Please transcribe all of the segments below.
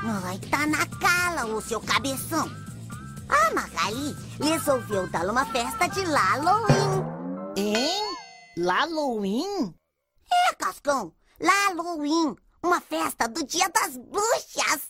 Ai, tá na cala, o seu cabeção. A Magali resolveu dar uma festa de Halloween. Hein? Halloween? É, Cascão, Halloween. Uma festa do Dia das Bruxas.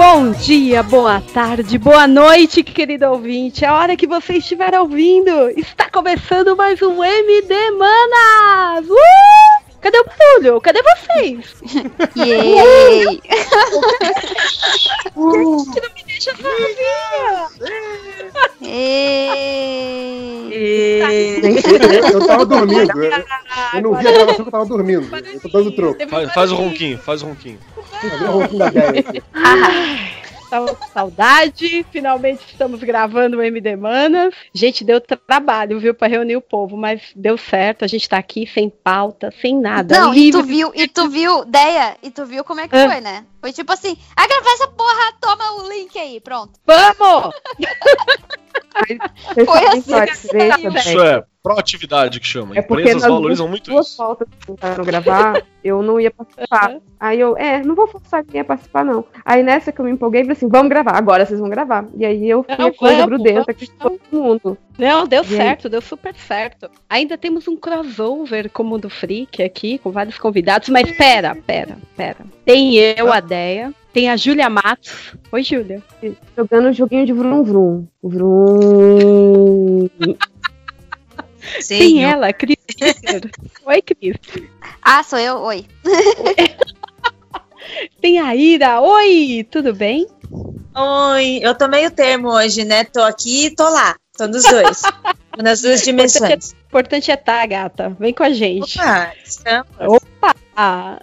Bom dia, boa tarde, boa noite, querido ouvinte. A hora que você estiver ouvindo, está começando mais um MD Manas! Uh! Cadê o barulho? Cadê vocês? Yay! Gente, não me deixa sozinha! Eu tava dormindo. Eu, eu não vi a gravação que eu tava dormindo. Eu tô dando troco. Faz, faz o ronquinho, faz o ronquinho. Saudade, finalmente estamos gravando o MD Manas. Gente, deu trabalho, viu, pra reunir o povo, mas deu certo. A gente tá aqui sem pauta, sem nada. Não, e tu livre. viu, e tu viu, Deia, e tu viu como é que Ah. foi, né? Foi tipo assim, ah, gravar essa porra, toma o link aí, pronto. Vamos! Foi assim. Isso é proatividade que chama. É porque Empresas valorizam muito duas isso. pautas que tentaram gravar, eu não ia participar. Aí eu, é, não vou forçar ninguém a participar, não. Aí nessa que eu me empolguei, falei assim, vamos gravar, agora vocês vão gravar. E aí eu fui Não, a coisa grudenta aqui de vamos. todo mundo. Não, deu E aí? certo, deu super certo. Ainda temos um crossover como o do Freak aqui, com vários convidados, mas pera, pera, pera. Tem eu, a Deia, tem a Júlia Matos. Oi, Júlia. Jogando um joguinho de vrum vrum. Vrum. Tem ela, a Cris. Oi, Cris. Ah, sou eu? Oi. Tem a Ira. Oi, tudo bem? Oi, eu tô meio termo hoje, né? Tô aqui e tô lá. Tô nos dois. Nas duas dimensões. O importante é tá, gata. Vem com a gente. Opa, estamos. Ah.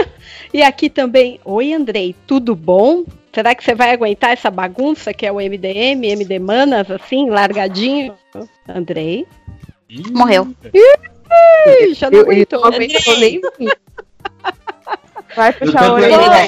e aqui também. Oi, Andrei, tudo bom? Será que você vai aguentar essa bagunça que é o MDM, MD Manas, assim, largadinho? Andrei? Morreu. Ih, já não Eu, eu aguentou. não aguentou nem vir. Vai a tô orelha.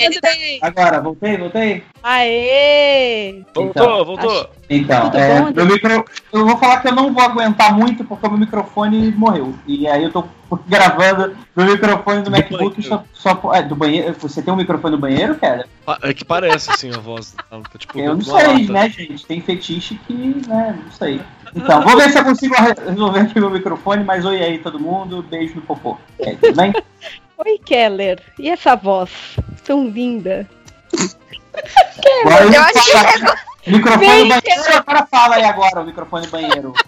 Agora, voltei, voltei? Aê! Voltou, Então, voltou. Então, Tudo é, bom, meu micro... eu vou falar que eu não vou aguentar muito porque o meu microfone morreu. E aí eu tô gravando no microfone do Do MacBook banheiro. só, só é, do banheiro. Você tem um microfone no banheiro, cara? É que parece assim a voz. Tá, tipo, Eu não sei, lata. né, gente? Tem fetiche que, né, não sei. Então, vou ver se eu consigo re- resolver aqui meu microfone, mas oi aí todo mundo, beijo no popô. Aí, tudo bem? Oi, Keller. E essa voz tão linda? Agora Eu acho que fala- Microfone Vem, do banheiro, agora fala aí agora o microfone do banheiro.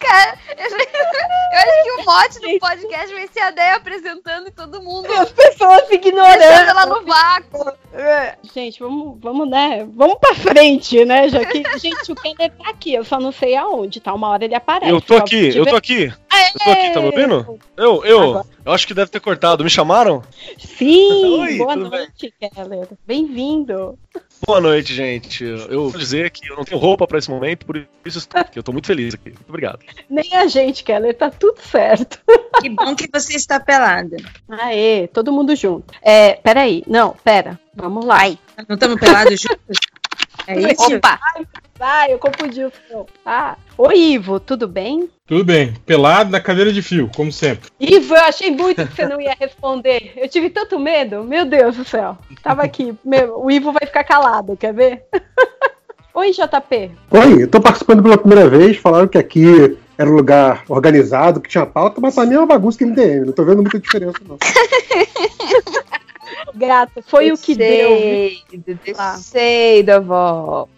Cara, eu, eu acho que o mote do podcast vai ser a Deia apresentando e todo mundo As pessoas deixando ignorando. ela no vácuo. Gente, vamos, vamos, né? Vamos pra frente, né? Já que, gente, o Keller tá aqui, eu só não sei aonde, tá? Uma hora ele aparece. Eu tô aqui, se eu tô aqui. Eu tô aqui, tá me ouvindo? Eu, eu, eu acho que deve ter cortado. Me chamaram? Sim, Oi, boa tudo bem? noite, Keller. Bem-vindo. Boa noite, gente. Eu vou dizer que eu não tenho roupa pra esse momento, por isso estou aqui. Eu tô muito feliz aqui. Muito obrigado. Nem a gente, Keller, tá tudo certo. Que bom que você está pelada. Aê, todo mundo junto. É, peraí, não, pera, vamos lá. Ai. Não estamos pelados juntos? É isso? Opa! Ai, eu confundi o som. Ah, oi, Ivo, tudo bem? Tudo bem, pelado na cadeira de fio, como sempre. Ivo, eu achei muito que você não ia responder. Eu tive tanto medo. Meu Deus do céu. Tava aqui. Meu, o Ivo vai ficar calado, quer ver? Oi, JP. Oi, eu tô participando pela primeira vez. Falaram que aqui era um lugar organizado, que tinha pauta, mas pra mim é uma bagunça que MDM. Não tô vendo muita diferença, não. Gato, foi o que deu. viu? deu. Lá. Sei da vó.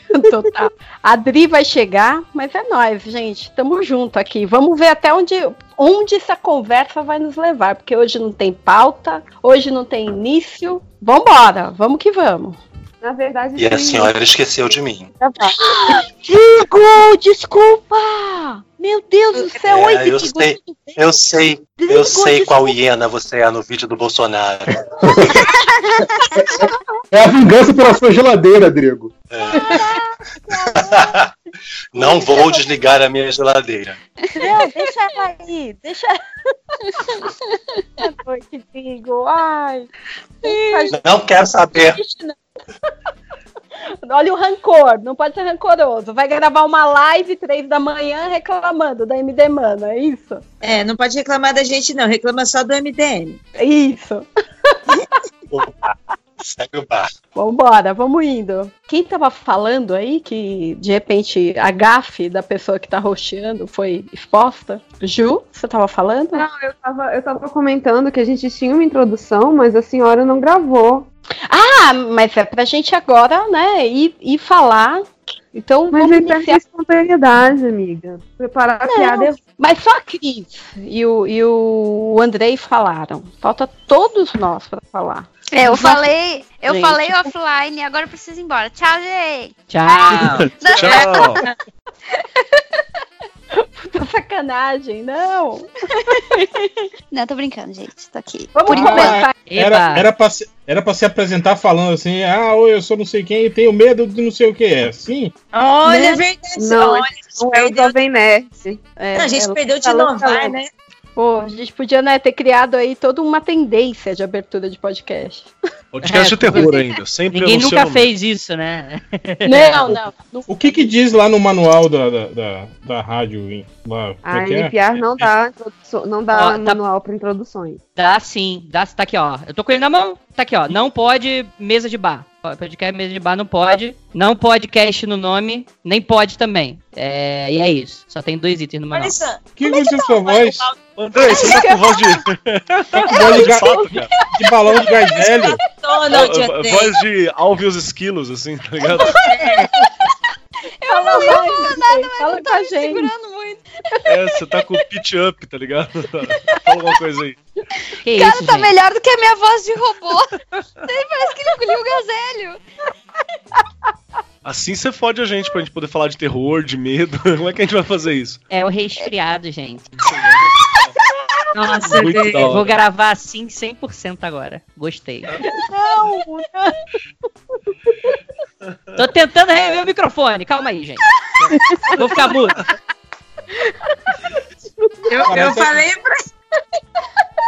Total. A Dri vai chegar, mas é nós, gente. Tamo junto aqui. Vamos ver até onde, onde essa conversa vai nos levar, porque hoje não tem pauta, hoje não tem início. Vambora, vamos que vamos. Na verdade, E a senhora esqueceu de mim. Digo, desculpa! Meu Deus do céu, É, oi, eu Digo, sei. Eu sei, Digo, eu sei qual desculpa. hiena você é no vídeo do Bolsonaro. É a vingança pela sua geladeira, Drigo. É. Não vou desligar a minha geladeira. Não, deixa ela aí, deixa. Que digo, ai. Não quero saber. Olha o rancor, não pode ser rancoroso. Vai gravar uma live três da manhã reclamando da MD Mano, é isso? É, não pode reclamar da gente, não. Reclama só do MDM. Isso. Segue o bar. Vambora, vamos indo. Quem tava falando aí que de repente a gafe da pessoa que tá rosteando foi exposta? Ju, você tava falando? Não, eu tava, eu tava comentando que a gente tinha uma introdução, mas a senhora não gravou. Ah, mas é pra gente agora, né, ir, ir falar. Então Mas vamos aí perde a iniciar. espontaneidade, amiga. Preparar a Não, piada é Mas só a Cris e o, e o Andrei falaram. Falta todos nós pra falar. É, eu falei, eu Gente. falei offline, agora eu preciso ir embora. Tchau, gente. Tchau. Tchau. Puta sacanagem, não. Não, tô brincando, gente. Tô aqui. Vamos Por enquanto. começar. Era, era, pra se, era pra se apresentar falando assim, ah, oi, eu sou não sei quem e tenho medo de não sei o que. É assim? Olha, Né? é verdade. Não, Olha, não é o Jovem Nerd. É, não, a gente ela perdeu de inovar, né? Pô, a gente podia né, ter criado aí toda uma tendência de abertura de podcast. Podcast de terror ainda. Sempre Ninguém nunca fez isso, né? Não, não. não O que que diz lá no manual da, da, da, da rádio? hein? Lá, A é que é? NPR não dá, não dá Ó, tá- manual para introduções. Dá sim, dá, tá aqui, ó. Eu tô com ele na mão. Tá aqui, ó. Não pode mesa de bar. Podcast mesa de bar não pode. Não pode cast no nome, nem pode também. É, e é isso. Só tem dois itens no manual. Que que é sua voz? André, você tá com voz de, Tá com voz de, ga- de balão de gás velho? Voz de Alvios Esquilos, assim, tá ligado? Fala mais, Andrei, fala com Tava me gente. segurando muito. É, você tá com o pitch up, tá ligado? Fala alguma coisa aí. Que Cara, isso, tá gente? melhor do que a minha voz de robô. Nem parece que ele engoliu o gazelho. Assim você fode a gente pra gente poder falar de terror, de medo. Como é que a gente vai fazer isso? É o resfriado, gente. Nossa, Muito hora. Vou gravar assim 100% agora. Gostei. Não, Tô tentando rever o microfone. Calma aí, gente. Vou ficar mudo. Eu, eu falei pra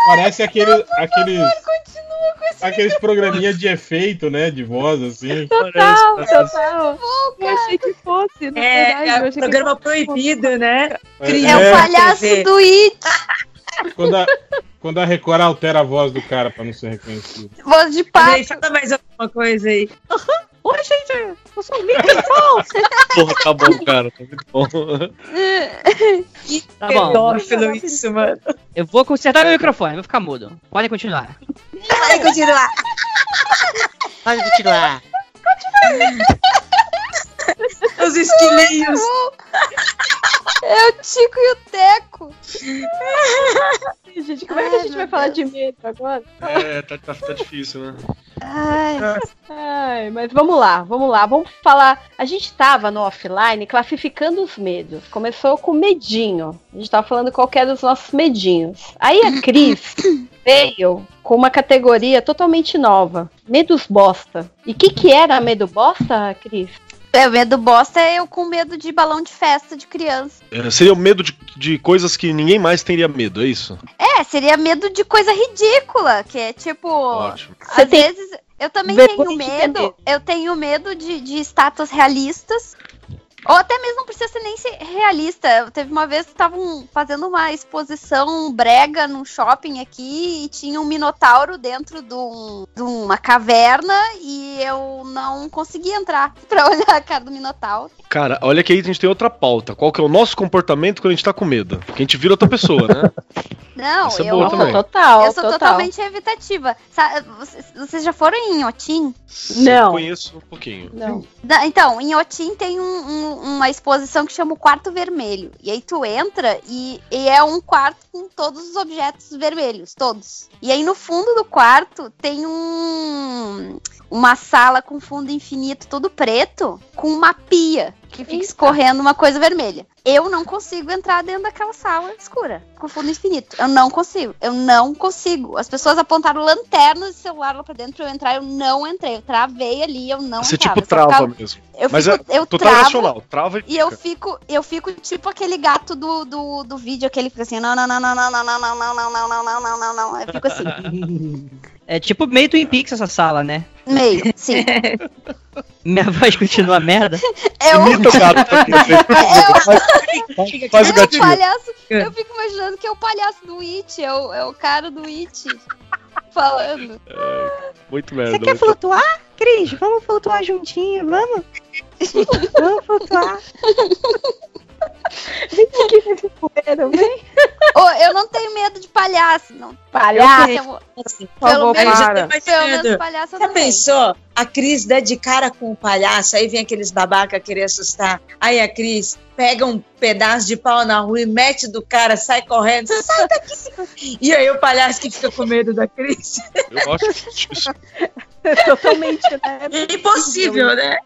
Parece aquele, aqueles, aqueles programinha de efeito, né? De voz, assim. Total, Parece- total. Eu achei que fosse, na É, verdade. eu é achei um que programa proibido, né? É, É, o é, palhaço do It. Quando, a, quando a Record altera a voz do cara pra não ser reconhecido. Voz de pato. fala mais alguma coisa aí. Oi, gente. Eu sou o microfone. Porra, tá bom, cara. Tá muito bom. Tá bom. Pedófilo isso, mano. Eu vou consertar meu microfone. Vou ficar mudo. Podem continuar. Vai continuar. Pode continuar. Os esquilinhos. É o Tico e o Teco. gente, como é que a gente vai falar de medo agora? É, tá, tá, tá difícil, né? Ai, Ai, mas vamos lá, vamos lá, vamos falar. A gente tava no offline classificando os medos. Começou com medinho. A gente tava falando qual que era os nossos medinhos. Aí a Cris veio com uma categoria totalmente nova. Medos bosta. E o que que era medo bosta, Cris? É, o medo bosta é eu com medo de balão de festa de criança. É, seria o medo de, de coisas que ninguém mais teria medo, é isso? É, seria medo de coisa ridícula, que é tipo. Ótimo. Você Às tem vezes eu também vergonha tenho medo. Eu tenho medo de, de estátuas realistas. Ou até mesmo não precisa ser nem ser realista. Teve uma vez que estavam fazendo uma exposição brega num shopping aqui e tinha um minotauro dentro de, um- de uma caverna e eu não conseguia entrar pra olhar a cara do minotauro. Cara, olha que aí a gente tem outra pauta. Qual que é o nosso comportamento quando a gente tá com medo? Porque a gente vira outra pessoa, né? Não, Isso é eu, total, eu sou total. totalmente evitativa. Vocês, já foram em Otim? Não. Conheço um pouquinho. Não. Então, em Otim tem um- um- uma exposição que chama o Quarto Vermelho. E aí tu entra e, e é um quarto com todos os objetos vermelhos, todos. E aí no fundo do quarto tem um uma sala com fundo infinito todo preto, com uma pia que fica escorrendo uma coisa vermelha. Eu não consigo entrar dentro daquela sala escura, com fundo infinito. Eu não consigo. Eu não consigo. As pessoas apontaram lanternas de celular lá pra dentro pra eu entrar. Eu não entrei. Eu travei ali, eu não Você entrava. tipo Eu trava ficava- mesmo. Eu Mas fico, é eu total travo racional. Trava e e eu fico, eu fico tipo aquele gato do, do, do vídeo, aquele que fica assim, não, não, não, não, não, não, não, não, não, não, não, não, não, não, não, não. Eu fico assim, É tipo meio Twin Peaks essa sala, né? meio, sim. Minha voz continua merda. Eu, Imita o gato também. Faz, faz o é o gatinho. palhaço, eu fico imaginando que é o palhaço do It, é o, é o cara do It falando. Muito merda. Você quer muito- flutuar? Cris, vamos flutuar juntinho, vamos? vamos flutuar. Vem aqui nesse poeiro, vem. Ô, eu não tenho medo de palhaço, não. Palhaço. Eu tenho- Assim, Pelo menos, pelo menos palhaço Já pensou? A Cris dá de cara com o palhaço, aí vem aqueles babaca querer assustar. Aí a Cris pega um pedaço de pau na rua e mete do cara, sai correndo, sai daqui! E aí o palhaço que fica com medo da Cris. Eu acho isso. Totalmente, né? É impossível, né?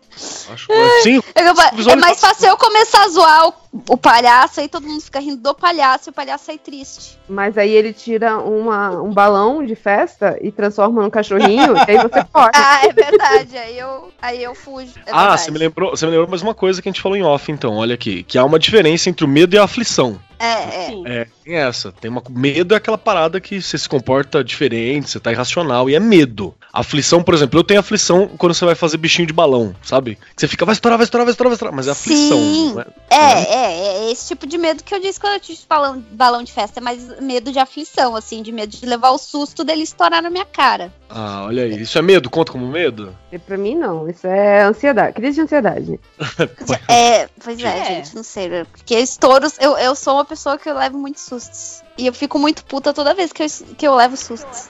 Acho Sim, É, eu- é visualizar- mais fácil eu começar a zoar o, o palhaço, aí todo mundo fica rindo do palhaço e o palhaço sai triste. Mas aí ele tira uma, um balão de festa e transforma num cachorrinho, e aí você corre. Ah, é verdade. Aí eu, aí eu fujo. É Ah, verdade. você me lembrou, você me lembrou mais uma coisa que a gente falou em off, então, olha aqui, que há uma diferença entre o medo e a aflição. É, é. É, tem essa. Tem uma medo é aquela parada que você se comporta diferente, você tá irracional e é medo. Aflição, por exemplo, eu tenho aflição quando você vai fazer bichinho de balão, sabe? Você fica vai estourar, vai estourar, vai estourar, vai estourar, mas é aflição, Sim. não é? É, é, é esse tipo de medo que eu disse quando eu disse balão, balão de festa, é mais medo de aflição, assim, de medo de levar o susto dele estourar na minha cara. Ah, olha aí. Isso é medo? Conta como medo? E pra mim, não. Isso é ansiedade. Crise de ansiedade. É, pois é, É. gente, não sei. né? Porque estouros, eu, eu sou uma pessoa que eu levo muitos sustos. E eu fico muito puta toda vez que eu, que eu levo sustos.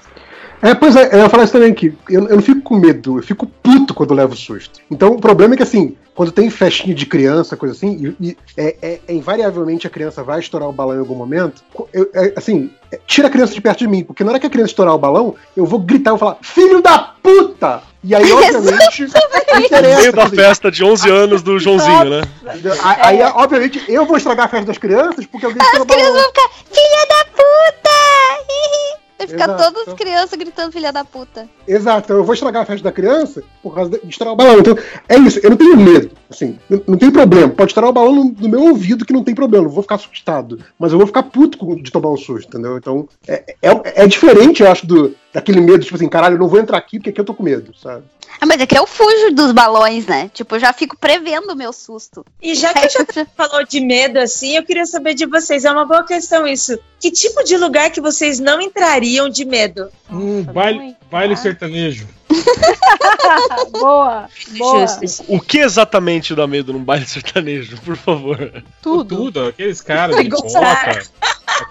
É, pois é, eu ia falar isso também aqui. Eu, eu não fico com medo, eu fico puto quando levo susto. Então o problema é que assim, quando tem festinha de criança, coisa assim, e, e é, é- é invariavelmente a criança vai estourar o balão em algum momento, eu- é, assim, é, tira a criança de perto de mim, porque na hora que a criança estourar o balão, eu vou gritar, eu vou falar, filho da puta! E aí, obviamente, No meio da assim, festa de 11 anos do Joãozinho, né? Aí, aí, obviamente, eu vou estragar a festa das crianças porque alguém o crianças balão. vão ficar, filha da puta! Vai ficar Exato. todas as crianças gritando filha da puta. Exato, então eu vou estragar a festa da criança por causa de estourar o balão. Então, é isso, eu não tenho medo. Assim, não, tem problema. Pode estourar o balão no, no meu ouvido que não tem problema, não vou ficar assustado. Mas eu vou ficar puto de tomar um susto, entendeu? Então, é, é, é diferente, eu acho, do, daquele medo, tipo assim, caralho, eu não vou entrar aqui porque aqui eu tô com medo, sabe? Ah, mas é que eu fujo dos balões, né? Tipo, eu já fico prevendo o meu susto. E já que a gente falou de medo assim, eu queria saber de vocês. É uma boa questão isso. Que tipo de lugar que vocês não entrariam de medo? Um baile, baile sertanejo. boa, boa. O que exatamente dá medo num baile sertanejo, por favor? Tudo. Tudo, aqueles caras de bota.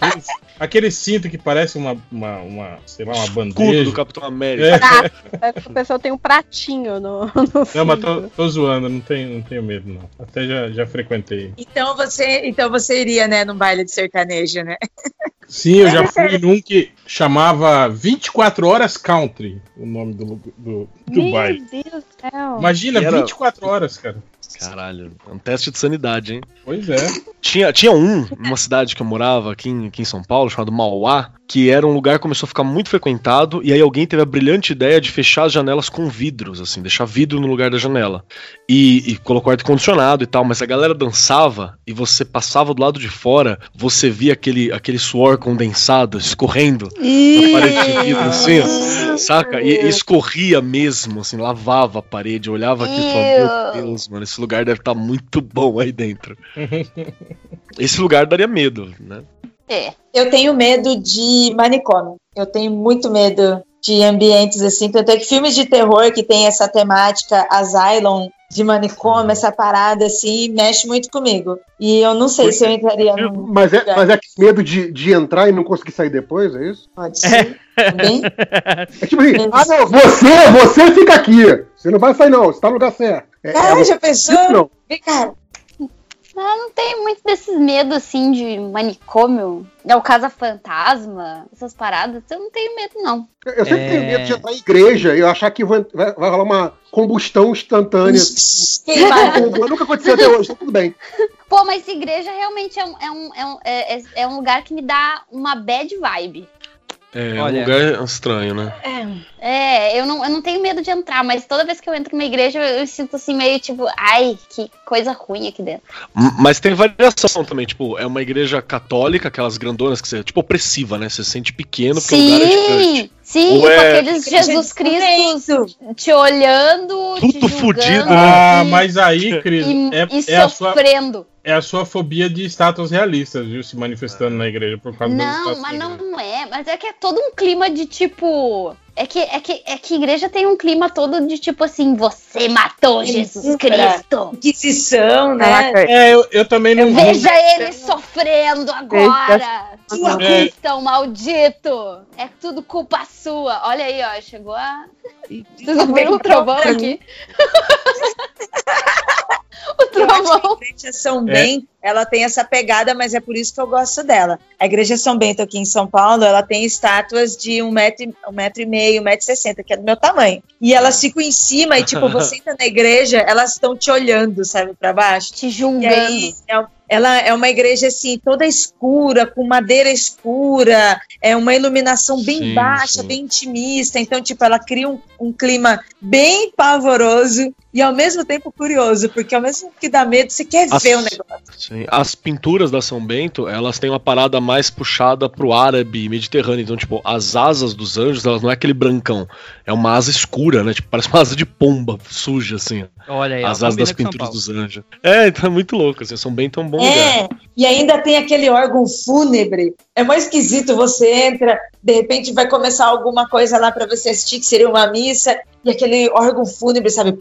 Aqueles, aquele cinto que parece uma, uma, uma, sei lá, uma Escudo bandeja. do Capitão América. É. O pessoal tem um pratinho no, no Não, mas tô, tô zoando, não tenho, não tenho medo, não. Até já, já frequentei. Então você, então você iria, né, num baile de sertanejo, né? Sim, eu já fui num que chamava 24 Horas Country, o nome do, do, do Meu baile. Deus do céu. Imagina, Era- 24 horas, cara. Caralho, é um teste de sanidade, hein? Pois é. Tinha, tinha um, numa cidade que eu morava aqui em, aqui em São Paulo, chamado Mauá, que era um lugar que começou a ficar muito frequentado, e aí alguém teve a brilhante ideia de fechar as janelas com vidros, assim, deixar vidro no lugar da janela. E, e colocou ar-condicionado e tal, mas a galera dançava e você passava do lado de fora, você via aquele, aquele suor condensado escorrendo na parede de vidro, assim, ó, saca? E, e escorria mesmo, assim, lavava a parede, olhava aqui e falava, meu Deus, mano, esse lugar deve estar muito bom aí dentro. Esse lugar daria medo, né? É. Eu tenho medo de manicômio. Eu tenho muito medo de ambientes assim. Tanto é que filmes de terror que tem essa temática Asylum de manicômio, essa parada assim, mexe muito comigo. E eu não sei se eu entraria num Mas é, lugar. mas é medo de, de entrar e não conseguir sair depois, é isso? Pode ser. Também. É tipo assim, ah não, você, você fica aqui. Você não vai sair não, você tá no lugar certo. É, Cara, é- já pensou? Não. Vem cá. Ah, não tenho muito desses medos assim de manicômio. É o casa fantasma, essas paradas. Eu não tenho medo, não. Eu sempre É. tenho medo de entrar em igreja e eu achar que vai, vai, vai rolar uma combustão instantânea. Nunca aconteceu até hoje, tá tudo bem. Pô, mas igreja realmente é um, é um, é um, é- é- é um lugar que me dá uma bad vibe. É Olha. um lugar estranho, né? É, eu não, eu não tenho medo de entrar, mas toda vez que eu entro numa igreja, eu, eu sinto assim, meio tipo, ai, que coisa ruim aqui dentro. Mas tem variação também, tipo, é uma igreja católica, aquelas grandonas que você, tipo, opressiva, né? Você se sente pequeno porque o lugar é gigante. Sim, com é- aqueles Jesus Cristo te olhando, Tudo julgando fudido, Ah, e, mas aí, Cris, e, é, e é a sua, sofrendo. é a sua fobia de estátuas realistas, viu? Se manifestando na igreja por causa Não, mas não é. Mas é que é todo um clima de tipo. É que, é, que, é que igreja tem um clima todo de tipo assim, você matou Jesus Cristo. Inquisição, né? Caraca, É, eu, eu também não. Veja ele sofrendo agora. Sua É. cristão maldito. É tudo culpa sua. Olha aí, ó. Chegou a. Vocês ouviram o trovão aqui? o Eu acho que trovão. a igreja São Bento, ela tem essa pegada, mas é por isso que eu gosto dela. A igreja São Bento aqui em São Paulo, ela tem estátuas de um metro, um metro e meio, um metro e sessenta, que é do meu tamanho. E elas ficam em cima e, tipo, você entra na igreja, elas estão te olhando, sabe, pra baixo. Te E julgando. aí, é- ela é uma igreja assim, toda escura, com madeira escura, é uma iluminação bem Sim, baixa, sim. bem intimista. Então, tipo, ela cria um, um clima bem pavoroso e ao mesmo tempo curioso, porque ao mesmo tempo que dá medo, você quer As- ver o negócio. Sim. As pinturas da São Bento, elas têm uma parada mais puxada pro árabe e mediterrâneo. Então, tipo, as asas dos anjos, elas não é aquele brancão. É uma asa escura, né? Tipo, parece uma asa de pomba suja, assim. Olha aí, ó, as asas das pinturas dos anjos. É, então é muito louco, assim. São Bento é um bom lugar. É, e ainda tem aquele órgão fúnebre. É mais esquisito, você entra, de repente vai começar alguma coisa lá para você assistir, que seria uma missa, e aquele órgão fúnebre, sabe?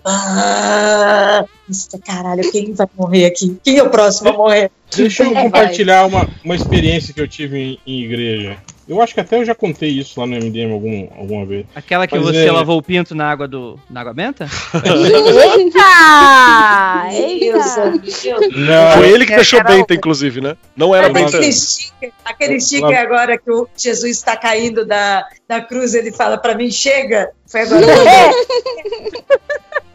Nossa, caralho, quem vai morrer aqui? Quem é o próximo a morrer? Deixa eu É, compartilhar uma, uma experiência que eu tive em, em igreja. Eu acho que até eu já contei isso lá no MDM algum, alguma vez. Aquela que Mas você é- lavou o pinto na água do. na água benta? Eita! Deus. Não, Foi ele que É, deixou Carol. Bento, inclusive, né? Não era. Aquele sticker, aquele sticker Lá- agora que o Jesus está caindo da, da cruz, ele fala para mim, chega. Foi agora.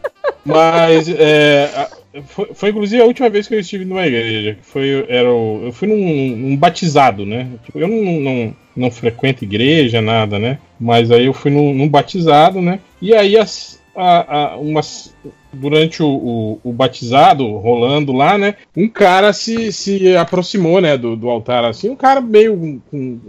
Mas é, foi, foi inclusive a última vez que eu estive numa igreja. Foi, era o- eu fui num, num batizado, né? Tipo, eu não, não, não frequento igreja, nada, né? Mas aí eu fui num, num batizado, né? E aí as, a, a- umas, durante o, o, o batizado, rolando lá, né? Um cara se, se aproximou, né? Do, do altar, assim. Um cara meio com,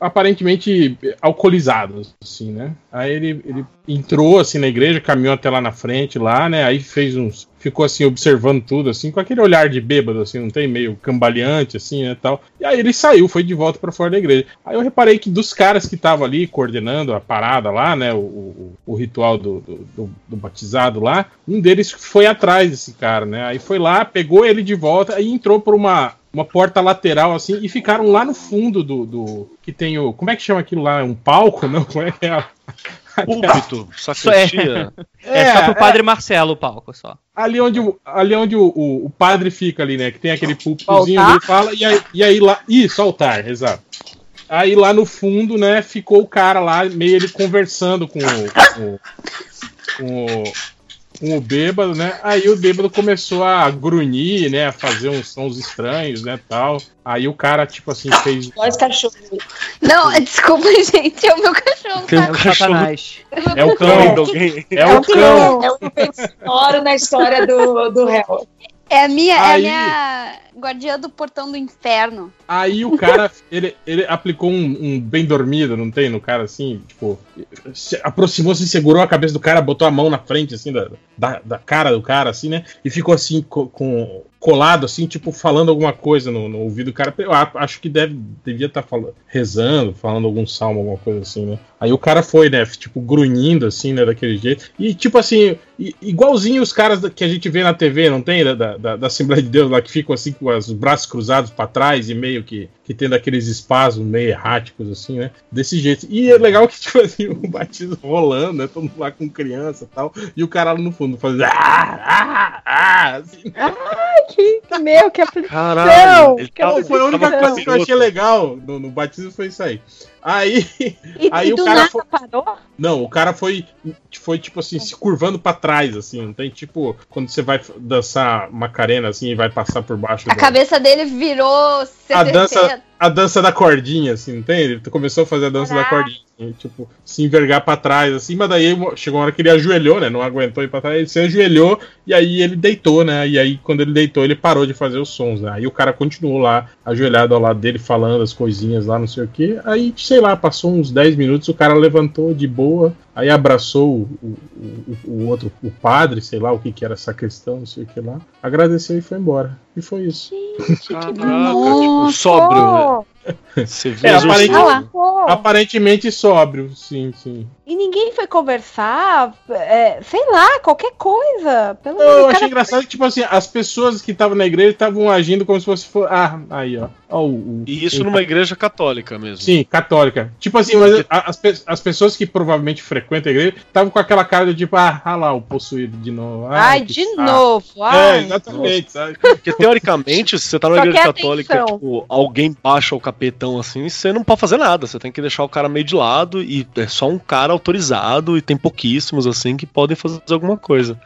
aparentemente alcoolizado, assim, né? Aí ele, ele entrou assim na igreja, caminhou até lá na frente, lá, né? Aí fez uns. Ficou assim, observando tudo, assim, com aquele olhar de bêbado, assim, não tem meio cambaleante, assim, né, tal. E aí ele saiu, foi de volta pra fora da igreja. Aí eu reparei que dos caras que estavam ali coordenando a parada lá, né, o, o, o ritual do, do, do- do batizado lá, um deles foi atrás desse cara, né? Aí foi lá, pegou ele de volta e entrou por uma, uma porta lateral, assim, e ficaram lá no fundo do, do. Que tem o. Como é que chama aquilo lá? Um palco? Não? Como é que é? a- Púlpito, sacristia. É, só pro padre Marcelo o palco só. Ali onde, o- ali onde o, o, o padre fica ali, né? Que tem aquele púlpitozinho ele fala, e aí, e aí lá. Isso, altar, exato. Aí lá no fundo, né, ficou o cara lá, meio ele conversando com o. Com, o- com o com o bêbado, né? Aí o bêbado começou a grunhir, né? A fazer uns sons estranhos, né? Tal. Aí o cara, tipo assim, fez. Nós cachorros. Não, desculpa, gente. É o meu cachorro, Tem um? É o cachorro Satanás. É o cão. É o cão. É um sonoro na história do, do réu. É a minha, é minha guardiã do portão do inferno. Aí o cara, ele, ele aplicou um, um bem dormido, não tem? No cara assim, tipo, se aproximou, se segurou a cabeça do cara, botou a mão na frente, assim, da, da, da cara do cara, assim, né? E ficou assim, co- com, colado, assim, tipo, falando alguma coisa no, no ouvido do cara. Eu acho que deve, devia estar falando, rezando, falando algum salmo, alguma coisa assim, né? Aí o cara foi, né? Tipo, grunhindo, assim, né? Daquele jeito. E, tipo assim, igualzinho os caras que a gente vê na TV, não tem? Da, da, da- Assembleia de Deus lá, que ficam assim, com os braços cruzados pra trás e meio que, que tendo aqueles espasmos meio erráticos, assim, né? Desse jeito. E é legal que, tipo assim, o batismo rolando, né? Todo mundo lá com criança e tal. E o cara lá no fundo fazendo. Ah, ah, ah, assim. que, meu, que aflição. Caralho, que Não, foi a única coisa que eu achei legal no, no batismo foi isso aí. Aí, E, aí e o cara foi, parou? não, o cara foi foi tipo assim, se curvando pra trás assim, não tem tipo quando você vai dançar Macarena assim e vai passar por baixo A do- cabeça dele virou a 70. dança, a dança da cordinha, assim, não tem? Ele começou a fazer a dança da Caraca. cordinha, assim, tipo, se envergar pra trás, assim, mas daí chegou uma hora que ele ajoelhou, né? Não aguentou ir pra trás, ele se ajoelhou e aí ele deitou, né? E aí, quando ele deitou, ele parou de fazer os sons, né? Aí o cara continuou lá, ajoelhado ao lado dele, falando as coisinhas lá, não sei o que. Aí, sei lá, passou uns 10 minutos, o cara levantou de boa, aí abraçou o, o, o- outro, o padre, sei lá o que que era essa questão, não sei o que lá, agradeceu e foi embora. E foi isso. Caraca, tipo, sóbrio, né? Você viu É, os aparente- ursinhos, Ah lá. Pô, Aparentemente sóbrio, sim, sim. E ninguém foi conversar, é, sei lá, qualquer coisa. Pelo Não, eu menos, achei cara, engraçado que, tipo assim, as pessoas que estavam na igreja estavam agindo como se fosse. for- Ah, aí, ó. Ó, o, o- E isso o- numa igreja católica mesmo. Sim, católica. Tipo assim, mas as, pe- as pessoas que provavelmente frequentam a igreja estavam com aquela cara de tipo, ah, ah lá, o possuído de novo. Ai, de saco. novo. É, Ai, exatamente, sabe? Porque teoricamente, se você tá numa Só igreja quer católica, atenção. tipo, alguém baixa o capetão assim, você não pode fazer nada. Você tem que deixar o cara meio de lado e é só um cara autorizado e tem pouquíssimos assim que podem fazer alguma coisa.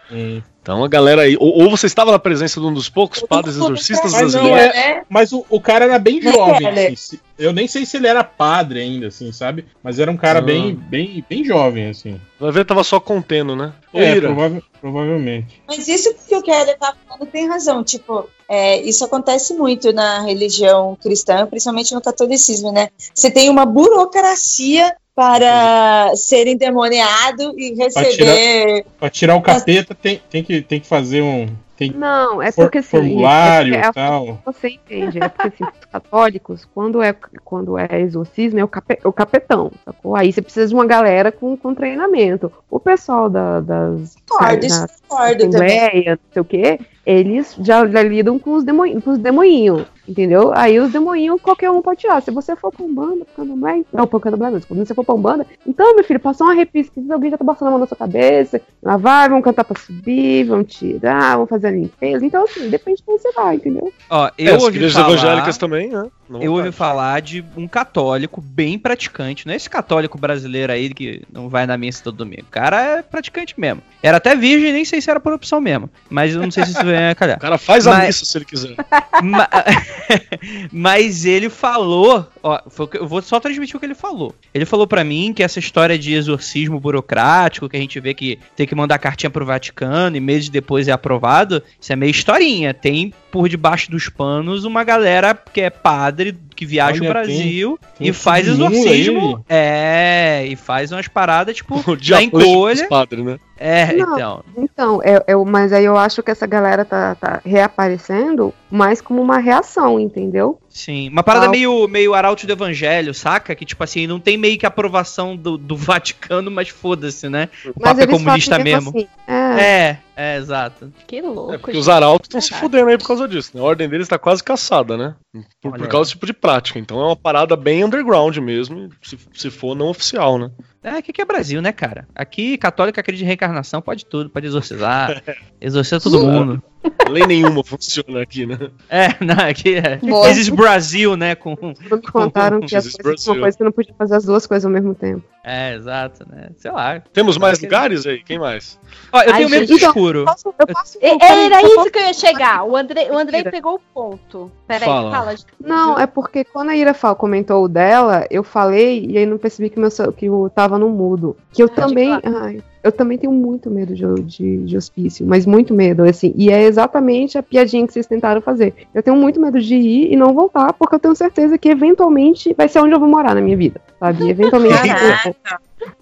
Então a galera aí. Ou, ou você estava na presença de um dos poucos padres exorcistas Mas não, brasileiros. é, mas o, o cara era bem jovem. Assim, se- eu nem sei se ele era padre ainda, assim, sabe? Mas era um cara Ah. bem, bem, bem jovem, assim. Vai ver, tava só contendo, né? Ô, É, prova- provavelmente. Mas isso que o Keller tá falando tem razão. Tipo, é, isso acontece muito na religião cristã, principalmente no catolicismo, né? Você tem uma burocracia para ser endemoniado e receber. Pra tirar o capeta, tem, tem, que, tem que fazer um. Tem Não, é porque assim. formulário é e porque é- tal. Você entende? É porque assim, os católicos, quando é, quando é exorcismo, é o, cape- o capetão, sacou? Aí você precisa de uma galera com, com treinamento. O pessoal da, das. Concordo, concordo também. Não sei o quê, eles já, já lidam com os, demo, com os demoinhos, entendeu? Aí os demoinhos qualquer um pode tirar. Se você for pra Umbanda, pra Candomblé, não, pra Candomblé não, se você for pra Umbanda, então, meu filho, passou uma repisa, alguém já tá passando a mão na sua cabeça, lá vai, vamos cantar pra subir, vamos tirar, vamos fazer a limpeza. Então, assim, depende de onde você vai, entendeu? Ó, é, eu as igrejas falar, evangélicas também, né? Não eu ouvi falar de um católico bem praticante. Não é esse católico brasileiro aí que não vai na missa todo domingo. O cara é praticante mesmo. Era até virgem, nem sei se era por opção mesmo. Mas eu não sei se isso vem a calhar. O cara faz a Mas- missa se ele quiser. Ma- Mas ele falou, ó, foi eu vou só transmitir o que ele falou. Ele falou pra mim que essa história de exorcismo burocrático, que a gente vê que tem que mandar cartinha pro Vaticano e meses depois é aprovado, isso é meio historinha. Tem por debaixo dos panos uma galera que é padre que viaja Olha, o Brasil tem e faz exorcismo. É, e faz umas paradas tipo da encolha. padre, né? É, Não. então. Então, é, é, mas aí eu acho que essa galera tá, tá reaparecendo mais como uma reação, entendeu? Sim, uma parada Ah, meio, meio arauto do evangelho, saca? Que, tipo assim, não tem meio que aprovação do, do Vaticano, mas foda-se, né? O Mas Papa é comunista mesmo. Assim, é, É, é, exato. que louco. É porque gente. os arautos estão se fudendo aí por causa disso. Né? A ordem deles tá quase caçada, né? Por, por causa desse tipo de prática. Então é uma parada bem underground mesmo, se, se for não oficial, né? É, aqui que é Brasil, né, cara? Aqui, católico acredita em reencarnação, pode tudo, pode exorcizar. exorciza todo mundo. Lei nenhuma funciona aqui, né? É, não, aqui é. Boa. Existe Brasil, né? Com... Quando me contaram que as coisas, uma coisa que eu não podia fazer as duas coisas ao mesmo tempo. É, exato, né? Sei lá. Temos mais que- lugares aí? Quem mais? Ó, eu Ai, tenho medo do gente, então, escuro. Posso, eu posso E- voltar- Era eu isso que eu ia chegar. O Andrei, o Andrei pegou o ponto. Peraí, Fala. fala. Não, é porque quando a Ira fal- comentou o dela, eu falei e aí não percebi que, meu, que eu tava no mudo. Que eu também. ai, eu também tenho muito medo de, de, de hospício, mas muito medo, assim. E é exatamente a piadinha que vocês tentaram fazer. Eu tenho muito medo de ir e não voltar, porque eu tenho certeza que eventualmente vai ser onde eu vou morar na minha vida, sabe? Eventualmente.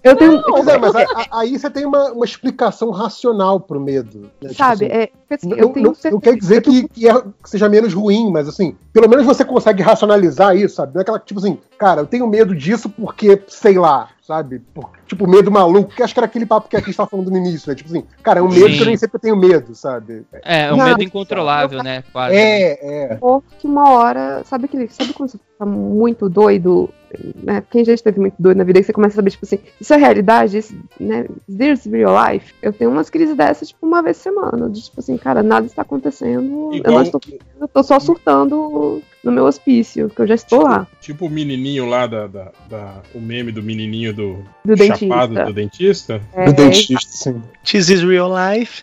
eu, eu tenho. Pois é, mas a- a- aí você tem uma, uma explicação racional pro medo. né? Tipo Sabe, assim, é, assim, Não, eu tenho não- certeza. não quer dizer que, que é- que seja menos ruim, mas assim, pelo menos você consegue racionalizar isso, sabe? Não é aquela tipo assim, cara, eu tenho medo disso porque, sei lá, sabe? Por- tipo, medo maluco, que acho que era aquele papo que a gente tava falando no início, né? Tipo assim, cara, é um medo Sim. que eu nem que eu tenho medo, sabe? É, é um Não, medo incontrolável, né? Quase. É, é. Porque uma hora, sabe aquele, sabe quando você tá muito doido? né, quem já esteve muito doido na vida, que você começa a saber, tipo assim, isso é realidade? Isso, né, this is real life? Eu tenho umas crises dessas, tipo, uma vez por semana, de tipo assim, cara, nada está acontecendo, eu Igual- não estou, eu tô só surtando no meu hospício, que eu já estou lá. Tipo o menininho lá da, da, da- O meme do menininho do, Do chapado dentista. do dentista. É, Do dentista, sim. This is real life.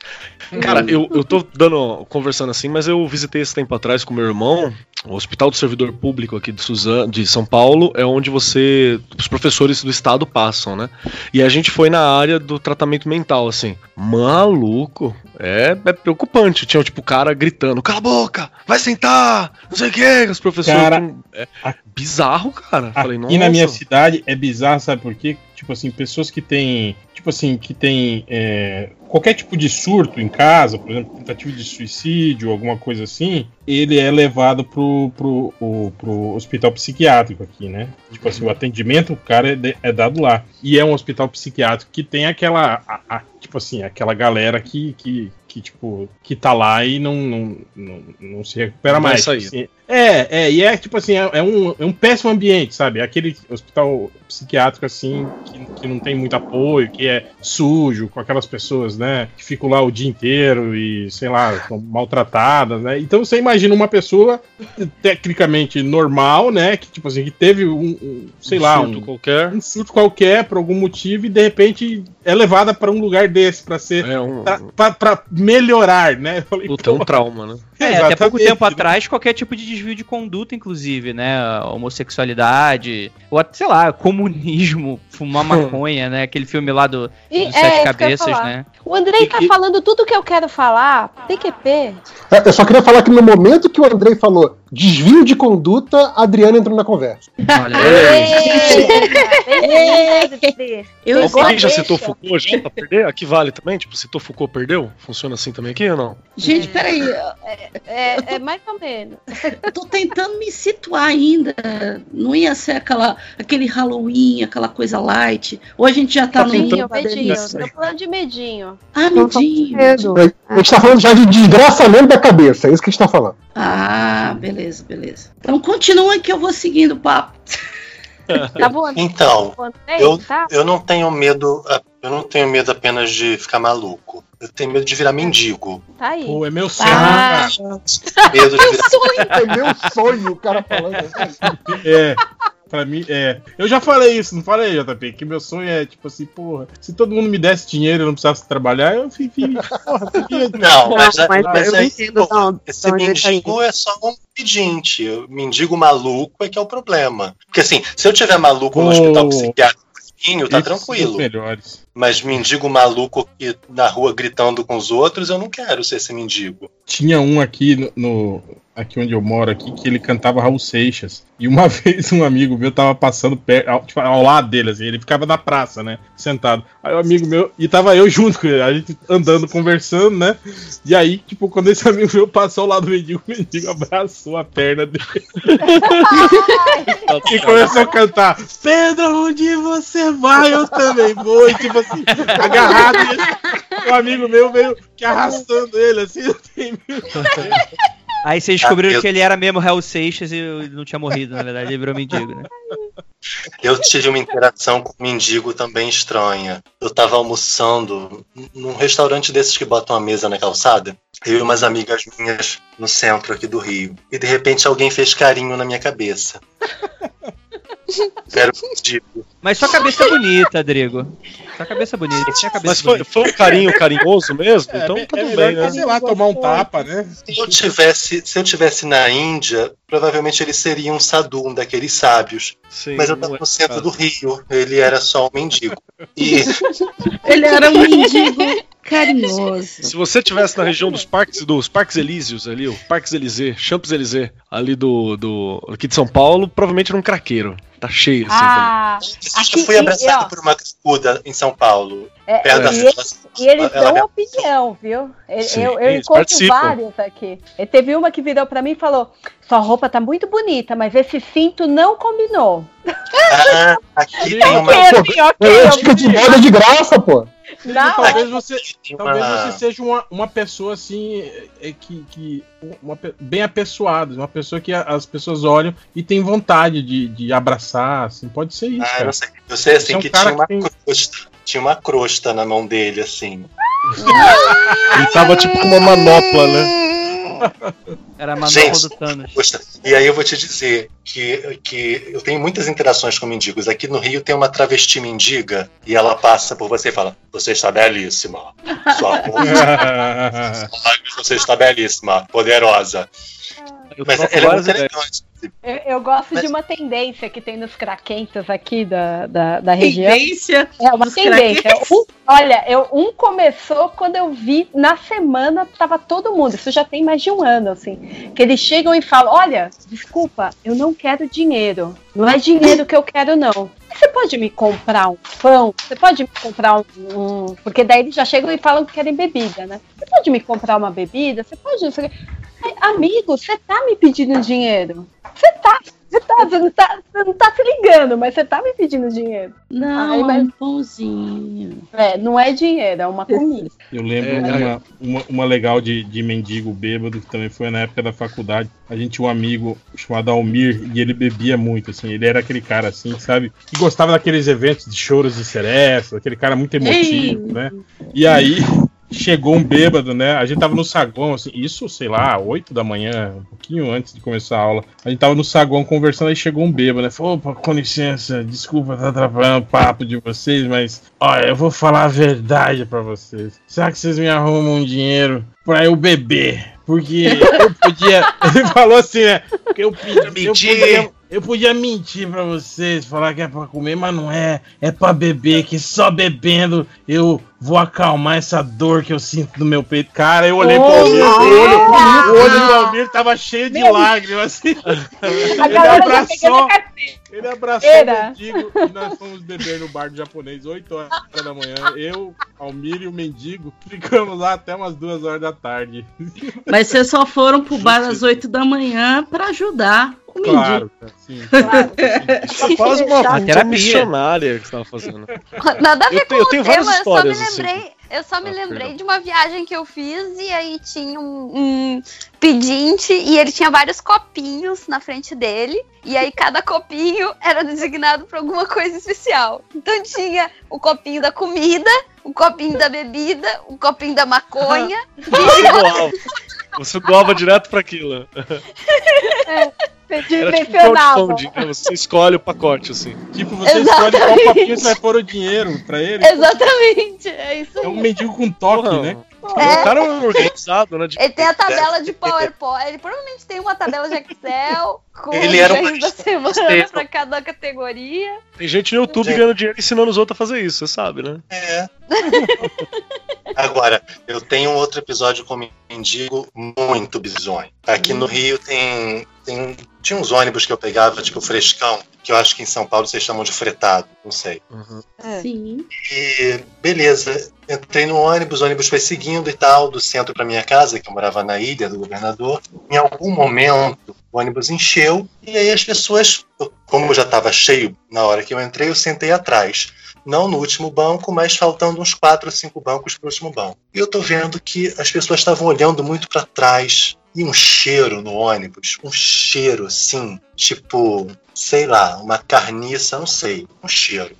Cara, eu, eu tô dando, conversando assim, mas eu visitei esse tempo atrás com meu irmão. O Hospital do Servidor Público aqui de, Suzano, de São Paulo é onde você. Os professores do estado passam, né? E a gente foi na área do tratamento mental, assim. Maluco. É, é preocupante. Tinha, tipo, o cara gritando: Cala a boca! Vai sentar! Não sei o que, os professores. Cara, é bizarro, cara. Falei, Aqui na minha "Nossa." cidade é bizarro, sabe por quê? Tipo assim, pessoas que têm. Tipo assim, que tem é, qualquer tipo de surto em casa, por exemplo, tentativa de suicídio, alguma coisa assim, ele é levado pro, pro, pro hospital psiquiátrico aqui, né? Tipo assim, o atendimento, o cara é, de- é dado lá. E é um hospital psiquiátrico que tem aquela. a- a- tipo assim, aquela galera que, que, que, tipo, que tá lá e não, não, não, não se recupera Não mais. sair. Tipo assim, é, é, e é tipo assim, é, é um, é um péssimo ambiente, sabe? Aquele hospital psiquiátrico, assim, que, que não tem muito apoio, que é sujo, com aquelas pessoas, né, que ficam lá o dia inteiro e, sei lá, são maltratadas, né? Então você imagina uma pessoa tecnicamente normal, né, que, tipo assim, que teve um, um, sei Um lá, surto um, qualquer. um surto qualquer por algum motivo e de repente é levada para um lugar desse, para ser. É um. Pra melhorar, né? Eu falei, Puta, é um trauma, né? É, até pouco tempo né? atrás, qualquer tipo de desvio de conduta, inclusive, né? A Homossexualidade, ou até, sei lá, comunismo, fumar maconha, né? Aquele filme lá do, E- dos é, Sete Cabeças, né? O Andrei tá E- falando tudo que eu quero falar. PQP. É, Eu só queria falar que no momento que o Andrei falou desvio de conduta, Adriana entrou na conversa. Olha, Eu Alguém já citou Foucault já pra perder? Aqui vale também? Tipo, citou Foucault, perdeu? Funciona assim também aqui ou não? Gente, peraí, É, é mais ou menos. tô tentando me situar ainda. Não ia ser aquela, aquele Halloween, aquela coisa light. Ou a gente já tá, Tá no. Medinho, medinho. delícia. Tô falando de medinho. Ah, de medinho. A gente tá falando já de desgraçamento da cabeça, é isso que a gente tá falando. Ah, beleza, beleza. Então continua que eu vou seguindo o papo. Tá bom, Andrei? Então, O Andrei, eu, tá? eu não tenho medo. Eu não tenho medo apenas de ficar maluco. Eu tenho medo de virar mendigo. Tá aí. Pô, é meu sonho, Ah. Medo de virar É meu sonho o cara falando assim. É. Pra mim, é. Eu já falei isso, não falei, JP? Que meu sonho é, tipo assim, porra, se todo mundo me desse dinheiro e eu não precisasse trabalhar, eu fiquei. Porra, fiquei- Não, mas, Não, mas mas eu não aí, entendo pô, não, esse mendigo é só um pedinte. O mendigo maluco é que é o problema. Porque assim, se eu tiver maluco no hospital psiquiátrico, tá Esses tranquilo. Mas mendigo maluco que na rua gritando com os outros, eu não quero ser esse mendigo. Tinha um aqui no, no- aqui onde eu moro aqui que ele cantava Raul Seixas. E uma vez um amigo meu tava passando perto, ao, tipo, ao lado dele, assim, ele ficava na praça, né? Sentado. Aí o amigo meu, e tava eu junto com ele, a gente andando, conversando, né? E aí, tipo, quando esse amigo meu passou ao lado do mendigo, o mendigo abraçou a perna dele e começou a cantar: Pedro, onde você vai? Eu também vou. E tipo assim, agarrado. E o amigo meu veio que arrastando ele, assim, eu tenho Aí vocês descobriram Ah, eu- que ele era mesmo Hell Seixas e não tinha morrido, na verdade, ele virou mendigo, né? Eu tive uma interação com um mendigo também estranha. Eu tava almoçando num restaurante desses que botam a mesa na calçada. Eu e umas amigas minhas no centro aqui do Rio. E de repente alguém fez carinho na minha cabeça. Era um mendigo. Mas sua cabeça é bonita, Drigo. Sua cabeça é bonita. Tinha cabeça Mas foi, bonita. foi um carinho carinhoso mesmo? então é, tudo é bem, né? sei lá, tomar um tapa, né? Se eu tivesse, se eu tivesse na Índia, provavelmente ele seria um sadhu, um daqueles sábios. Sim, Mas eu tava é, no centro do Rio, ele era só um mendigo. E ele era um mendigo carinhoso. Se você tivesse na região dos parques dos parques Elíseos ali, o Parques Elysée, Champs Elysée, ali do, do aqui de São Paulo, provavelmente era um craqueiro. Tá cheio assim. Ah, eu Aqui- fui e- abraçado e, por uma cracuda em São Paulo. é, Perto da e, eles, e eles ela- dão opinião, viu? Eu, Sim, eu, eu encontro participam. vários aqui. E teve uma que virou pra mim e falou: Sua roupa tá muito bonita, mas esse cinto não combinou. Ah, aqui tem uma. Ok, ok, É, eu dica de moda de graça, pô. Não, talvez você, tem talvez uma- você seja uma, uma pessoa assim, é, que, que uma bem apessoada, uma pessoa que as pessoas olham e tem vontade de, de abraçar assim, pode ser isso, Ah, eu cara. não sei. Eu sei assim é um que tinha uma, tem- crosta, tinha uma crosta na mão dele, assim. Ele tava tipo com uma manopla, né? Era a Gente, do Thanos. Poxa, e aí eu vou te dizer que, que eu tenho muitas interações com mendigos. Aqui no Rio tem uma travesti mendiga e ela passa por você e fala: Você está belíssima. Sua você está belíssima, poderosa. Eu Mas ela é muito elegante. Eu, eu gosto Mas- de uma tendência que tem nos craquentos aqui da, da, da região. Tendência É uma dos tendência. Um- olha, eu, um começou quando eu vi na semana, tava todo mundo. Isso já tem mais de um ano, assim. Que eles chegam e falam: Olha, desculpa, eu não quero dinheiro. Não é dinheiro que eu quero, não. Você pode me comprar um pão? Você pode me comprar um. um- Porque daí eles já chegam e falam que querem bebida, né? Você pode me comprar uma bebida? Você pode. Amigo, você tá me pedindo dinheiro? Você tá. Você tá, você não tá, você não tá se ligando, mas você tá me pedindo dinheiro. Não, Ai, é mas- um pãozinho. É, não é dinheiro, é uma comida. Eu lembro É, uma, uma, uma legal de, de mendigo bêbado, que também foi na época da faculdade. A gente tinha um amigo chamado Almir e ele bebia muito, assim. Ele era aquele cara, assim, sabe? Que gostava daqueles eventos de choros e seresta, aquele cara muito emotivo, Ei. né? E aí chegou um bêbado, né? A gente tava no saguão, assim, isso, sei lá, 8 da manhã, um pouquinho antes de começar a aula. A gente tava no saguão conversando, aí chegou um bêbado, né? Falou, opa, com licença, desculpa tá atrapalhando o papo de vocês, mas, olha, eu vou falar a verdade pra vocês. Será que vocês me arrumam um dinheiro pra eu beber? Porque eu podia. Ele falou assim, né? Porque eu, pedi- eu podia, eu podia mentir pra vocês, falar que é pra comer, mas não é. É pra beber, que só bebendo eu vou acalmar essa dor que eu sinto no meu peito. Cara, eu olhei pro Almir, o olho, o olho do Almir tava cheio de lágrimas, assim. A Ele abraçou, ele abraçou Era. o mendigo e nós fomos beber no bar do japonês 8 horas da manhã. Eu, Almir e o mendigo ficamos lá até umas 2 horas da tarde. Mas vocês só foram pro bar às 8 da manhã pra ajudar o mendigo. Claro, sim. Claro. É quase uma, Uma uma terapia. missionária que você tava fazendo. Nada a ver Eu tenho- eu com tenho o várias histórias, assim. Lembrei. Eu só me Ah, lembrei perdão. de uma viagem que eu fiz e aí tinha um, um pedinte e ele tinha vários copinhos na frente dele e aí cada copinho era designado para alguma coisa especial. Então tinha o copinho da comida, o copinho da bebida, o copinho da maconha. Você doava direto pra aquilo. Você Era tipo crowdfunding, né? Você escolhe o pacote, assim. Tipo, você Exatamente. escolhe qual copinho você vai pôr o dinheiro pra ele. Exatamente, é isso É um mendigo com toque, Porra, né? O cara é organizado, né? Ele tem a tabela de PowerPoint, ele provavelmente tem uma tabela de Excel com Ele era um da semana besteiro. para cada categoria. Tem gente no YouTube ganhando dinheiro ensinando os outros a fazer isso, você sabe, né? É. Agora, eu tenho um outro episódio com mendigo muito bizonho. Aqui no Rio tem, tem. Tinha uns ônibus que eu pegava, tipo frescão, que eu acho que em São Paulo vocês chamam de fretado, não sei. Sim. E beleza, entrei no ônibus, o ônibus foi seguindo e tal, do centro para minha casa, que eu morava na ilha do governador. Em algum momento, o ônibus encheu e aí as pessoas, eu- como já estava cheio na hora que eu entrei, eu sentei atrás. Não no último banco, mas faltando uns quatro ou cinco bancos para o último banco. E eu tô vendo que as pessoas estavam olhando muito para trás e um cheiro no ônibus, um cheiro assim, tipo, sei lá, uma carniça, não sei, um cheiro.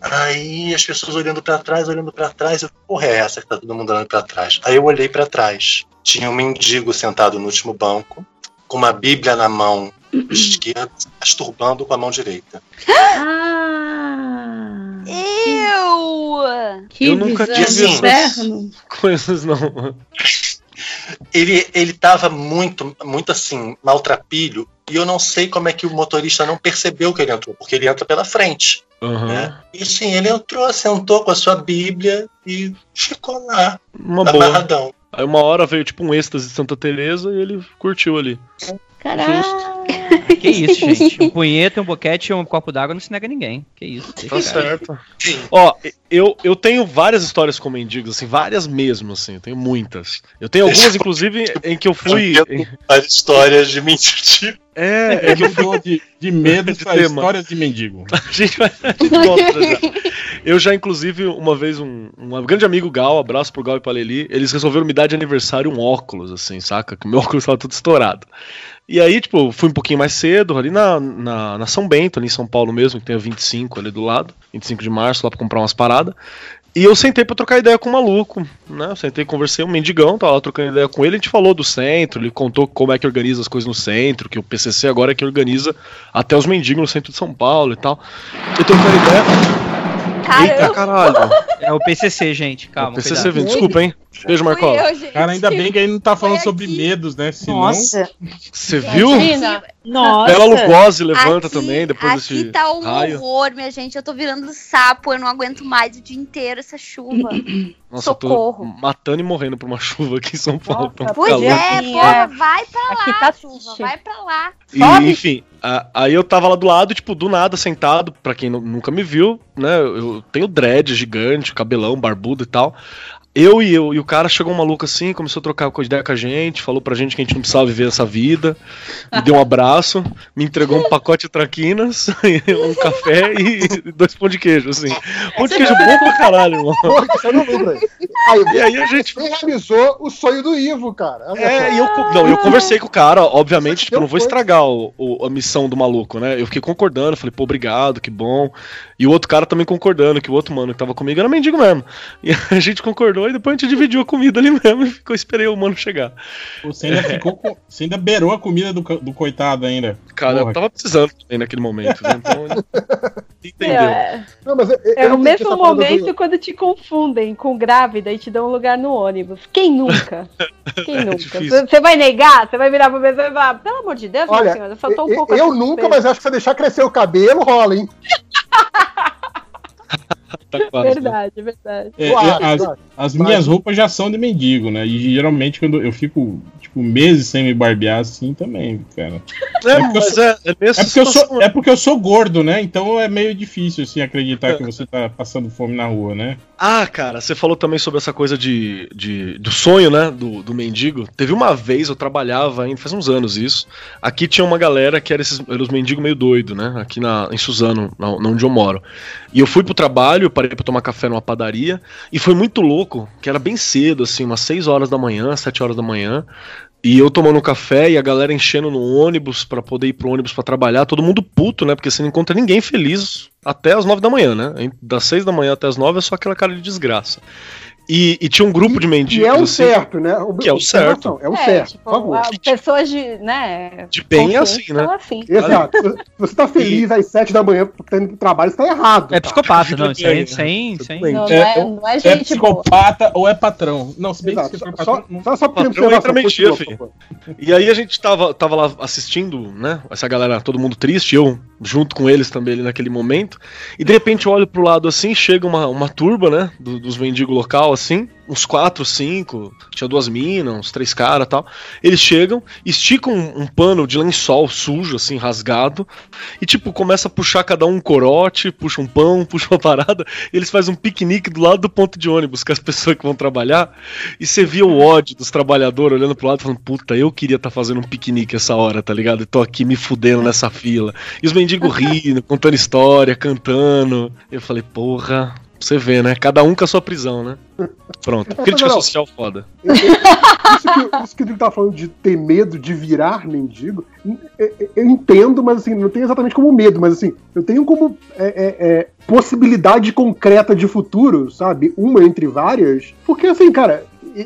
Aí as pessoas olhando pra trás, olhando pra trás, eu, porra, é essa que tá todo mundo olhando pra trás? Aí eu olhei pra trás. Tinha um mendigo sentado no último banco, com uma Bíblia na mão esquerda, masturbando com a mão direita. Ah, Eu! que Eu nunca tive inferno. Coisas não. Ele, ele tava muito, muito assim, maltrapilho, e eu não sei como é que o motorista não percebeu que ele entrou, porque ele entra pela frente. Aham. Né? E sim, ele entrou, sentou com a sua Bíblia e ficou lá, Uma boa. amarradão. Aí uma hora veio tipo um êxtase de Santa Teresa e ele curtiu ali. Caraca. Que isso, gente. Um punheta, um boquete e um copo d'água não se nega a ninguém. Que isso. Tá certo. Ó, eu, eu tenho várias histórias com mendigos, assim, várias mesmo, assim, eu tenho muitas. Eu tenho algumas, inclusive, em que eu fui. As histórias de mentir. É, é que eu fui. de, de medo De histórias de mendigo. A gente vai. A gente volta já. Eu já, inclusive, uma vez, um, um grande amigo Gal, abraço pro Gal e pra Leli, eles resolveram me dar de aniversário um óculos, assim, saca? Que meu óculos tava tudo estourado. E aí, tipo, fui um pouquinho mais cedo, ali na, na, na São Bento, ali em São Paulo mesmo, que tem o 25 ali do lado, 25 de março, lá pra comprar umas paradas. E eu sentei pra trocar ideia com o maluco, né? Eu sentei, conversei, um mendigão, tava lá trocando ideia com ele, a gente falou do centro, ele contou como é que organiza as coisas no centro, que o PCC agora é que organiza até os mendigos no centro de São Paulo e tal. Eu trocando ideia. Eita caralho! É o PCC, gente, calma. O PCC cuidado. vem, desculpa, hein? Beijo, Marcola. Cara, ainda bem que ele não tá falando sobre medos, né? Senão... Nossa. Você viu? Imagina. Nossa. Bela Lugosi levanta Aqui- também, depois Aqui desse tá um raio. horror, minha gente. Eu tô virando sapo, eu não aguento mais o dia inteiro essa chuva. Nossa, eu tô Socorro. matando e morrendo por uma chuva aqui em São Paulo. Tá um Pois calor. é, porra, é. vai pra Aqui lá, tá chuva, vai pra lá. E, enfim, aí eu tava lá do lado, tipo, do nada, sentado, pra quem nu- nunca me viu, né? Eu tenho dread gigante, cabelão, barbudo e tal. Eu e, eu e o cara chegou um maluco assim, começou a trocar ideia com a gente, falou pra gente que a gente não precisava viver essa vida, me deu um abraço, me entregou um pacote de traquinas, um café e dois pão de queijo, assim. Pão de queijo bom pra caralho. Porra, você não lembra aí. E aí a gente realizou o sonho do Ivo, cara. É, e eu, não, eu conversei com o cara, obviamente, tipo, eu não vou estragar o, o- a missão do maluco, né? Eu fiquei concordando, falei, pô, obrigado, que bom. E o outro cara também concordando, que o outro mano que tava comigo era mendigo mesmo. E a gente concordou e depois a gente dividiu a comida ali mesmo e ficou, esperei o mano chegar. Você ainda ficou com- Você ainda beirou a comida do, do coitado ainda. Cara, Porra. eu tava precisando também naquele momento, né? Então, entendeu? É, Não, mas eu- é eu o mesmo momento do- quando te confundem com grávida e te dão um lugar no ônibus. Quem nunca? Quem nunca? É. Você vai negar? Você vai virar pra pessoa e falar, pelo amor de Deus, minha Olha, senhora, eu só tô um eu, pouco eu aqui nunca, suspeita." mas acho que se você deixar crescer o cabelo, rola, hein? Tá quase, né? Verdade, verdade. É, Claro, é, as, claro. as minhas roupas já são de mendigo, né? E geralmente quando eu fico, tipo, meses sem me barbear assim também, cara. É, porque eu mas é, é É porque, eu sou, é porque eu sou gordo, né? Então é meio difícil, assim, acreditar que você tá passando fome na rua, né? Ah, cara, você falou também sobre essa coisa de, de do sonho, né, do, do mendigo. Teve uma vez, eu trabalhava ainda, faz uns anos isso. Aqui tinha uma galera que era esses, eram os mendigos meio doido, né, aqui na, em Suzano, na, onde eu moro. E eu fui pro trabalho, parei pra tomar café numa padaria, e foi muito louco, que era bem cedo, assim, umas 6 horas da manhã, 7 horas da manhã. E eu tomando café e a galera enchendo no ônibus pra poder ir pro ônibus pra trabalhar, todo mundo puto, né? Porque você não encontra ninguém feliz até as nove da manhã, né? Das seis da manhã até as nove é só aquela cara de desgraça. E, e tinha um grupo de Que mendigos. é o assim, certo, né? Que é o certo. É o certo, tipo, por favor. a- pessoas de, né, De bem é assim, né? assim. Exato. Se você tá feliz às sete da manhã indo pro trabalho, você tá errado. É tá? psicopata, não. Isso aí, isso aí, isso aí. bem. Não, não É, é, não é É gente boa. psicopata ou é patrão? Não, se bem que se Só, patrão. só, não- só, só Patrão entra observação, mentia, continua, filho. E aí a gente tava, tava lá assistindo, né? Essa galera, todo mundo triste, eu junto com eles também ali naquele momento. E de repente eu olho pro lado assim, chega uma, uma turba, né? do- dos mendigos local, assim. Uns quatro, cinco, tinha duas minas, uns três caras tal. Eles chegam, esticam um, um pano de lençol sujo, assim, rasgado, e tipo, começa a puxar cada um um corote, puxa um pão, puxa uma parada, e eles fazem um piquenique do lado do ponto de ônibus com as pessoas que vão trabalhar, e você via o ódio dos trabalhadores olhando pro lado falando, puta, eu queria estar fazendo um piquenique essa hora, tá ligado? E tô aqui me fudendo nessa fila. E os mendigos rindo, contando história, cantando. Eu falei, porra, você vê, né? Cada um com a sua prisão, né? Pronto. Crítica não. social foda. Isso que, isso que ele tá falando de ter medo de virar mendigo, eu, eu- eu entendo, mas assim, não tenho exatamente como medo, mas assim, eu tenho como é, é, é, possibilidade concreta de futuro, sabe? Uma entre várias, porque assim, cara,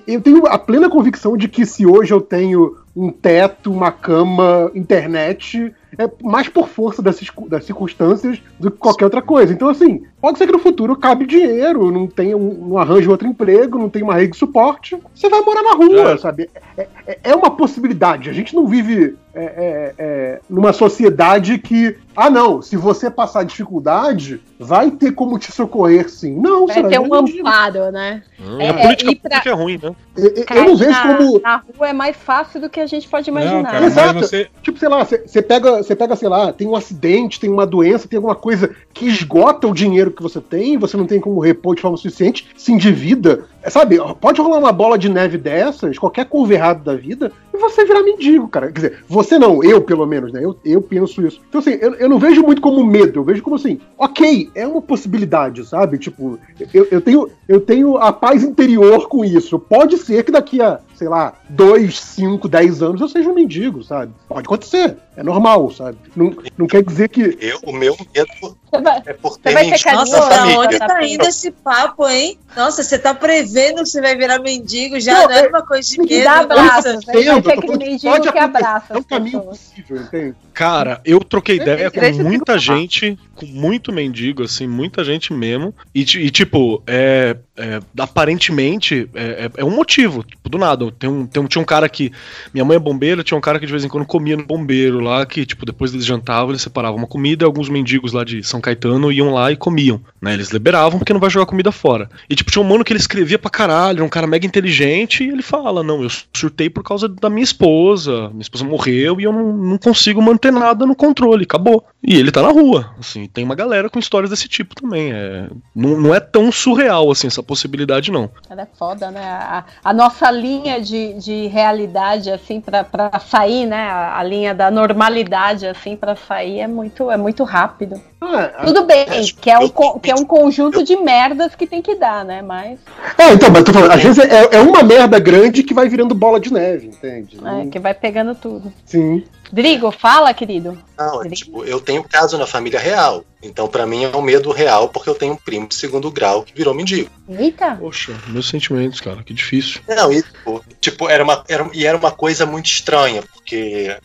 eu tenho a plena convicção de que se hoje eu tenho um teto, uma cama, internet, é mais por força das, circu- das circunstâncias do que qualquer outra coisa. Então, assim, pode ser que no futuro cabe dinheiro, não tenha um, não arranje outro emprego, não tem uma rede de suporte, você vai morar na rua, Já. sabe? É, é- é uma possibilidade. A gente não vive é, é, é, numa sociedade que, ah, não, se você passar dificuldade, vai ter como te socorrer sim. Não, Vai será ter um que- amparo, né? Hum, É, a política pra- é ruim, né? Eu, eu- não vejo na, como. na rua é mais fácil do que a gente pode Não, imaginar. cara, Exato. você. Tipo, sei lá, você pega, você pega, sei lá, tem um acidente, tem uma doença, tem alguma coisa que esgota o dinheiro que você tem, você não tem como repor de forma suficiente, se endivida. É, Sabe, pode rolar uma bola de neve dessas, qualquer curva errada da vida, e você virar mendigo, cara. Quer dizer, você não, eu pelo menos, né? Eu, eu penso isso. Então, assim, eu, eu não vejo muito como medo, eu vejo como assim, ok, é uma possibilidade, sabe? Tipo, eu, eu, tenho, eu tenho a paz interior com isso. Pode ser que daqui a, sei lá, 2, 5, 10 anos eu seja um mendigo, sabe? Pode acontecer. É normal, sabe? Não, não quer dizer que. Eu, o meu medo vai, é por Você ter vai ser carinhoso? Pra onde tá indo esse papo, hein? Nossa, você tá prevendo que você vai virar mendigo já, Não, não é uma coisa de Que medo. dá abraços, nossa. né? Vai tô aquele mendigo pode que abraça É um caminho possível, entende? Cara, eu troquei ideia com muita gente, com muito mendigo, assim, muita gente mesmo. E, e, tipo, é, é, aparentemente é, é- é um motivo, tipo, do nada. Tem um, tem um, tinha um cara que. Minha mãe é bombeira, tinha um cara que de vez em quando comia no bombeiro lá, que, tipo, depois eles jantavam, eles separavam uma comida e alguns mendigos lá de São Caetano iam lá e comiam. Né? Eles liberavam porque não vai jogar comida fora. E, tipo, tinha um mano que ele escrevia pra caralho, um cara mega inteligente, e ele fala: Não, eu surtei por causa da minha esposa, minha esposa morreu e eu não, não consigo manter nada no controle, acabou. E ele tá na rua, assim, tem uma galera com histórias desse tipo também. É, não, não é tão surreal, assim, essa possibilidade, não. É foda, né? A, a nossa linha de, de realidade, assim, pra sair, né? A, a linha da normalidade, assim, pra sair é muito, é muito rápido. Ah, Tudo bem, que é, um, que é um conjunto de merdas que tem que dar, né? Mas É, então, mas eu tô falando, às vezes é, é uma merda grande que vai virando bola de neve, entende? é, que vai pegando tudo. Sim. Drigo, fala, querido. Não, é, tipo, eu tenho caso na família real. Então, pra mim, é um medo real, porque eu tenho um primo de segundo grau que virou mendigo. Eita! Poxa, meus sentimentos, cara, que difícil. Não, e tipo, tipo, era, uma, era, e era uma coisa muito estranha, porque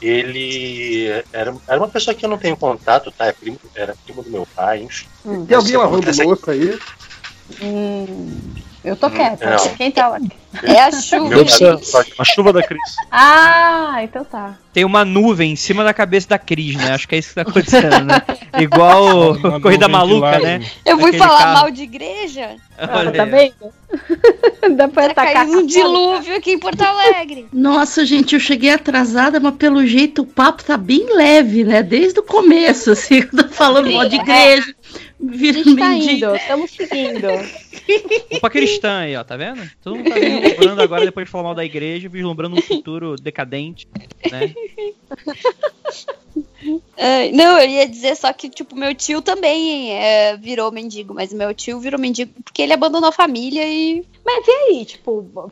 ele era, era uma pessoa que eu não tenho contato, tá? É primo, era primo do meu pai, enfim. Hum. Tem alguém lavando Acontece- louça aí? Hum, eu tô quieta. não. Quem tá lá? É a chuva. Ser a chuva da Cris. Ah, então tá. Tem uma nuvem em cima da cabeça da Cris, né? Acho que é isso que tá acontecendo, né? Igual Uma Corrida Maluca, né? Eu fui Aquele falar carro. mal de igreja. Olha tá vendo? Dá pra Tá atacar caindo um dilúvio aqui em Porto Alegre. Nossa, gente, eu cheguei atrasada, mas pelo jeito o papo tá bem leve, né? Desde o começo, assim, tô falando mal de igreja, A vira gente tá mendigo. indo, estamos seguindo. Opa cristã aí, ó, tá vendo? Todo mundo tá vislumbrando agora, depois de falar mal da igreja, vislumbrando um futuro decadente, né? É, não, eu ia dizer só que, tipo, meu tio também é, virou mendigo, mas meu tio virou mendigo porque ele abandonou a família e. Mas e aí, tipo,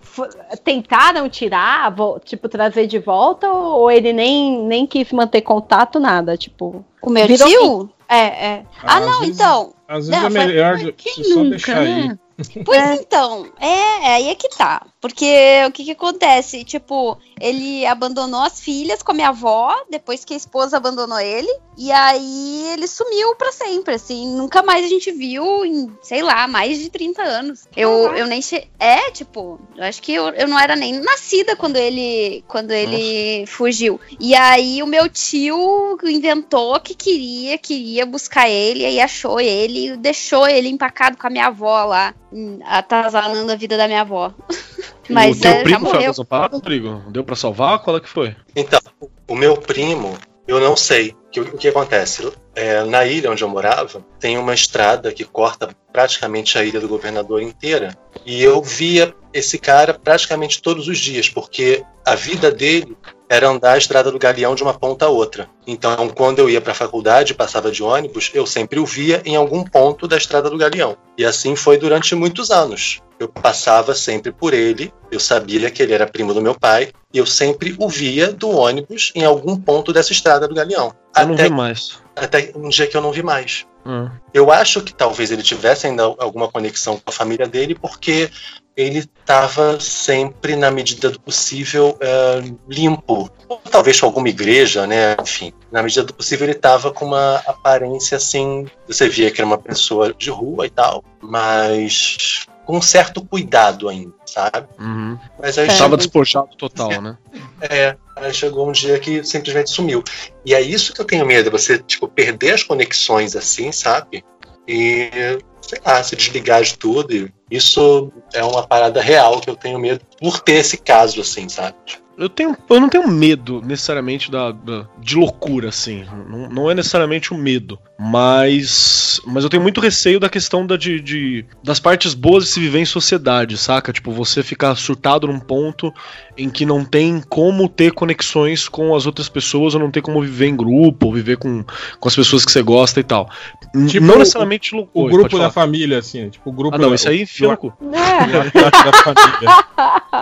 tentaram tirar, tipo, trazer de volta ou ou ele nem, nem quis manter contato, nada? Tipo, O meu Virou tio? É, é. Ah, Às não, vezes- então. Às vezes Não, é melhor Mas só nunca, deixar aí. né? Pois então, é, é aí é que tá. Porque o que que acontece? Tipo, ele abandonou as filhas com a minha avó, depois que a esposa abandonou ele, e aí ele sumiu pra sempre, assim, nunca mais a gente viu em, sei lá, mais de 30 anos. Eu, eu nem che... É, tipo, eu acho que eu, eu não era nem nascida quando ele quando ele fugiu. E aí o meu tio inventou que queria, queria buscar ele, aí achou ele e deixou ele empacado com a minha avó lá, hum, atazanando a vida da minha avó. Mas o teu é, primo foi desamparado, Rodrigo? Deu pra salvar? Qual é que foi? Então, o meu primo, eu não sei. Que- O que acontece? É, na ilha onde eu morava, tem uma estrada que corta praticamente a ilha do governador inteira. E eu via esse cara praticamente todos os dias, porque a vida dele era andar a estrada do Galeão de uma ponta a outra. Então, quando eu ia para a faculdade, passava de ônibus, eu sempre o via em algum ponto da estrada do Galeão. E assim foi durante muitos anos. Eu passava sempre por ele, eu sabia que ele era primo do meu pai, e eu sempre o via do ônibus em algum ponto dessa estrada do Galeão. Eu não Até, vi mais. Até um dia que eu não vi mais. Ah. Eu acho que talvez ele tivesse ainda alguma conexão com a família dele, porque ele estava sempre, na medida do possível, eh, limpo. Ou talvez com alguma igreja, né? Enfim, na medida do possível ele estava com uma aparência assim. Você via que era uma pessoa de rua e tal, mas com um certo cuidado ainda, sabe? Uhum. Mas aí Tava despojado total, né? é, aí chegou um dia que simplesmente sumiu. E é isso que eu tenho medo, você, tipo, perder as conexões assim, sabe? E, sei lá, se desligar de tudo e Isso é uma parada real que eu tenho medo por ter esse caso, assim, sabe? Eu, tenho, eu não tenho medo necessariamente da, da- de loucura, assim. Não, não é necessariamente o medo. Mas. Mas eu tenho muito receio da questão da, de, de- das partes boas de se viver em sociedade, saca? Tipo, você ficar surtado num ponto em que não tem como ter conexões com as outras pessoas, ou não tem como viver em grupo, ou viver com, com as pessoas que você gosta e tal. Tipo não o- necessariamente O loucura. grupo da família, assim, tipo o grupo Ah, não, da, isso aí enfia cu. da família.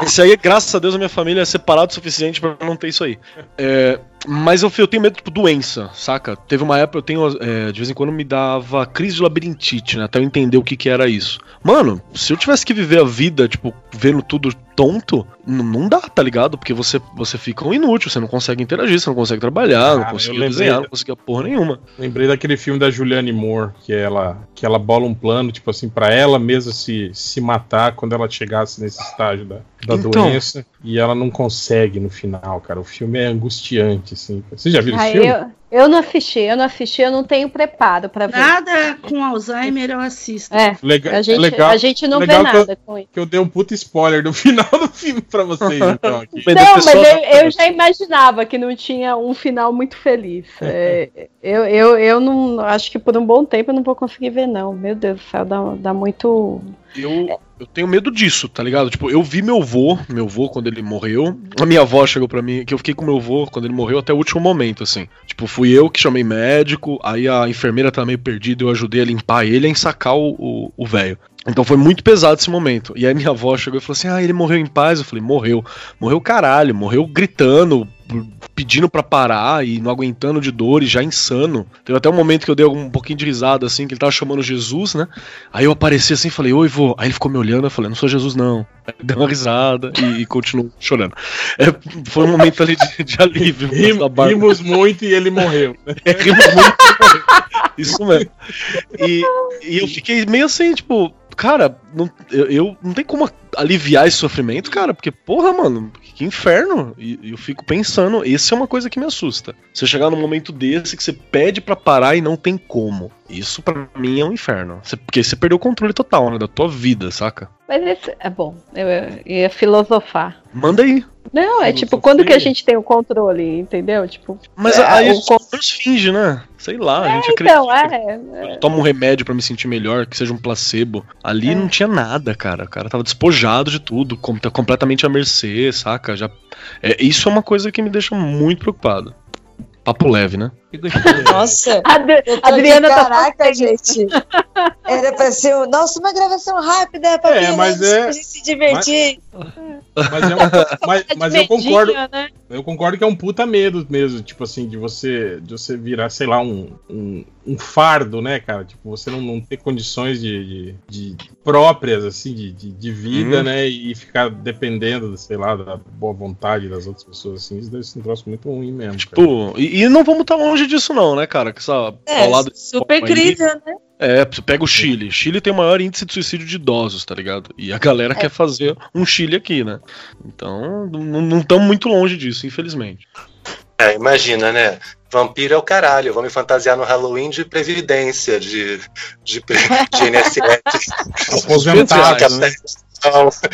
Esse aí, graças a Deus, a minha família é separada o suficiente pra não ter isso aí. É, mas eu, eu tenho medo, tipo, doença, saca? Teve uma época, eu tenho, é, de vez em quando me dava crise de labirintite, né? Até eu entender o que que era isso. Mano, se eu tivesse que viver a vida, tipo, vendo tudo tonto, não dá, tá ligado? Porque você, você fica um inútil, você não consegue interagir, você não consegue trabalhar, não Cara, eu consegue desenhar, não consegue porra nenhuma. Lembrei daquele filme da Julianne Moore, que ela, que ela bola um plano, tipo assim, pra ela mesma se, se matar quando ela chegasse nesse estágio da, da Então. doença. E ela não consegue no final, cara. O filme é angustiante, assim. Você já viu Ah, esse filme? eu, eu não assisti, eu não assisti, eu não tenho preparo pra ver. Nada com Alzheimer eu assisto. É, Lega- a gente, legal- a gente não vê legal que eu- nada com isso. Que eu dei um puta spoiler do final do filme pra vocês, então. Aqui. Não, mas eu, eu já imaginava que não tinha um final muito feliz. É, eu, eu, eu não acho que por um bom tempo eu não vou conseguir ver, não. Meu Deus do céu, dá, dá muito. Eu, eu tenho medo disso, tá ligado? Tipo, eu vi meu vô, meu vô quando ele morreu. A minha avó chegou pra mim, que eu fiquei com meu vô quando ele morreu até o último momento, assim. Tipo, fui eu que chamei médico, aí a enfermeira tava meio perdida, eu ajudei a limpar ele e a ensacar o- velho. Então foi muito pesado esse momento. E aí minha avó chegou e falou assim: Ah, ele morreu em paz. Eu falei: Morreu. Morreu caralho, morreu gritando, pedindo pra parar e não aguentando de dor e já insano. Teve até um momento que eu dei um pouquinho de risada, assim, que ele tava chamando Jesus, né? Aí eu apareci assim e falei: Oi, vô. Aí ele ficou me olhando, eu falei: Não sou Jesus, não. Aí deu uma risada e, e continuou chorando. É, foi um momento ali de, de alívio. Rim-. Rimos muito e ele morreu. né? É, rimos muito. Isso mesmo. E, e eu fiquei meio assim, tipo, cara, não, eu, eu- não tem como aliviar esse sofrimento, cara, porque, porra, mano, que inferno. E eu fico pensando, isso é uma coisa que me assusta. Você chegar num momento desse que você pede pra parar e não tem como. Isso pra mim é um inferno. Você- porque você perdeu o controle total, né, da tua vida, saca? Mas esse, é bom, eu ia filosofar. Manda aí. Não, é Filosofia. tipo, quando que a gente tem o controle, entendeu? Tipo, Mas é, aí o finge, né? Sei lá, a gente então, acredita. é, é. Eu tomo um remédio pra me sentir melhor, que seja um placebo. Ali É. não tinha nada, cara. O cara tava despojado de tudo, com- tá completamente à mercê, saca? Já, é, isso é uma coisa que me deixa muito preocupado. Papo leve, né? Que gostoso. Nossa, Adri- eu tô Adriana aqui, tá caraca, gente. Era pra ser, um- nossa, uma gravação rápida pra É, mas é- a gente se divertir. Mas, é um- mas- mas eu concordo. né? Eu concordo que é um puta medo mesmo, tipo assim, de você, de você virar, sei lá, um, um, um fardo, né, cara? Tipo, você não, não ter condições de, de, de próprias, assim, de, de, de vida, Hum. né? E ficar dependendo, sei lá, da boa vontade das outras pessoas, assim. Isso deve ser um troço muito ruim mesmo. cara. Tipo, e, e não vamos estar longe disso, não, né, cara? Que essa É, paulada de super incrível, né? É, você pega o Chile. Chile tem o maior índice de suicídio de idosos, tá ligado? E a galera É. quer fazer um Chile aqui, né? Então, não estamos muito longe disso, infelizmente. É, imagina, né? Vampiro é o caralho. Eu vou me fantasiar no Halloween de Previdência, de, de, pre- de INSS. Aposentado, capitalização.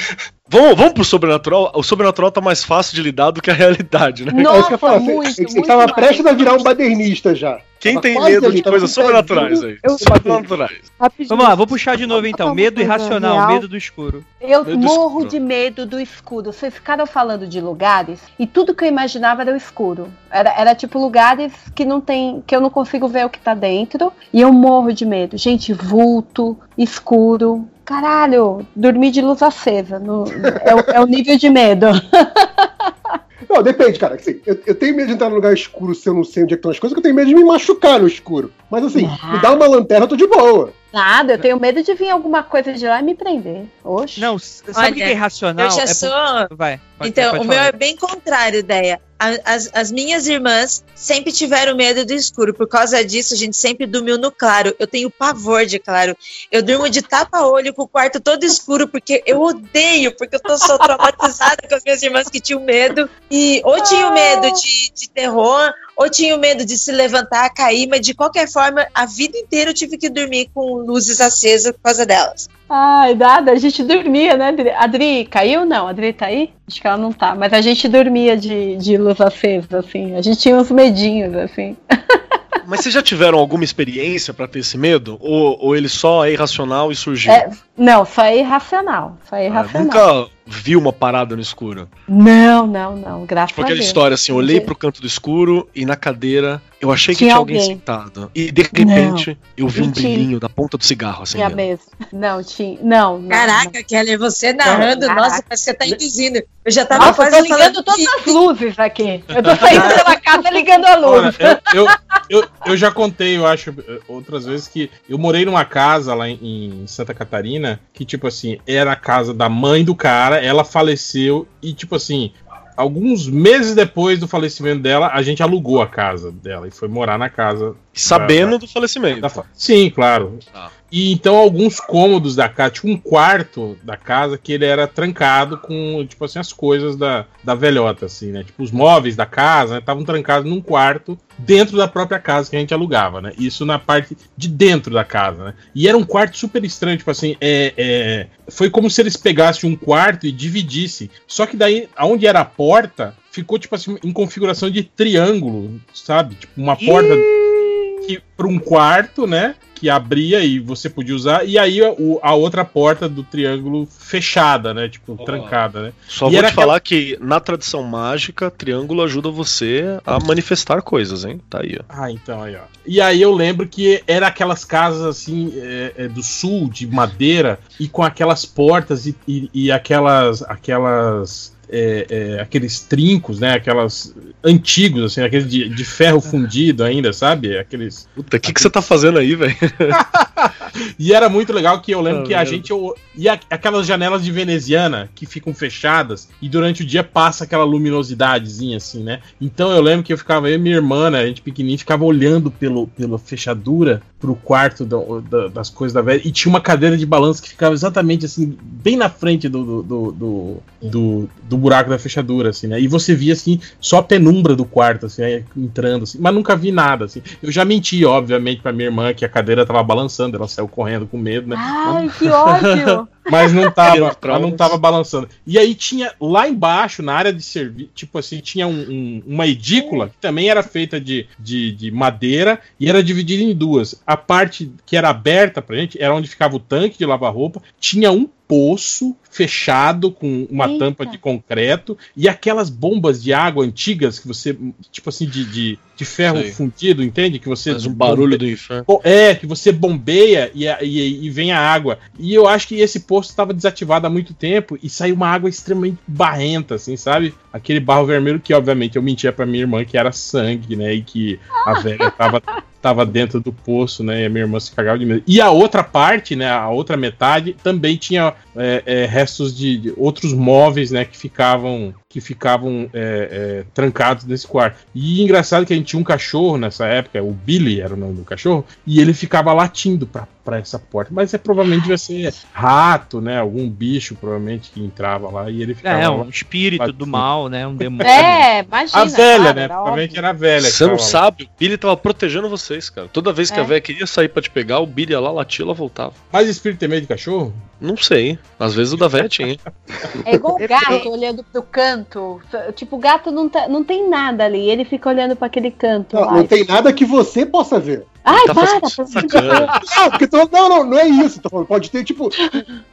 Vamos, vamos pro sobrenatural? O sobrenatural tá mais fácil de lidar do que a realidade, né? É isso que eu falar. muito, Você, você muito tava mais. prestes a virar um badernista já. Quem Tava tem medo ali, de tava coisas sobrenaturais aí? eu Sobrenaturais. Vamos lá, vou puxar de novo então. Medo irracional, real. medo do escuro. Eu Medo do morro escuro. de medo do escuro. Vocês ficaram falando de lugares e tudo que eu imaginava era o escuro. Era, era tipo lugares que não tem, que eu não consigo ver o que tá dentro e eu morro de medo. Gente, vulto, escuro. Caralho, dormir de luz acesa. no- é, é o nível de medo. Não, depende, cara. Assim, eu, eu tenho medo de entrar num lugar escuro se eu não sei onde é que estão as coisas, que eu tenho medo de me machucar no escuro. Mas assim, me dá uma lanterna, eu tô de boa. Nada, eu tenho medo de vir alguma coisa de lá e me prender. Oxe. Não, sabe Olha, o que é irracional? Eu já É por- sou. Vai. pode- Então, pode o meu é bem contrário, ideia. As, as minhas irmãs sempre tiveram medo do escuro. Por causa disso, a gente sempre dormiu no claro. Eu tenho pavor de claro. Eu durmo de tapa-olho com o quarto todo escuro, porque eu odeio, porque eu tô só traumatizada com as minhas irmãs que tinham medo. E ou tinham medo de, de terror, ou tinham medo de se levantar, cair, mas de qualquer forma, a vida inteira eu tive que dormir com luzes acesas por causa delas. Ai, nada, a gente dormia, né, Adri? Adri, caiu? Não, a Adri tá aí? Acho que ela não tá, mas a gente dormia de, de luz acesa, assim. A gente tinha uns medinhos, assim. Mas vocês já tiveram alguma experiência pra ter esse medo? Ou, ou ele só é irracional e surgiu? É, não, só é irracional. Só é Ah, irracional. nunca viu uma parada no escuro? Não, não, não. Graças Tipo a aquela Deus. história assim, eu olhei pro canto do escuro e na cadeira eu achei que Tinha tinha alguém, alguém. sentado. E de repente eu vi um tinha. brilhinho da ponta do cigarro assim. Tinha mesmo. Não, tinha. Não, não. Caraca, Keller, você narrando, Caraca. nossa, parece que você tá induzindo. Eu já tava Nossa, eu quase tô ligando todas as luzes aqui. Eu tô saindo pela casa ligando a Olha, luz. eu, eu, eu, eu já contei, eu acho, outras vezes que eu morei numa casa lá em, em Santa Catarina que, tipo assim, era a casa da mãe do cara, ela faleceu e, tipo assim, alguns meses depois do falecimento dela, a gente alugou a casa dela e foi morar na casa. Sabendo da- do falecimento. da Sim, claro. Tá. E então alguns cômodos da casa, tipo um quarto da casa que ele era trancado com, tipo assim, as coisas da, da velhota, assim, né? Tipo, os móveis da casa estavam trancados num quarto dentro da própria casa que a gente alugava, né? Isso na parte de dentro da casa, né? E era um quarto super estranho, tipo assim, é, é, foi como se eles pegassem um quarto e dividissem. Só que daí, aonde era a porta, ficou, tipo assim, em configuração de triângulo, sabe? Tipo, uma porta que para um quarto, né? Que abria e você podia usar, e aí a, o- a outra porta do triângulo fechada, né? Tipo, trancada, né? Só E vou era te falar que na tradição mágica, triângulo ajuda você a manifestar coisas, hein? Tá aí, ó. Ah, então aí, ó. E aí eu lembro que era aquelas casas assim é, é, do sul, de madeira, e com aquelas portas e, e- e aquelas. aquelas. É, é, aqueles trincos, né? Aquelas antigos, assim, aqueles de, de ferro fundido ainda, sabe? Aqueles. Puta, o que, que você tá fazendo aí, velho? E era muito legal que eu lembro Ah, que a gente. eu- E a- aquelas janelas de veneziana que ficam fechadas e durante o dia passa aquela luminosidadezinha assim, né? Então eu lembro que eu ficava, eu e minha irmã, né, a gente pequenininho, ficava olhando pelo, pela fechadura pro quarto do- da- das coisas da velha e tinha uma cadeira de balanço que ficava exatamente assim, bem na frente do, do, do, do, do- do buraco da fechadura, assim, né? E você via assim, só a penumbra do quarto, assim, aí, entrando, assim, mas nunca vi nada, assim. Eu já menti, obviamente, pra minha irmã que a cadeira tava balançando, ela saiu correndo com medo, né? Ai, que ódio! Mas não tava, ela não tava balançando. E aí tinha lá embaixo, na área de serviço, tipo assim, tinha um- um- uma edícula que também era feita de, de, de madeira e era dividida em duas. A parte que era aberta pra gente era onde ficava o tanque de lavar roupa, tinha um poço fechado com uma Eita. tampa de concreto e aquelas bombas de água antigas que você, tipo assim, de, de, de ferro Sei. fundido, entende? Que você Faz um barulho do inferno. É, que você bombeia e, e, e vem a água. E eu acho que esse poço estava desativado há muito tempo e saiu uma água extremamente barrenta, assim, sabe? Aquele barro vermelho que, obviamente, eu mentia pra minha irmã que era sangue, né? E que a velha tava, tava dentro do poço, né? E a minha irmã se cagava de medo. E a outra parte, né? A outra metade também tinha é, é, restos de, de outros móveis, né? Que ficavam que ficavam é, é, trancados nesse quarto. E engraçado que a gente tinha um cachorro nessa época, o Billy era o nome do cachorro, e ele ficava latindo pra, pra essa porta. Mas é provavelmente devia ser rato, né? Algum bicho, provavelmente, que entrava lá e ele ficava. É, lá. um espírito do mal, né? Um demônio. É, imagina. A velha, claro, né? Provavelmente era a velha. Você não sabe, o Billy tava protegendo vocês, cara. Toda vez que É. a velha queria sair pra te pegar, o Billy ia lá, latia, ela voltava. Mas espírito tem medo de cachorro? Não sei. Às vezes o da velha tinha. É igual o gato olhando pro canto. Tipo, o gato não, tá, não tem nada ali. Ele fica olhando pra aquele canto Não, lá. não tem nada que você possa ver. Ai, Tá para! Deus. Não, porque tô- não, não, não é isso. Tô falando. Pode ter, tipo,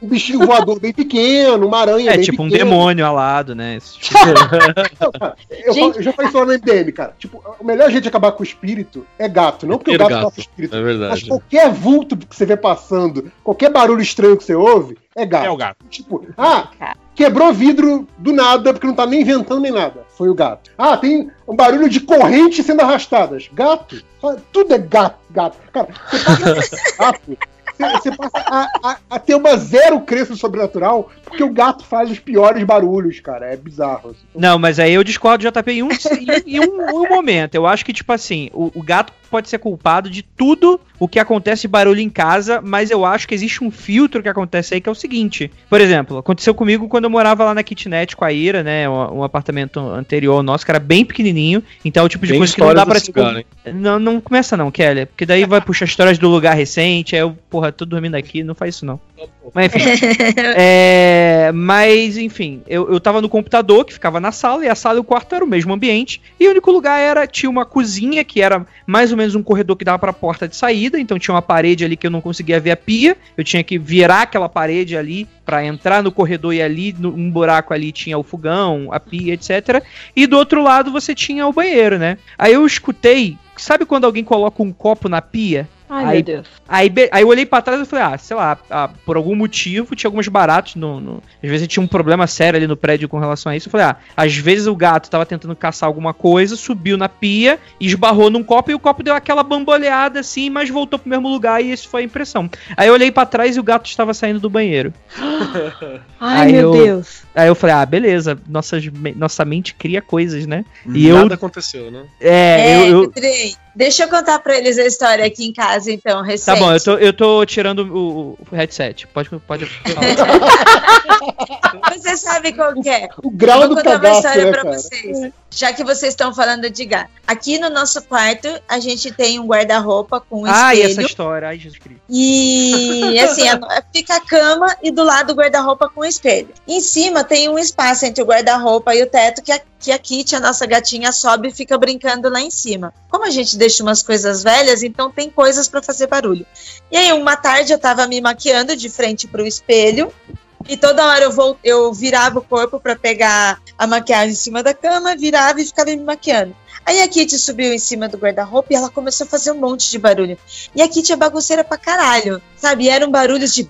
um bichinho voador bem pequeno, uma aranha É bem tipo um demônio alado, né? Esse tipo Não, cara, eu, Gente. falo- eu já falei isso lá no MDM, cara. Tipo, o melhor jeito de acabar com o espírito é gato. Não porque o gato gato. mata o espírito. É Mas verdade. qualquer vulto que você vê passando, qualquer barulho estranho que você ouve, é gato. É o gato. Tipo, ah, quebrou vidro do nada, porque não tá nem inventando nem nada. Foi o gato. Ah, tem um barulho de corrente sendo arrastadas. Gato. Tudo é gato, gato. Cara, você passa gato. Você, você passa a, a- a ter uma zero crença sobrenatural Porque o gato faz os piores barulhos, cara. É bizarro. assim. Não, mas aí eu discordo do JP em um, em, um, um momento. Eu acho que, tipo assim, o, o gato pode ser culpado de tudo o que acontece de barulho em casa, mas eu acho que existe um filtro que acontece aí que é o seguinte. Por exemplo, aconteceu comigo quando eu morava lá na kitnet com a Ira, né? Um, um apartamento anterior nosso, que era bem pequenininho. Então é o tipo de Tem coisa que não dá pra? Não, não começa não, Kelly. Porque daí vai puxar histórias do lugar recente, aí eu, porra, tô dormindo aqui, não faz isso não. Mas enfim. É, mas, enfim, eu, eu tava no computador que ficava na sala, e a sala e o quarto era o mesmo ambiente. E o único lugar era, tinha uma cozinha, que era mais ou menos um corredor que dava pra porta de saída, então tinha uma parede ali que eu não conseguia ver a pia. Eu tinha que virar aquela parede ali pra entrar no corredor e ali, no- um buraco ali tinha o fogão, a pia, etc. E do outro lado você tinha o banheiro, né? Aí eu escutei, sabe quando alguém coloca um copo na pia? Ai, Aí- meu Deus. Aí, aí eu olhei pra trás e falei, ah, sei lá, ah, por algum motivo tinha alguns baratos no, no- Às vezes tinha um problema sério ali no prédio com relação a isso. Eu falei, ah, às vezes o gato tava tentando caçar alguma coisa, subiu na pia, esbarrou num copo e o copo deu aquela bamboleada assim, mas voltou pro mesmo lugar e isso foi a impressão. Aí eu olhei pra trás e o gato estava saindo do banheiro. Ai, Aí meu eu- Deus. Aí eu falei, ah, beleza, nossas, nossa mente cria coisas, né? E Nada eu. aconteceu, né? É, eu. eu- Andrei, deixa eu contar pra eles a história aqui em casa, então, Tá recente. bom, eu tô, eu tô tirando o, o headset. Pode, pode falar. Você sabe qual que é? O grau Eu do vou contar uma cagaço, história né, pra cara? vocês. Já que vocês estão falando de gato. Aqui no nosso quarto, a gente tem um guarda-roupa com um ah, e essa espelho. história. Ai, Jesus Cristo. E assim, fica a cama e do lado o guarda-roupa com espelho. Em cima tem um espaço entre o guarda-roupa e o teto que a, que a Kitty, a nossa gatinha, sobe e fica brincando lá em cima. Como a gente deixa umas coisas velhas, então tem coisas pra fazer barulho. E aí, uma tarde eu tava me maquiando de frente pro espelho. E toda hora eu, vol- eu virava o corpo pra pegar a maquiagem em cima da cama, virava e ficava me maquiando. Aí a Kitty subiu em cima do guarda-roupa e ela começou a fazer um monte de barulho. E a Kitty é bagunceira pra caralho, sabe? E eram barulhos de.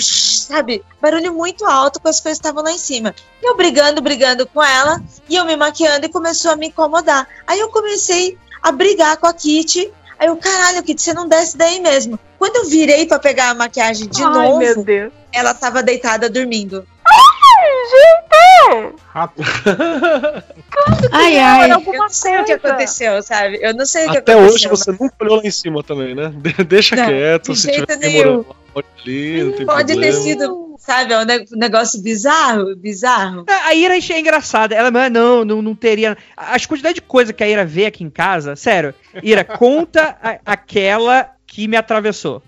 sabe? Barulho muito alto com as coisas estavam lá em cima. E eu brigando, brigando com ela, e eu me maquiando e começou a me incomodar. Aí eu comecei a brigar com a Kitty. Aí eu, caralho, Kitty, você não desce daí mesmo. Quando eu virei pra pegar a maquiagem de Ai, novo, meu Deus. ela tava deitada dormindo. Rato. Ai, ai. Eu não sei o que aconteceu, sabe? Eu não sei o que Até aconteceu. hoje você nunca olhou lá em cima também, né? De- Deixa Não, quieto, de se jeito tiver nenhum. demorando, pode ali, não tem Pode ter sido, sabe, ne- um negócio bizarro, bizarro. A a Ira é engraçada. Ela, mas não, não, não teria. As quantidades de coisa que a Ira vê aqui em casa, sério. Ira, conta a- aquela que me atravessou.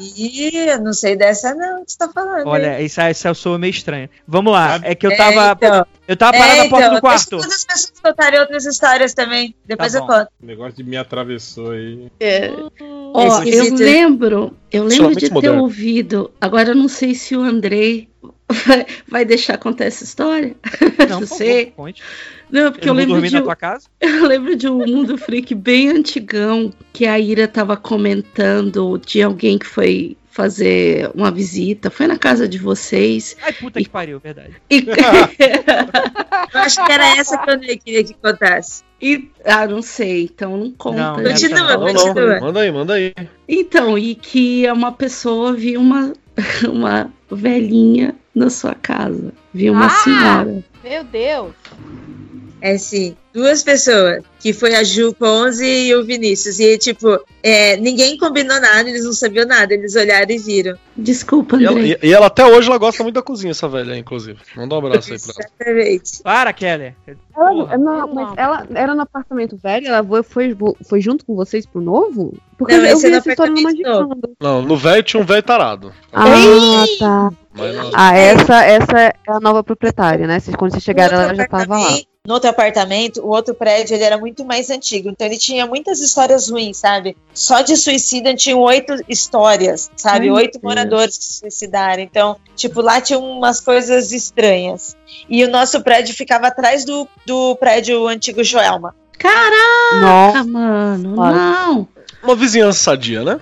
Ih, não sei dessa não que você tá falando. Olha, isso, isso eu sou meio estranho. Vamos lá, é que eu É, tava. então. Eu tava parado É, na porta então, do quarto. Deixa todas as pessoas contarem outras histórias também. Depois Tá eu conto. O negócio de me atravessou aí. Ó, eu Esquisito. lembro, eu lembro Somente de ter moderno. ouvido. Agora eu não sei se o Andrei vai, vai deixar contar essa história. Não, não por sei. favor. Não, porque Eu eu, lembro de, na um- tua casa? eu lembro de um mundo freak bem antigão que a Ira tava comentando de alguém que foi fazer uma visita, foi na casa de vocês. Ai, puta que pariu, verdade. E, Eu acho que era essa que eu nem queria que contasse. e- ah, não sei, então não conta. Não, não, Continua, continua. não, manda aí, manda aí. Então, e que uma pessoa viu uma, uma velhinha na sua casa. Viu uma Ah! senhora. Meu Deus. É sim, duas pessoas, que foi a Ju Ponzi e o Vinícius. E, tipo, é, ninguém combinou nada, eles não sabiam nada, eles olharam e viram. Desculpa, E ela, André. e- e ela até hoje ela gosta muito da cozinha, essa velha, inclusive. Manda um abraço aí pra ela. Exatamente. Para, Kelly. Ela, não, mas ela era no apartamento velho, ela foi, foi, junto com vocês pro novo? Porque Não, eu é vi no essa história. Magicando. Não, no velho tinha um velho tarado. Ah, tá. Mas Ah, essa, essa é a nova proprietária, né? Quando vocês chegaram, ela já tava lá. No outro apartamento, o outro prédio, ele era muito mais antigo. Então ele tinha muitas histórias ruins, sabe? Só de suicídio tinham oito histórias, sabe? Ai, oito Deus. moradores que se suicidaram. Então, tipo, lá tinha umas coisas estranhas. E o nosso prédio ficava atrás do, do prédio antigo Joelma. Caraca, Nossa. mano, não. Uma vizinhança sadia, né?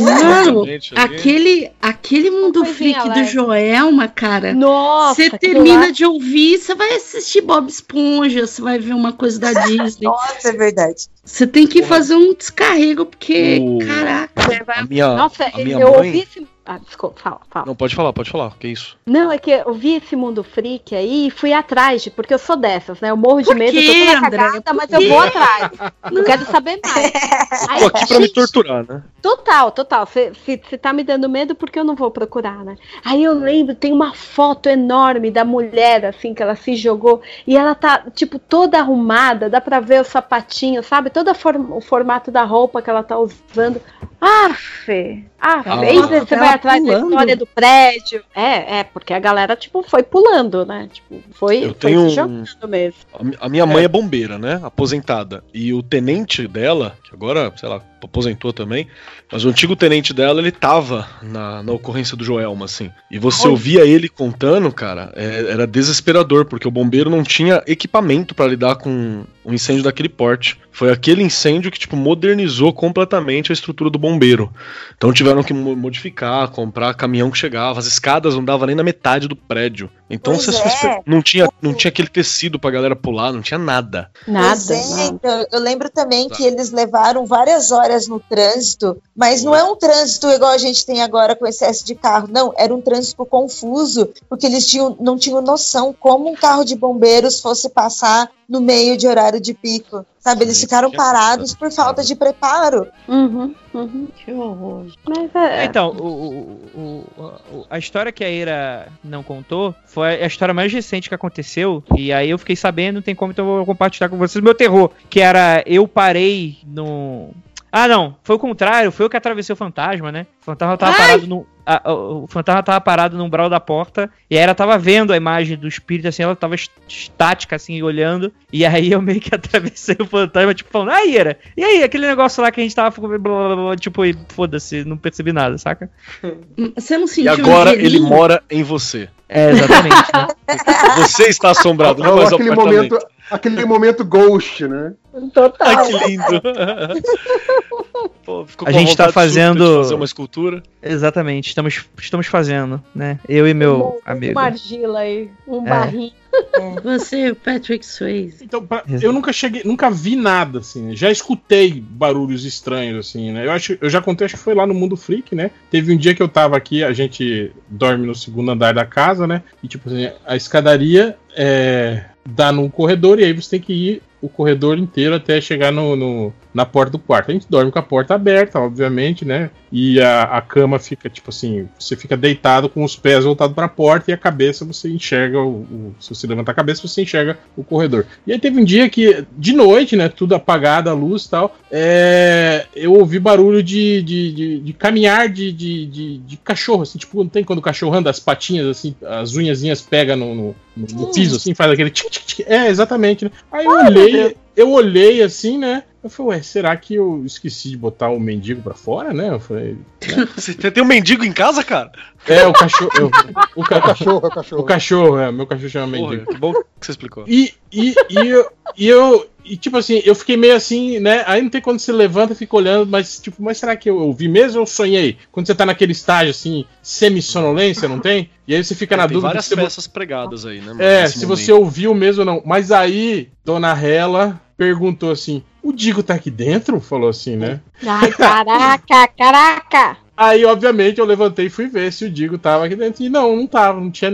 Mano, aquele, aquele mundo coisinha freak do. Joelma, cara. Nossa, Você termina lá- de ouvir, você vai assistir Bob Esponja, você vai ver uma coisa da Disney. Nossa, é verdade. Você tem que fazer um descarrego, porque, O- caraca. A minha, Nossa, a minha eu mãe- ouvi esse Ah, desculpa, fala, fala. Não, pode falar, pode falar. Que isso? Não, é que eu vi esse mundo freak aí e fui atrás, de, porque eu sou dessas, né? Eu morro de Por medo, quê, eu tô toda André? cagada, mas eu vou atrás. Eu quero saber mais. Aí, Tô aqui pra me gente, torturar, né? Total, total. Se, se, se tá me dando medo, porque eu não vou procurar, né? Aí eu lembro, tem uma foto enorme da mulher, assim, que ela se jogou, e ela tá, tipo, toda arrumada, dá pra ver o sapatinho, sabe? Todo o formato da roupa que ela tá usando. Aff, aff. Ah. Aí você Ela vai atrás da pulando. história do prédio. É, é, porque a galera, tipo, foi pulando, né? Tipo, foi, Eu foi tenho se um- jogando mesmo. A mi- A minha mãe é bombeira, né? Aposentada. E o tenente dela, que agora, sei lá, aposentou também, mas o antigo tenente dela, ele tava na, na ocorrência do Joelma, assim. E você ouvia ele contando, cara, é- era desesperador, porque o bombeiro não tinha equipamento pra lidar com um incêndio daquele porte. Foi aquele incêndio que, tipo, modernizou completamente a estrutura do bombeiro. Então tiveram que mo- comprar caminhão que chegava, as escadas não davam nem na metade do prédio. Então você é. não tinha, não tinha aquele tecido pra galera pular, não tinha nada. Nada. Pois é, nada. então, eu lembro também Tá. que eles levaram várias horas no trânsito, mas não é um trânsito igual a gente tem agora com excesso de carro, não, era um trânsito confuso, porque eles tinham, não tinham noção como um carro de bombeiros fosse passar no meio de horário de pico, sabe? Eles ficaram parados por falta de preparo. Uhum, uhum. Que horror. Mas é. Então, o, o- o- a história que a Ira não contou foi a história mais recente que aconteceu. E aí eu fiquei sabendo, não tem como, então eu vou compartilhar com vocês o meu terror. Que era, eu parei no. Ah, não, foi o contrário, foi eu que atravessei o fantasma, né? O fantasma tava parado no. a- o o fantasma tava parado no umbral da porta e aí ela tava vendo a imagem do espírito, assim, ela tava est- estática, assim, olhando. E aí eu meio que atravessei o fantasma, tipo, falando, ah, Ira, e aí, aquele negócio lá que a gente tava, blá, blá, blá, blá, tipo, e foda-se, não percebi nada, saca? Você não E sentiu agora um ele mora em você. É, exatamente, né? Você está assombrado, não Ou mais o aquele apartamento. momento, aquele momento ghost, né? Total. Ai, que lindo. Pô, ficou A com gente tá súbita fazendo- de fazer uma escultura. Exatamente, estamos, estamos fazendo, né? Eu e meu Um- amigo. Uma argila aí, um É. barrinho. Você, o Patrick Swayze. Então, pra- eu nunca cheguei, nunca vi nada, assim? Já escutei barulhos estranhos, assim, né? Eu, acho, eu já contei, acho que foi lá no Mundo Freak, né? Teve um dia que eu tava aqui, a gente dorme no segundo andar da casa, né? E, tipo assim, a escadaria é, dá num corredor e aí você tem que ir o corredor inteiro até chegar no, no- na porta do quarto. A gente dorme com a porta aberta, obviamente, né? E a, a cama fica, tipo assim, você fica deitado com os pés voltados para a porta e a cabeça você enxerga o, o- Se você levantar a cabeça, você enxerga o corredor. E aí teve um dia que, de noite, né? Tudo apagado, a luz e tal. é, eu ouvi barulho de, de, de, de caminhar de, de, de, de cachorro, assim, tipo, não tem quando o cachorro anda, as patinhas, assim, as unhazinhas pegam no, no, no- no piso, assim, faz aquele tic, tic, tic. É, exatamente, né? Aí eu olhei, eu olhei assim, né? Eu falei, ué, será que eu esqueci de botar o mendigo pra fora, né? Eu falei, Você tem um mendigo em casa, cara? é, o cachorro. eu- o, ca- o cachorro, é o cachorro. o cachorro, é, meu cachorro chama Porra, mendigo. que bom que você explicou. E, e, e, eu, e eu. E tipo assim, eu fiquei meio assim, né? Aí não tem quando você levanta e fica olhando, mas tipo, mas será que eu ouvi mesmo ou eu sonhei? Quando você tá naquele estágio assim, semi-sonolência, não tem? E aí você fica na tem dúvida. várias você- peças pregadas aí, né? mano, é, se momento. você ouviu mesmo ou não. Mas aí, Dona Hela perguntou assim: o Digo tá aqui dentro? Falou assim, né? Ai, caraca, caraca! Aí, obviamente, eu levantei e fui ver se o Digo tava aqui dentro. E não, não tava, não tinha.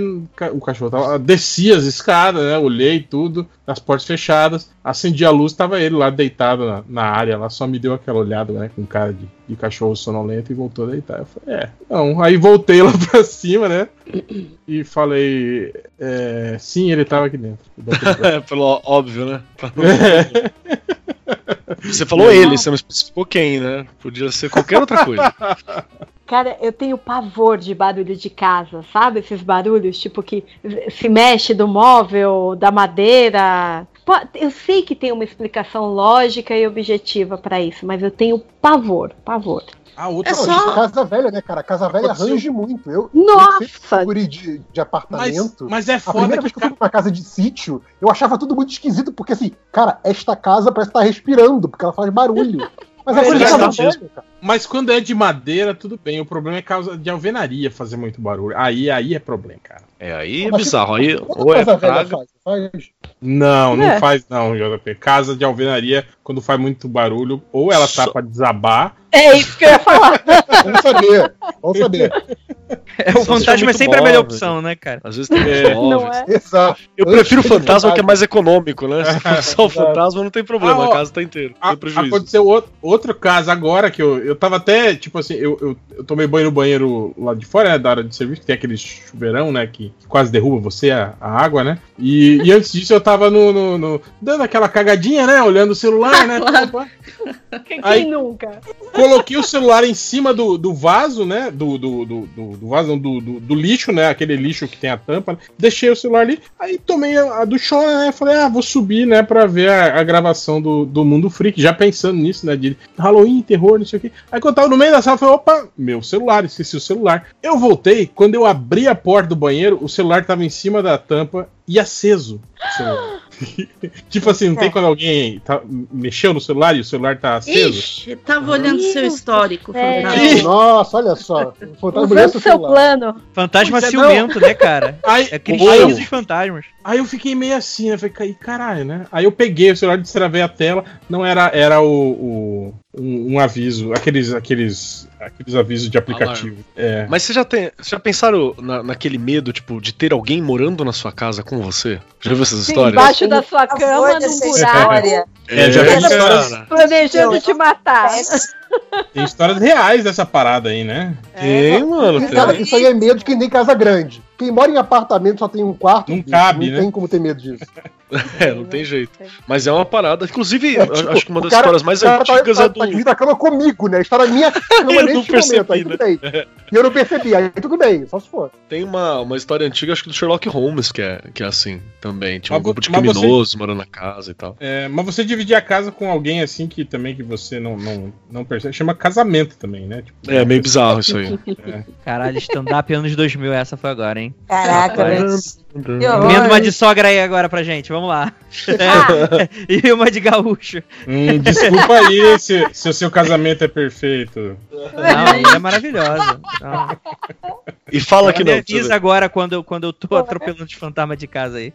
O cachorro tava. Descia as escadas, né? Olhei tudo, as portas fechadas. Acendi a luz, tava ele lá deitado na, na área, lá só me deu aquela olhada, né? Com cara de, de cachorro sonolento e voltou a deitar. Eu falei, é, não. Aí voltei lá pra cima, né? E falei, é, sim, ele tava aqui dentro. É, pelo óbvio, né? Você falou ele, você não especificou quem, né? Podia ser qualquer outra coisa. Cara, eu tenho pavor de barulho de casa, sabe? Esses barulhos, tipo, que se mexe do móvel, da madeira. Eu sei que tem uma explicação lógica e objetiva pra isso, mas eu tenho pavor, pavor. Ah, outra É só- casa velha, né, cara? Casa velha Aconteceu. arranja muito. Eu, Nossa! eu de, de Mas, apartamento. mas é A foda primeira que. vez que eu fui pra uma casa de sítio, eu achava tudo muito esquisito, porque assim, cara, esta casa parece estar respirando, porque ela faz barulho. Mas Mas é coisa de é casa velha, cara. Mas quando é de madeira, tudo bem. O problema é causa de alvenaria fazer muito barulho. Aí, aí é problema, cara. É, aí é bizarro. Aí, Toda ou é casa praga. faz, faz. Não, não É. faz não, JP. Casa de alvenaria, quando faz muito barulho, ou ela tá pra desabar. É isso que eu ia falar. Vamos saber, vamos saber. É, o Só fantasma é sempre a muito melhor móvel. opção, né, cara? Às vezes tem É. Não é? Exato. Eu prefiro o fantasma que é mais econômico, né? Se for só o fantasma, não tem problema, Ah, ó, a casa tá inteira. A- aconteceu outro, outro caso agora que eu, eu tava até, tipo assim, eu, eu, eu tomei banho no banheiro lá de fora, né, da área de serviço, que tem aquele chuveirão, né, que quase derruba você, a, a água, né? E, e antes disso eu tava no, no- no- dando aquela cagadinha, né, olhando o celular, né? Quem, Aí- nunca? Coloquei o celular em cima do, do vaso, né? Do, do, do, do, vaso, do, do, do lixo, né? Aquele lixo que tem a tampa. né? Deixei o celular ali. Aí tomei a, a do show, né? Falei, ah, vou subir, né? Pra ver a, a gravação do, do Mundo Freak. Já pensando nisso, né? De Halloween, terror, não sei o quê. Aí quando eu tava no meio da sala, eu falei, opa, meu celular, esqueci o celular. Eu voltei, quando eu abri a porta do banheiro, o celular tava em cima da tampa e aceso. o celular. tipo assim, não tem quando alguém tá- mexeu no celular e o celular tá aceso? Ixi, tava olhando seu histórico. É. fantasma. Nossa, olha só. O fantasma Usando o seu celular. plano. Fantasma é, ciumento, né, cara? Aí, É eu, dos fantasmas. Aí eu fiquei meio assim, né? Falei, "Ih, caralho, né? Aí eu peguei o celular, destravei a tela, não era, era o, o- um, um aviso, aqueles, aqueles, aqueles avisos de aplicativo. É. Mas vocês já, tem, vocês já pensaram na- naquele medo, tipo, de ter alguém morando na sua casa com você? Já viu essas Sim, histórias? embaixo da sua cama, num buraco, história. É, já vi histórias, planejando te matar. Tem histórias reais dessa parada aí, né? Tem, mano. Isso, cara, Tem. isso aí é medo de quem tem casa grande. Quem mora em apartamento só tem um quarto. Não bicho, cabe, não né? tem como ter medo disso. É, não tem jeito. Mas é uma parada. Inclusive, É, tipo, acho que uma das cara- histórias mais tá- antigas tá, é do. Tá dividindo a cama comigo, né? Está na minha cama Eu não neste momento, aí percebi, né? tudo bem. E eu não percebi, aí tudo bem, só se for. Tem uma, uma história antiga, acho que do Sherlock Holmes, que é, que é assim também. Tinha um Mas grupo de mas você- criminosos morando na casa e tal. É, mas você dividir a casa com alguém assim que também que você não, não, não percebe, chama casamento também, né? Tipo, É meio bizarro isso aí. Caralho, stand-up anos 2000, essa foi agora, hein? Caraca, velho. Horror. Emenda uma de sogra aí agora pra gente, vamos lá. e uma de gaúcho. Hum, desculpa aí se, se o seu casamento é perfeito. Não, ele é maravilhosa. E fala que Me não. você avisa agora quando, eu- quando eu tô atropelando os fantasmas de casa aí.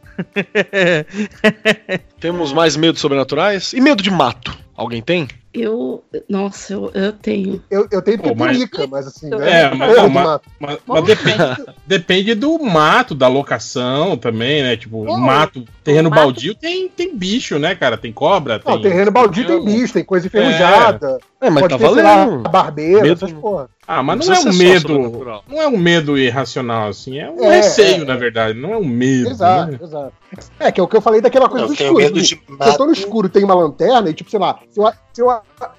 Temos mais medos sobrenaturais? E medo de mato? Alguém tem? Eu. Nossa, eu, eu tenho. Eu, eu tenho Pô, mas- pepurica, mas assim. É, né? mas, não, do mas- mato. mas- mas depende, depende do mato, da locação também, né? Tipo, Pô, mato, terreno mato- baldio tem, tem bicho, né, cara? Tem cobra, Não, tem. terreno baldio tem bicho, tem coisa enferrujada. É, mas pode tá ter, sei lá, valendo. barbeira, Medo- essas porra. Ah, mas Não não, é um medo. Não é um medo irracional, assim. É um É, receio, é, na verdade. Não é um medo. Exato, né? exato. É, que é o que eu falei daquela coisa Eu do escuro. medo de Se eu tô no escuro tem uma lanterna e, tipo, sei lá, se eu, se eu,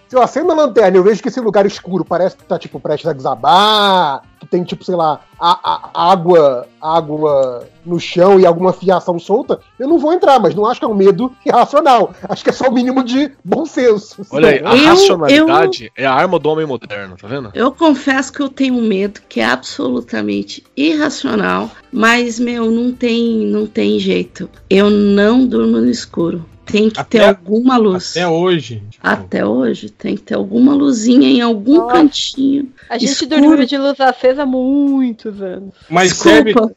se eu acendo a lanterna e eu vejo que esse lugar escuro parece que tá, tipo, prestes a desabar, que tem, tipo, sei lá, a, a- água, água no chão e alguma fiação solta, eu não vou entrar, mas não acho que é um medo irracional. Acho que é só o mínimo de bom senso. Olha aí, a Eu- racionalidade é a arma do homem moderno, tá vendo? Eu confesso que eu tenho um medo que é absolutamente irracional, mas meu, não tem, não tem jeito. Eu não durmo no escuro. Tem que ter Até- alguma luz. Até hoje. Até hoje tem que ter alguma luzinha em algum Nossa. cantinho. A gente Escuro. dormiu de luz acesa há muitos anos. Mas serve, Desculpa.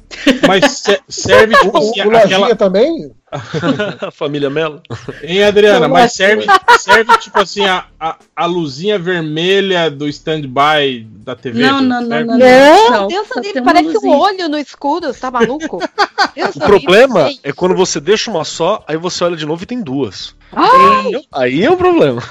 mas se- serve, tipo O, assim, o aquela. também? a família Melo. Hein, Adriana, Não, mas mas- serve, serve tipo assim, a, a, a luzinha vermelha do stand-by da TV. Não, não, não, não, Não, não. Deus livre, parece um olho no escuro, você tá maluco? O problema é quando você deixa uma só, aí você olha de novo e tem duas. Ai, Aí é um problema.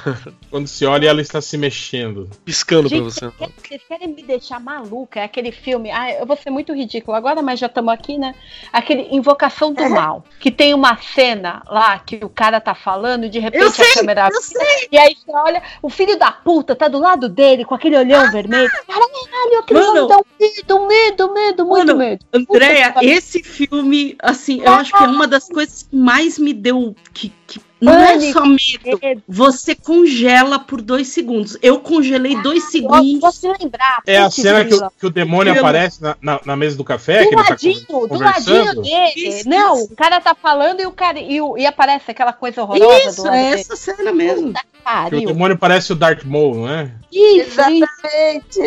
Quando se olha ela está se mexendo. Piscando pra Gente, você. vocês querem- vocês querem me deixar maluca? É aquele filme. Ah, eu vou ser muito ridículo agora, mas já estamos aqui, né? Aquele Invocação do Mal. Que tem uma cena lá que o cara tá falando e de repente Eu sei, a câmera. eu sei. E aí você olha, o filho da puta tá do lado dele com aquele olhão vermelho. Caralho, aquilo Mano. me dá um medo, medo, medo, muito Mano, medo. Andréia, esse filme, assim, eu acho que é uma das coisas que mais me deu. Que, que não é Pânico. só medo. medo. Você congela por dois segundos. Eu congelei dois Eu segundos. Posso te lembrar. É a cena que o, que o demônio Grila. aparece na, na, na mesa do café, que Do ele tá ladinho, con- do ladinho dele. Isso, não, isso. o cara tá falando e o cara e, o- e aparece aquela coisa horrorosa do Isso, é dele. essa cena mesmo. Que Que o demônio parece o Darth Maul, não é? Isso, isso, Exatamente.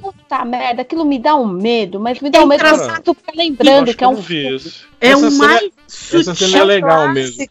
puta merda, aquilo me dá um medo, mas me dá um medo eu fico lembrando que é eu um filme. esse. É Essa o cena- mais Essa cena é legal mesmo.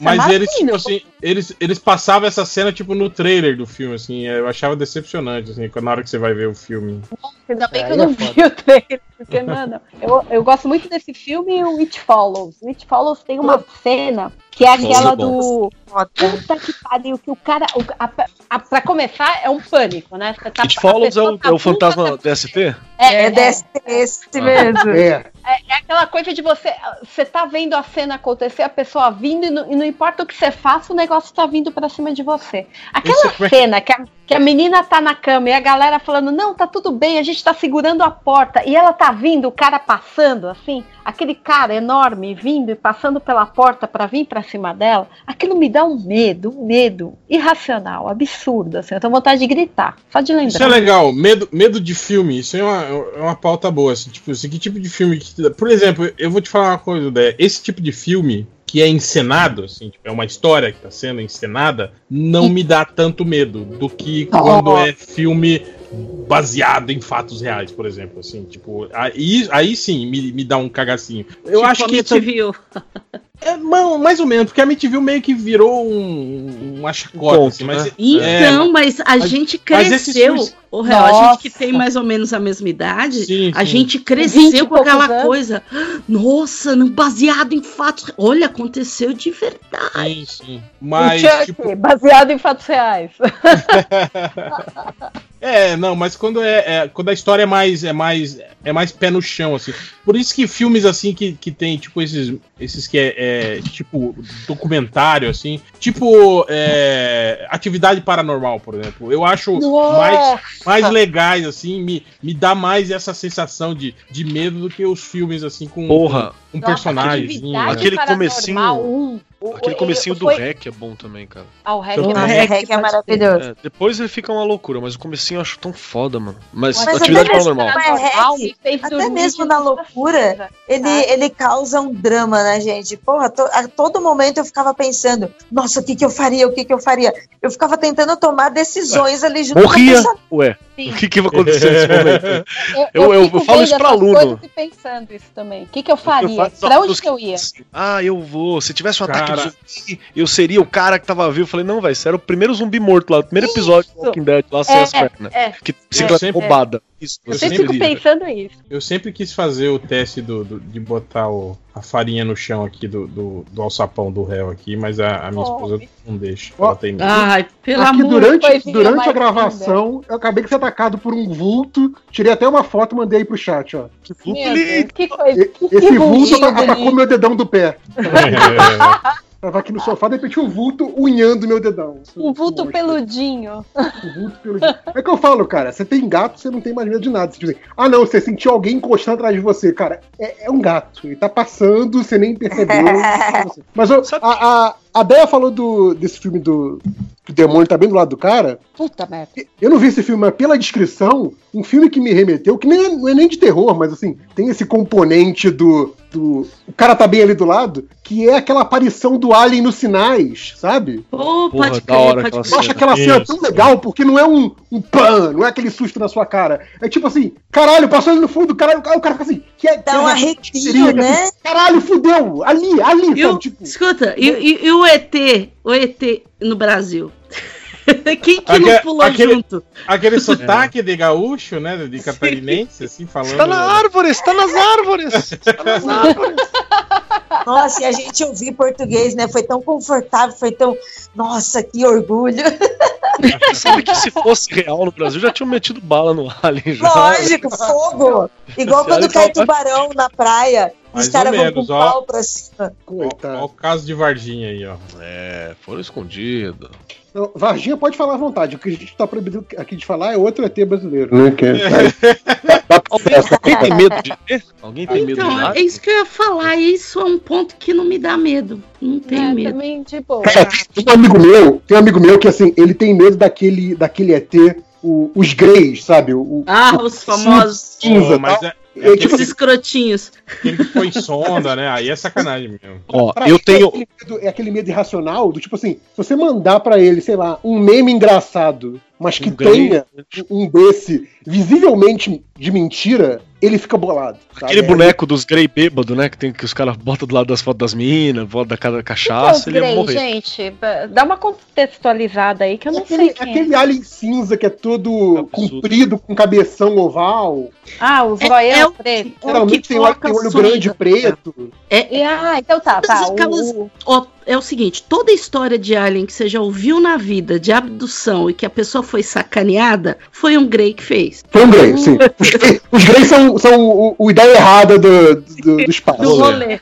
Mas eles, tipo assim, eles, eles passavam essa cena, tipo, no trailer do filme, assim. Eu achava decepcionante, assim, na hora que você vai ver o filme. Ainda bem É, que eu é não vi o trailer, porque, mano, eu, eu gosto muito desse filme e o It Follows. O It Follows tem uma cena que é aquela é do. Puta que pariu, que o cara. O, a, a, pra começar, é um pânico, né? Tá- It Follows é o, tá é o fantasma DST? É, desse, esse mesmo. É, É, é aquela coisa de você. Você tá vendo a cena acontecer, a pessoa vindo, e não, e não importa o que você faça, o negócio tá vindo pra cima de você. Aquela cena que a, que a menina tá na cama e a galera falando, não, tá tudo bem, a gente tá segurando a porta. E ela tá vindo, o cara passando, assim, aquele cara enorme vindo e passando pela porta pra vir pra cima dela, aquilo me dá um medo, um medo irracional, absurdo, assim. Eu tenho vontade de gritar, só de lembrar. Isso é legal, medo, medo de filme, isso é uma, é uma pauta boa, assim, tipo, assim, que tipo de filme que... Por exemplo, eu vou te falar uma coisa, Dé, esse tipo de filme que é encenado, assim, tipo, é uma história que tá sendo encenada, não me dá tanto medo do que quando é filme baseado em fatos reais, por exemplo, assim, tipo, aí, aí sim me, me dá um cagacinho. Eu Tipo, acho a que viu. é, mais ou menos, porque a MTV meio que virou um, uma chacota, ponto, assim, mas né? Então, é, mas a mas- gente mas esses cresceu. filmes- O real, a gente que Nossa. tem mais ou menos a mesma idade, Sim, a sim. gente 20 cresceu com aquela anos. coisa. Nossa, não baseado em fatos. Olha, aconteceu de verdade. sim, sim. Mas, tipo, baseado em fatos reais. É, não, mas quando é, é- quando a história é mais é mais é mais pé no chão assim. Por isso que filmes assim que, que tem tipo esses esses que é, é, tipo documentário assim, tipo é, atividade paranormal, por exemplo. Eu acho mais mais legais assim, me, me dá mais essa sensação de, de medo do que os filmes assim com Porra. Com Nossa, personagens. Atividade Aquele comecinho- um, o- Aquele comecinho do foi- REC é bom também, cara. Ah, o REC O é REC é maravilhoso. É, depois ele fica uma loucura, mas o comecinho eu acho tão foda, mano. Mas, Mas atividade até paranormal. Fez até mesmo na loucura, Ele, ele causa um drama, né, gente? Porra, to- a todo momento eu ficava pensando, nossa, o que que eu faria, o que que eu faria? Eu ficava tentando tomar decisões ali junto Morria! com o Ué, Sim. o que, que vai acontecer nesse momento? Eu, Eu- eu fico falo isso pra aluno. coisas E pensando isso também. O que, que eu faria? Pra onde que eu ia? Ah, eu vou. Se tivesse um ataque Cara. de zumbi, eu seria o cara que tava vivo. Eu falei, não, velho, você era o primeiro zumbi morto lá, o primeiro episódio do. Walking Dead, lá sem É, as pernas. É, Que bicicleta sempre- roubada. Isso, eu Eu sempre fico seria. pensando isso. Eu sempre quis fazer o teste do, do- de botar o- a farinha no chão aqui do, do, do alçapão do réu aqui, mas a, a minha Oh. esposa não deixa. Ó. Ela tem medo. Ai, pelo Aqui amor durante, durante a gravação, eu acabei de ser atacado por um vulto. Tirei até uma foto e mandei aí pro chat, ó. Que vulto que coisa. Que, Esse que vulto ata- atacou meu dedão do pé. É, Tava aqui no sofá, de repente o vulto unhando meu dedão. Um vulto Mostra. peludinho. O vulto peludinho. É que eu falo, cara, você tem gato, você não tem mais medo de nada. Você diz, ah, não, você sentiu alguém encostando atrás de você. Cara, é, é um gato. Ele tá passando, você nem percebeu. Mas a, a, a Deia falou do, desse filme do. Que o demônio tá bem do lado do cara. Puta merda. Eu não vi esse filme, mas pela descrição, um filme que me remeteu, que nem é, não é nem de terror, mas assim, tem esse componente do, do. O cara tá bem ali do lado, que é aquela aparição do Alien nos sinais, sabe? Pô, Porra, pode crer, hora pode aquela Eu acho aquela Isso. cena tão legal, porque não é um, um pan, não é aquele susto na sua cara. É tipo assim, caralho, passou ali no fundo, caralho, o cara fica assim, que é, Dá que um é- arrepio, seria, né? assim, Caralho, fudeu! Ali, ali, E o- sabe? Tipo, Escuta, e, e- e o ET? O ET no Brasil? Quem que não pulou aquele- junto? Aquele sotaque de gaúcho, né? De catarinense, assim, falando. Está na árvore, está nas árvores! Está nas árvores! Nossa, e a gente ouvir português, né? Foi tão confortável, foi tão. Nossa, que orgulho! Sabe que se fosse real no Brasil, já tinham metido bala no Alien já. Lógico, fogo! Igual Esse quando cai tubarão na praia, Mais os caras vão com menos, o ó. pau pra cima. Olha o caso de Varginha aí, ó. É, foram escondidos. Não, Varginha pode falar à vontade. O que a gente tá proibido aqui de falar é outro ET brasileiro, né? Que é- Alguém tem medo de ter? Alguém tem medo de Então, é isso que eu ia falar. Isso é um ponto que não me dá medo. Não tenho É, medo. também, tipo. Cara, tem um amigo meu, tem um amigo meu que assim, ele tem medo daquele, daquele ET, o- os Greys, sabe? O, o- Ah, os famosos. cinza, Pô, mas é, É, é tipo Os escrotinhos. aquele que foi sonda, né? Aí é sacanagem mesmo. Ó, Pra eu ele, tenho. É aquele, medo, é aquele medo irracional do tipo assim, se você mandar pra ele, sei lá, um meme engraçado, mas que Um tenha um desse visivelmente de mentira, ele fica bolado. sabe? Aquele É, boneco dos Grey bêbado, né? Que, tem, que os caras botam do lado das fotos das minas, botam da cada Então, cachaça, ele ia Grey, morrer. gente, dá uma contextualizada aí que eu não Aquele, sei quem é. aquele alien cinza que é todo comprido, com cabeção oval. Ah, os É- zoião é o- preto. Geralmente tem, olho- tem olho grande preto. É, E, ah, então tá, tá. O- Ó, é o seguinte, toda história de alien que você já ouviu na vida, de abdução e que a pessoa foi sacaneada, foi um Grey que fez. Foi um Grey, sim. Os Grey, os Grey são, são o, o ideia errada do, do, do espaço. do rolê.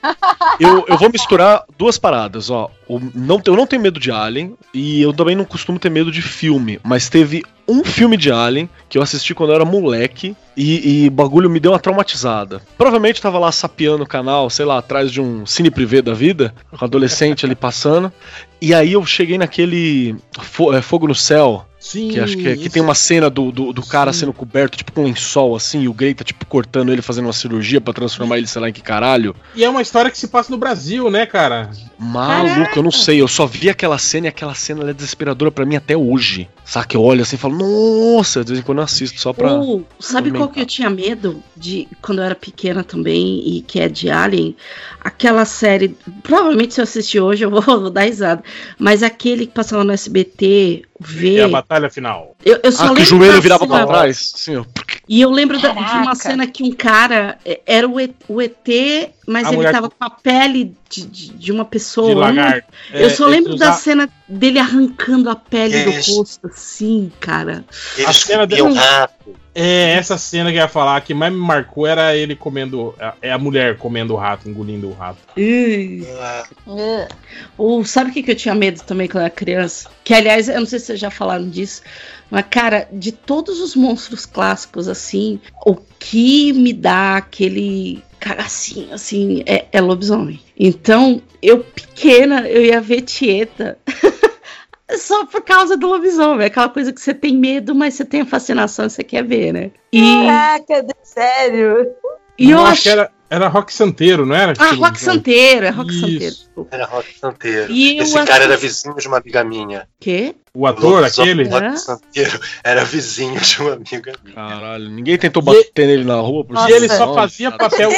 Eu, eu vou misturar duas paradas, ó. O- não, eu não tenho medo de Alien e eu também não costumo ter medo de filme, mas teve um filme de Alien que eu assisti quando eu era moleque e, e o bagulho me deu uma traumatizada. Provavelmente tava lá sapeando o canal, sei lá, atrás de um cine privê da vida, com um adolescente ali passando. E aí eu cheguei naquele Fo- é, Fogo no Céu, Sim. que acho que, é- que tem uma cena do, do, do cara sendo coberto, tipo, com um lençol, assim, e o Grey tá, tipo, cortando ele, fazendo uma cirurgia pra transformar ele, sei lá, em que caralho. E é uma história que se passa no Brasil, né, cara? Maluco, eu não sei, eu só vi aquela cena e aquela cena ela é desesperadora pra mim até hoje. Saca? Eu olho assim e falo, nossa, de vez em quando eu assisto só pra. Ou, sabe qual que eu tinha medo de quando eu era pequena também e que é de Alien? Aquela série, provavelmente se eu assistir hoje eu vou, vou dar risada, mas aquele que passava no SBT, V. É a batalha final. Eu, eu só Ah, que o joelho virava cena- pra trás. Ó. E eu lembro da- de uma cena que um cara é, era o, E- o ET, mas A ele mulher tava com a pele de, de, de uma pessoa. De Eu não- lagarto. Eu É, só lembro eles da usa- cena dele arrancando a pele do rosto, assim, cara. A Eles cena comiam dele- rato. É, essa cena que eu ia falar, que mais me marcou era ele comendo. É a mulher comendo o rato, engolindo o rato. Ah, Ou sabe o que, que eu tinha medo também quando eu era criança? Que, aliás, eu não sei se vocês já falaram disso, mas, cara, de todos os monstros clássicos, assim, o que me dá aquele cagacinho, assim, é, é lobisomem. Então, eu pequena, eu ia ver Tieta. Só por causa do lobisomem, aquela coisa que você tem medo, mas você tem a fascinação e você quer ver, né? E, Caraca, sério. e eu Não, acho. que era, era rock santeiro, não era? Ah, Rock Santeiro, é Rock Isso. Santeiro. Era rock santeiro. E eu Esse cara era vizinho de uma amiga minha. Quê? O ator, Lobisomem aquele. Era vizinho de uma amiga minha. Caralho, ninguém tentou E- bater nele na rua por E cima ele só fazia cara. papel.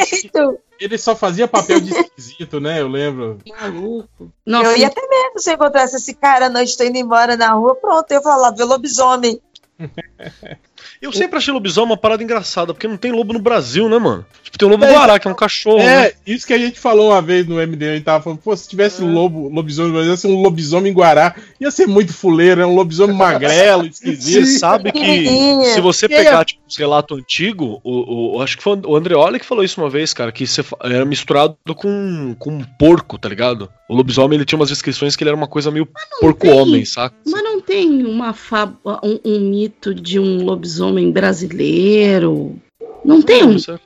Ele só fazia papel de esquisito, né? Eu lembro. Maluco. Nossa, eu ia ter medo se eu encontrasse esse cara à noite, tô indo embora na rua, pronto, eu falo lá, ver lobisomem. Eu sempre achei lobisomem uma parada engraçada, porque não tem lobo no Brasil, né, mano? Tipo, tem o lobo É, guará, que é um cachorro, né? É, isso que a gente falou uma vez no MD, a gente tava falando, pô, se tivesse É. lobo, lobisomem, mas ia ser um lobisomem guará, ia ser muito fuleiro, é um lobisomem magrelo, esquisito. Você sabe que se você pegar tipo, os relatos antigos, o, o- acho que foi o Andreoli que falou isso uma vez, cara, que era misturado com, com um porco, tá ligado? O lobisomem ele tinha umas descrições que ele era uma coisa meio porco-homem, saca? Mas não tem uma fábula, um, um mito de um lobisomem brasileiro? Não tem um. É coisa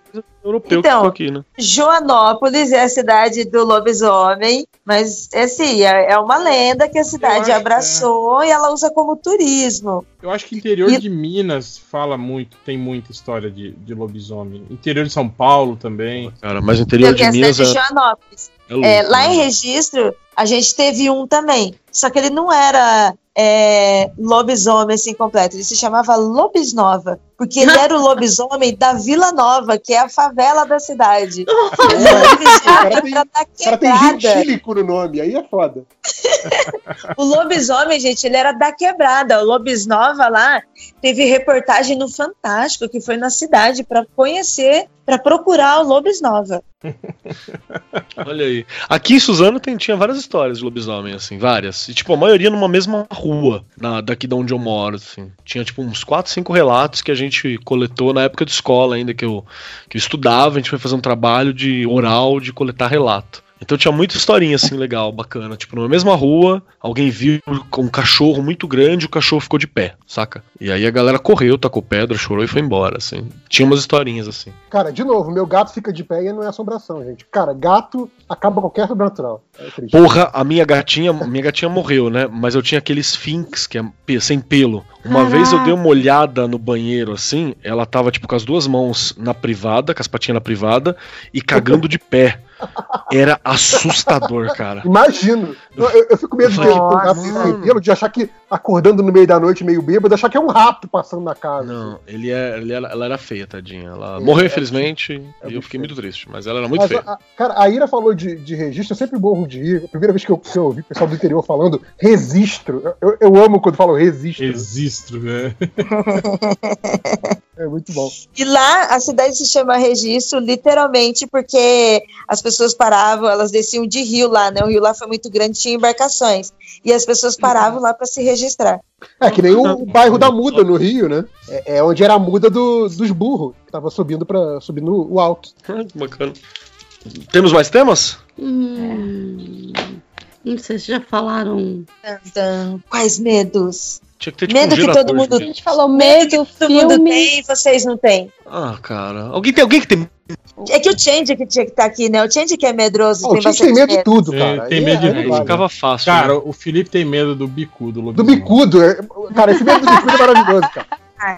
europeu Então, que ficou aqui, né? Joanópolis é a cidade do lobisomem, mas é assim, é, é uma lenda que a cidade acho, abraçou e ela usa como turismo. Eu acho que interior E- de Minas fala muito, tem muita história de, de lobisomem. Interior de São Paulo também. Cara, mas o interior Eu de Minas de é, Joanópolis. é louco, É, lá em né? registro, a gente teve um também. Só que ele não era é, lobisomem assim completo, ele se chamava Lobisnova. Porque ele era o lobisomem da Vila Nova, que é a favela da cidade. Era o lobisomem da O cara tem gentílico no nome, aí é foda. O lobisomem, gente, ele era da quebrada. O Lobisnova lá teve reportagem no Fantástico, que foi na cidade para conhecer, para procurar o Lobisnova. Olha aí. Aqui em Suzano tem, tinha várias histórias de lobisomem, assim, várias. E, tipo, a maioria numa mesma rua, na, daqui de onde eu moro, assim. Tinha, tipo, uns 4, 5 relatos que a gente coletou na época de escola ainda, que eu, que eu estudava, a gente foi fazer um trabalho de oral, de coletar relato. Então tinha muita historinha, assim, legal, bacana. Tipo, numa mesma rua, alguém viu um cachorro muito grande, o cachorro ficou de pé, saca? E aí a galera correu, tacou pedra, chorou e foi embora, assim. Tinha umas historinhas, assim. Cara, de novo, meu gato fica de pé e não é assombração, gente. Cara, gato acaba qualquer sobrenatural. É triste. Porra, a minha gatinha, minha gatinha morreu, né? Mas eu tinha aquele Sphinx, que é sem pelo. Uma vez eu dei uma olhada no banheiro assim, ela tava tipo com as duas mãos na privada, com as patinhas na privada e cagando de pé. Era assustador, cara. Imagino. Eu, eu- eu fico com medo de Nossa. acordar sem pelo, de achar que, acordando no meio da noite meio bêbado, achar que é um rato passando na casa. Não, ele é, ele era- ela era feia, tadinha. Ela morreu, infelizmente, e eu fiquei muito triste, mas ela era muito Mas, feia. a- cara, a Ira falou de, de registro, eu sempre morro de rir. A primeira vez que eu, que eu ouvi o pessoal do interior falando registro. Eu, eu amo quando falam registro. Registro, né? É muito bom. E lá a cidade se chama Registro, literalmente, porque as pessoas paravam, elas desciam de rio lá, né? O rio lá foi muito grande, tinha embarcações. E as pessoas paravam lá para se registrar. É que nem o, o bairro da Muda no Rio, né? É, é onde era a muda do- dos burros, que tava subindo para subindo o alto. Bacana. Temos mais temas? Hum, não sei se já falaram. Quais medos? Tinha que ter Medo que todo mundo- A gente falou medo, Todo mundo filme. tem, vocês não têm. Ah, cara. Alguém tem, alguém que tem. É que o Change que tinha que estar aqui, né? O Change que é medroso, Ah, o tem Change tem medo de tudo, Tem- cara. tem Aí medo de é- aí tudo. Ficava fácil. Cara, né? o Felipe tem medo do bicudo. Do bicudo, é- cara, esse medo do bicudo é maravilhoso, cara.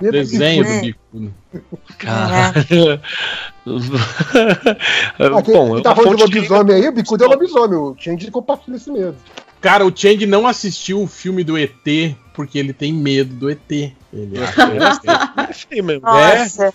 Do Desenho do bicudo. Ah, quem, Bom, quem tá a falando de fonte de- lobisomem aí, o bicudo é o lobisomem. O Change compartilha esse medo. Cara, o Change não assistiu o filme do ET porque ele tem medo do ET. Ele acha É feio mesmo. Nossa.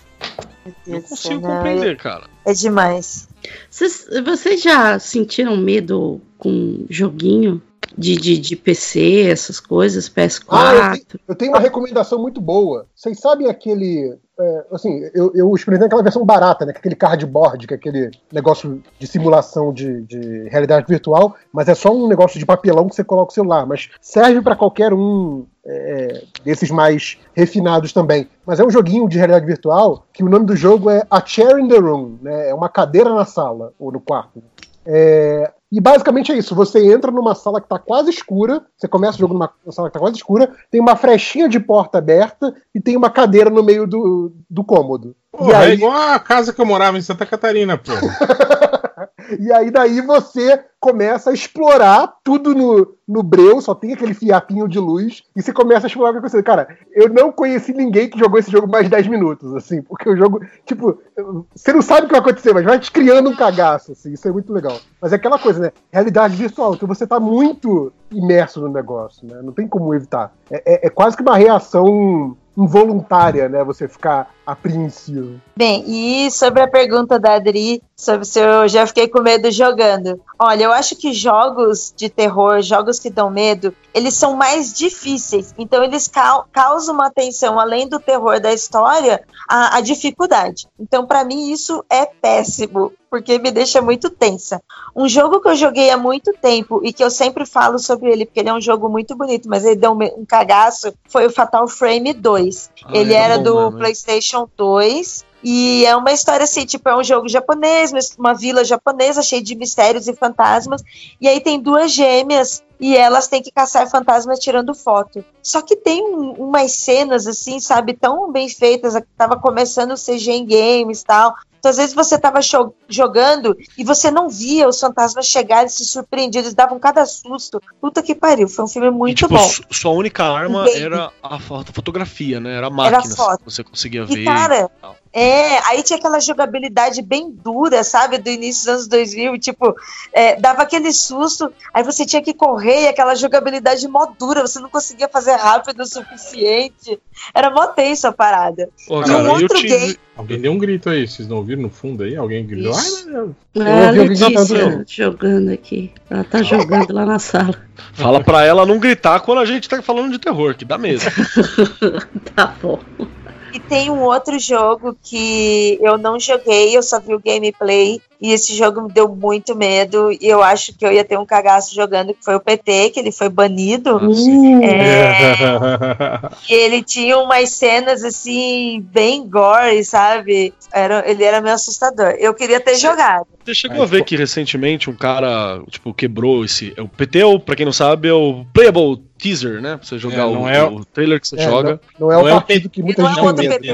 Eu consigo Não, compreender, cara. É demais. Vocês, vocês já sentiram medo com joguinho de, de, de PC, essas coisas, PS4? Ah, eu, tenho, eu tenho uma recomendação muito boa. Vocês sabem aquele. é, assim, eu, eu experimentei aquela versão barata, né? é Aquele cardboard, que é aquele negócio de simulação de, de realidade virtual, mas é só um negócio de papelão que você coloca o celular. Mas serve para qualquer um é, desses mais refinados também. Mas é um joguinho de realidade virtual que o nome do jogo é A Chair in the Room, né? É uma cadeira na sala, ou no quarto. É, e basicamente é isso. Você entra numa sala que tá quase escura. Você começa o jogo numa sala que tá quase escura. Tem uma frechinha de porta aberta e tem uma cadeira no meio do, do cômodo. Pô, e, é aí, igual a casa que eu morava em Santa Catarina, pô. e aí daí você começa a explorar tudo no, no breu, só tem aquele fiapinho de luz, e você começa a explorar o que aconteceu. Cara, eu não conheci ninguém que jogou esse jogo mais de 10 minutos, assim, porque o jogo, tipo, você não sabe o que vai acontecer, mas vai te criando um cagaço, assim, isso é muito legal. Mas é aquela coisa, né? Realidade virtual, então você tá muito imerso no negócio, né? Não tem como evitar. É, é- é quase que uma reação involuntária, né? Você ficar apreensivo. Bem, e sobre a pergunta da Adri, sobre se eu já fiquei com medo jogando. Olha, eu acho que jogos de terror, jogos que dão medo, eles são mais difíceis. Então, eles cau- causam uma tensão, além do terror da história, a, a dificuldade. Então, para mim, isso é péssimo, porque me deixa muito tensa. Um jogo que eu joguei há muito tempo e que eu sempre falo sobre ele, porque ele é um jogo muito bonito, mas ele deu um, um cagaço, foi o Fatal Frame 2. Ah, ele era era bom do? PlayStation 2. E é uma história assim, tipo, é um jogo japonês, uma vila japonesa cheia de mistérios e fantasmas. E aí tem duas gêmeas e elas têm que caçar fantasmas tirando foto. Só que tem um- umas cenas assim, sabe, tão bem feitas, que tava começando o CG em games e tal. Então, às vezes você tava cho- jogando e você não via os fantasmas chegarem, se surpreendiam, eles davam cada susto. Puta que pariu, foi um filme muito tipo, bom. su- sua única arma Entendi. era a fo- fotografia, né? Era a Era máquina. foto. Você conseguia E, ver. cara, tal. É, aí tinha aquela jogabilidade bem dura, sabe, do início dos anos 2000, tipo, é, dava aquele susto, aí você tinha que correr, e aquela jogabilidade mó dura, você não conseguia fazer rápido o suficiente, era mó tenso a parada. Pô, E cara, um outro tive- game, Alguém deu um grito aí, vocês não ouviram no fundo aí? Alguém gritou? Ai, Ixi. meu Deus. Ah, ouvi a alguém gritando, Letícia não. jogando aqui. Ela tá jogando lá na sala. Fala pra ela não gritar quando a gente tá falando de terror, que dá mesmo. Tá bom. E tem um outro jogo que eu não joguei, eu só vi o gameplay, e esse jogo me deu muito medo, e eu acho que eu ia ter um cagaço jogando, que foi o PT, que ele foi banido. É, E ele tinha umas cenas assim, bem gore, sabe? Era, ele era meio assustador. Eu queria ter jogado. Você chegou a ver que recentemente um cara, tipo, quebrou esse. é O PT, ou, pra quem não sabe, é o Playable Teaser, né? Pra você jogar É, o, não é o trailer que você É, joga. Não é Não o é o partido que muita Não é gente o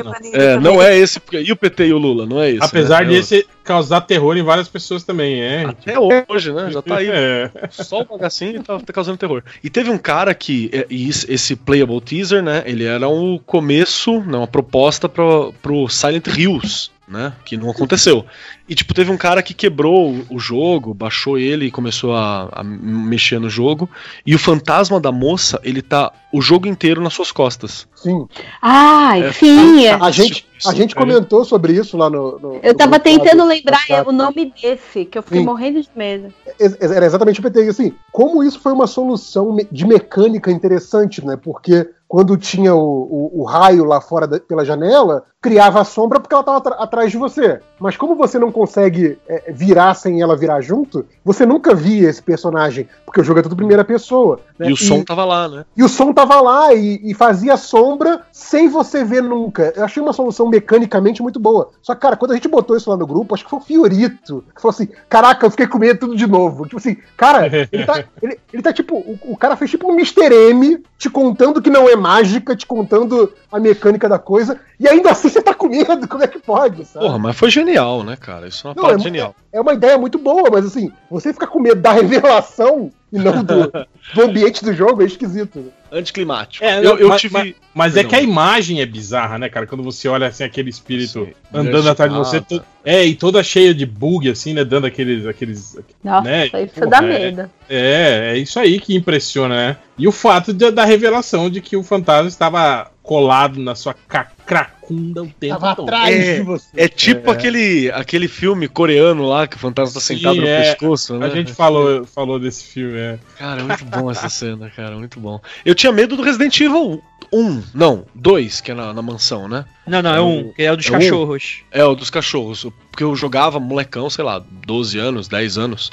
não. banido É, não é esse. porque- E o PT e o Lula, não é esse. Apesar né? de esse causar terror em várias pessoas também, é. Até hoje, né? Já tá aí. É. Só o bagacinho tá, tá causando terror. E teve um cara que. é, e esse, Playable Teaser, né? Ele era um começo, né, uma proposta pro, pro Silent Hills. Né? Que não aconteceu. E, tipo, teve um cara que quebrou o- jogo, baixou ele e começou a, a mexer no jogo. E o fantasma da moça, ele tá o jogo inteiro nas suas costas. Sim. Ai, É, sim. A gente, a gente comentou sobre isso lá no. no- Eu no tava lá tentando do lembrar WhatsApp. o nome desse, que eu fiquei Sim. morrendo de medo. Era exatamente o pensei, assim, como isso foi uma solução de mecânica interessante, né? Porque quando tinha o, o- o raio lá fora da- pela janela, criava a sombra porque ela estava atrás de você. Mas como você não consegue é, virar sem ela virar junto, você nunca via esse personagem, porque o jogo é tudo primeira pessoa. né? E o som tava lá, né? E o som tava lá e, e fazia sombra sem você ver nunca. Eu achei uma solução mecanicamente muito boa. Só que, cara, quando a gente botou isso lá no grupo, acho que foi o Fiorito que falou assim: caraca, eu fiquei com medo tudo de novo. Tipo assim, cara, ele tá, ele, ele tá tipo. O, o cara fez tipo um Mr. M te contando que não é mágica, te contando a mecânica da coisa, e ainda assim você tá com medo. Como é que pode, sabe? Porra, mas foi genial, né, cara? Isso é uma Não, parte é, genial. é uma ideia muito boa, mas assim, você ficar com medo da revelação e não do, do ambiente do jogo é esquisito. Anticlimático. É, eu, eu mas, tive. mas- mas é que a imagem é bizarra, né, cara? Quando você olha assim aquele espírito Sim, andando atrás de você, to- é, e toda cheia de bug, assim, né? Dando aqueles. aqueles Nossa, né? isso Porra, dá é- medo. É, é isso aí que impressiona, né? E o fato de- da revelação de que o fantasma estava colado na sua ca- cracunda o tempo Tava todo. atrás É, de você. É tipo É. Aquele, aquele filme coreano lá que o fantasma tá sentado Sim, no é. pescoço, né? A gente falou, falou desse filme, é. Cara, é muito bom essa cena, cara, muito bom. Eu tinha medo do Resident Evil 1, não, 2, que é na, na mansão, né? Não, não, é um, que é o dos É um? cachorros. É, o dos cachorros. Porque eu jogava molecão, sei lá, 12 anos, 10 anos.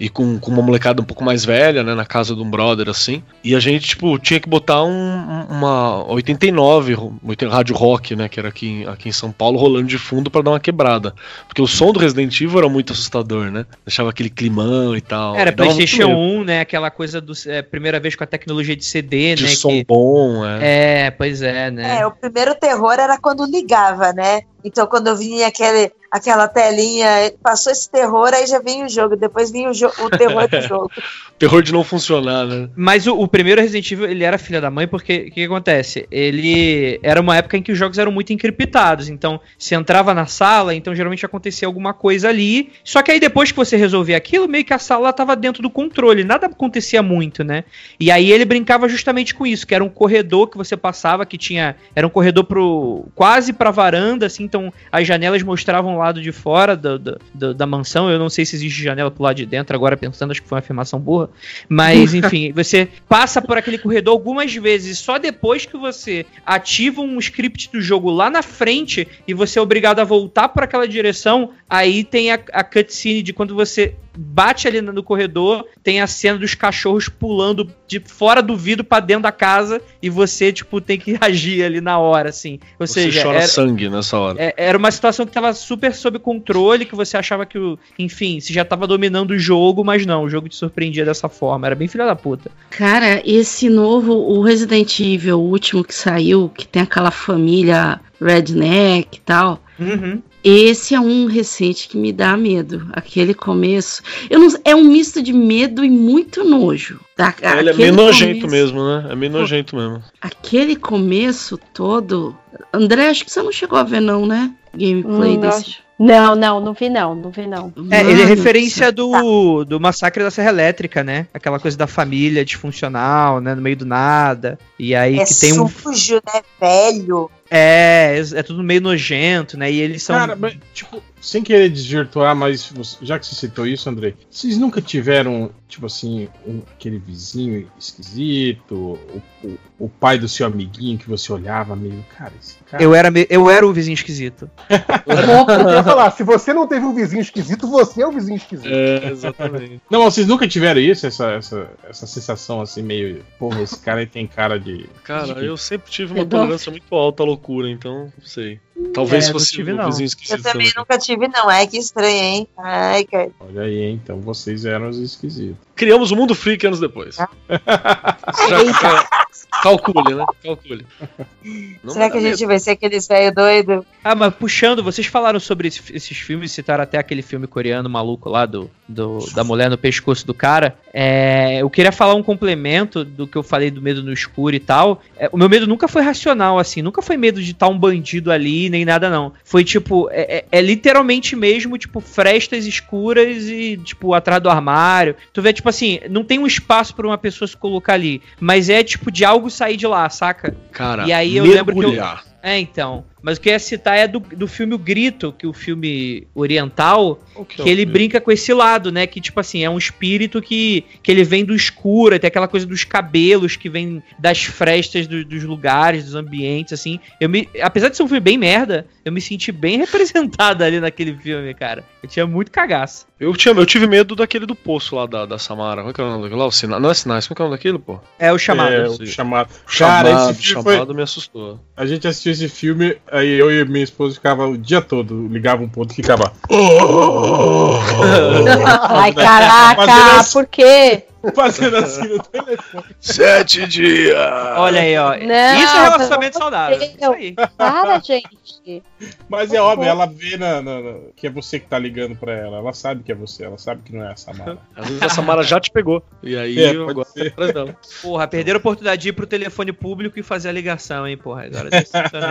E com, com uma molecada um pouco mais velha, né, na casa de um brother, assim. E a gente, tipo, tinha que botar um, um- uma 89, ro- 80 rádio rock, né, que era aqui, em- aqui em São Paulo, rolando de fundo pra dar uma quebrada. Porque o som do Resident Evil era muito assustador, né? Deixava aquele climão e tal. Era E PlayStation medo. 1, né? Aquela coisa do. É, primeira vez com a tecnologia de CD, De né? som que- bom, é. É, pois é, né? É, o primeiro terror era quando ligava, né? Então, quando eu vinha aquele, aquela telinha, passou esse terror, aí já vinha o jogo, depois vinha o, jo o terror do jogo. Terror de não funcionar, né? Mas o, o primeiro Resident Evil, ele era filha da mãe, porque o que, que acontece? Ele era uma época em que os jogos eram muito encriptados. Então, você entrava na sala, então geralmente acontecia alguma coisa ali. Só que aí depois que você resolvia aquilo, meio que a sala tava dentro do controle. Nada acontecia muito, né? E aí ele brincava justamente com isso, que era um corredor que você passava, que tinha. Era um corredor pro. quase pra varanda, assim, então as janelas mostravam o lado de fora do- do- da mansão. Eu não sei se existe janela pro lado de dentro, agora pensando, acho que foi uma afirmação burra. Mas, enfim, você passa por aquele corredor algumas vezes, só depois que você ativa um script do jogo lá na frente e você é obrigado a voltar por aquela direção, aí tem a, a cutscene de quando você bate ali no corredor, tem a cena dos cachorros pulando de fora do vidro pra dentro da casa e você, tipo, tem que agir ali na hora, assim. Ou Você seja, chora era, sangue nessa hora. É- era uma situação que tava super sob controle, que você achava que, o, enfim, você já tava dominando o jogo, mas não, o jogo te surpreendia dessa forma. Era bem filha da puta. Cara, esse novo, o Resident Evil, o último que saiu, que tem aquela família redneck e tal. Uhum. Esse é um recente que me dá medo. Aquele começo. Eu não, é um misto de medo e muito nojo. Tá? Ele é meio nojento mesmo, né? É meio nojento mesmo. Aquele começo todo. André, acho que você não chegou a ver, não, né? Gameplay Hum, desse. acho- Não, não, não vi não, não vi não. É, ele é referência do, do massacre da Serra Elétrica, né? Aquela coisa da família disfuncional, né? No meio do nada. E aí É que tem um. sujo, né? Velho. É, é tudo meio nojento, né? E eles são. Cara, mas, tipo, sem querer desvirtuar, mas já que você citou isso, André, vocês nunca tiveram, tipo assim, um- aquele vizinho esquisito, o, o- o pai do seu amiguinho que você olhava meio, cara, esse cara. eu, era, eu era o vizinho esquisito. Eu ia falar, se você não teve um vizinho esquisito, você é o vizinho esquisito. É, exatamente. Não, mas vocês nunca tiveram isso, essa, essa, essa sensação assim, meio, porra, esse cara aí tem cara de. Cara, de- eu sempre tive uma Pedófilo. tolerância muito alta à loucura, então não sei. Talvez É, fosse tive, um não. vizinho Eu esquisito também também. nunca tive, não. Ai, que estranho, hein? Ai, cara. Olha aí, hein? então vocês eram os esquisitos. Criamos o mundo freak anos depois. Ah. Calcule, né? Calcule. Não Será que a gente vai ser aqueles velho doido? Ah, mas puxando, vocês falaram sobre esse- esses filmes, citaram até aquele filme coreano maluco lá do, do- da mulher no pescoço do cara. É, eu queria falar um complemento do que eu falei do medo no escuro e tal. É, o meu medo nunca foi racional, assim, nunca foi medo de estar um bandido ali, nem nada, não. Foi tipo, é, é- é literalmente mesmo, tipo, frestas escuras e, tipo, atrás do armário. Tu vê, tipo assim, não tem um espaço pra uma pessoa se colocar ali, mas é tipo de algo sair de lá, saca? Cara, E aí eu lembro que eu, mergulhar. é, então. Mas o que eu ia citar é do, do filme O Grito, que o filme oriental, que é que o ele Grito? brinca com esse lado, né? Que, tipo assim, é um espírito que, que ele vem do escuro, tem aquela coisa dos cabelos que vem das frestas do- dos lugares, dos ambientes, assim. Eu me, apesar de ser um filme bem merda, eu me senti bem representado ali naquele filme, cara. Eu tinha muito cagaço. Eu, tinha, eu tive medo daquele do poço lá da, da Samara. Qual que é o nome daquele lá? O Sina... Não é Sinais, qual que é o nome daquilo, pô? É o chamado. É, o chamado. O Cara, chamado, esse filme chamado foi... me assustou. A gente assistiu esse filme, aí eu e minha esposa ficava o dia todo, ligava um ponto e ficava. Ai, caraca, por quê? Fazendo assim no telefone. Sete dias! Olha aí, ó. Não, Isso é relacionamento saudável. Isso aí. Para, gente. Mas é óbvio, ela vê na, na- na- que é você que tá ligando pra ela. Ela sabe que é você, ela sabe que não é a Samara. Às vezes a Samara já te pegou. E aí É, agora ser. atrás dela. Porra, perderam a oportunidade de ir pro telefone público e fazer a ligação, hein, porra. Agora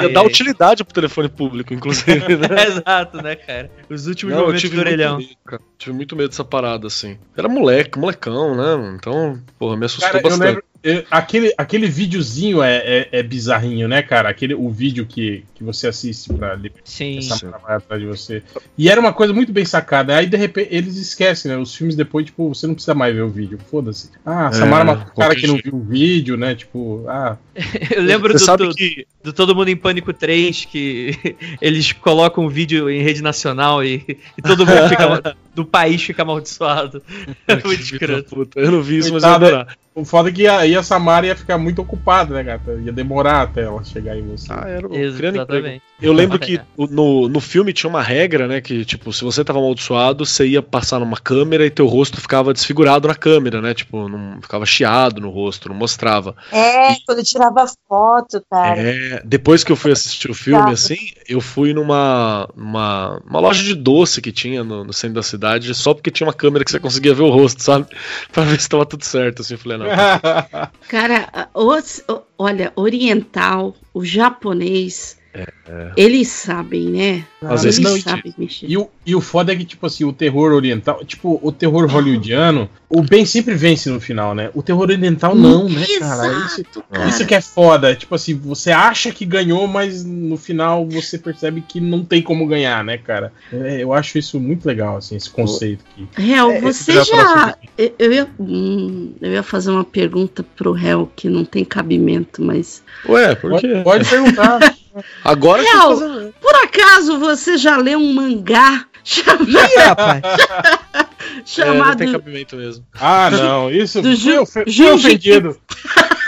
Ia dar utilidade pro telefone público, inclusive, né? Exato, né, cara? Os últimos Não, eu momentos tive do orelhão. medo, cara. Tive muito medo dessa parada, assim. Era moleque, molecão, né? Então, porra, me assustou Cara, eu bastante. lembro. Eu- aquele, aquele videozinho é, é, é bizarrinho, né, cara? Aquele, o vídeo que, que você assiste pra li- Sim. essa Samara vai atrás de você. E era uma coisa muito bem sacada. Aí, de repente, eles esquecem, né? Os filmes depois, tipo, você não precisa mais ver o vídeo. Foda-se. Ah, a Samara É, matou o cara que não viu o vídeo, né? Tipo, ah. Eu lembro do, sabe do, que do Todo Mundo em Pânico 3, que eles colocam um vídeo em rede nacional e, e todo mundo fica, do país fica amaldiçoado. É muito escroto. puta, Eu não vi isso, mas eu adorar. O foda é que aí a Samara ia ficar muito ocupada, né, gata? Ia demorar até ela chegar em você. Ah, era emprego. Exatamente. Eu lembro que no, no filme tinha uma regra, né? Que, tipo, se você tava amaldiçoado, você ia passar numa câmera e teu rosto ficava desfigurado na câmera, né? Tipo, não ficava chiado no rosto, não mostrava. É, quando tirava foto, cara. É, depois que eu fui assistir o filme, assim, eu fui numa, numa, uma loja de doce que tinha no, no centro da cidade, só porque tinha uma câmera que você conseguia ver o rosto, sabe? Pra ver se tava tudo certo, assim. Eu falei, não. Cara, os- olha, oriental, o japonês, é. eles sabem, né? Às eles vezes não, sabem mexer. E o, e o foda é que, tipo assim, o terror oriental, tipo, o terror hollywoodiano, o bem sempre vence no final, né? O terror oriental não, né, cara? Isso, isso que é foda. Tipo assim, você acha que ganhou, mas no final você percebe que não tem como ganhar, né, cara? É, eu acho isso muito legal, assim, esse conceito aqui. Real, É, você já. Eu, eu ia, hum, eu ia fazer uma pergunta pro réu que não tem cabimento, mas. Ué, por quê? Pode perguntar. Agora Real, fazendo. por acaso você já leu um mangá chamado, Ih, rapaz. É, não chamado tem cabimento mesmo. Ah, não, isso Do fui, Ju- fui ofendido.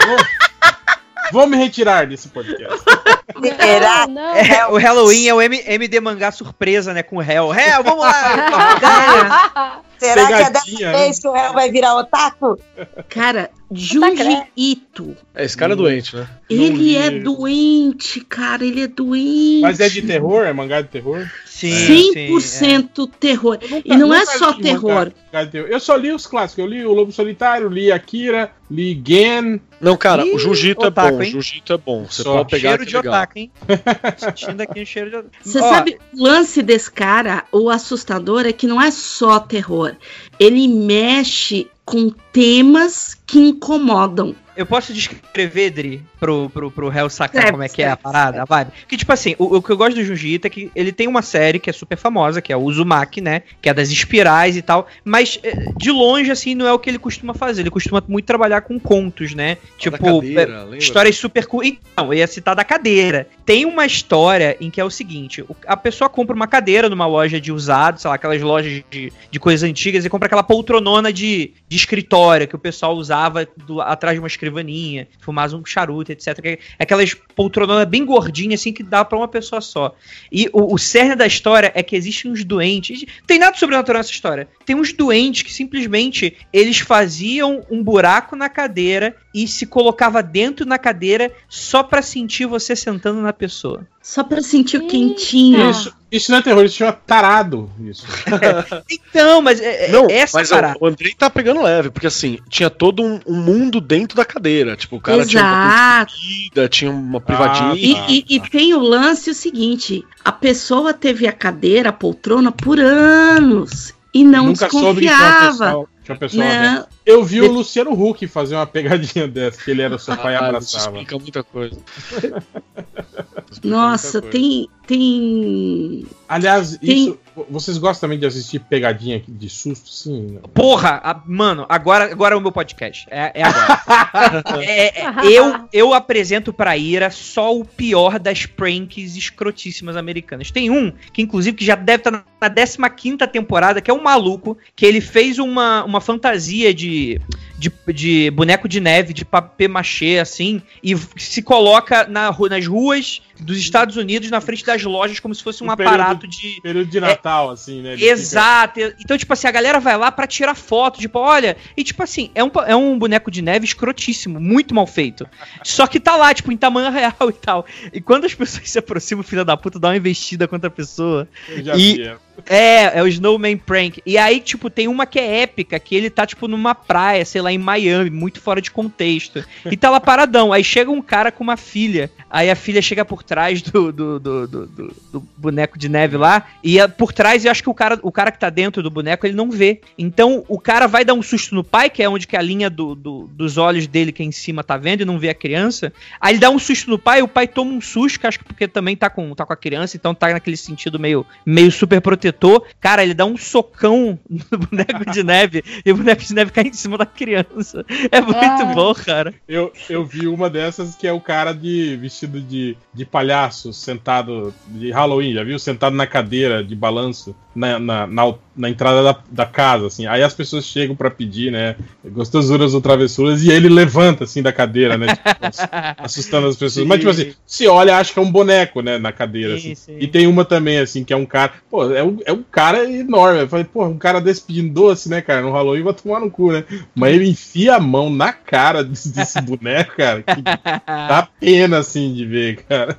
Vou, vou me retirar desse podcast. Será? Não, não. É, o Halloween é o M- MD mangá surpresa, né? Com o réu. Réu, vamos lá! Será que é dessa Pegadinha, né? vez que o réu vai virar otaku? Cara, Junji Ito. É, esse cara é doente, né? Ele é doente, cara, ele é doente. Mas é de terror? É mangá de terror? Sim, 100% terror. Eu E não é nunca só terror. mangá- mangá terror. Eu só li os clássicos. Eu li o Lobo Solitário, li Akira, li Gen. Não, cara, Ih, o Jiu-Jitsu é bom. Jiu-Jitsu é bom. Você Só. pode pegar cheiro que de é legal. otaku, hein? Sentindo aqui um cheiro de otaku. Você Ó, sabe, o lance desse cara, o assustador é que não é só terror. Ele mexe com temas que incomodam. Eu posso descrever, Dri, pro, pro, pro réu sacar Escreve, como é que é a parada, a vibe? Que, tipo assim, o, o que eu gosto do Junji Ito é que ele tem uma série que é super famosa, que é o Uzumaki, né? Que é das espirais e tal. Mas, eh, de longe, assim, não é o que ele costuma fazer. Ele costuma muito trabalhar com contos, né? Tipo, cadeira, lembra? histórias super. Então, eu ia citar da cadeira. Tem uma história em que é o seguinte: a pessoa compra uma cadeira numa loja de usados, sei lá, aquelas lojas de, de coisas antigas, e compra aquela poltronona de, de escritório que o pessoal usava do- atrás de uma escrivaninha, fumava um charuto, etc. Que- Aquelas poltrononas bem gordinhas, assim, que dá pra uma pessoa só. E o, o cerne da história é que existem uns doentes. Tem nada sobrenatural nessa história. Tem uns doentes que simplesmente eles faziam um buraco na cadeira e se colocava dentro na cadeira só pra sentir você sentando na pessoa. Só pra sentir o quentinho. Isso, isso não é terror, isso chama tarado. Isso. Então, mas é, é Não, essa mas parada. o, Andrei tá pegando leve, porque assim, tinha todo um, um mundo dentro da cadeira. Tipo, o cara tinha uma Exato. comida, tinha uma privadinha. E, e- e tem o lance o seguinte: a pessoa teve a cadeira, a poltrona por anos e não Nunca desconfiava. Pessoa, tinha uma pessoa Não. dentro. Eu vi o Luciano Huck fazer uma pegadinha dessa, que ele era o seu pai e Ah, isso abraçava. explica muita coisa. Nossa, tem tem Aliás, Tem- isso. Vocês gostam também de assistir pegadinha de susto, sim? Porra, a- mano, agora, agora é o meu podcast. É, é agora. É, é, eu, eu apresento pra Ira só o pior das pranks escrotíssimas americanas. Tem um, que inclusive que já deve estar na 15 temporada, que é um maluco, que ele fez uma, uma fantasia de, de, de boneco de neve, de papel machê, assim, e se coloca na, nas ruas dos Estados Unidos, na frente das lojas, como se fosse um período- aparato de, Período de Natal, assim, né? Ele fica- Exato. Então, tipo assim, a galera vai lá pra tirar foto, tipo, olha. E, tipo assim, é um, é um boneco de neve escrotíssimo, muito mal feito. Só que tá lá, tipo, em tamanho real e tal. E quando as pessoas se aproximam, o filho da puta dá uma investida contra a pessoa. Eu já E- vi, é. É, o Snowman Prank. E aí, tipo, tem uma que é épica, que ele tá, tipo, numa praia, sei lá, em Miami, muito fora de contexto. E tá lá paradão. Aí chega um cara com uma filha. Aí a filha chega por trás do, do, do, do- do- boneco de neve lá. E por trás, eu acho que o cara, o cara que tá dentro do boneco, ele não vê. Então, o cara vai dar um susto no pai, que é onde que a linha do, do- dos olhos dele, que é em cima, tá vendo, e não vê a criança. Aí ele dá um susto no pai, o pai toma um susto, que acho que porque também tá com, tá com a criança, então tá naquele sentido meio, meio super protetor. Cara, ele dá um socão no boneco de neve e o boneco de neve cai em cima da criança. É muito Ah. bom, cara. Eu, eu vi uma dessas que é o cara de vestido de, de palhaço, sentado de Halloween, já viu? Sentado na cadeira de balanço na, na, na, na entrada da, da casa, assim. Aí as pessoas chegam pra pedir, né? Gostosuras ou travessuras, e ele levanta, assim, da cadeira, né? tipo, ass- assustando as pessoas. Mas, tipo assim, se olha, acha que é um boneco, né? Na cadeira, Sim, assim. sim. E tem uma também, assim, que é um cara. Pô, é um, é um cara enorme. Eu falei, pô, um cara desse pedindo doce, né, cara? No Halloween vai tomar no cu, né? Mas ele enfia a mão na cara desse, desse boneco, cara. Que dá pena, assim, de ver, cara.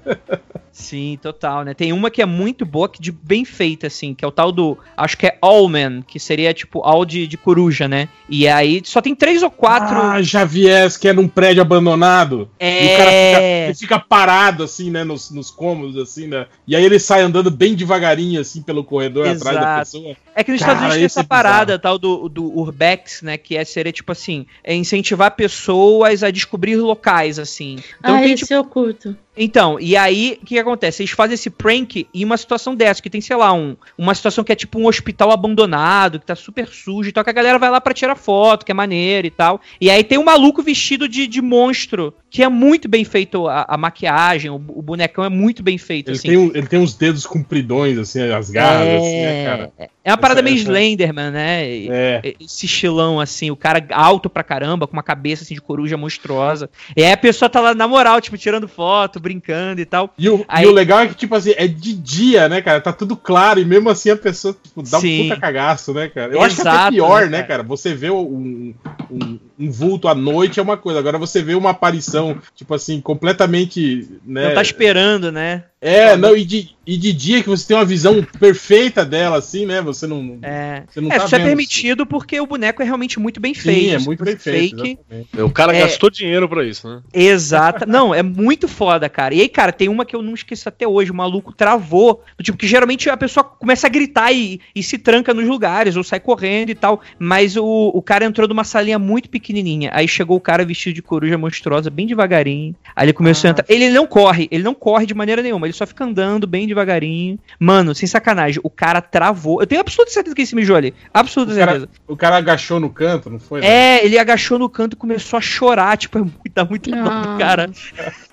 Sim, total, né? Tem uma que é muito boa, que de bem feita, assim, que é o tal do. Acho que é Allman, que seria tipo All de, de coruja, né? E aí só tem três ou quatro. Ah, já vi essa, que é num prédio abandonado. É. E o cara fica, ele fica parado, assim, né, nos, nos cômodos, assim, né? E aí ele sai andando bem devagarinho, assim, pelo corredor atrás da Exato. pessoa. É que nos Cara, Estados Unidos tem essa é parada tal do, do Urbex, né? Que é seria tipo assim, é incentivar pessoas a descobrir locais, assim. Então ah, tem esse tipo. eu curto. Então, e aí, o que, que acontece? Eles fazem esse prank em uma situação dessa, que tem, sei lá, um, uma situação que é tipo um hospital abandonado, que tá super sujo e tal, que a galera vai lá pra tirar foto, que é maneiro e tal. E aí tem um maluco vestido de, de monstro, que é muito bem feito a, a maquiagem, o, o bonecão é muito bem feito, Ele, assim. tem, um- ele tem uns dedos compridões, assim, as garras, assim, né, cara? É uma parada Essa- meio essa- Slenderman, né? É. Esse estilão, assim, o cara alto pra caramba, com uma cabeça assim de coruja monstruosa. E aí a pessoa tá lá na moral, tipo, tirando foto, brincando e tal. E o, Aí- e o legal é que, tipo assim, é de dia, né, cara? Tá tudo claro, e mesmo assim a pessoa tipo, dá Sim. um puta cagaço, né, cara? Eu acho que Exato, pior, né, né, cara? cara? Você vê um, um, um vulto à noite é uma coisa, agora você vê uma aparição, tipo assim, completamente. Né, Não tá esperando, né? É, não, e de, e de dia que você tem uma visão perfeita dela, assim, né? Você não. É, Você não é tá isso é permitido porque o boneco é realmente muito bem Sim, feito. é Se muito bem feito. Exatamente. O cara É. gastou dinheiro pra isso, né? Exata. Não, é muito foda, cara. E aí, cara, tem uma que eu não esqueço até hoje. O maluco travou. Do tipo, que geralmente a pessoa começa a gritar e, e se tranca nos lugares, ou sai correndo e tal. Mas o, o cara entrou numa salinha muito pequenininha. Aí chegou o cara vestido de coruja monstruosa, bem devagarinho. Aí ele começou a entrar. Ele não corre, ele não corre de maneira nenhuma. Ele só fica andando bem devagarinho. Mano, sem sacanagem, o cara travou. Eu tenho absoluta certeza que ele se mijou ali. Absoluta O cara, certeza. o cara agachou no canto, não foi? né? É, ele agachou no canto e começou a chorar, tipo, é muito, dá dó Ah. do cara.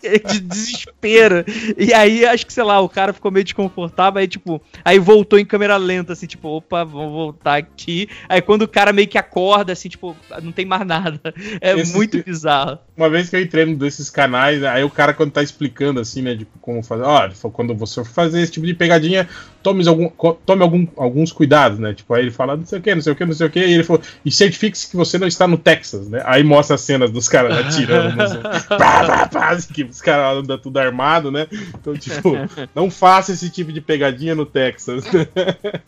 De desespero. E aí, acho que, sei lá, o cara ficou meio desconfortável, aí, tipo, aí voltou em câmera lenta, assim, tipo, opa, vamos voltar aqui. Aí quando o cara meio que acorda, assim, tipo, não tem mais nada. É Esse- muito bizarro. Uma vez que eu entrei num desses canais, aí o cara, quando tá explicando assim, né, de como fazer, ó, falou, quando você for fazer esse tipo de pegadinha, tome, algum, tome algum- alguns cuidados, né? Tipo, aí ele fala, não sei o que, não sei o que, não sei o que, e ele falou, e certifique-se que você não está no Texas, né? Aí mostra as cenas dos caras atirando nos. pá, pá, pá, assim, que os caras andam tudo armado, né? Então, tipo, não faça esse tipo de pegadinha no Texas, né?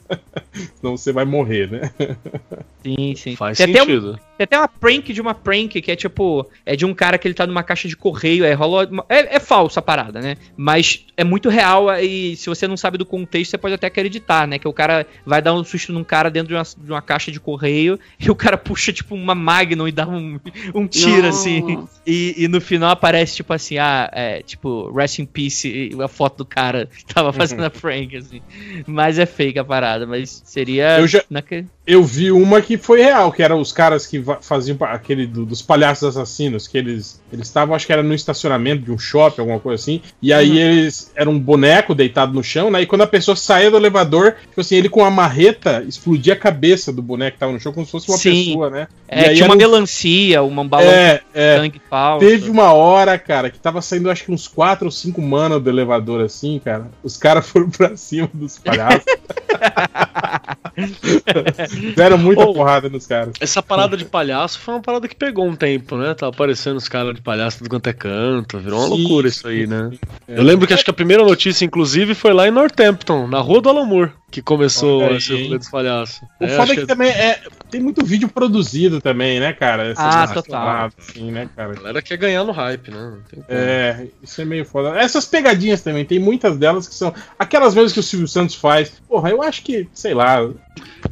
Senão você vai morrer, né? Sim, sim. Faz Tem até um- sentido. Tem até uma prank de uma prank que é tipo. É de um cara que ele tá numa caixa de correio. É, rola é, é falsa a parada, né? Mas é muito real e se você não sabe do contexto, você pode até acreditar, né? Que o cara vai dar um susto num cara dentro de uma, de uma caixa de correio e o cara puxa, tipo, uma Magnum e dá um, um tiro, Nossa. assim. E, e no final aparece, tipo assim, ah, é, tipo, Rest in Peace, e a foto do cara que tava fazendo a prank, assim. Mas é fake a parada, mas seria. Eu já- naquele- Eu vi uma que foi real, que eram os caras que faziam aquele do- dos palhaços assassinos, que eles eles estavam, acho que era no estacionamento de um shopping, alguma coisa assim, e aí eles eram um boneco deitado no chão, né? E quando a pessoa saía do elevador, tipo assim, ele com a marreta explodia a cabeça do boneco que tava no chão como se fosse uma Sim. pessoa, né? É, aí tinha uma um- melancia, uma- um balão É, de é. sangue falso. Teve uma hora, cara, que tava saindo acho que uns quatro ou cinco manos do elevador assim, cara. Os caras foram pra cima dos palhaços. Deram muita Ô, porrada nos caras. Essa parada de palhaço foi uma parada que pegou um tempo, né? Tava aparecendo os caras de palhaço tudo quanto é canto. Virou uma Sim, loucura isso aí, né? É. Eu lembro que acho que a primeira notícia, inclusive, foi lá em Northampton, na rua do Alamur, que começou Olha aí, esse rolê dos palhaços. O É, foda é que também é. Tem muito vídeo produzido também, né, cara? Essas Ah, total. paradas, Assim, né, cara? A galera quer ganhar no hype, né? É, isso é meio foda. Essas pegadinhas também, tem muitas delas que são aquelas vezes que o Silvio Santos faz. Porra, eu acho que, sei lá.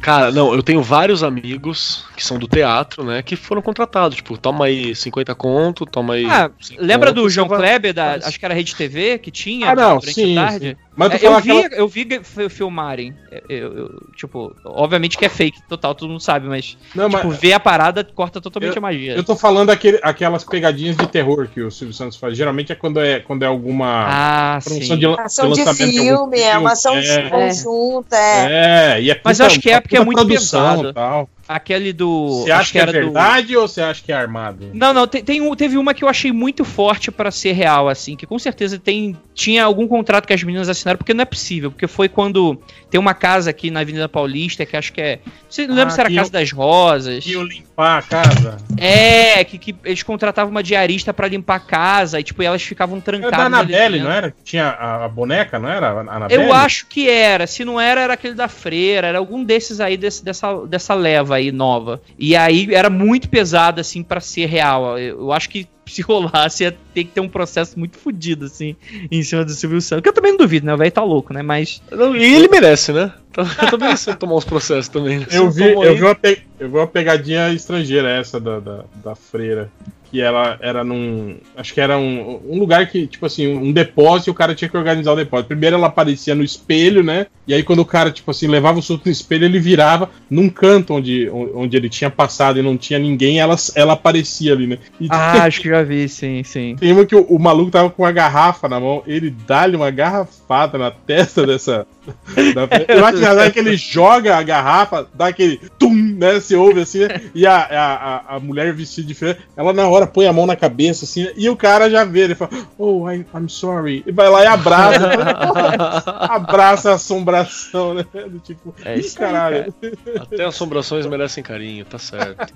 Cara, não, eu tenho vários amigos que são do teatro, né? Que foram contratados. Tipo, toma aí 50 conto, toma aí. Ah, 100 lembra conto, do João Kleber, da, acho que era Rede TV, que tinha Ah, não, durante sim, a tarde? sim. Mas É, eu, vi, aquela- eu vi fi- filmarem. Eu, eu- tipo, obviamente que é fake total, todo mundo sabe, mas, Não, tipo, mas ver a parada corta totalmente a magia. eu tô falando aquele, aquelas pegadinhas de terror que o Silvio Santos faz. Geralmente é quando é, quando é alguma Ah, promoção sim. de, Ação de lançamento algum filme, é uma ação É, conjunta. É. é, e é Mas puta- acho que é porque é muito produção pesado. e Tal. Aquele do. Você acha que, é era do- verdade ou você acha que é armado? Não, não, tem, tem teve uma que eu achei muito forte pra ser real, assim, que com certeza tem tinha algum contrato que as meninas assinaram, porque não é possível, porque foi quando tem uma casa aqui na Avenida Paulista, que acho que é. Não, lembro Ah, se era a que Casa eu- das Rosas. Iam limpar a casa? É, que, que eles contratavam uma diarista pra limpar a casa, e tipo, elas ficavam Era trancadas. da ali Anabelle, não era? Tinha a, a boneca, não era? A Anabelle? Eu acho que era. Se não era, era aquele da freira. Era algum desses aí, desse- dessa, dessa leva aí nova. E aí era muito pesado, assim, pra ser real. Eu, eu acho que se rolasse ia ter que ter um processo muito fodido, assim, em cima do Silvio Santos. Que eu também não duvido, né? O velho tá louco, né? Mas. Não, E ele merece, né? Eu também sei tomar uns processos também. né? Eu vi, eu, vi uma pe- eu vi uma pegadinha estrangeira essa da, da, da freira. Que ela era num. Acho que era um, um lugar que, tipo assim, um depósito e o cara tinha que organizar o depósito. Primeiro ela aparecia no espelho, né? E aí quando o cara, tipo assim, levava o susto no espelho, ele virava num canto onde, onde ele tinha passado e não tinha ninguém, ela, ela aparecia ali, né? E Ah, acho que já vi, sim, sim. tem uma que o, o maluco tava com uma garrafa na mão, ele dá-lhe uma garrafada na testa dessa. da- eu acho que que ele joga a garrafa, dá aquele tum, né? Você ouve assim, né, e a, a, a- a mulher vestida de freira, ela na hora põe a mão na cabeça, assim, e o cara já vê, ele fala, oh, I, I'm sorry. E vai lá e abraça. abraça a assombração, né? Do tipo, É "Ih, isso aí, caralho. Até assombrações merecem carinho, tá certo.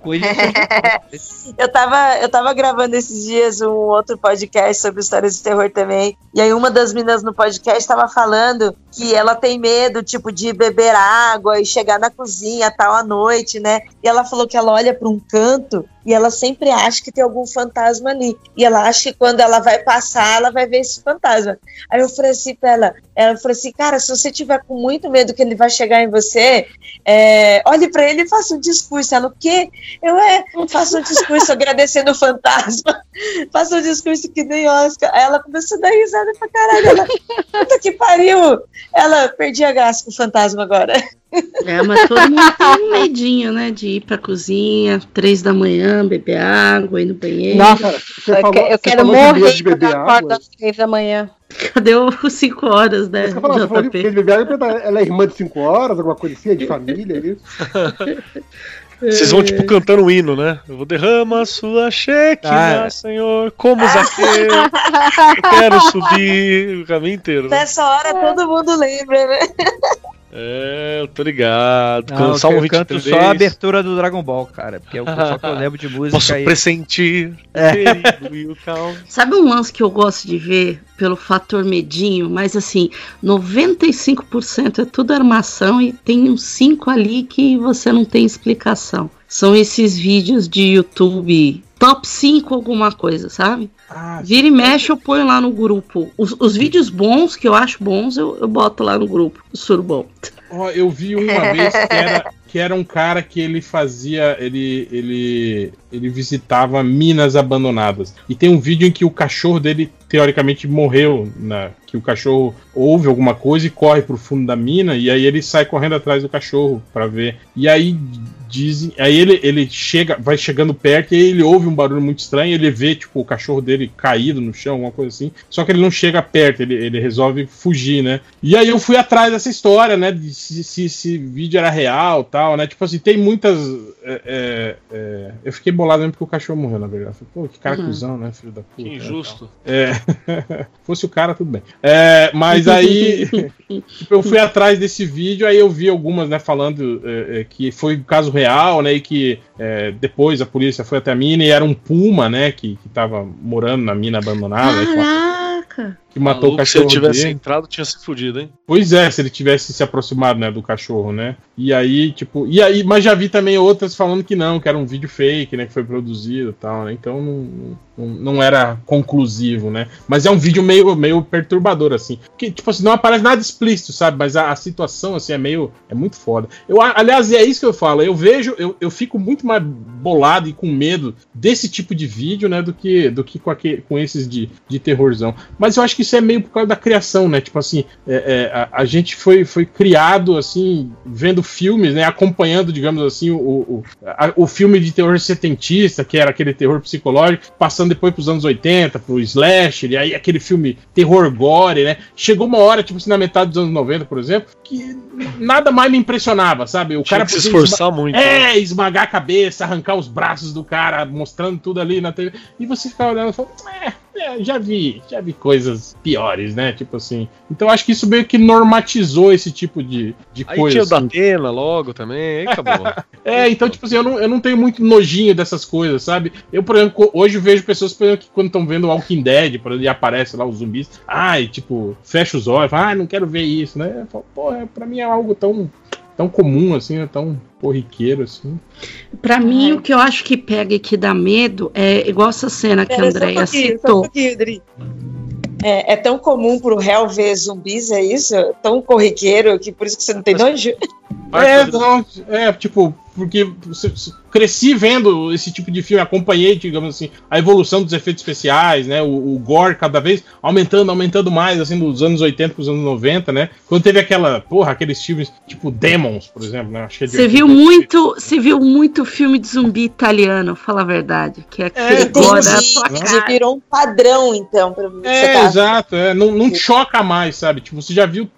Coisa Eu tava, eu tava gravando esses dias um outro podcast sobre histórias de terror também. E aí uma das meninas no podcast tava falando que ela tem medo, tipo, de beber água e chegar na cozinha tal à noite, né? E ela falou que ela olha para um canto e ela sempre acha que tem algum fantasma ali. E ela acha que quando ela vai passar, ela vai ver esse fantasma. Aí eu falei assim pra ela, ela falou assim, cara, se você tiver com muito medo que ele vai chegar em você, é, olhe pra ele e faça um discurso. Ela, o quê? Eu é, faça um discurso agradecendo o fantasma. faça um discurso que nem Oscar. Aí ela começou a dar risada pra caralho. Ela, puta que pariu. Ela perdi a graça com o fantasma agora. É, mas todo mundo tem um medinho, né? De ir pra cozinha, três da manhã, beber água, ir no banheiro. Nossa, Você eu, falou- que- eu você quero morrer de beber acordo água? às três da manhã. Cadê os cinco horas, né? Você falou de JP? de beber água, ela é irmã de 5 horas, alguma coisa assim, é de família, é isso? Vocês vão, tipo, cantando um hino, né? Eu vou derrama sua cheque, Ah, é. Senhor, como Zaqueu. Eu quero subir o caminho inteiro. Né? Nessa hora todo mundo lembra, né? É, eu tô ligado. Não, Can- Salmo eu canto 23. só a abertura do Dragon Ball, cara. Porque é o só que eu lembro de música Posso aí. pressentir É. e. Sabe um lance que eu gosto de ver pelo fator medinho, mas assim, 95% é tudo armação e tem uns 5 ali que você não tem explicação. São esses vídeos de YouTube top 5 alguma coisa, sabe? Ah, Vira e mexe, eu ponho lá no grupo. Os, os vídeos bons, que eu acho bons, eu, eu boto lá no grupo, do Surubom. Ó, eu vi uma vez que era, que era um cara que ele fazia. Ele, ele, ele visitava minas abandonadas. E tem um vídeo em que o cachorro dele, teoricamente, morreu. Na, que o cachorro ouve alguma coisa e corre pro fundo da mina. E aí ele sai correndo atrás do cachorro pra ver. E aí dizem. Aí ele, ele chega, vai chegando perto e ele ouve um barulho muito estranho. Ele vê, tipo, o cachorro dele caído no chão, alguma coisa assim. Só que ele não chega perto, ele, ele resolve fugir, né? E aí eu fui atrás dessa história, né? De se, se esse vídeo era real tal, né? Tipo assim, tem muitas. é, é, é, eu fiquei bolado mesmo porque o cachorro morreu, na verdade. Falei, Pô, que cara Uhum. cuzão, né, filho da puta. Que injusto. É. Fosse o cara, tudo bem. É, mas aí, tipo, eu fui atrás desse vídeo, aí eu vi algumas, né, falando é, é, que foi um caso real, né, e que é, depois a polícia foi até a mina e era um puma, né, que, que tava morando na mina abandonada, né, Caraca! Que matou o Maluco, Se ele cachorro tivesse dele. entrado, tinha se fudido, hein? Pois é, se ele tivesse se aproximado, né, do cachorro, né? E aí, tipo, e aí, mas já vi também outras falando que não, que era um vídeo fake, né, que foi produzido e tal, né? Então não, não, não era conclusivo, né? Mas é um vídeo meio, meio perturbador, assim. Que, tipo assim, não aparece nada explícito, sabe? Mas a, a situação, assim, é meio. É muito foda. Eu, aliás, é isso que eu falo. Eu vejo, eu, eu fico muito mais bolado e com medo desse tipo de vídeo, né, do que, do que com, aque- com esses de, de terrorzão. Mas eu acho que isso é meio por causa da criação, né? Tipo assim, é, é, a, a gente foi, foi criado, assim, vendo filmes, né? Acompanhando, digamos assim, o, o, a- o filme de terror setentista, que era aquele terror psicológico, passando depois pros anos 80, pro slasher, e aí aquele filme terror gore, né? Chegou uma hora, tipo assim, na metade dos anos 90, por exemplo, que nada mais me impressionava, sabe? O Tinha cara que se esforçar muito. né? É, esmagar a cabeça, arrancar os braços do cara, mostrando tudo ali na TV. E você ficar olhando e falando, é, é, já vi, já vi coisas piores, né? Tipo assim. Então acho que isso meio que normatizou esse tipo de, de Aí coisa. tinha o da assim. Atena logo também, aí acabou. É, então, tipo assim, eu não, eu não tenho muito nojinho dessas coisas, sabe? Eu, por exemplo, hoje vejo pessoas por exemplo, que quando estão vendo Walking Dead, por exemplo, e aparece lá os zumbis, ai, tipo, fecha os olhos, fala, ai, não quero ver isso, né? Eu falo, é, pra mim é algo tão, tão comum, assim, é tão corriqueiro, assim. Pra mim, o que eu acho que pega e que dá medo é igual essa cena que a Pera, só um Andrea um citou. Dri. É, é tão comum pro réu ver zumbis, é isso? Tão corriqueiro que por isso que você não tem nojo? É, não, é, tipo, porque cresci vendo esse tipo de filme, acompanhei, digamos assim, a evolução dos efeitos especiais, né? O, o gore cada vez aumentando, aumentando mais, assim, dos anos 80 pros anos 90, né? Quando teve aquela, porra, aqueles filmes tipo Demons, por exemplo, né? Acho que é de Você viu 80. muito, você viu muito filme de zumbi italiano, fala a verdade, que é aquele gore na sua cara. virou um padrão, então, pra mim. É, tá- exato, é, não, não choca mais, sabe? Tipo, você já viu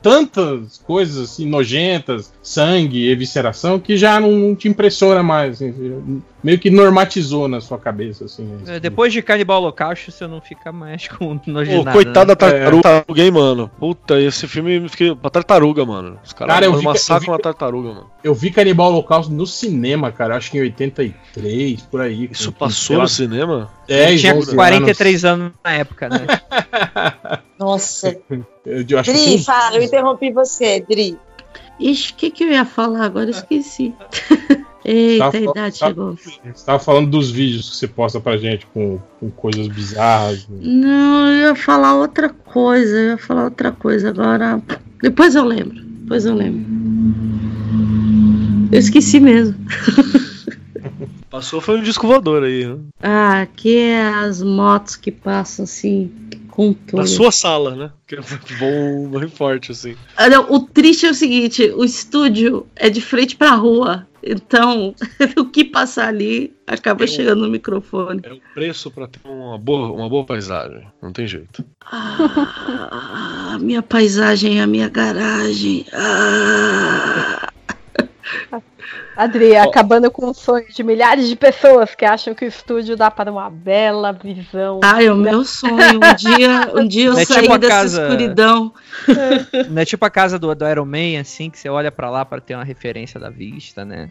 tantas coisas assim, nojentas, sangue, evisceração, que já não, não te impressiona mais. assim, meio que normatizou na sua cabeça, assim. É, Depois de Canibal Holocausto, você não fica mais com nojo de Pô, coitada da né? tartaruga, hein, mano. Puta, esse filme eu fiquei. Pra tartaruga, mano. Os caras Cara, eu cara, vi- massacram eu vi- uma tartaruga, mano. Eu vi Canibal Holocausto no cinema, cara, acho que em 83, por aí. Isso com- passou lá, no cinema? 10, Ele tinha 11 43 anos na época, né? Nossa. Eu, que Dri, sim. fala, eu interrompi você, Dri. Ixi, o que, que eu ia falar agora? Eu esqueci. Eita, Tá- a idade tá- chegou. Você tava falando dos vídeos que você posta pra gente com, com coisas bizarras. Não, eu ia falar outra coisa, eu ia falar outra coisa agora. Depois eu lembro, depois eu lembro. Eu esqueci mesmo. Passou foi um disco voador aí, né? Ah, aqui é as motos que passam assim, com tudo. Na sua sala, né? Que voam bem forte, assim. Ah, não, o triste é o seguinte: o estúdio é de frente pra rua. Então, o que passar ali acaba chegando no microfone. É o preço pra ter uma boa, uma boa paisagem. Não tem jeito. Ah, a minha paisagem, a minha garagem. Ah. Adri, acabando com o sonho de milhares de pessoas que acham que o estúdio dá para uma bela visão. Ai, é o meu sonho. Um dia, um dia eu É sair tipo dessa casa- escuridão. Não é tipo a casa do, do Iron Man, assim, que você olha pra lá pra ter uma referência da vista, né?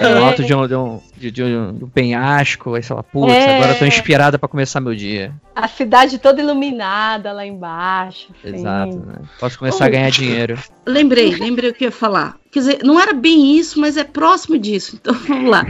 É, no alto de um, de, um, de, um- de um penhasco, aí você fala, putz, É. agora eu tô inspirada pra começar meu dia. A cidade toda iluminada lá embaixo. assim. Exato, né? Posso começar a ganhar dinheiro. Lembrei, lembrei o que eu ia falar. Quer dizer, não era bem isso, mas é próximo disso. Então vamos lá.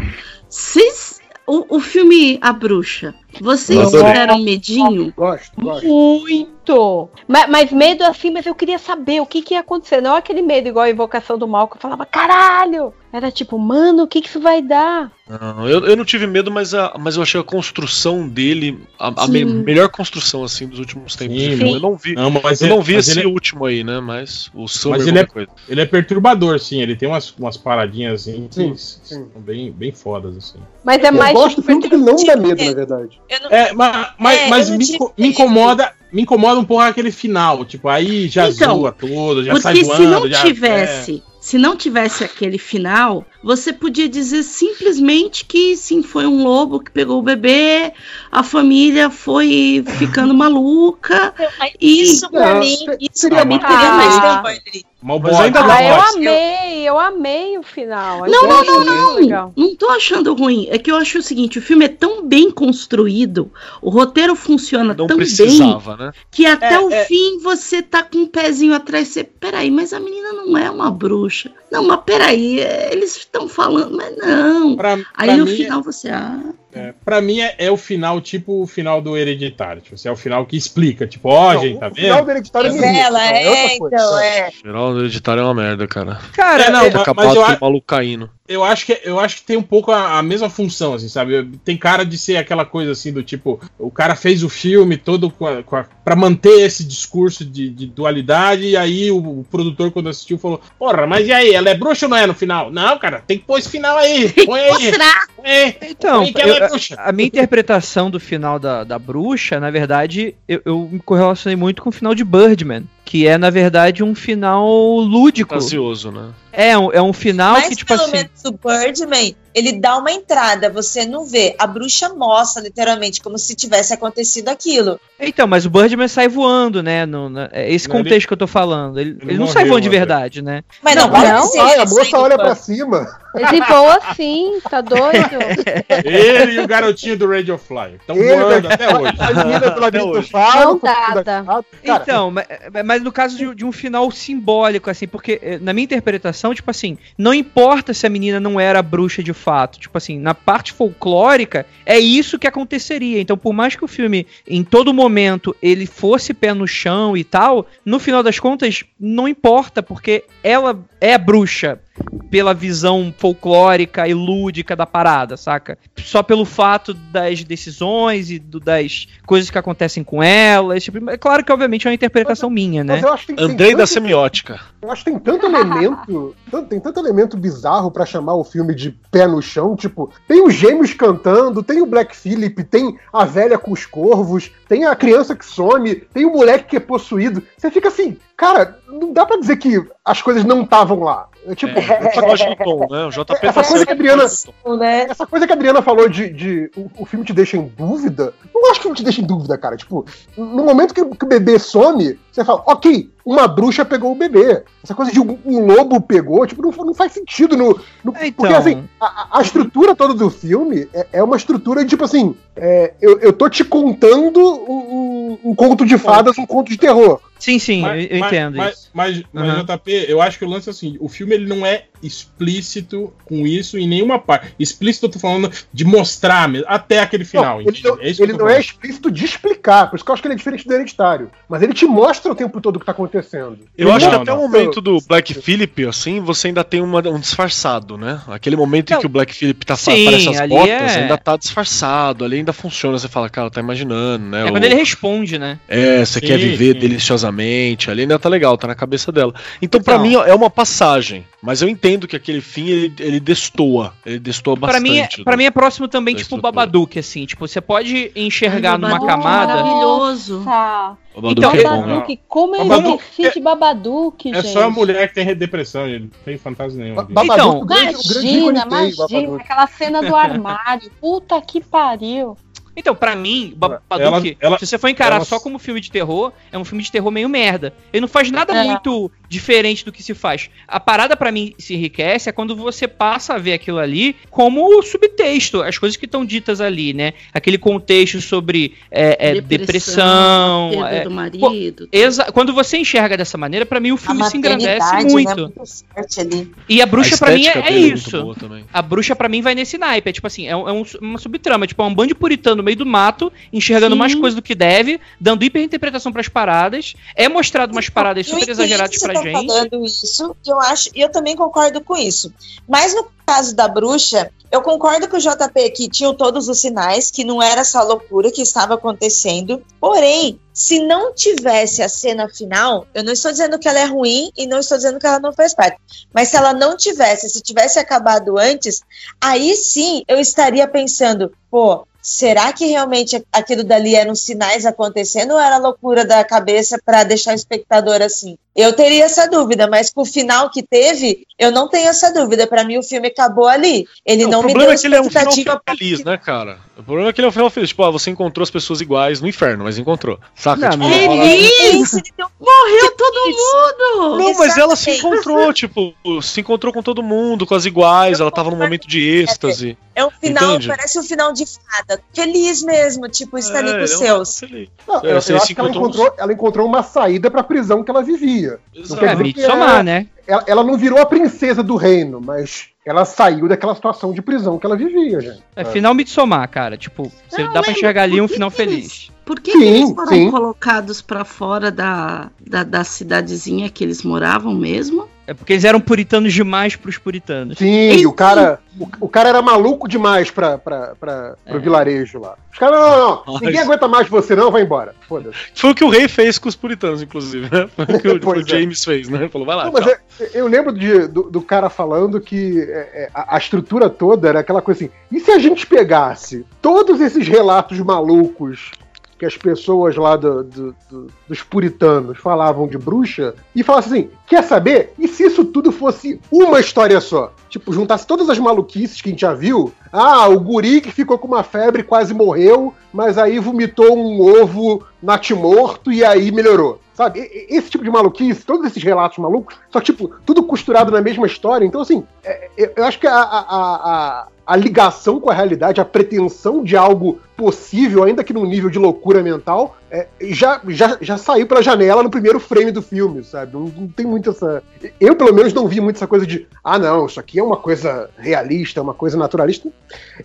Vocês. O, o filme A Bruxa, vocês tiveram medinho? Gosto, gosto. Muito! Mas, mas medo assim, mas eu queria saber o que, que ia acontecer. Não aquele medo igual a invocação do mal que eu falava, caralho! Era tipo, mano, o que, que isso vai dar? Não, eu, eu não tive medo, mas, a, mas eu achei a construção dele a, a me- Sim. melhor construção assim dos últimos tempos. Sim, de filme. Eu não vi, Não, mas eu ele- não vi mas esse ele é- último aí, né? Mas o Summer Mas ele é- coisa. Ele é perturbador, sim. Ele tem umas, umas paradinhas assim que Sim, são bem, bem fodas, assim. Mas é Eu mais. gosto tipo, tanto que não dá medo, na verdade. Eu não- É, mas, mas, É, mas eu não me, tive me incomoda. Me incomoda um pouco aquele final. Tipo, aí já Então, zoa tudo, já sai Porque voando. se não já, tivesse, se não tivesse aquele final, você podia dizer simplesmente que sim, foi um lobo que pegou o bebê, a família foi ficando maluca. E- Isso pra mim, isso seria pra mim teria mais tempo é, Mas ainda mal Ah, eu amei, eu amei o final. Não, não, não, não. legal. Não tô achando ruim. É que eu acho o seguinte: o filme é tão bem construído, o roteiro funciona Não tão bem né? que até É, o é. fim você tá com um pezinho atrás. Você, peraí, mas a menina não é uma bruxa. Não, mas peraí, é, eles estão falando, mas não. Pra, Aí pra no mim, final você. Ah, é, pra mim é, é o final, tipo o final do Hereditário. Tipo, assim, é o final que explica, tipo, ó, Não, gente, tá o final vendo? do Hereditário é Ela, é, coisa. então, é. Geral do editário é uma merda, cara. Cara, É, não, Ter mas- acabado mas eu o maluco caindo. Eu acho que eu acho que tem um pouco a, a mesma função, assim, sabe? Tem cara de ser aquela coisa assim do tipo, o cara fez o filme todo a, a- pra manter esse discurso de, de dualidade, e aí o, o produtor, quando assistiu, falou: Porra, mas e aí, ela é bruxa ou não é no final? Não, cara, tem que pôr esse final aí. Põe aí. Põe aí. Então, Põe que ela eu- é bruxa. a minha interpretação do final da, da bruxa, na verdade, eu, eu me correlacionei muito com o final de Birdman. Que é, na verdade, um final lúdico. Fantasioso, né? É um, é um final Mas que, tipo pelo assim. menos o Birdman, ele dá uma entrada, você não vê. A bruxa mostra, literalmente, como se tivesse acontecido aquilo. Então, mas o Birdman sai voando, né? No, na- é esse Não, ele- contexto que eu tô falando. Ele, ele não morreu, sai voando de verdade, né? Mas não, Não, não. ser. Ai, a ele moça olha pra cima. Ele voa assim, tá doido? Ele e o garotinho do Radio Fly. Estão Ele, voando até hoje. A menina do labirinto do hoje. faro. Não da. Cara, Então, ma- mas, no caso de, de um final simbólico, assim, porque eh, na minha interpretação, tipo assim, não importa se a menina não era bruxa de fato, tipo assim, na parte folclórica, é isso que aconteceria. Então, por mais que o filme, em todo momento, ele fosse pé no chão e tal, no final das contas, não importa, porque ela é bruxa pela visão folclórica e lúdica da parada, saca? Só pelo fato das decisões e do- das coisas que acontecem com ela. tipo- é claro que, obviamente, é uma interpretação minha, né? mas eu acho que tem, tem Andrei da tanto- semiótica. Eu acho que tem tanto elemento, tanto- tem tanto elemento bizarro pra chamar o filme de pé no chão, tipo, tem os gêmeos cantando, tem o Black Phillip, tem a velha com os corvos, tem a criança que some, tem o moleque que é possuído. Você fica assim, cara, não dá pra dizer que as coisas não estavam lá. É, tipo, É, do tom, né? O JP Essa coisa que a Adriana-. Né? essa coisa que a Adriana falou de, de o, o filme te deixa em dúvida, não acho que o filme te deixa em dúvida, cara. Tipo, no momento que, que o bebê some, você fala, ok, uma bruxa pegou o bebê. Essa coisa de um, um lobo pegou, tipo, não, não faz sentido no. no- É, Porque então. assim, a, a- a estrutura toda do filme é, é uma estrutura de, tipo assim, é, eu, eu tô te contando um, um- um conto de fadas, um conto de terror. Sim, sim, Mas- eu, entendo mas, isso. Mas, mas, Uhum. JP, eu acho que o lance é assim: o filme ele não é explícito com isso em nenhuma parte. Explícito, eu tô falando de mostrar mesmo, até aquele final. Não, ele não, é isso que ele não é explícito de explicar, por isso que eu acho que ele é diferente do hereditário. Mas ele te mostra o tempo todo o que tá acontecendo. Eu Não, acho que não. até o momento do Black Phillip, assim, você ainda tem uma- um disfarçado, né? Aquele momento em que o Black Phillip tá Sim, aparece as botas, é- ainda tá disfarçado, ali ainda funciona. Você fala, cara, tá imaginando, né? É o- quando ele responde, né? É, você Sim, quer viver sim. Profundamente, ali ainda tá legal, tá na cabeça dela. Então, pra Então. mim, ó, é uma passagem. Mas eu entendo que aquele fim, ele, ele destoa. Ele destoa Pra bastante. mim, é, do- pra mim é próximo também, tipo o estrutura. Babadook, assim. Tipo, você pode enxergar Ai, numa Babadook é camada. Maravilhoso. Nossa. O Babadook Então, é bom, né? Babadook, como eu Babadook esqueci de Babadook, É gente. só a mulher que tem depressão, ele não tem fantasia nenhuma. Ba- disso. Babadook, o grande, o grande ícone Imagina, tem, imagina, aquela cena do armário. Puta que pariu. Então, pra mim, Babadook, Ela- ela- se você for encarar ela- só como filme de terror, é um filme de terror meio merda. Ele não faz nada É. muito diferente do que se faz. A parada pra mim se enriquece é quando você passa a ver aquilo ali como subtexto, as coisas que estão ditas ali, né? Aquele contexto sobre é, é, depressão. perda é, do marido. exa- quando você enxerga dessa maneira, pra mim o A filme se engrandece maternidade, né, muito. muito forte ali. E a bruxa A pra mim é, é muito isso. A bruxa pra mim vai nesse naipe. É tipo assim, é, um- é um- uma subtrama. Tipo, é um bando de puritano no meio do mato, enxergando Sim. mais coisas do que deve, dando hiperinterpretação pras paradas. É mostrado umas paradas Eu super exageradas pra tá gente. falando isso, eu acho, e eu também concordo com isso. Mas no caso da bruxa, eu concordo com o JP que tinham todos os sinais, que não era essa loucura que estava acontecendo. Porém, se não tivesse a cena final, eu não estou dizendo que ela é ruim e não estou dizendo que ela não faz parte. Mas se ela não tivesse, se tivesse acabado antes, aí sim eu estaria pensando, pô, será que realmente aquilo dali eram sinais acontecendo ou era loucura da cabeça para deixar o espectador assim? Eu teria essa dúvida, mas com o final que teve, eu não tenho essa dúvida. Para mim, o filme acabou ali. Ele não, o me problema deu é que ele é um final expectativa feliz, né, cara? O problema é que ele é um final feliz. Tipo, ah, você encontrou as pessoas iguais no inferno, mas encontrou. Saca? Não, tipo, ela- Feliz, ele deu Morreu todo mundo! Não, mas ela se encontrou, tipo, se encontrou com todo mundo, com as iguais, ela tava num momento de êxtase. É um final, Entende? parece um final de fada. Feliz mesmo, tipo, está ali É, com os é seus. Não, É, eu, eu se acho que ela encontrou- encontrou, ela encontrou uma saída pra prisão que ela vivia. Exato. quer É, dizer que somar, é- né? Ela, ela não virou a princesa do reino, mas ela saiu daquela situação de prisão que ela vivia, gente. É final Midsommar, cara. Tipo, você Não, dá pra enxergar ali um final feliz. Por que, Sim, que eles foram sim. colocados pra fora da, da, da cidadezinha que eles moravam mesmo? É porque eles eram puritanos demais pros puritanos. Sim, e o cara, o, o cara era maluco demais pra, pra, pra, pro É. vilarejo lá. Os caras, não, não, não, ninguém aguenta mais você não, vai embora. Foda-se. Foi o que o rei fez com os puritanos, inclusive, né? Foi o que o, o James fez, né? Ele falou, vai lá, Não, mas é- eu lembro de- do, do cara falando que é, é, a, a estrutura toda era aquela coisa assim. E se a gente pegasse todos esses relatos malucos que as pessoas lá do- do- do- dos puritanos falavam de bruxa e falasse assim: quer saber? E se isso tudo fosse uma história só? Tipo, juntasse todas as maluquices que a gente já viu. Ah, o guri que ficou com uma febre quase morreu, mas aí vomitou um ovo natimorto e aí melhorou. Sabe? Esse tipo de maluquice, todos esses relatos malucos, só tipo, tudo costurado na mesma história. Então, assim, é- é- eu acho que a, a, a, a- ligação com a realidade, a pretensão de algo possível, ainda que num nível de loucura mental, é, já, já, já saiu pela janela no primeiro frame do filme, sabe? Não, não tem muito essa. Eu, pelo menos, não vi muito essa coisa de, ah, não, isso aqui é uma coisa realista, é uma coisa naturalista.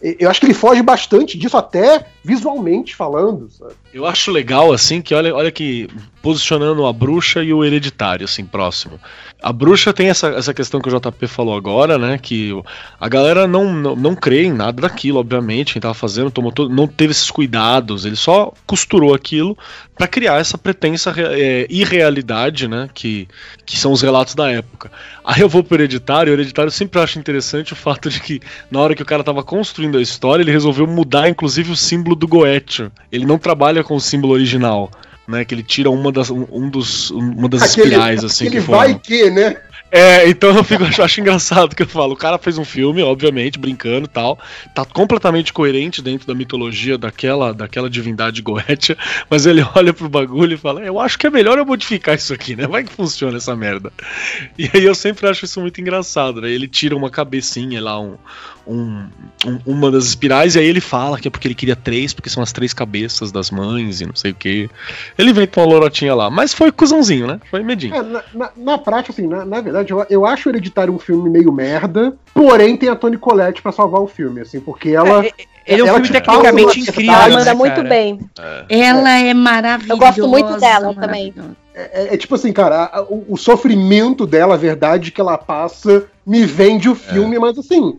Eu acho que ele foge bastante disso, até visualmente falando, sabe? Eu acho legal, assim, que olha, olha que posicionando a bruxa e o hereditário, assim, próximo. A bruxa tem essa, essa questão que o JP falou agora, né? Que a galera não, não, não crê em nada daquilo, obviamente. Quem tava fazendo tomou todo, não teve esses cuidados, ele só costurou aquilo pra criar essa pretensa re- é, irrealidade, né? Que, que são os relatos da época. Aí eu vou pro hereditário, o hereditário sempre acho interessante o fato de que, na hora que o cara tava construindo a história, ele resolveu mudar, inclusive, o símbolo do Goethe. Ele não trabalha com o símbolo original. Né, que ele tira uma das, um, dos, uma das espirais, assim, aquele que vai que, né? É, então eu fico, eu acho engraçado que eu falo, o cara fez um filme, obviamente, brincando e tal, tá completamente coerente dentro da mitologia daquela, daquela divindade goétia, mas ele olha pro bagulho e fala, eu acho que é melhor eu modificar isso aqui, né? Vai que funciona essa merda. E aí eu sempre acho isso muito engraçado, né? Ele tira uma cabecinha lá, um, um- um- uma das espirais, e aí ele fala que é porque ele queria três, porque são as três cabeças das mães e não sei o que. Ele inventa uma lorotinha lá, mas foi cuzãozinho, né? Foi medinho. É, na, na- na prática, assim, na, na verdade, eu, eu acho o Hereditário um filme meio merda, porém tem a Toni Collette pra salvar o filme, assim, porque ela. Ele é um ela filme te tecnicamente incrível, Ela né, manda muito cara? bem. Ela é maravilhosa. Eu gosto muito dela também. É, é tipo assim, cara, a- o, o sofrimento dela, a verdade que ela passa, me vende o filme, mas assim.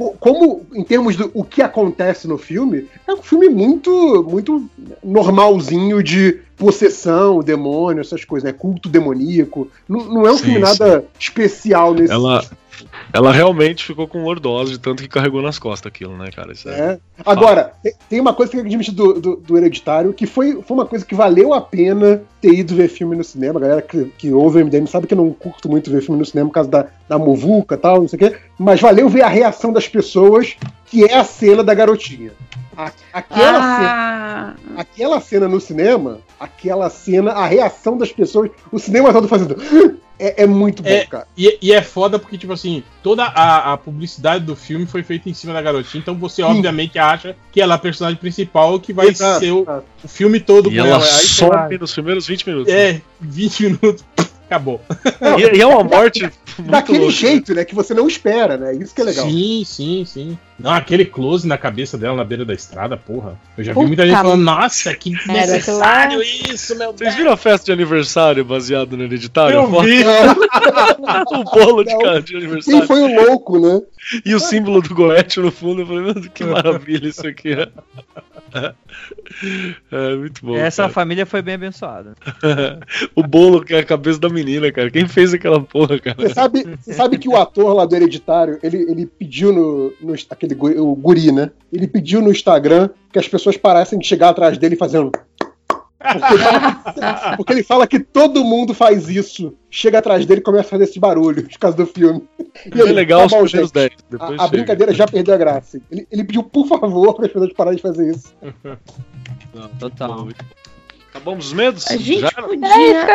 Co- Como, em termos do o que acontece no filme, é um filme muito muito normalzinho de possessão, demônio, essas coisas, né? Culto demoníaco. Não, não é um Sim, filme nada especial nesse Ela, ela realmente ficou com lordose de tanto que carregou nas costas aquilo, né, cara? Isso é- É. Agora, te- tem uma coisa que eu admito do, do, do Hereditário, que foi, foi uma coisa que valeu a pena ter ido ver filme no cinema. A galera que, que ouve o MDM sabe que eu não curto muito ver filme no cinema por causa da, da muvuca e tal, não sei o quê. Mas valeu ver a reação das pessoas, que é a cena da garotinha. A- aquela, cena, Ah, aquela cena no cinema, aquela cena, a reação das pessoas, o cinema todo fazendo. É, é muito bom, É, cara. E, e é foda porque, tipo assim, toda a, a publicidade do filme foi feita em cima da garotinha, então você obviamente acha que ela é a personagem principal que vai Exato, ser o, o filme todo E com ela ela. Aí some nos primeiros 20 minutos. É, 20 minutos, acabou. E, e é uma morte muito Daquele louca. jeito, né? Que você não espera, né? Isso que é legal. Sim, sim, sim. Não, aquele close na cabeça dela na beira da estrada, porra. Eu já vi Puta muita gente falando, nossa, que desnecessário isso, meu Deus. Vocês viram a festa de aniversário baseado no hereditário? Eu vi. o bolo de, cara de Quem aniversário. foi o louco, né? E o símbolo do Goethe no fundo. Eu falei, que maravilha isso aqui. É, é muito bom. Essa cara. família foi bem abençoada. o bolo que é a cabeça da menina, cara. Quem fez aquela porra, cara? Você sabe, você sabe que o ator lá do Hereditário, ele, ele pediu no, no. aquele guri, o guri, né? Ele pediu no Instagram que as pessoas parassem de chegar atrás dele fazendo. Porque ele, fala, porque ele fala que todo mundo faz isso. Chega atrás dele e começa a fazer esse barulho por causa do filme. E É ele, legal tá os bom, primeiros gente. 10. A, Depois a brincadeira já perdeu a graça. Ele, ele pediu, por favor, para as pessoas pararem de fazer isso. Não, Total. Acabamos os medos? a gente Já? É podia.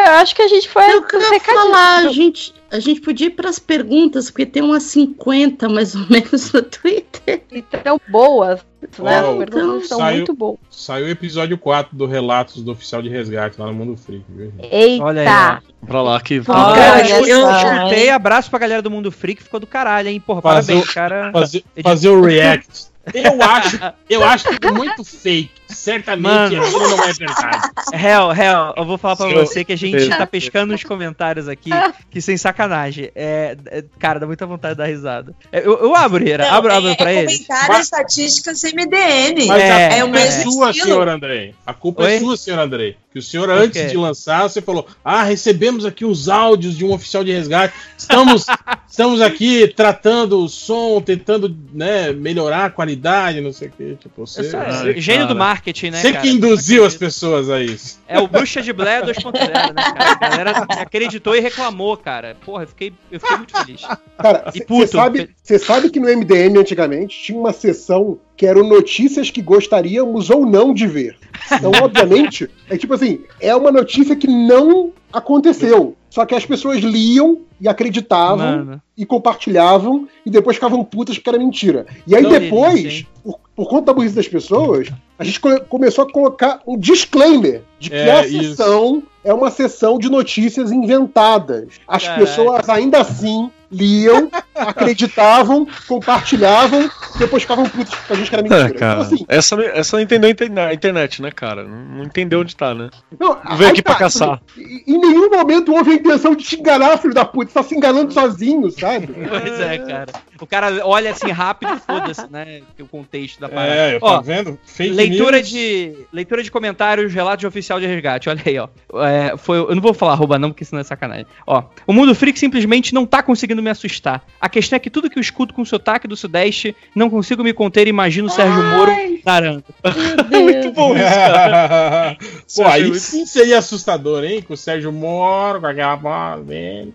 eu acho que a gente foi. Eu queria recadinho. falar, a gente, a gente podia ir para as perguntas, porque tem umas 50 mais ou menos no Twitter. Então, boas. Né? As perguntas estão saiu- muito boas. Saiu o episódio 4 do Relatos do Oficial de Resgate lá no Mundo Freak, viu? gente? Eita! Olha aí, pra lá que. Olha Cara, eu só, escutei, abraço pra galera do Mundo Freak, ficou do caralho, hein? Porra, Fazer parabéns, o- cara. Fazer, fazer o react. Eu acho, eu acho que é muito fake. Certamente Mano. aquilo não é verdade. Hell, hell, eu vou falar pra Eu- você que a gente tá pescando nos comentários aqui, que sem sacanagem. É, é- cara, dá muita vontade de dar risada. É, Eu, eu abro, Rira, abro, abro é, pra é eles. comentário estatísticas MDM. Mas É, a é o culpa é, mesmo sua, estilo. senhor Andrei. A culpa é Oi? sua, senhor Andrei. Que o senhor, antes de lançar, você falou: Ah, recebemos aqui os áudios de um oficial de resgate. Estamos, estamos aqui tratando o som, tentando né, melhorar a qualidade, não sei o quê. Tipo, você, Eu sou gênio cara. do marketing, né, você cara? que induziu as pessoas a isso. É o Bruxa de Blair 2.0, né, cara? A galera acreditou e reclamou, cara. Porra, eu fiquei, eu fiquei muito feliz. Cara, você sabe, cê sabe que no MDM antigamente tinha uma sessão que eram notícias que gostaríamos ou não de ver. Então, obviamente, é tipo assim, é uma notícia que não aconteceu. Só que as pessoas liam e acreditavam Mano. e compartilhavam e depois ficavam putas porque era mentira. E aí Não, depois, por, por conta da burrice das pessoas, a gente co- começou a colocar um disclaimer de que É, a isso. sessão é uma sessão de notícias inventadas. As Caralho. pessoas ainda assim liam, acreditavam, compartilhavam, depois ficavam putos porque a gente que era mentira. É, cara. Então, assim, essa, essa não entendeu a internet, né, cara? Não, entendeu onde tá, né? não, Não veio aqui pra tá, caçar. Em em nenhum momento houve a intenção de te enganar, filho da puta. Você tá se enganando sozinho, sabe? Pois é, cara. O cara olha assim rápido e foda-se, né? O contexto da parada. É, eu tô Ó, vendo? Fake leitura news. de leitura de comentários, relato de oficial de resgate. Olha aí, ó. É, foi, eu não vou falar arroba não, porque senão é sacanagem. Ó, o mundo freak simplesmente não tá conseguindo me assustar. A questão é que tudo que eu escuto com sotaque do sudeste, não consigo me conter e imagino o Sérgio Moro narrando. Muito bom isso, cara. Pô, aí sim seria assustador, hein? Com o Sérgio Moro, com aquela voz dele.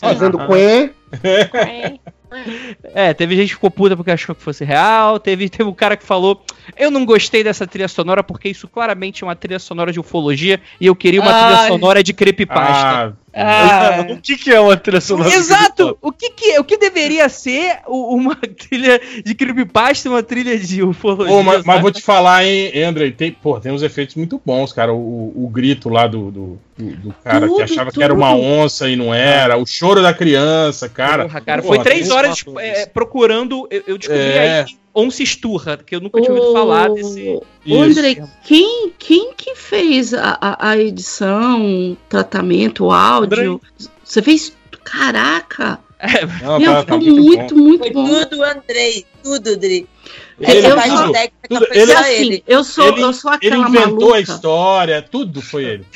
Fazendo quen. É, teve gente que ficou puta porque achou que fosse real. Teve, teve um cara que falou: Eu não gostei dessa trilha sonora porque isso claramente é uma trilha sonora de ufologia e eu queria uma trilha Ai. sonora de creepypasta. Ah, Ah, O que, que é uma trilha sonora? Exato! O que, que, o que deveria ser uma trilha de creepypasta e uma trilha de ufologia? Pô, mas, mas vou te falar, hein, André, tem, pô, tem uns efeitos muito bons, cara. O, o grito lá do, do, do- cara que Tudo, achava que era uma tudo. onça e não era, o choro da criança, cara. Porra, cara, Porra, foi três horas é, procurando. Eu, eu descobri É. aí onça esturra, que eu nunca tinha ouvido falar desse. André, quem, quem que fez a, a, a edição, tratamento, o áudio? Você fez. Caraca! É, Não, Meu, tá, tá ficou muito, muito, bom. muito Foi bom. tudo, Andrei. Tudo, Dri. Ele- Ele, eu tudo, sou- tudo, ele, só assim, ele. eu sou, ele, eu sou ele aquela inventou maluca. a história, tudo foi ele.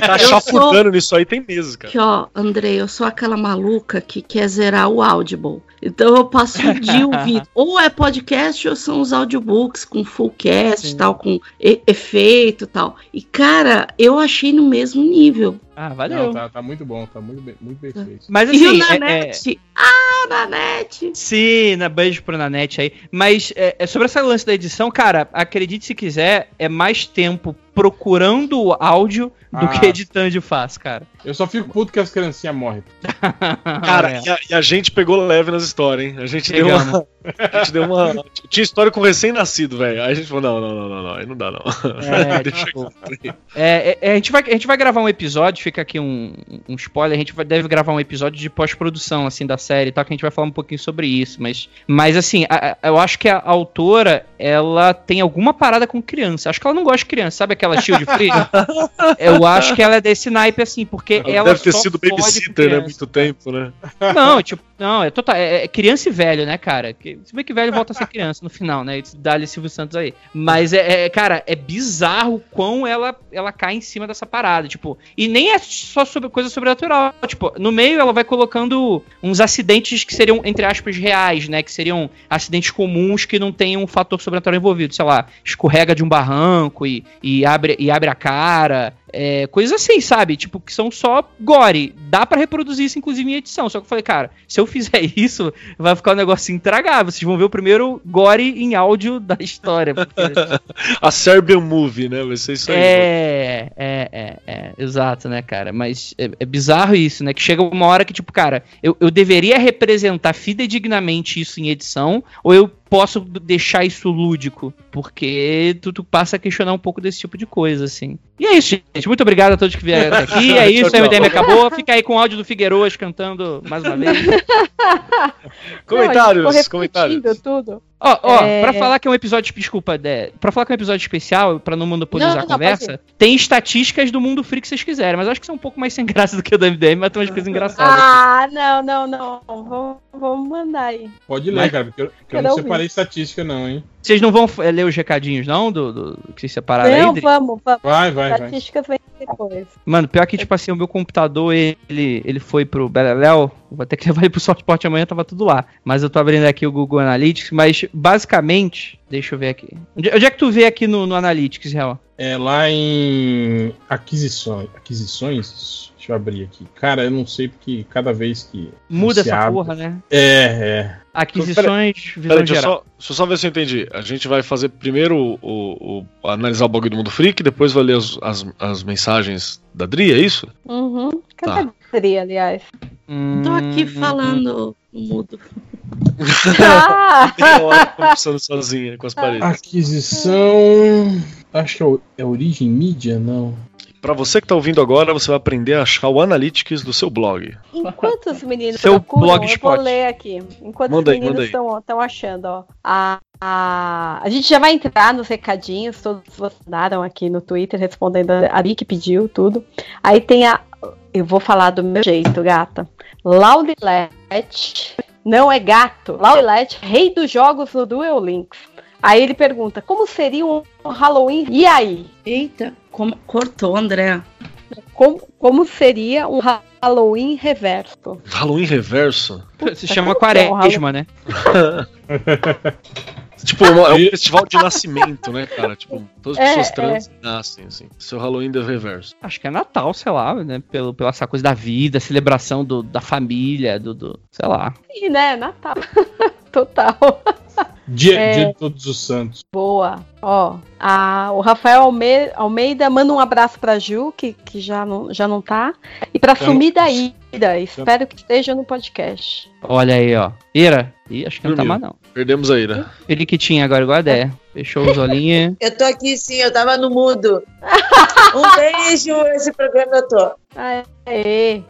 Tá chafurdando nisso aí tem meses, cara. Que, ó, Andrei, eu sou aquela maluca que quer zerar o Audible. Então eu passo o dia ouvindo. Ou é podcast ou são os audiobooks com full cast e tal, com e- efeito e tal. E, cara, eu achei no mesmo nível. Ah, valeu. Não, tá, tá muito bom, tá muito bem, muito bem feito. Mas e assim, o é- é- Nanete? Ah, Nanete! Sim, na beijo pro Nanete aí. Mas é, é sobre essa lance da edição, cara, acredite se quiser, é mais tempo procurando o áudio do Ah. que editando de faz, cara. Eu só fico puto que as criancinhas morrem. Cara, É. e, a, e a gente pegou leve nas histórias, hein? A gente deu uma. A gente deu uma. Tinha história com recém-nascido, velho. Aí a gente falou: não, não, não, não, não, aí não dá, não. É, Deixa tipo, aqui. É, é, a, gente vai, a gente vai gravar um episódio, fica aqui um, um spoiler, a gente vai, deve gravar um episódio de pós-produção, assim, da série e tal, que a gente vai falar um pouquinho sobre isso, mas, mas assim, a- a- eu acho que a autora, ela tem alguma parada com criança, acho que ela não gosta de criança, sabe aquela Shield Free? eu acho que ela é desse naipe, assim, porque ela Deve ter só sido babysitter, né? Muito tempo, né? Não, tipo, não, é total. É, é criança e velho, né, cara? Que- Se bem que velho volta a ser criança no final, né? Dá-lhe Silvio Santos aí. Mas é, é, cara, é bizarro o quão ela, ela cai em cima dessa parada. Tipo, e nem é só sobre coisa sobrenatural. Tipo, no meio ela vai colocando uns acidentes que seriam, entre aspas, reais, né? Que seriam acidentes comuns que não tem um fator sobrenatural envolvido. Sei lá, escorrega de um barranco e, e, abre, e abre a cara. É, coisas assim, sabe? Tipo, que são só gore. Dá pra reproduzir isso, inclusive, em edição. Só que eu falei, cara, se eu fizer isso, vai ficar um negócio intragável. Vocês vão ver o primeiro gore em áudio da história. porque- A Serbian Movie, né? Vai ser isso aí. é, é, é, é, exato, né, cara? Mas é, é bizarro isso, né? Que chega uma hora que, tipo, cara, eu, eu deveria representar fidedignamente isso em edição, ou eu posso deixar isso lúdico? Porque tu, tu passa a questionar um pouco desse tipo de coisa, assim. E é isso, gente. Muito obrigado a todos que vieram aqui. É isso, o. MDM acabou. Fica aí com o áudio do Figueiroas cantando mais uma vez. Comentários, Não, comentários. tudo. Ó, ó, É. pra falar que é um episódio, desculpa, é, pra falar que é um episódio especial, pra não monopolizar Não, a não, conversa, pode tem estatísticas do mundo free que vocês quiserem, mas acho que são um pouco mais sem graça do que o do MDM, mas tem umas coisas engraçadas. Ah, não, não, não. Vamos, vamos mandar aí. Pode ler, Mas- cara, porque eu, porque eu não separei estatística, não, hein? Vocês não vão é, ler os recadinhos, não? Do, do- que vocês separaram não, aí? Dri? vamos, vamos. Vai, vai, vai. Estatísticas vem depois. Mano, pior que, tipo assim, o meu computador, ele, ele foi pro Beleléu, vou ter que levar ele pro Softport amanhã, tava tudo lá. Mas eu tô abrindo aqui o Google Analytics, mas basicamente, deixa eu ver aqui. Onde, onde é que tu vê aqui no, no Analytics, real? É lá em aquisições. Aquisições? Deixa eu abrir aqui. Cara, eu não sei porque cada vez que. Muda essa abre- porra, né? É, é. Aquisições, visão Peraí, deixa eu geral. só, deixa eu só ver se eu entendi. A gente vai fazer primeiro o, o- o- analisar o blog do Mundo Freak, depois vai ler as, as, as mensagens da Dri, é isso? Uhum. Tá. Cadê a Dri, aliás? Tô aqui Hum, falando mudo. Ah! Conversando sozinha com as paredes. Aquisição. Acho que é, o- é Origem Mídia? Não. Pra você que tá ouvindo agora, você vai aprender a achar o Analytics do seu blog. Enquanto os meninos Seu procuram, eu blogspot. vou ler aqui. Enquanto Manda os aí, meninos estão achando, ó. A, a, a gente já vai entrar nos recadinhos, todos vocês mandaram aqui no Twitter, respondendo a Ari que pediu tudo. Aí tem a. Eu vou falar do meu jeito, gata. Laudilete não é gato. Laudilete, rei dos jogos no Duel Links. Aí ele pergunta: como seria um Halloween? E aí? Eita, como- cortou, André. Como, como seria um Halloween reverso? Halloween reverso? Se chama é um quaresma, né? Tipo, é um- é um festival de nascimento, né, cara? Tipo, todas as É, pessoas é. trans nascem, assim. Seu Halloween de reverso. Acho que é Natal, sei lá, né? Pelo, pela essa coisa da vida, celebração do, da família, do, do. Sei lá. Sim, né? Natal. Total. Dia, É. dia de Todos os Santos. Boa. Ó, a, o Rafael Alme- Almeida manda um abraço pra Ju, que, que já, não, já não tá. E pra Eu não- Sumida Ida. Espero que esteja no podcast. Olha aí, ó. Ira? Ih, acho que não tá Dormiu. mais, não. Perdemos a ira. Ele que tinha agora igual a ideia. Fechou os olhinhos. Eu tô aqui sim, eu tava no mudo. Um beijo, esse programa eu tô. Aê.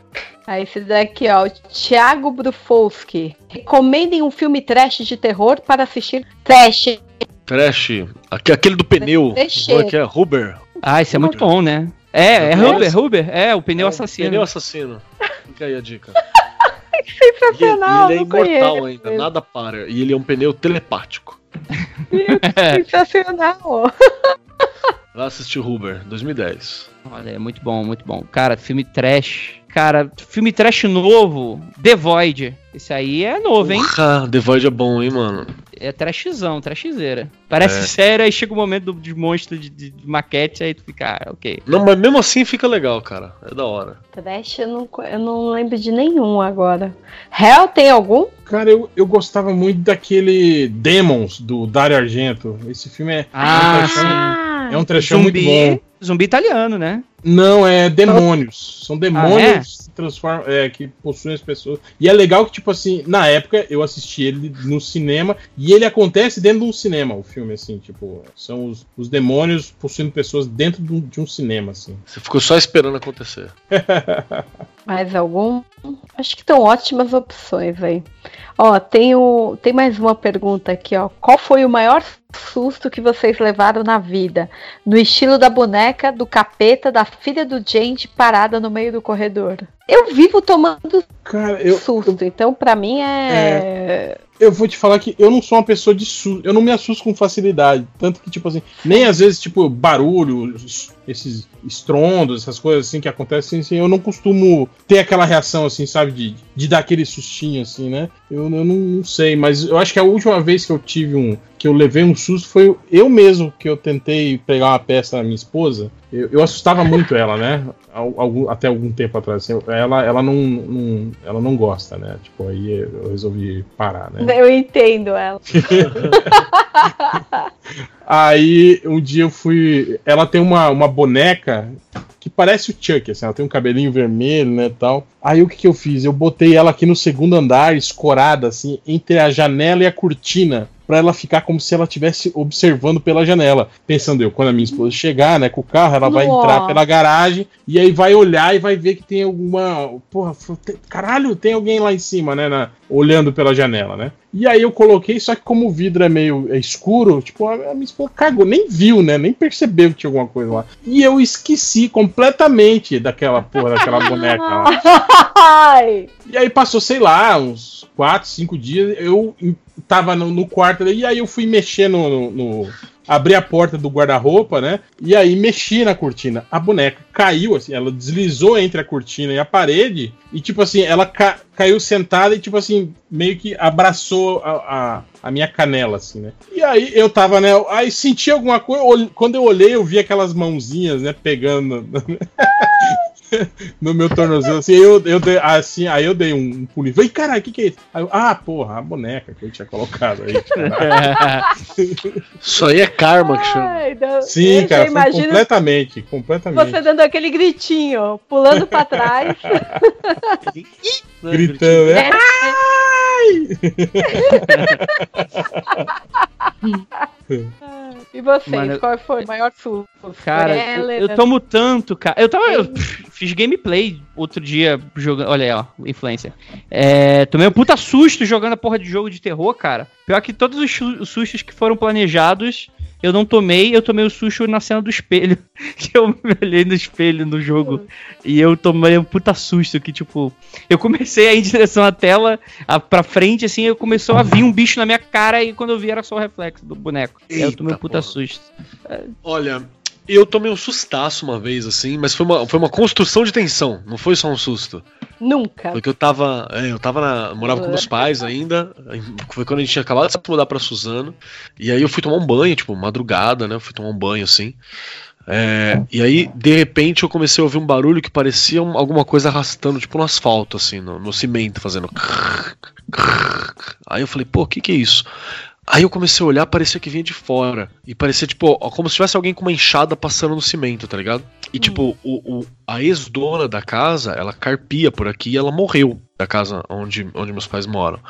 Aí esse daqui, ó. o Thiago Brufowski. Recomendem um filme trash de terror para assistir. Trash. Trash. Aque- Aquele do pneu. Como é que é? Ruber. Ah, isso é muito bom, né? É, é Huber, Huber. É, o pneu É assassino. Pneu assassino. Fica aí a dica. Sensacional. E ele é não conheço imortal ainda, nada para. E ele é um pneu telepático. Sensacional. Lá assistir Huber, 2010. Olha, é muito bom, muito bom. Cara, filme trash. Cara, filme trash novo, The Void. Esse aí é novo, hein? Porra, The Void é bom, hein, mano? É trashzão, trashzeira. Parece É. sério, aí chega o momento do, de monstro de, de- de maquete, aí tu fica, ah, ok. Não, mas mesmo assim fica legal, cara. É da hora. Trash eu não, eu não lembro de nenhum agora. Hell tem algum? Cara, eu, eu gostava muito daquele Demons, do Dario Argento. Esse filme é, Ah, é um trechão, é um trechão muito bom. Zumbi, italiano, né? Não, é demônios. São demônios Ah, é? que se transformam, é, que possuem as pessoas. E é legal que, tipo assim, na época eu assisti ele no cinema e ele acontece dentro de um cinema, o filme, assim, tipo, são os, os demônios possuindo pessoas dentro de um, de um cinema, assim. Você ficou só esperando acontecer. Mais algum? Acho que estão ótimas opções aí. Ó, tem, o, tem mais uma pergunta aqui, ó. Qual foi o maior susto que vocês levaram na vida? No estilo da boneca, do capeta, da filha do Gente parada no meio do corredor. Eu vivo tomando Cara, eu, susto, então pra mim é. Eu vou te falar que eu não sou uma pessoa de susto. Eu não me assusto com facilidade. Tanto que, tipo assim, nem às vezes, tipo, barulho, es- esses estrondos, essas coisas assim que acontecem, assim, eu não costumo ter aquela reação, assim, sabe, de, de dar aquele sustinho, assim, né? Eu, eu não, não sei, mas eu acho que a última vez que eu tive um. que eu levei um susto foi eu mesmo que eu tentei pegar uma peça da minha esposa. Eu, eu assustava muito ela, né? Al- algum- até algum tempo atrás. assim, ela, ela, não, não- ela não gosta, né? Tipo, aí eu resolvi parar, né? Eu entendo ela. Aí um dia eu fui. Ela tem uma, uma boneca que parece o Chuck, assim, ela tem um cabelinho vermelho, né, tal. Aí o que, que eu fiz? Eu botei ela aqui no segundo andar, escorada, assim, entre a janela e a cortina, pra ela ficar como se ela estivesse observando pela janela. Pensando eu, quando a minha esposa chegar, né, com o carro, ela vai Nossa. entrar pela garagem e aí vai olhar e vai ver que tem alguma. Porra, caralho, tem alguém lá em cima, né, na- olhando pela janela, né? E aí eu coloquei, só que como o vidro é meio é escuro, tipo, a, minha esposa cagou, nem viu, né? Nem percebeu que tinha alguma coisa lá. E eu esqueci completamente daquela porra, daquela boneca lá. E aí passou, sei lá, uns 4, 5 dias, eu tava no, no quarto e aí eu fui mexer no- no- abri a porta do guarda-roupa, né? E aí mexi na cortina. A boneca caiu, assim, ela deslizou entre a cortina e a parede, e tipo assim, ela ca- caiu sentada e tipo assim, meio que abraçou a, a, a minha canela, assim, né? E aí eu tava, né? Aí senti alguma coisa, quando eu olhei, eu vi aquelas mãozinhas, né, pegando. no meu tornozelo, assim, eu, eu dei, assim, aí eu dei um, um pulinho. Falei, caralho, o que, que é isso? Aí eu, ah, porra, a boneca que eu tinha colocado aí. caralho." Isso aí é karma que chama. Ai, não- Sim, cara, imagino completamente, completamente. Você dando aquele gritinho, pulando pra trás. Gritando, né? E vocês, Mano, qual foi o maior susto? Cara, eu, eu tomo tanto, cara. Eu tava. Eu pff, fiz gameplay outro dia jogando. Olha aí, ó, influência. É, tomei um puta susto jogando a porra de jogo de terror, cara. Pior que todos os sustos que foram planejados, eu não tomei, eu tomei o susto na cena do espelho. Que eu me olhei no espelho no jogo. E eu tomei um puta susto que, tipo, eu comecei a ir em direção à tela, a, pra frente, assim, eu começou a vir um bicho na minha cara e quando eu vi era só o reflexo do boneco. E aí eu tomei um Eita, puta porra. susto. Olha, eu tomei um sustaço uma vez, assim, mas foi uma, foi uma construção de tensão, não foi só um susto. Nunca. Foi que eu tava. é, eu tava na. Morava com meus pais ainda. Foi quando a gente tinha acabado de se mudar pra Suzano. E aí eu fui tomar um banho, tipo, madrugada, né? Eu fui tomar um banho assim. É, e aí, de repente, eu comecei a ouvir um barulho que parecia um- alguma coisa arrastando, tipo, no asfalto, assim, no, no cimento, fazendo. Aí eu falei, pô, o que que é isso? Aí eu comecei a olhar, parecia que vinha de fora. E parecia, tipo, ó, como se tivesse alguém com uma enxada passando no cimento, tá ligado? E, tipo, o, o- a ex-dona da casa, ela carpia por aqui e ela morreu da casa onde, onde meus pais moram.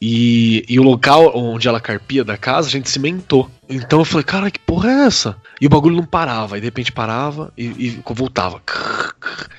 E, e o local onde ela carpia da casa, a gente cimentou. Então eu falei, cara, que porra é essa? E o bagulho não parava, e de repente parava e, e voltava.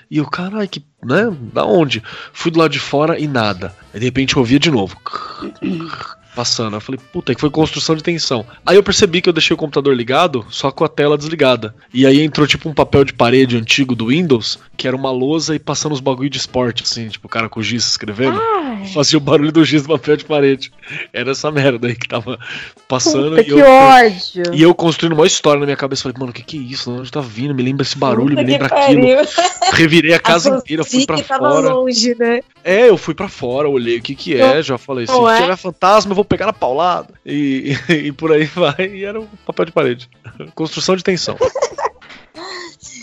E eu, caralho, que, né? Da onde? Fui do lado de fora e nada. Aí de repente eu ouvia de novo. Passando. Eu falei, puta, que foi construção de tensão. Aí eu percebi que eu deixei o computador ligado, só com a tela desligada. E aí entrou tipo um papel de parede antigo do Windows, que era uma lousa e passando os bagulho de esporte, assim, tipo o cara com giz escrevendo. Ai, fazia o barulho do giz do papel de parede. Era essa merda aí que tava passando. Puta, e que eu, ódio. E eu construindo uma história na minha cabeça. Falei, mano, o que que é isso? Onde tá vindo? Me lembra esse barulho, Puta me lembra aquilo. Revirei a casa inteira, fui pra fora. longe, né? É, eu fui pra fora, olhei o que que é, já falei, se Não é? tiver fantasma eu vou pegar na paulada. E, e por aí vai, e era um papel de parede. Construção de tensão.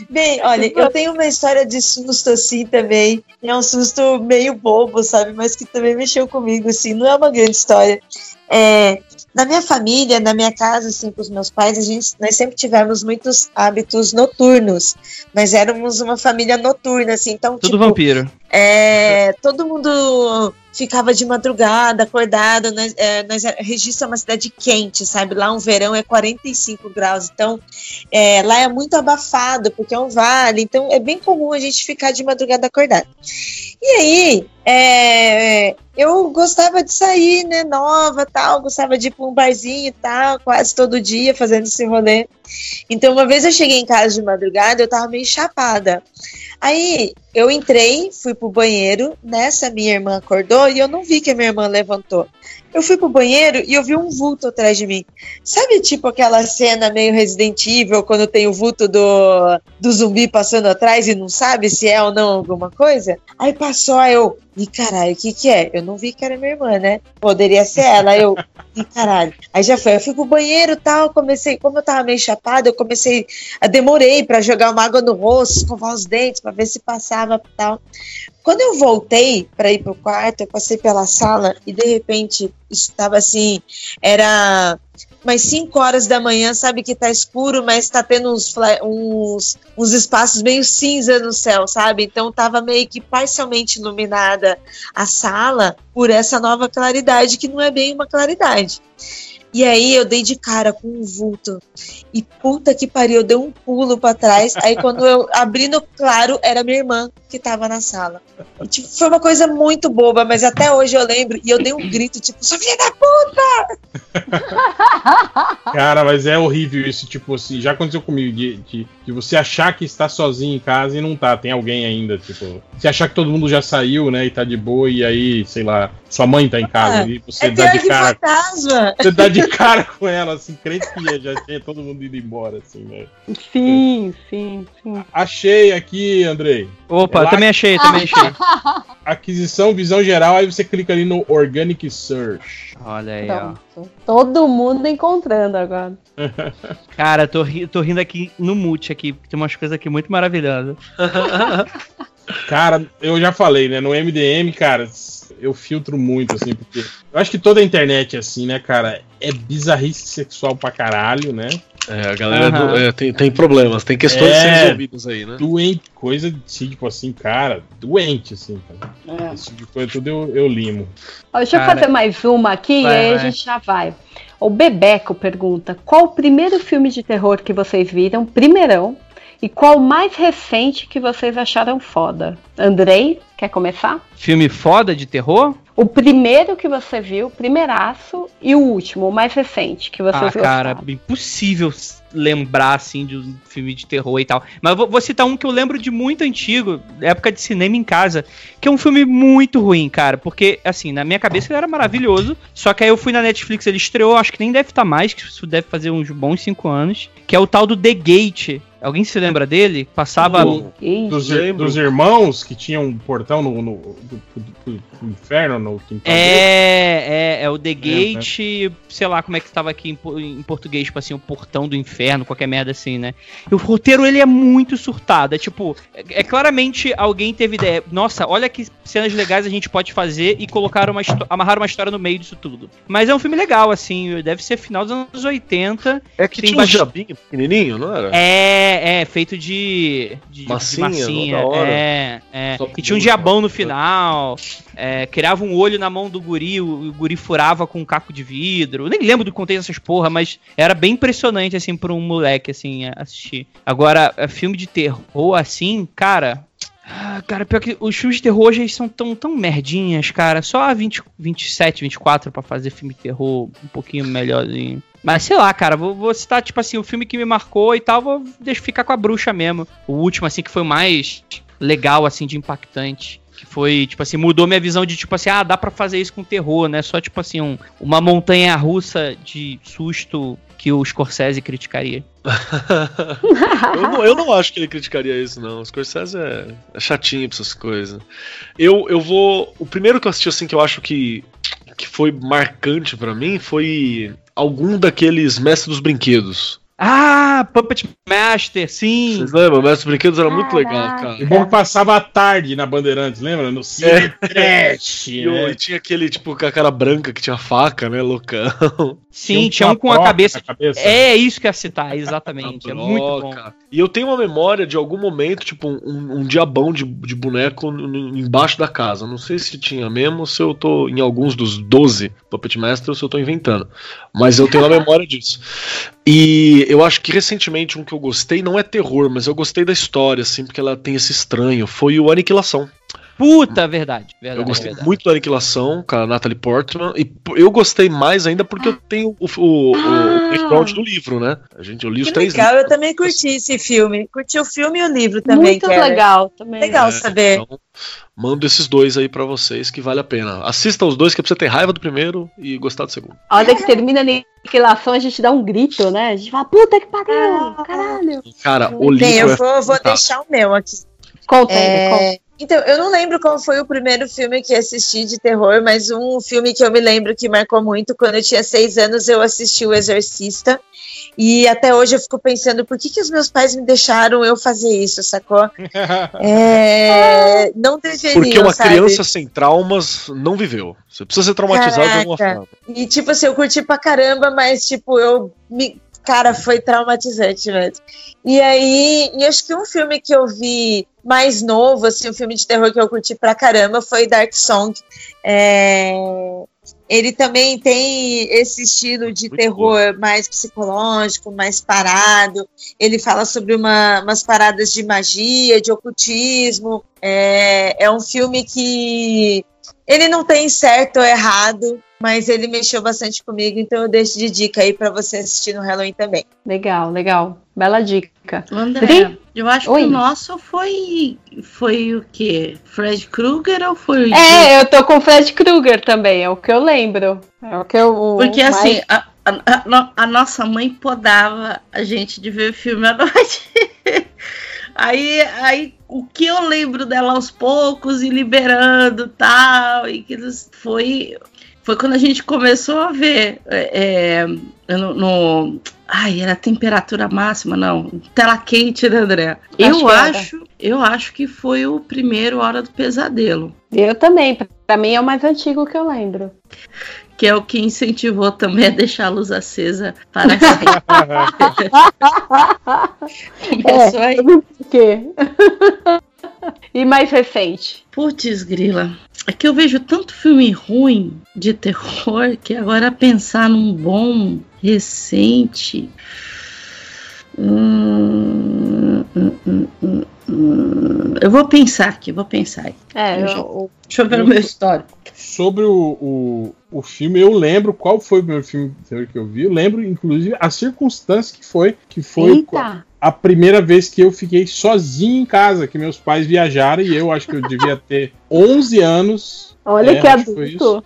Bem, olha, eu tenho uma história de susto assim também. É um susto meio bobo, sabe? Mas que também mexeu comigo, assim. Não é uma grande história. É, na minha família, na minha casa, assim, com os meus pais, a gente, nós sempre tivemos muitos hábitos noturnos. Nós éramos uma família noturna, assim. Então, Tudo tipo, vampiro. é, todo mundo ficava de madrugada, acordado. Nós, é, nós, é uma cidade quente, sabe? Lá um verão é 45 graus. Então, é, lá é muito abafado, porque é um vale. Então, é bem comum a gente ficar de madrugada acordado. E aí, é, eu gostava de sair, né? Nova tal. Gostava de ir pra um barzinho e tal, quase todo dia fazendo esse rolê. Então, uma vez eu cheguei em casa de madrugada, eu tava meio chapada. Aí eu entrei, fui pro banheiro, nessa minha irmã acordou e eu não vi que a minha irmã levantou. Eu fui pro banheiro e eu vi um vulto atrás de mim. Sabe, tipo aquela cena meio Resident Evil, quando tem o vulto do, do zumbi passando atrás e não sabe se é ou não alguma coisa? Aí passou, aí eu, e caralho, o que que é? Eu não vi que era minha irmã, né? Poderia ser ela. Aí eu, e caralho. Aí já foi, eu fui pro banheiro tal, comecei, como eu tava meio chapada, eu comecei, eu demorei pra jogar uma água no rosto, escovar os dentes, pra ver se passava tal. Quando eu voltei para ir pro quarto, eu passei pela sala e de repente estava assim, era umas 5 horas da manhã, sabe que tá escuro, mas tá tendo uns, uns, uns espaços meio cinza no céu, sabe? Então tava meio que parcialmente iluminada a sala por essa nova claridade, que não é bem uma claridade. E aí eu dei de cara com um vulto. E puta que pariu, eu dei um pulo pra trás. Aí quando eu abri no claro, era minha irmã que tava na sala. E, tipo, foi uma coisa muito boba, mas até hoje eu lembro. E eu dei um grito, tipo, sua filha da puta! Cara, mas é horrível isso, tipo assim, já aconteceu comigo, de, de, de você achar que está sozinho em casa e não tá, tem alguém ainda, tipo, você achar que todo mundo já saiu, né, e tá de boa, e aí, sei lá, sua mãe tá em casa, Ah, e você é dá de cara. fantasma! Você dá de cara com ela, assim, crente que já tinha todo mundo ido embora, assim, né? Sim, sim, sim. Achei aqui, Andrei. Opa, É eu lá- também achei, também achei. Aquisição, visão geral, aí você clica ali no Organic Search. Olha aí, ó. Pronto. Todo mundo encontrando agora. Cara, tô, ri- tô rindo aqui no mute aqui, porque tem umas coisas aqui muito maravilhosas. Cara, eu já falei, né? No MDM, cara, eu filtro muito, assim, porque. Eu acho que toda a internet é assim, né, cara? É bizarrice sexual pra caralho, né? É, a galera Aham. do- é, tem, tem problemas, tem questões a serem resolvidas aí, né? Doente, coisa de tipo assim, cara, doente, assim, cara. É. Esse tipo de coisa tudo eu, eu limo. Ó, deixa eu Cara, fazer mais uma aqui vai, e aí a vai. gente já vai. O Bebeco pergunta: qual o primeiro filme de terror que vocês viram, primeirão, e qual o mais recente que vocês acharam foda? Andrei, quer começar? Filme foda de terror? O primeiro que você viu, primeiraço, e o último, o mais recente, que vocês Ah, cara, gostaram. impossível s- lembrar, assim, de um filme de terror e tal. Mas eu vou, vou citar um que eu lembro de muito antigo, época de cinema em casa, que é um filme muito ruim, cara. Porque, assim, na minha cabeça ele era maravilhoso, só que aí eu fui na Netflix, ele estreou, acho que nem deve estar mais, que isso deve fazer uns bons cinco anos, que é o tal do The Gate. Alguém se lembra dele? Passava... Do- dos, dos irmãos que tinham um portão no, no- do, do- do inferno no quintal. É, é, é o The É, Gate, sei lá como é que estava aqui em, em português, tipo assim, o portão do inferno, qualquer merda assim, né? E o roteiro, ele é muito surtado, é tipo, é, é claramente alguém teve ideia, nossa, olha que cenas legais a gente pode fazer e colocar uma, amarrar uma história no meio disso tudo. Mas é um filme legal, assim, deve ser final dos anos 80. É que tinha um jabinho pequenininho, não era? É, é, feito de. de de Massinha, massinha, da hora. É, é. E tinha um diabão no final. É, criava um olho na mão do guri, o, o guri furava com um caco de vidro. Eu nem lembro do contexto dessas porra, mas era bem impressionante, assim, pra um moleque, assim, assistir. Agora, é, filme de terror, assim, cara. ah, Cara, pior que os filmes de terror hoje são tão, tão merdinhas, cara. Só a 20, 27, 24 pra fazer filme de terror um pouquinho melhorzinho. Mas sei lá, cara, vou, vou citar, tipo assim, o filme que me marcou e tal, vou deixar ficar com a bruxa mesmo. O último, assim, que foi mais legal, assim, de impactante. Que foi, tipo assim, mudou minha visão de, tipo assim, ah, dá pra fazer isso com terror, né? Só, tipo assim, um, uma montanha russa de susto que o Scorsese criticaria. eu, não, eu não acho que ele criticaria isso, não. O Scorsese é, é chatinho pra essas coisas. Eu, eu vou. O primeiro que eu assisti, assim, que eu acho que, que foi marcante pra mim foi algum daqueles Mestres dos Brinquedos. Ah, Puppet Master, sim. Vocês lembram? O Mestre dos Brinquedos era muito legal, cara. O bom que passava a tarde na Bandeirantes, lembra? No cine É. trash. E, né? e tinha aquele, tipo, com a cara branca que tinha faca, né, loucão. Sim, tinha um com a cabeça. É isso que eu ia citar, exatamente. É muito bom. E eu tenho uma memória de algum momento, tipo, um, um diabão de, de boneco embaixo da casa. Não sei se tinha mesmo, se eu tô em alguns dos 12 Puppet Master ou se eu tô inventando. Mas eu tenho uma memória disso. E eu acho que recentemente um que eu gostei não é terror, mas eu gostei da história, assim, porque ela tem esse estranho. Foi o Aniquilação. Puta, verdade. verdade Eu gostei verdade. muito da Aniquilação com a Natalie Portman. E eu gostei mais ainda porque eu tenho o, o, o, o background do livro, né? A gente, eu li os Que três legal, eu livros. também curti esse filme. Curti o filme e o livro também. Muito legal também. Legal É, saber. Então, mando esses dois aí pra vocês que vale a pena. Assista os dois que é pra você ter raiva do primeiro e gostar do segundo. A hora que termina a aniquilação, a gente dá um grito, né? A gente fala, puta que pariu, caralho. Cara, o livro Bem, eu é vou, vou fantástico. deixar o meu aqui. Conta, É, conta. Então, eu não lembro qual foi o primeiro filme que assisti de terror, mas um filme que eu me lembro que marcou muito, quando eu tinha seis anos, eu assisti O Exorcista. E até hoje eu fico pensando, por que, que os meus pais me deixaram eu fazer isso, sacou? É, não deveriam, Porque uma sabe? criança sem traumas não viveu. Você precisa ser traumatizado de alguma Caraca. forma. E tipo assim, eu curti pra caramba, mas tipo, eu me. Cara, foi traumatizante mesmo. E aí, e acho que um filme que eu vi mais novo, assim, um filme de terror que eu curti pra caramba foi Dark Song. É, Ele também tem esse estilo de terror mais psicológico, mais parado. Ele fala sobre uma- umas paradas de magia, de ocultismo. É, é um filme que ele não tem certo ou errado, mas ele mexeu bastante comigo, então eu deixo de dica aí pra você assistir no Halloween também. Legal, legal. Bela dica. André, Dri? eu acho Oi. que o nosso foi. Foi o quê? Fred Krueger ou foi o. É, eu tô com o Fred Krueger também, é o que eu lembro. É o que eu. Porque mais- assim, a, a- a no- a nossa mãe podava a gente de ver filme à noite. Aí, aí o que eu lembro dela aos poucos e liberando tal, e que foi, foi quando a gente começou a ver é, é, no, no- Ai, era temperatura máxima, não. Tela quente, né, André? eu era. acho, eu acho que foi o primeiro Hora do Pesadelo. Eu também, pra mim é o mais antigo que eu lembro. Que é o que incentivou também a deixar a luz acesa para sempre. Começou aí. Por quê? e mais recente? Putz, grila. É que eu vejo tanto filme ruim de terror que agora pensar num bom recente. Hum, hum, hum, hum, hum. Eu vou pensar aqui, vou pensar. É, Eu eu- Deixa eu ver o meu histórico. Sobre o, o, o filme, eu lembro qual foi o primeiro filme que eu vi. Eu lembro, inclusive, a circunstância que foi. Que foi Eita! a primeira vez que eu fiquei sozinho em casa, que meus pais viajaram e eu acho que eu devia ter 11 anos. Olha É, que adulto.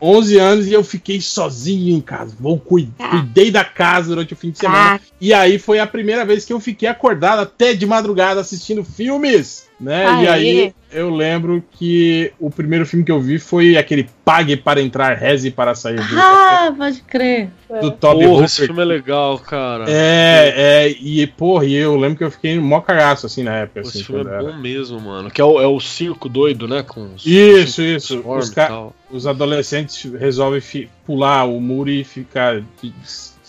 11 anos e eu fiquei sozinho em casa. Vou cui- cuidei da casa durante o fim de semana. Ah. E aí foi a primeira vez que eu fiquei acordado até de madrugada assistindo filmes, né? E Aê. aí eu lembro que o primeiro filme que eu vi foi aquele Pague para entrar, reze para sair do, Ah, pode crer. do Toby Porra, esse filme é legal, cara. É, é, e porra, e eu lembro que eu fiquei mó cagaço assim na época. Esse Assim, filme é era. bom mesmo, mano. Que é o, é o circo doido, né? Com os- Isso, os- isso. os Os, e ca- tal. os adolescentes resolvem fi- pular o muro e ficar de-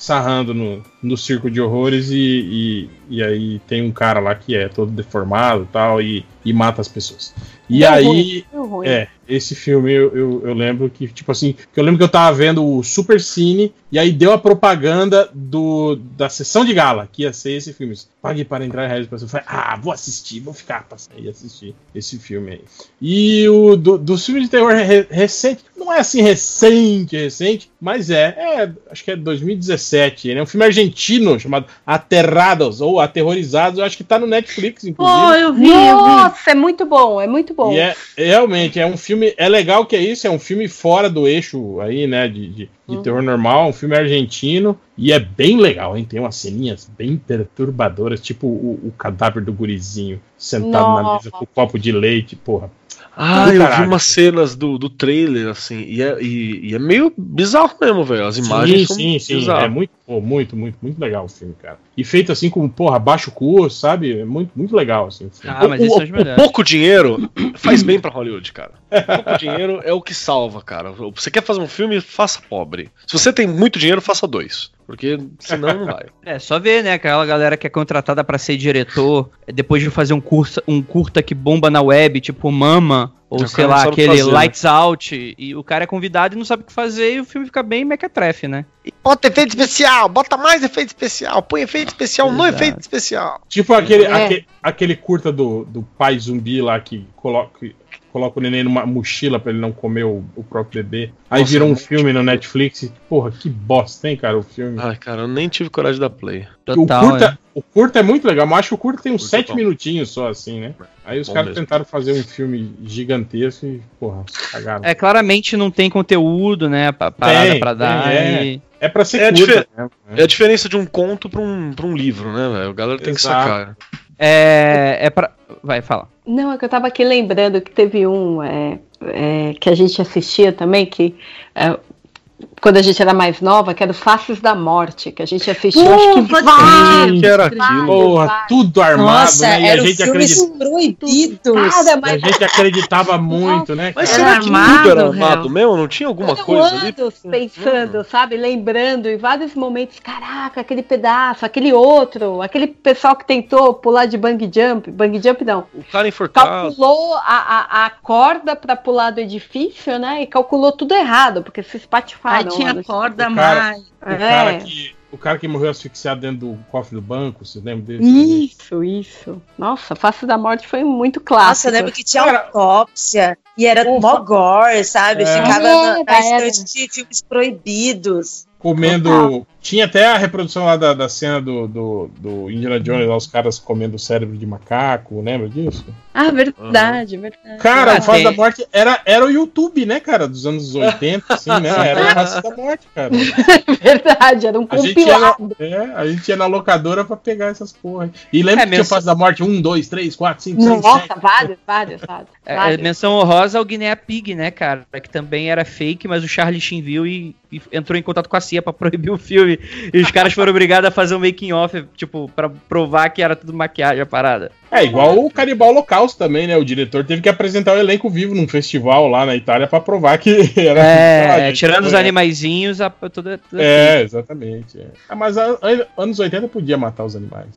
sarrando no, no circo de horrores e, e, e aí tem um cara lá que é todo deformado e tal e, e mata as pessoas. E aí, ruim, é, esse filme eu, eu, eu lembro que, tipo assim, que eu lembro que eu tava vendo o Super Cine e aí deu a propaganda do, da sessão de gala, que ia ser esse filme. Pague para entrar em Potter. Eu falei, ah, vou assistir, vou ficar pra sair e assistir esse filme aí. E o do, dos filmes de terror re- recente, não é assim recente, recente, mas é, é, acho que é 2017, né? Um filme argentino chamado Aterrados ou Aterrorizados. Eu acho que tá no Netflix, inclusive. Oh, eu vi, eu vi. Nossa, é muito bom, é muito bom. E é realmente é um filme. É legal que é isso, é um filme fora do eixo aí, né? De, de, de terror normal, um filme argentino. E é bem legal, hein? Tem umas ceninhas bem perturbadoras, tipo o, o cadáver do gurizinho sentado na Nossa. mesa com um copo de leite, porra. Ah, eu vi caralho. umas cenas do, do trailer, assim, e é, e, e é meio bizarro mesmo, velho. As imagens sim, são sim, sim. É muito, pô, muito, muito, muito legal o filme, cara. E feito assim com, porra, baixo custo, sabe? É muito, muito legal, assim. o filme. Ah, mas o, esses o- o pouco dinheiro faz bem pra Hollywood, cara. Pouco dinheiro é o que salva, cara. Você quer fazer um filme, faça pobre. Se você tem muito dinheiro, faça dois. Porque senão não vai. É, só ver, né? Aquela galera que é contratada pra ser diretor, depois de fazer um curta, um curta que bomba na web, tipo Mama, ou O sei lá, aquele fazer, né? Lights Out, e o cara é convidado e não sabe o que fazer, e o filme fica bem mequetrefe, né? Bota efeito especial, bota mais efeito especial, põe efeito especial no Exato. efeito especial. Tipo aquele, É. aquele, aquele curta do, do pai zumbi lá que coloca, coloca o neném numa mochila pra ele não comer o, o próprio bebê. Aí Nossa, virou um filme no Netflix. e, Porra, que bosta, hein, cara, o filme. Ai, cara, eu nem tive coragem da play. Total, o, curta, é. o curta é muito legal, mas acho que o curta tem uns é sete minutinhos só, assim, né? Aí os caras tentaram fazer um filme gigantesco e, porra, cagaram. É, claramente não tem conteúdo, né? pa- Parada Tem, pra dar. tem, é. e- É pra ser É a curta. difer- né? É a diferença de um conto pra um, pra um livro, né, velho? A galera tem que Exato. sacar. É, é pra. Vai, fala. Não, é que eu tava aqui lembrando que teve um é, é, que a gente assistia também, que é, quando a gente era mais nova, que era o Faces da Morte, que a gente assistiu, Uh, acho que crer. Que era vários, aquilo? Porra, vários. tudo armado, Nossa, né? E a eram gente, filmes acredita... proibidos. Cara, e a mas gente acreditava muito, né, Mas cara? será Era que armado, tudo era armado mesmo? Não tinha alguma foram coisa ali? anos pensando, sabe? Lembrando em vários momentos, caraca, aquele pedaço, aquele outro, aquele pessoal que tentou pular de bang jump, bang jump não, O cara enforcado. calculou a, a, a corda pra pular do edifício, né? E calculou tudo errado, porque se espatifaram. Tinha corda O cara- mais. O cara, É. que, o cara que morreu asfixiado dentro do cofre do banco, você lembra dele? Isso, isso. Nossa, Face da Morte foi muito clássico. Nossa, eu lembro que tinha Cara- autópsia e era mó gore, sabe? É. Ficava na, Era, na era. estante de filmes proibidos. Comendo. Tinha até a reprodução lá da, da cena do, do, do Indiana Jones, lá, os caras comendo cérebro de macaco, lembra disso? Ah, verdade, verdade. Cara, Ah, o Face tem. da Morte era, era o YouTube, né, cara? Dos anos 80, assim, né? Era o Face da Morte, cara. Verdade, era um A gente, ia compilado. na, é, a gente ia na locadora pra pegar essas porra. E lembra É que tinha o. Face da Morte 1, 2, 3, 4, 5, 6, Nossa, 7. vários, vários, vários. É, vários. menção honrosa ao Guinea Pig, né, cara? Que também era fake, mas o Charlie Sheen viu e, e entrou em contato com a CIA pra proibir o filme. E os caras foram obrigados a fazer um making off, tipo, pra provar que era tudo maquiagem a parada. É, igual o Canibal Holocausto também, né? O diretor teve que apresentar o elenco vivo num festival lá na Itália pra provar que era. É, Ah, é, tirando os é. animaizinhos, a, toda, toda É, exatamente. é. Ah, mas a- a- anos 80 podia matar os animais.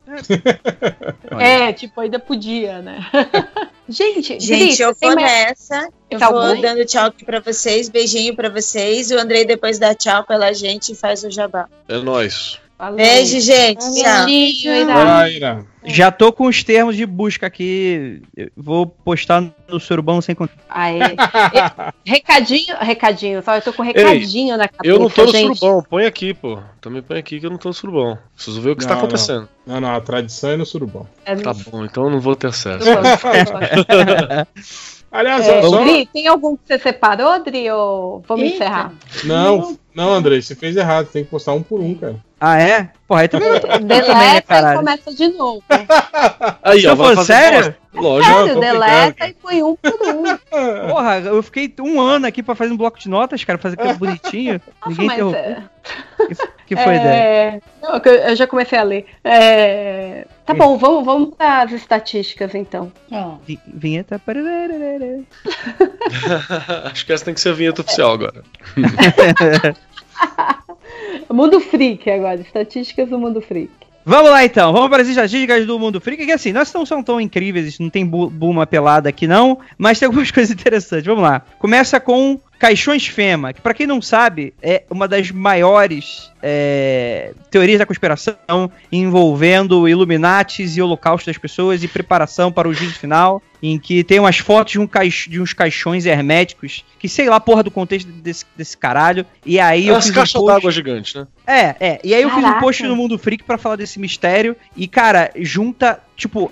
É, tipo, ainda podia, né? Gente, Gente, Dri, eu vou mais- nessa. Eu Tá vou bom. dando tchau aqui pra vocês. Beijinho pra vocês. O Andrei depois dá tchau pela gente e faz o jabá. É nóis. Beijo, gente. Tchau. Beijinho, Ira. Ira. Já tô com os termos de busca aqui. Eu Vou postar no Surubão sem contar. Aê. Recadinho, recadinho, só eu tô com recadinho na cabeça, Eu não tô no gente. surubão, põe aqui, pô. Também põe aqui que eu não tô no surubão. Preciso ver o que Não, está acontecendo. Não, não, a tradição é no surubão. É, Tá bom, então eu não vou ter acesso. Aliás, É, só. Dri, tem algum que você separou, Dri, ou vamos Eita. encerrar? Não, não, Andrei, você fez errado. Tem que postar um por um, cara. Ah, é? Porra, aí também não tem. também, né, Deleta e caralho? começa de novo. Aí, Você ó, fazer sério? Lógico. Não, Sério, tô deleta e põe um por um. Porra, eu fiquei um ano aqui pra fazer um bloco de notas, cara, fazer aquilo bonitinho. Nossa, Ninguém mas é, Que, que foi a ideia? é, não, que eu, já comecei a ler. É, tá bom, vamos, vamos para as estatísticas então. Vi- Vinheta. Acho que essa tem que ser a vinheta oficial agora. Mundo Freak agora, estatísticas do Mundo Freak. Vamos lá então, vamos para as estatísticas do Mundo Freak, que assim, nós não são tão incríveis, não tem bu- Bulma pelada aqui não, mas tem algumas coisas interessantes, vamos lá. Começa com Caixões Fema, que pra quem não sabe, é uma das maiores é, teorias da conspiração envolvendo Illuminatis e holocausto das pessoas e preparação para o juízo final, em que tem umas fotos de, um caix, de uns caixões herméticos, que sei lá, porra do contexto desse, desse caralho, e aí eu As fiz um post- d'água gigantes, né? é, é. E aí eu fiz um Caraca. post no Mundo Freak pra falar desse mistério. E, cara, junta, tipo,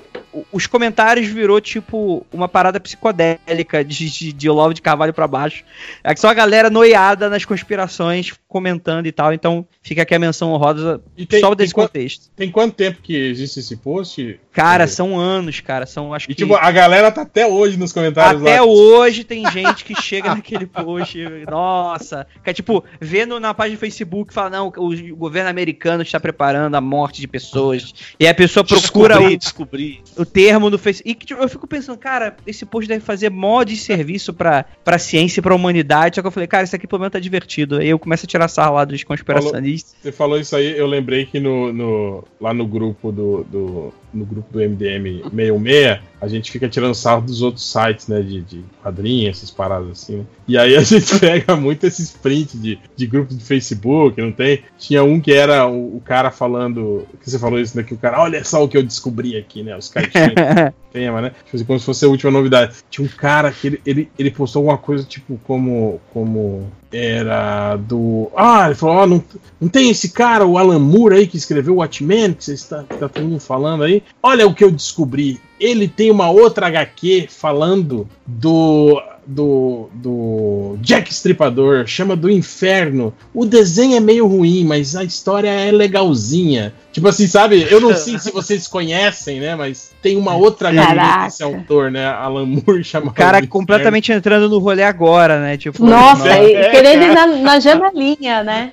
os comentários virou, tipo, uma parada psicodélica de, de, de Olavo de Carvalho pra baixo. É que só a galera noiada nas conspirações, comentando e tal. Então, fica aqui a menção honrosa tem- só tem desse quan- contexto. Tem quanto tempo que existe esse post? Cara, são anos, cara. São, acho E que... tipo, a galera tá até hoje nos comentários Até lá. hoje tem gente que chega naquele post, nossa, que é tipo, vendo na página do Facebook, fala, não, o governo americano está preparando a morte de pessoas, e aí a pessoa procura Descobri, o, descobri. o termo no Facebook, e tipo, eu fico pensando, cara, esse post deve fazer mó de serviço pra, pra ciência e pra humanidade, só que eu falei, cara, isso aqui pelo menos tá divertido, aí eu começo a tirar sarro lá dos conspiracionistas. Você falou isso aí, eu lembrei que no, no- lá no grupo do, do- no grupo do MDM 66, a gente fica tirando sarro dos outros sites, né, de, de quadrinhos, essas paradas assim, né? E aí a gente pega muito esses prints de, de grupos de Facebook, não tem? Tinha um que era o, o cara falando, que você falou isso, né, que o cara, olha só o que eu descobri aqui, né, os caixinhos tema, né? Tipo assim, como se fosse a última novidade. Tinha um cara que ele, ele, ele postou alguma coisa, tipo, como. como era do. Ah, ele falou: ó, não, não tem esse cara, o Alan Moore aí, que escreveu o Watchmen, que você está, que tá todo mundo falando aí. Olha o que eu descobri. Ele tem uma outra HQ falando do. Do, do Jack Stripador, chama do Inferno. O desenho é meio ruim, mas a história é legalzinha. Tipo assim, sabe? Eu não sei se vocês conhecem, né? Mas tem uma outra Caraca. desse autor, né? Alan Moore chama O cara completamente entrando no rolê agora, né, tipo... Nossa, É, e é, querendo ir na, na janelinha, né?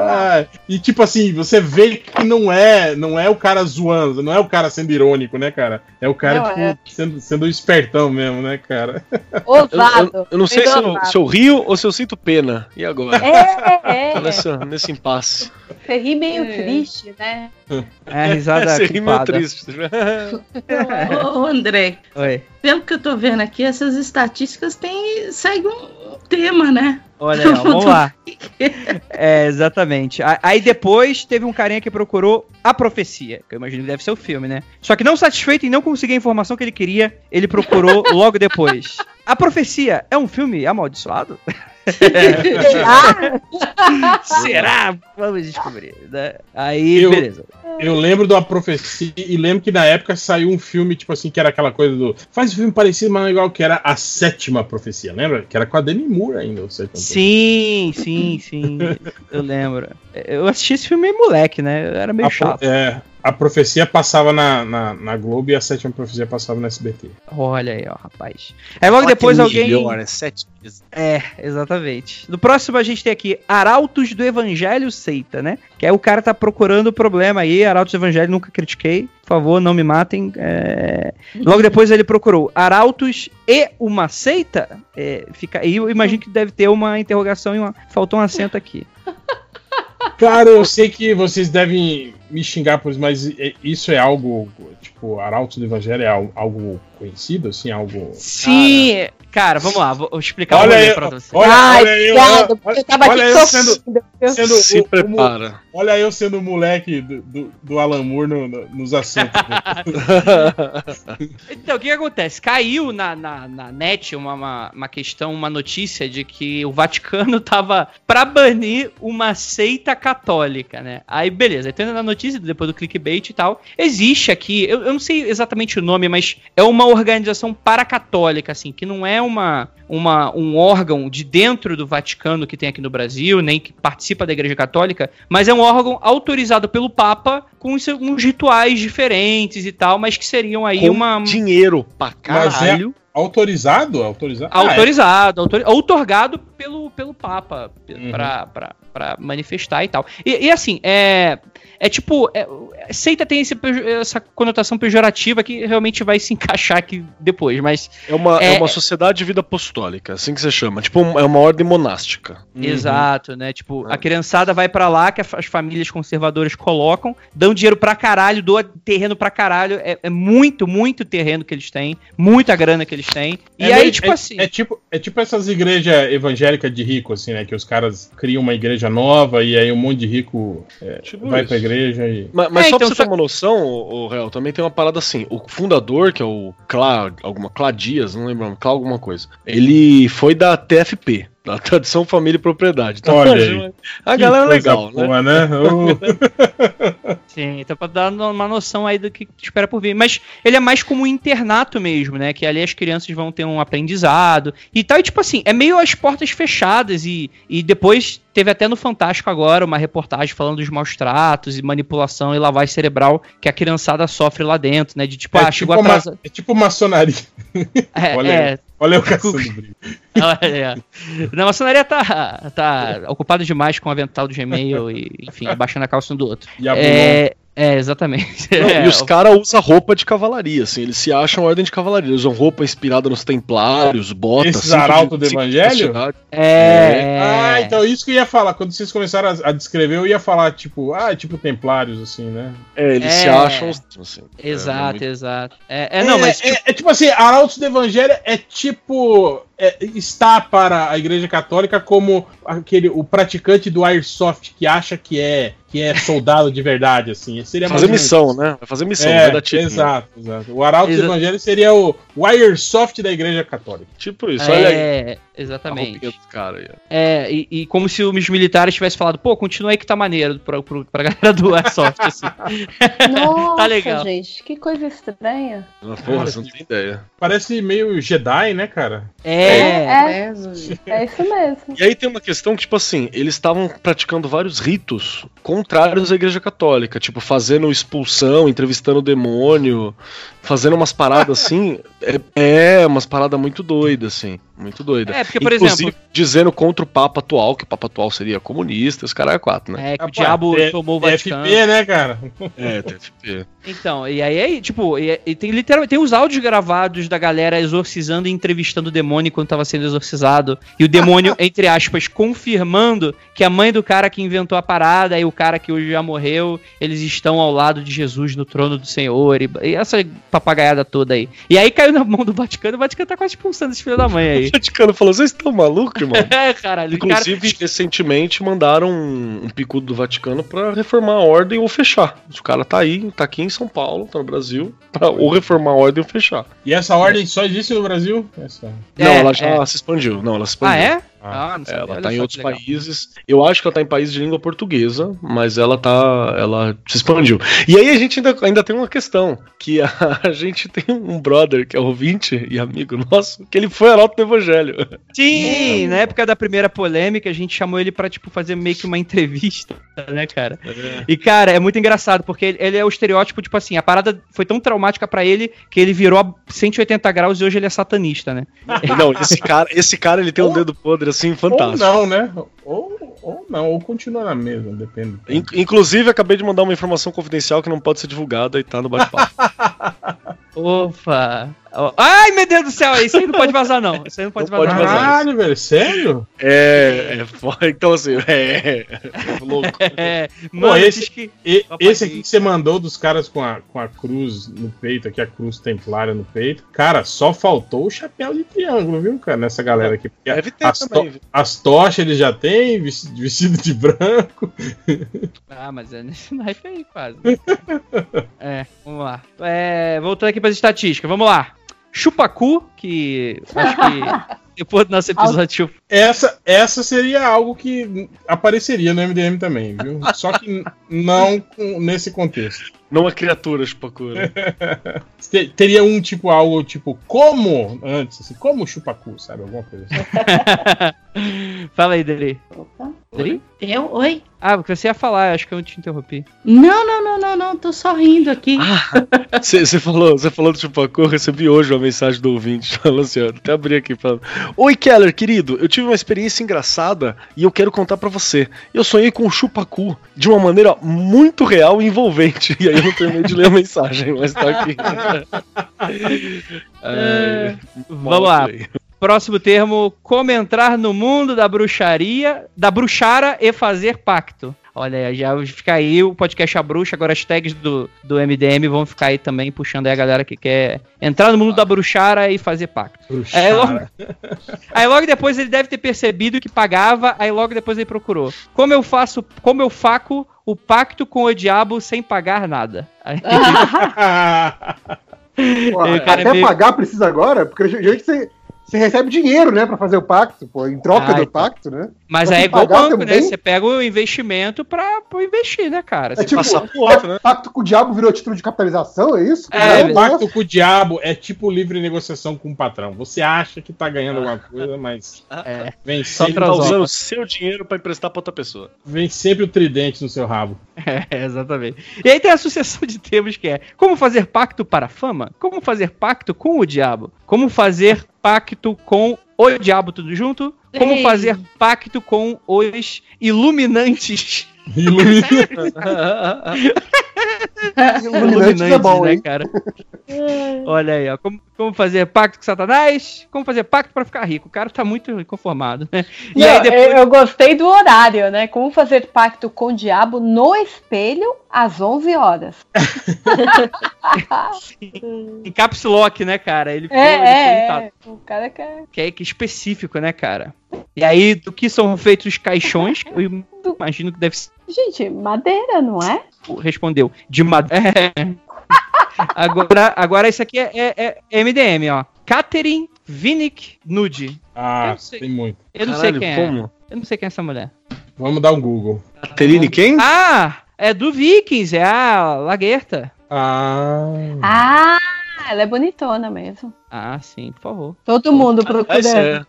Ah, e tipo assim, você vê que não é, não é o cara zoando, não é o cara sendo irônico, né, cara? É o cara, Não, tipo, é. sendo, sendo espertão mesmo, né, cara? Eu, Ousado. eu- eu não sei se eu, se eu rio ou se eu sinto pena. E agora? É, é. nesse, nesse impasse. Você ri meio É. triste, né? É a risada Você ri meio triste. Ô, ô, André, Oi. pelo que eu tô vendo aqui, essas estatísticas têm, seguem um tema, né? Olha ó, vamos lá. É, exatamente. Aí depois teve um carinha que procurou a profecia, que eu imagino que deve ser o filme, né? Só que não satisfeito em não conseguir a informação que ele queria, ele procurou logo depois. A profecia é um filme amaldiçoado? Será? Vamos descobrir. né? Aí, Eu- beleza. Eu lembro da profecia e lembro que na época saiu um filme, tipo assim, que era aquela coisa do. Faz um filme parecido, mas não igual que era a sétima profecia, lembra? Que era com a Demi Moore ainda, o sétimo Sim, sim, sim. Eu lembro. Eu assisti esse filme meio moleque, né? Eu era meio a, chato. pro- é, a profecia passava na, na, na Globo e a sétima profecia passava no SBT. Olha aí, ó, rapaz. Aí logo depois alguém. Melhor, é sete vezes. É, exatamente. No próximo a gente tem aqui Arautos do Evangelho Seita, né? Que é o cara tá procurando o problema aí. Arautos do Evangelho nunca critiquei. Por favor, não me matem. É, Logo depois ele procurou Arautos e uma seita. É, fica... E eu imagino que deve ter uma interrogação e uma... faltou um acento aqui. Cara, eu sei que vocês devem me xingar por isso, mas é- isso é algo, tipo, Arauto do Evangelho é al- algo conhecido, assim, algo... Sim, cara, vamos lá, vou explicar Olha o rolê aí, pra você. olha, Ai, olha eu, obrigado, olha, eu tava olha aqui eu sendo, Eu- sendo Se o- o- prepara. olha eu sendo o moleque do, do, do Alan Moore no- no- nos assuntos. Então, o que, que acontece? Caiu na, na, na net uma, uma, uma questão, uma notícia de que o Vaticano tava pra banir uma seita católica, né? Aí, beleza, tendo na notícia, depois do clickbait e tal, existe aqui, eu, eu não sei exatamente o nome, mas é uma organização paracatólica, assim, que não é uma, uma, um órgão de dentro do Vaticano que tem aqui no Brasil, nem que participa da Igreja Católica, mas é um órgão autorizado pelo Papa com uns, rituais diferentes e tal, mas que seriam aí Com uma. dinheiro pra é- caralho. autorizado? Autorizado? Ah, é. Autorizado, autor- outorgado pelo, pelo Papa Uhum. pra, pra, pra manifestar e tal. E, e assim, é, é tipo, é, seita tem esse essa conotação pejorativa que realmente vai se encaixar aqui depois, mas É uma, é, É- uma sociedade de vida apostólica, assim que você chama. Tipo, é uma ordem monástica. Exato, né? Tipo, a criançada vai pra lá, que as famílias conservadoras colocam, dão dinheiro pra caralho, doa terreno pra caralho. É, é muito, muito terreno que eles têm, muita grana que eles têm. E É aí, tipo é- assim. É tipo, é tipo essas igrejas evangélicas de rico, assim, né? Que os caras criam uma igreja nova e aí um monte de rico é, Tipo vai isso. pra igreja e. Mas, mas É, só então, pra você ter uma noção, o, Real, também tem uma parada assim. O fundador, que é o Clá, alguma Clá Dias, não lembro, Clá alguma coisa. Ele foi da TFP, da Tradição Família e Propriedade. Então, Olha aí. a Que galera é legal, né? boa, né? Uh. Sim, então pra dar uma noção aí do que te espera por vir. Mas ele é mais como um internato mesmo, né? Que ali as crianças vão ter um aprendizado e tal. E tipo assim, é meio as portas fechadas. E, e depois teve até no Fantástico agora uma reportagem falando dos maus tratos e manipulação e lavagem cerebral que a criançada sofre lá dentro, né? De tipo, ah, chegou uma, atrasado. é tipo maçonaria. É, olha, é. aí, olha eu caçando. É. Não, a maçonaria tá, tá ocupada demais com o avental do Gmail e, enfim, baixando a calça um do outro. E a É, é, exatamente. Não, É, e os caras usam roupa de cavalaria, assim, eles se acham ordem de cavalaria. Eles usam roupa inspirada nos templários, botas. Esses de- arautos do evangelho? castidade. É. Ah, então isso que eu ia falar. Quando vocês começaram a, a descrever, eu ia falar, tipo, ah, tipo templários, assim, né? É, eles se É. acham assim. Exato, É, muito- exato. É, é, não, mas. é, é tipo assim, Arautos do Evangelho é tipo. é, está para a Igreja Católica como aquele o praticante do Airsoft que acha que é que é soldado de verdade, assim. Seria Fazer missão, né? Vai fazer missão, É, vai dar tiro. exato, exato. O Arauto do Exa- Evangelho seria o, Airsoft da Igreja Católica. Tipo isso, olha aí. É, a exatamente. dos caras aí. É, e, e como se os militares tivessem falado, pô, continua aí que tá maneiro pra, pra, pra galera do Airsoft, assim. Nossa, Tá legal. gente, que coisa estranha. Porra, você não tem ideia. Parece meio Jedi, né, cara? É, É, é isso mesmo. E aí tem uma questão que, tipo assim, eles estavam praticando vários ritos contrários à Igreja Católica, tipo, fazendo expulsão, entrevistando o demônio, fazendo umas paradas assim. É, é umas paradas muito doidas, assim. Muito doidas. É, porque, por Inclusive, exemplo- dizendo contra o Papa atual, que o Papa atual seria comunista, os caras é quatro, né? é que o diabo T- tomou o Vaticano. TFP, né, cara? É, TFP. Então, e aí, aí, tipo, e, e tem literalmente tem os áudios gravados da galera exorcizando e entrevistando o demônio enquanto tava sendo exorcizado. E o demônio, entre aspas, confirmando que a mãe do cara que inventou a parada e o cara que hoje já morreu, eles estão ao lado de Jesus no trono do Senhor. E, e essa papagaiada toda aí. E aí caiu na mão do Vaticano, o Vaticano tá quase expulsando esse filho da mãe aí. O Vaticano falou: vocês estão malucos, irmão? É, caralho. o cara- Inclusive, recentemente mandaram um, um picudo do Vaticano pra reformar a ordem ou fechar. O cara tá aí, tá aqui em São Paulo, tá no Brasil, pra ou reformar a ordem ou fechar. E essa ordem só existe no Brasil? Essa. Não, É, ela já é. se expandiu. Não, ela se expandiu. Ah, é? Ah, Ah, não sabia. Ela Olha tá em outros países. Eu acho que ela tá em países de língua portuguesa, mas ela tá. Ela se expandiu. E aí a gente ainda, ainda tem uma questão: que a, a gente tem um brother que é ouvinte e amigo nosso, que ele foi arauto do evangelho. Sim, na época da primeira polêmica, a gente chamou ele pra, tipo, fazer meio que uma entrevista, né, cara? E, cara, é muito engraçado, porque ele, ele é o estereótipo, tipo assim, a parada foi tão traumática pra ele que ele virou a 180 graus e hoje ele é satanista, né? Não, esse cara, esse cara ele tem um dedo podre assim fantástico. Ou não, né? Ou, ou não, ou continua na mesma, depende. In- Inclusive, acabei de mandar uma informação confidencial que não pode ser divulgada e tá no bate-papo. Opa! Ai, meu Deus do céu, isso aí não pode vazar, não. Isso aí não pode Não vazar. pode vazar. Caralho, velho, sério? é, é foda. Então, assim, é. é louco. É, Pô, mano, esse, diz que... e- esse aqui que você mandou dos caras com a, com a cruz no peito, aqui a cruz templária no peito. Cara, só faltou o chapéu de triângulo, viu, cara, nessa galera aqui. Deve ter as, também, to- viu? as tochas ele já tem, vesti- vestido de branco. Ah, mas é nesse naipe aí, quase. é, vamos lá. É, voltando aqui para as estatísticas, vamos lá. Chupacu, que acho que depois do nosso episódio. Essa, essa seria algo que apareceria no MDM também, viu? Só que não nesse contexto. Não a criatura, chupacura. Te- Teria um tipo, algo tipo, como antes, assim, como chupacu, sabe? Alguma coisa assim. Fala aí, Dele. Opa. Dri? Eu? Oi? Ah, porque você ia falar, acho que eu te interrompi. Não, não, não, não, não, tô só rindo aqui. Você falou, você falou do Chupacu, eu recebi hoje uma mensagem do ouvinte falando assim, ó, até abri aqui falando. Oi, Keller, querido, eu tive uma experiência engraçada e eu quero contar pra você. Eu sonhei com o Chupacu de uma maneira muito real e envolvente. E aí eu não terminei de ler a mensagem, mas tá aqui. É, Vamos lá. Próximo termo: como entrar no mundo da bruxaria, da bruxara e fazer pacto. Olha, já fica aí o podcast A Bruxa, agora as tags do, do MDM vão ficar aí também, puxando aí a galera que quer entrar no mundo da bruxara e fazer pacto. Aí logo, aí logo depois ele deve ter percebido que pagava, aí logo depois ele procurou. Como eu faço, como eu faco o pacto com o diabo sem pagar nada? Aí- Pô, Ele, cara, até é meio- pagar precisa agora, porque geralmente você, você recebe dinheiro, né, pra fazer o pacto, pô, em troca Ah, do então. pacto, né? Mas aí é você igual banco, né? também? Você pega o investimento pra, pra investir, né, cara? É Você tipo, passa- pa- pacto com o diabo virou título de capitalização, é isso? É, Né? o pacto com o diabo é tipo livre negociação com o patrão. Você acha que tá ganhando alguma coisa, mas É. vem Só sempre, tá usando o seu dinheiro pra emprestar pra outra pessoa. vem sempre o tridente no seu rabo. É, exatamente. E aí tem a sucessão de termos que é como fazer pacto para a fama, como fazer pacto com o diabo, como fazer pacto com o diabo tudo junto, como Ei. fazer pacto com os iluminantes. Iluminantes é bom, né, hein? cara? Olha aí, ó. Como, como fazer pacto com Satanás, como fazer pacto para ficar rico. O cara tá muito inconformado, né? E Não, aí depois. eu, gostei do horário, né? Como fazer pacto com o diabo no espelho às 11 horas. Em caps lock, né, cara? Ele É, ele é, é. O cara quer. que é que é específico, né, cara? E aí, do que são feitos os caixões, eu imagino que deve ser. Gente, madeira, não é? Respondeu. De madeira. agora, agora, isso aqui é, é- é MDM, ó. Catherine Vinnick Nude. Ah, tem muito. Eu não Caralho, sei quem é. como? Eu não sei quem é essa mulher. Vamos dar um Google. Caterine quem? Ah! É do Vikings, é a Laguerta. Ah. Ah, ela é bonitona mesmo. Ah, sim, por favor. Todo mundo Ah, procurando. é.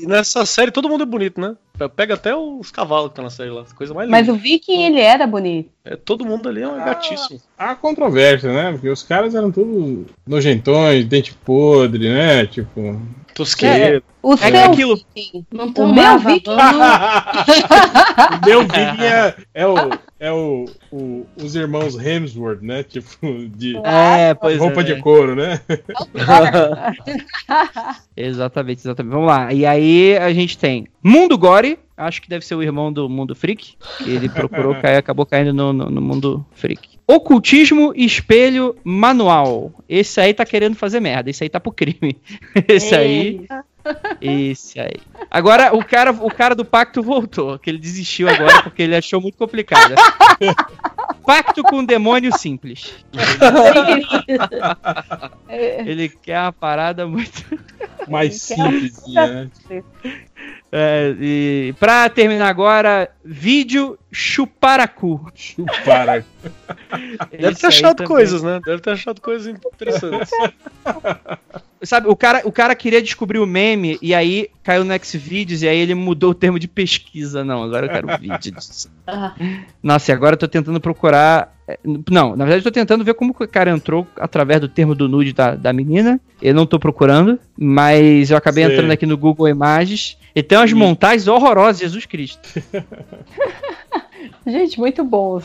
E nessa série todo mundo é bonito, né? Pega até os cavalos que tá na série lá. Coisa mais linda. Mas o Viking, ele era bonito. É, todo mundo ali é um gatíssimo. Há controvérsia, né? Porque os caras eram tudo nojentões, dente podre, né? Tipo. Tosqueiro. O É seu aquilo. Viking. Não O meu Viking. o meu Viking é, é, o, é o, o- os irmãos Hemsworth, né? Tipo, de É, pois roupa é. de couro, né? Exatamente, exatamente. Vamos lá. E aí a gente tem Mundo Gore, acho que deve ser o irmão do Mundo Freak. que Ele procurou cair, acabou caindo no, no, no Mundo Freak. Ocultismo Espelho Manual. Esse aí tá querendo fazer merda. Esse aí tá pro crime. Esse aí. Esse aí. Agora o cara, o cara do pacto voltou, que ele desistiu agora porque ele achou muito complicado. Pacto com demônio simples. É, Ele quer uma parada muito Mais simples, né? É, e pra terminar agora, vídeo chuparacu. Chupara. Deve ter achado também. coisas, né? Deve ter achado coisas interessantes. Sabe, o cara, o cara queria descobrir o meme e aí caiu no Xvideos e aí ele mudou o termo de pesquisa. Não, agora eu quero o vídeo disso. Ah, Nossa, e agora eu tô tentando procurar. é, Não, na verdade eu tô tentando ver como o cara entrou através do termo do nude da, da menina. Eu não tô procurando, mas eu acabei Sei. entrando aqui no Google Imagens e tem umas montagens horrorosas, Jesus Cristo. Gente, muito bons.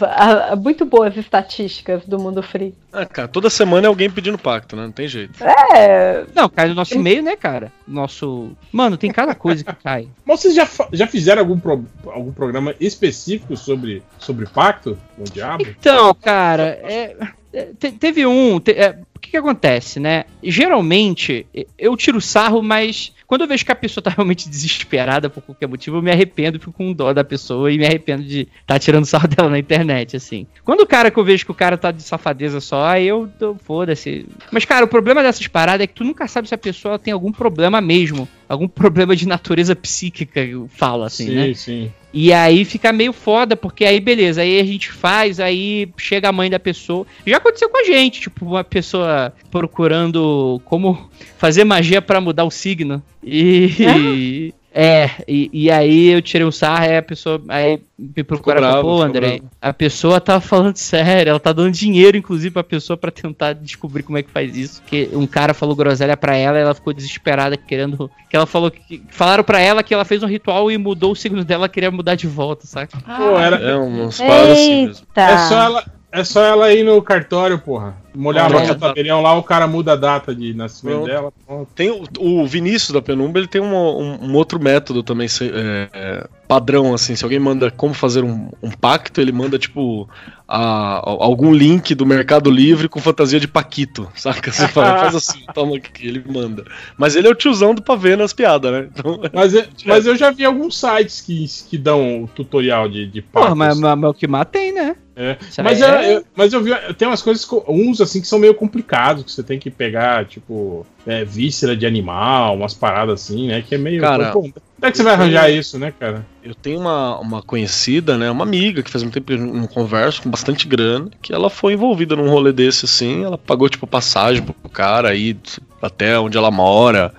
Muito boas estatísticas do mundo free. Ah, cara, toda semana é alguém pedindo pacto, né? Não tem jeito. É. Não, cai no nosso e-mail, né, cara? Nosso. Mano, tem cada coisa que cai. Mas vocês já, já fizeram algum, pro- algum programa específico sobre, sobre pacto com o diabo? Então, cara, é, é, te- teve um. te- é, o que, que acontece, né? Geralmente, eu tiro sarro, mas quando eu vejo que a pessoa tá realmente desesperada por qualquer motivo, eu me arrependo, fico com dó da pessoa e me arrependo de estar tirando sarro dela na internet, assim. Quando o cara que eu vejo que o cara tá de safadeza só, eu, eu foda-se. Mas, cara, o problema dessas paradas é que tu nunca sabe se a pessoa tem algum problema mesmo. Algum problema de natureza psíquica, eu falo assim, sim, né? sim. E aí fica meio foda, porque aí beleza, aí a gente faz, aí chega a mãe da pessoa. Já aconteceu com a gente, tipo, uma pessoa procurando como fazer magia pra mudar o signo. E. É, e, e aí eu tirei um sarro, aí a pessoa aí me procura bravo, pô, André, bravo. a pessoa tá falando sério, ela tá dando dinheiro, inclusive, pra pessoa pra tentar descobrir como é que faz isso. Que um cara falou groselha pra ela e ela ficou desesperada, querendo. Que ela falou que. Falaram pra ela que ela fez um ritual e mudou o signo dela, queria mudar de volta, saca? Pô, era, É umas paradas assim mesmo. é, só ela, é só ela ir no cartório, porra. Molhar a Pronto. mão no tabelião lá, o cara muda a data de nascimento Pronto. dela. Pronto. Tem o, o Vinícius da Penumbra, ele tem um, um- um outro método também se- é, é, padrão, assim. Se alguém manda como fazer um, um pacto, ele manda, tipo, a- a- algum link do Mercado Livre com fantasia de Paquito, saca? Você fala, faz assim, toma aqui, ele manda. Mas ele é o tiozão do pavê nas piadas, né? Então, Mas, eu- mas eu já vi alguns sites que, que dão o tutorial de, de Porra, pactos. mas, mas, mas o que mata tem, né? É. Mas, é- eu- mas eu vi, tem umas coisas, co- uns assim que são meio complicados, que você tem que pegar, tipo, é, víscera de animal, umas paradas assim, né? Que é meio. Cara, Pô, onde é que você vai arranjar isso, né, cara? Eu tenho uma, uma conhecida, né, uma amiga que faz muito tempo que eu não converso, com bastante grana, que ela foi envolvida num rolê desse assim, ela pagou tipo passagem pro cara aí até onde ela mora,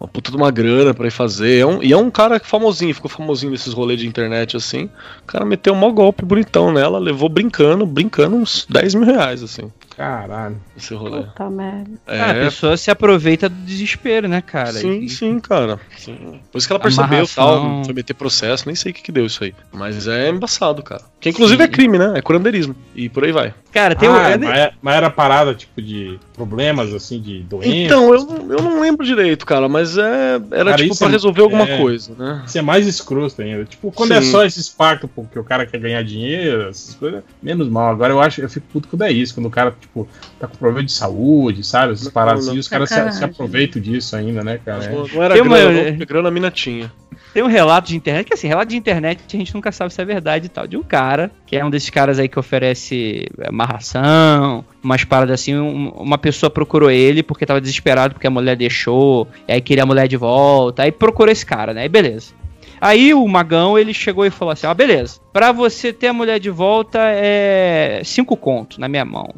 uma puta de uma grana pra ir fazer. É um- e é um cara famosinho, ficou famosinho nesses rolês de internet assim. O cara meteu um mó golpe bonitão nela, levou brincando, brincando uns 10 mil reais, assim, Caralho. esse rolê. Puta merda. É, Ah, a pessoa se aproveita do desespero, né, cara? Sim, E- sim, cara. Sim. Por isso que ela percebeu Amarração. tal, foi meter processo, nem sei o que, que deu isso aí. Mas é embaçado, cara. Que inclusive é crime, né? É curandeirismo. E por aí vai. Cara, tem um. Ah, é- mas, mas era parada, tipo, de problemas, assim, de doença. Então, eu, não- eu não lembro direito, cara, mas é, era Cara, tipo pra é- resolver alguma é. coisa, né? Isso é mais escroto ainda. Tipo, quando é Sim. só esses pactos porque o cara quer ganhar dinheiro, essas coisas, menos mal. Agora eu acho, eu fico puto quando é isso, quando o cara, tipo, tá com problema de saúde, sabe? Essas paradas assim, não. os caras se, se aproveitam disso ainda, né, cara? É. Não, não era Tem grana, uma- não, porque grana a mina tinha. Tem um relato de internet, que assim, relato de internet a gente nunca sabe se é verdade e tal. De um cara, que é um desses caras aí que oferece é, amarração, umas paradas assim. um- uma pessoa procurou ele porque tava desesperado porque a mulher deixou, e aí queria a mulher de volta. Aí procurou esse cara, né? Aí beleza. Aí o magão ele chegou e falou assim: Ó, beleza, pra você ter a mulher de volta é cinco conto na minha mão.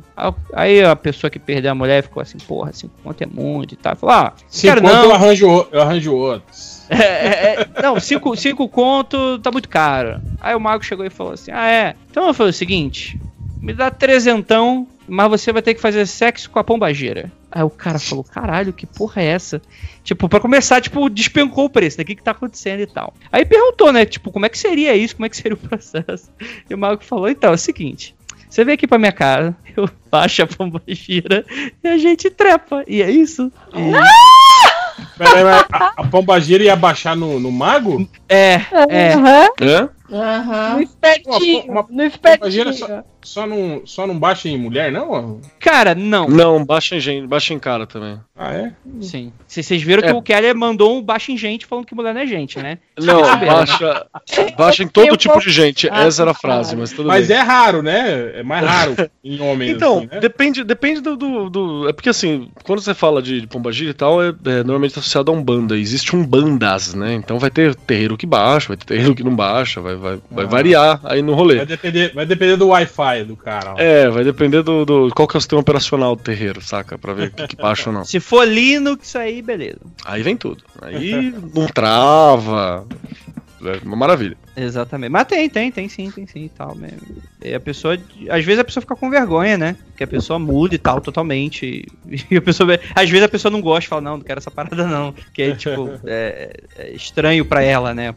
Aí a pessoa que perdeu a mulher ficou assim: porra, cinco conto é muito e tal. Falou: ah, quero enquanto não. eu arranjo, eu arranjo outros. É, é, é, não, cinco, cinco conto tá muito caro. Aí o mago chegou e falou assim: Ah, é. Então eu falei o seguinte: me dá trezentão, mas você vai ter que fazer sexo com a pombageira. Aí o cara falou: Caralho, que porra é essa? Tipo, pra começar, tipo, despencou o preço, né? O que que tá acontecendo e tal. Aí perguntou, né? Tipo, como é que seria isso? Como é que seria o processo? E o mago falou: Então, é o seguinte. Você vem aqui pra minha casa, eu baixo a pombagira e a gente trepa. E é isso. Peraí, mas a, a pombagira ia baixar no, no mago? É, é. Aham. É? Aham. No espertinho. Uma- no Pombagira espertinho. só, só, não, só não baixa em mulher, não? Cara, não. Não, baixa em gente, baixa em cara também. Ah, é? Sim. Se vocês viram que É. o Keller mandou um baixo em gente falando que mulher não é gente, né? Não, baixa, baixa em todo tipo de gente. Ah, Essa era a tá. frase, mas tudo Mas bem. é raro, né? É mais raro em homens. Então, assim, né? depende, depende do, do, do- É porque assim, quando você fala de, de pombagira e tal, é, é normalmente associado a um banda. Existe um bandas, né? Então vai ter terreiro que baixa, vai ter terreiro que não baixa, vai, vai, vai Ah. variar aí no Vai rolê. depender, vai depender do Wi-Fi do cara. ó. É, vai depender do, do- Qual que é o sistema operacional do terreiro, saca? Pra ver o que, que baixa ou não. Se for Linux, aí beleza. Aí vem tudo. Aí não trava. É uma maravilha. Exatamente. Mas tem, tem, tem sim, tem sim e tal mesmo. E a pessoa. Às vezes a pessoa fica com vergonha, né? Que a pessoa muda e tal, totalmente. E a pessoa. Às vezes a pessoa não gosta, fala, não, não quero essa parada, não. Que é, tipo, é, é estranho pra ela, né?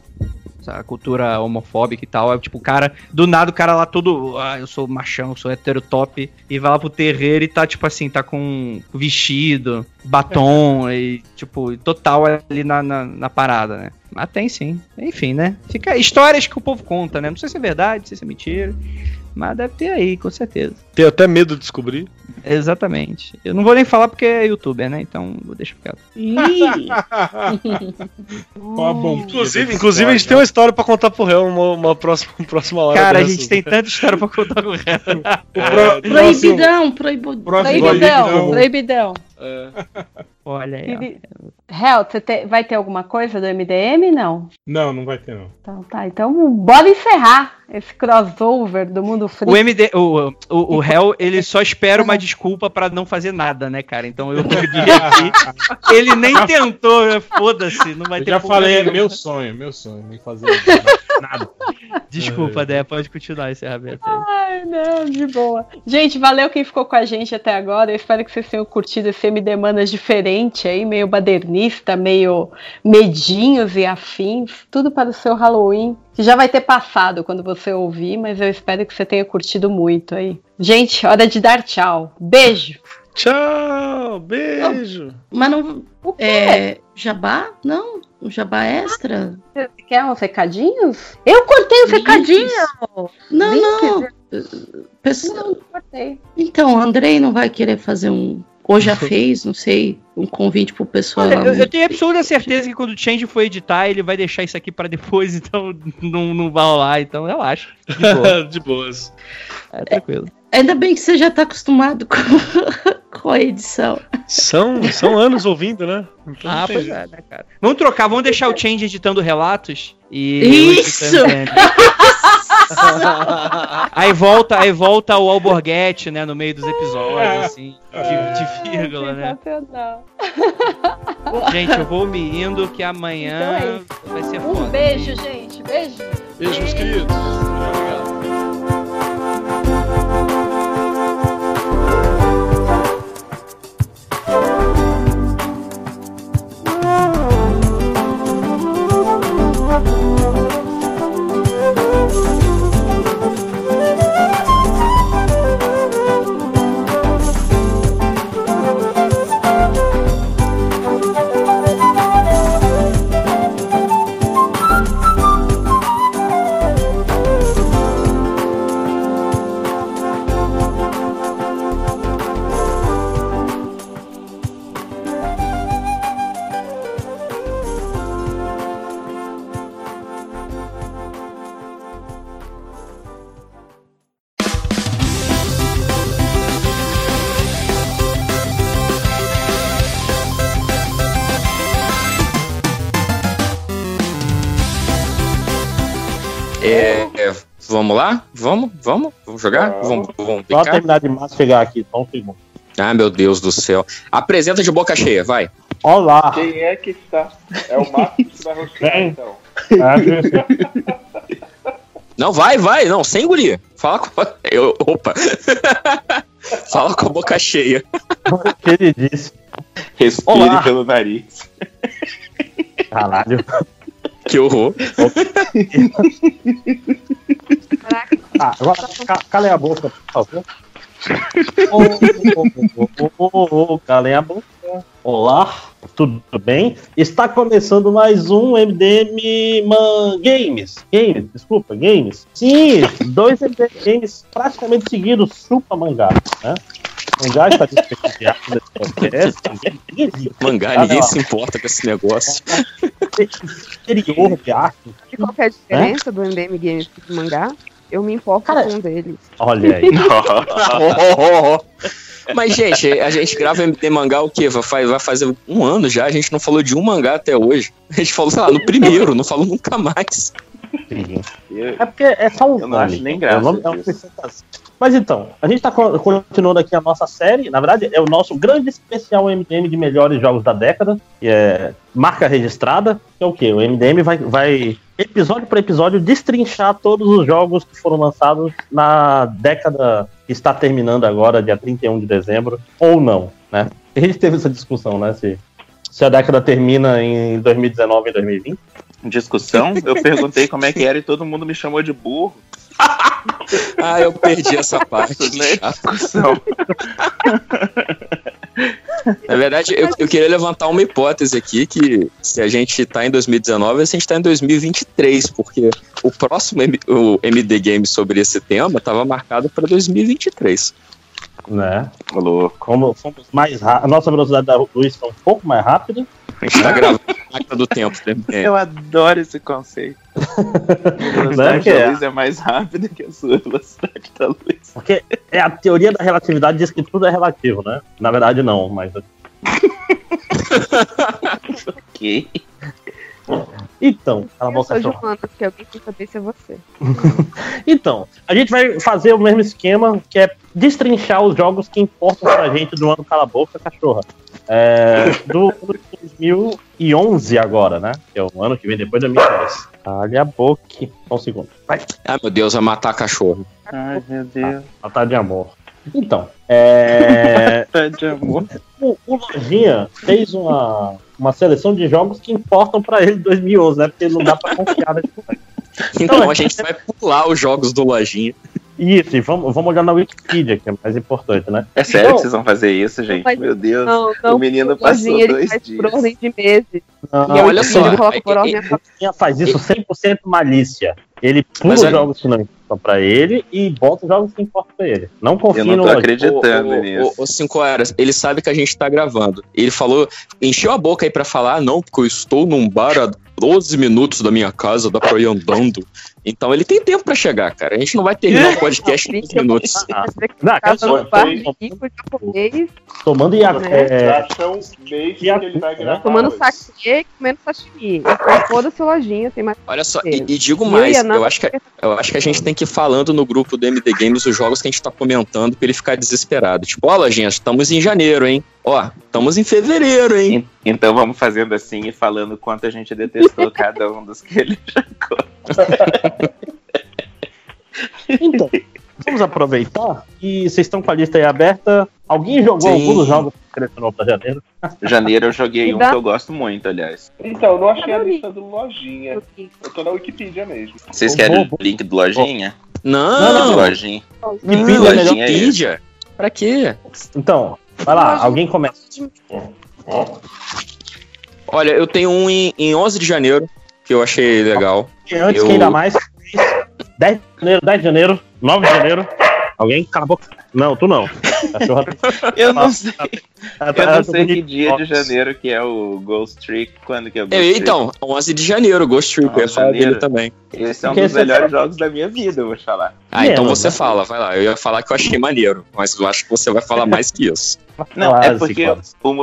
A cultura homofóbica e tal. É tipo, o cara. Do nada o cara lá todo. Ah, eu sou machão, eu sou hétero top. E vai lá pro terreiro e tá, tipo assim, tá com vestido, batom e, tipo, total ali na, na, na parada, né? Mas tem sim. Enfim, né? Fica histórias que o povo conta, né? Não sei se é verdade, não sei se é mentira. Mas deve ter aí, com certeza. Tenho até medo de descobrir. Exatamente. Eu não vou nem falar porque é youtuber, né? Então vou deixar quieto. A bombinha Inclusive, inclusive a gente tem uma história pra contar pro réu uma, uma próxima, próxima hora. Cara, a gente tem tanta história pra contar com o resto. O pro- Proibidão, Proibidão. vídeo, Proibidão. É. Olha aí. ó. Hel, você te- vai ter alguma coisa do MDM? Não. Não, não vai ter, não. Então tá, então bora encerrar esse crossover do mundo frio. O MD, o, o, o Hell, ele só espera uma desculpa pra não fazer nada, né, cara? Então eu diria que ele nem tentou, né? foda-se, não vai Eu ter já falei, é meu sonho, meu sonho, nem fazer nada. Desculpa, Dé, pode continuar esse aí. Ai, não, de boa. Gente, valeu quem ficou com a gente até agora. Eu espero que vocês tenham curtido esse MD Manas diferente aí, meio badernista, meio medinhos e afins. Tudo para o seu Halloween, que já vai ter passado quando você ouvir, mas eu espero que você tenha curtido muito aí. Gente, hora de dar tchau. Beijo. Tchau, beijo. Mas não. O quê? É. Jabá? Não? Um jabá extra? Você quer uns recadinhos? Eu cortei os recadinhos. Não, Links, não. né? Pessoal, Não, cortei. Então, o Andrei não vai querer fazer um. Ou já fez, não sei, um convite pro pessoal. Olha, eu, eu tenho absoluta certeza que quando o Change for editar, ele vai deixar isso aqui pra depois, então não, não vai rolar, então relaxa. De boa. De boas. É, tranquilo. Ainda bem que você já tá acostumado com, com a edição. São, são anos ouvindo, né? Então Ah, pois é, né, cara? Vamos trocar, vamos deixar o Change editando relatos e. Isso! aí volta, aí volta o Alborguete, né, no meio dos episódios, assim, de, de vírgula, né? Sensacional. Gente, eu vou me indo que amanhã Então é vai ser Um foda. beijo, gente. Beijo. Beijo, meus queridos. Obrigado. Vamos lá? Vamos? Vamos? Vamos jogar? Vamos, vamos Só terminar de mastigar aqui, só um segundo. Ah, meu Deus do céu. Apresenta de boca cheia, vai. Olá! Quem é que está? É o Marcos que vai rostear, Quem? então. Não, vai, vai. Não, sem engolir. Fala com a... Eu, opa. Fala com a boca cheia. O que ele disse? Respire Olá. pelo nariz. Caralho. Que horror. Ah, agora ca calem a boca, por favor. Ô, ô, ô, ô, ô, ô, calem a boca. Olá, tudo bem? Está começando mais um MDM Man Games. Games, desculpa, Games. Sim, dois MDM Games praticamente seguidos, chupa mangá, né? Mangá está desprestigiado nesse podcast. Ninguém- ninguém liga. Mangá, Ah, ninguém se importa com esse negócio. Exterior de arte. E qual que é a diferença do MDM Games pro mangá? Eu me importo com um deles. Olha aí. Mas, gente, a gente grava MD mangá o quê? Vai, vai fazer um ano já, a gente não falou de um mangá até hoje. A gente falou, sei lá, no primeiro, não falou nunca mais. É porque é só um Eu não acho nem É graça um é uma disso. apresentação. Mas então, a gente está continuando aqui a nossa série. Na verdade, é o nosso grande especial MDM de melhores jogos da década, que é marca registrada. Que é o quê? O MDM vai, vai episódio por episódio, destrinchar todos os jogos que foram lançados na década que está terminando agora, dia 31 de dezembro, ou não, né? A gente teve essa discussão, né? Se, se a década termina em 2019 e 2020. Discussão, eu perguntei como é que era e todo mundo me chamou de burro. Ah, eu perdi essa parte. É discussão. Na verdade, eu, eu queria levantar uma hipótese aqui, que se a gente tá em 2019, a gente tá em 2023, porque o próximo M- o MD Game sobre esse tema estava marcado para 2023. Né? Louco. Como fomos mais rápido, a nossa velocidade da luz foi um pouco mais rápida. A gente tá gravando a máquina do tempo. né? É. Eu adoro esse conceito. A velocidade que é? da luz é mais rápida que a sua velocidade da luz. Porque é a teoria da relatividade diz que tudo é relativo, né? Na verdade, não, mas. ok. Então, cala a Eu boca, sou cachorro. Joana, porque alguém quer saber se é você. Então, a gente vai fazer o mesmo esquema, que é destrinchar os jogos que importam pra gente do ano Cala a Boca Cachorra. É, do ano de 2011 agora, né? Que é o ano que vem depois da minha vez. Calha a boca. Só um segundo. Vai. Ah, meu Deus, vai matar cachorro. Ai, meu Deus. Matar de amor. Então, é... Tá de amor. o, o Lojinha fez uma, uma seleção de jogos que importam pra ele em 2011, né? Porque não dá pra confiar nesse moleque. Então a gente vai pular os jogos do Lojinha. Isso, e vamos, vamos olhar na Wikipedia, que é mais importante, né? É sério Então, que vocês vão fazer isso, gente? Mas- Meu Deus. Não, não. o menino passou ele dois faz dias. por ordem de meses. Não, e a olha só, coloca é por ordem O Lojinha faz isso 100% malícia. Ele pula olha- jogos que não importam pra ele e bota os jogos que importam pra ele. Não confia Eu não no tô Lojinha. acreditando nisso. ô, ô, cinco horas, ele sabe que a gente tá gravando. Ele falou, encheu a boca aí pra falar, ah, não, porque eu estou num bar a 12 minutos da minha casa, dá pra ir andando. Então ele tem tempo pra chegar, cara. A gente não vai terminar o podcast em 12 minutos. Ah, não, só- Tomando Yaku. Né? É, Acham desde que Yaku, ele vai né? gravar. tomando saque e comendo sashimi. Então, foda-se lojinha, tem mais. Olha só, que e, e digo Eu mais, na- eu acho, que, eu acho que a gente tem que ir falando no grupo do MD Games os jogos que a gente tá comentando pra ele ficar desesperado. Tipo, ó, gente, estamos em janeiro, hein? Ó, estamos em fevereiro, hein? En- Então vamos fazendo assim e falando quanto a gente detestou cada um dos que ele Então, vamos aproveitar e vocês estão com a lista aí aberta. Alguém jogou Sim. algum dos jogos que selecionou pra janeiro? Janeiro eu joguei um que eu gosto muito, aliás. Então, eu não achei a lista do Lojinha. Eu tô na Wikipedia mesmo. Vocês querem o link do Lojinha? Não, não, do Lojinha. Wikipedia é Lojinha melhor. é esse. Wikipedia. Pra quê? Então, vai lá, alguém começa. Olha, eu tenho um em, em 11 de janeiro, que eu achei legal. E antes, Eu- quem dá mais? 10 de janeiro, 10 de janeiro, 9 de janeiro. Alguém? Cala a boca. Não, tu não. Eu não sei. Eu não sei que dia de janeiro que é o Ghost Trick. Quando que é o Ghost Eu- Trick? então, 11 de janeiro, Ghost Trick, eu ia 11 de falar dele também. Esse é um Porque dos é- melhores jogos da minha vida, eu vou te falar. Ah, então você né? fala, vai lá. Eu ia falar que eu achei maneiro, mas eu acho que você vai falar mais que isso. Não, é porque, eu,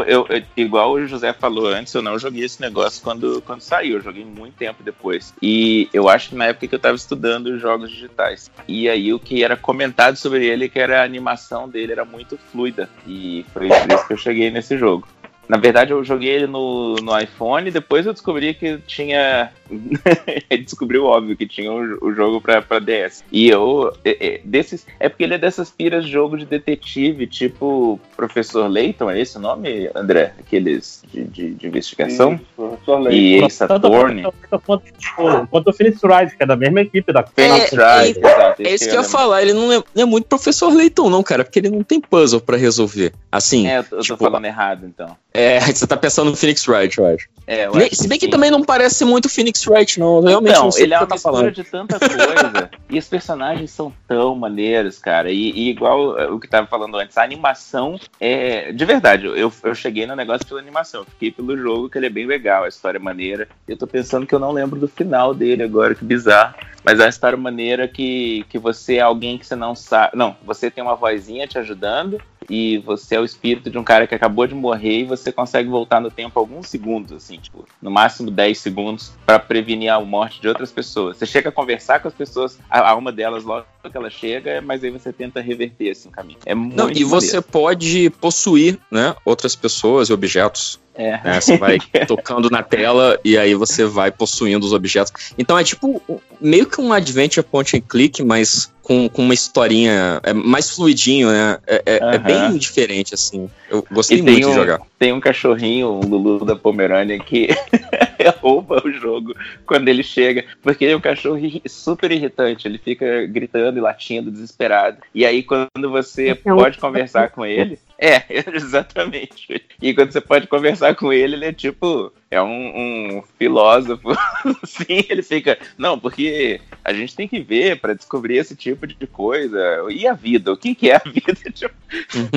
eu- igual o José falou antes, eu não joguei esse negócio quando, quando saiu, eu joguei muito tempo depois. E eu acho que na época que eu tava estudando os jogos digitais. E aí o que era comentado sobre ele é que era a animação dele era muito fluida. E foi por isso que eu cheguei nesse jogo. Na verdade, eu joguei ele no, no iPhone, depois eu descobri que tinha. descobri o óbvio que tinha o, o jogo pra, pra DS. E eu. É, é, desses, é porque ele é dessas piras de jogo de detetive, tipo Professor Layton, é esse o nome, André? Aqueles de, de, de investigação? Isso, professor Leite. E Ace Attorney. quanto, o Phoenix Wright, que é da mesma equipe da Phoenix É, Wright, exato. É isso que eu ia falar, ele não é, não é muito professor Leitão, não, cara, porque ele não tem puzzle pra resolver. Assim, É, eu tô, eu tô tipo, falando errado, então. é, você tá pensando no Phoenix Wright, eu acho. É, eu acho se bem que sim. também não parece muito Phoenix Wright, não. Eu realmente Então, não sei ele é uma tá mistura falando. de tanta coisa. e os personagens são tão maneiros, cara. E, e igual o que tava falando antes, a animação é. De verdade, eu, eu cheguei no negócio pela animação. Fiquei pelo jogo, que ele é bem legal, a história é maneira. Eu tô pensando que eu não lembro do final dele agora, que bizarro. Mas é uma história maneira que, que você é alguém que você não sabe. Não, você tem uma vozinha te ajudando. E você é o espírito de um cara que acabou de morrer e você consegue voltar no tempo alguns segundos, assim, tipo, no máximo 10 segundos, pra prevenir a morte de outras pessoas. Você chega a conversar com as pessoas, a a alma delas logo que ela chega, mas aí você tenta reverter assim o caminho. É muito Não, e você pode possuir, né, outras pessoas e objetos. É. né? Você vai tocando na tela e aí você vai possuindo os objetos. Então é tipo meio que um adventure point and click, mas com, com uma historinha é mais fluidinho, né? É, é- é bem diferente, assim. Eu gostei E tem muito um, de jogar. Tem um cachorrinho, um Lulu da Pomerânia, que rouba o jogo quando ele chega, porque ele é um cachorro super irritante, ele fica gritando e latindo, desesperado. E aí, quando você É um- pode conversar com ele. É, exatamente. E quando você pode conversar com ele, ele é tipo. É um, um filósofo. Sim, ele fica. Não, porque a gente tem que ver pra descobrir esse tipo de coisa. E a vida? O que, que é a vida? Tipo,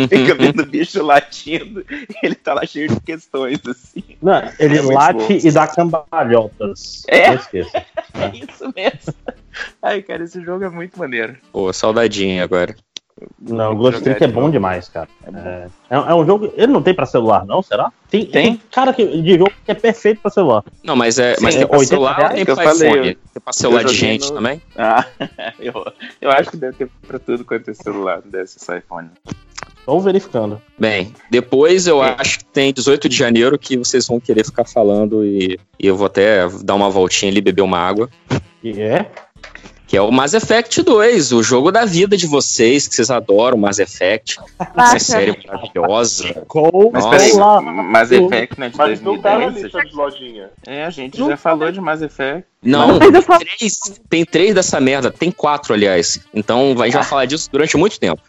fica vendo o bicho latindo e ele tá lá cheio de questões, assim. Não, ele É late bom. e dá cambalhotas. É? Não esqueça. É isso mesmo. Ai, cara, esse jogo é muito maneiro. Pô, saudadinha agora. Não, o Ghost Trick é bom demais, cara. É, é, é um jogo. Ele não tem pra celular, não? Será? Tem. Tem. cara que, de jogo que é perfeito pra celular. Não, mas é. Mas tem pra 80 celular reais tem pra falei, iPhone? eu- Tem pra celular de gente no- também? Ah, eu, eu acho que deve ter pra tudo quanto é celular, deve ser só iPhone. Estou verificando. Bem, depois eu acho que tem 18 de janeiro que vocês vão querer ficar falando e, e eu vou até dar uma voltinha ali, beber uma água. E é? Que é o Mass Effect 2, o jogo da vida de vocês, que vocês adoram Mass Effect. Essa série maravilhosa. Mas Nossa. peraí, Mass Effect não é de Mas não tá na 2010? lista de lojinha. É, a gente já falou de Mass Effect. Não, três, tem três dessa merda, tem quatro, aliás. Então vai já falar disso durante muito tempo.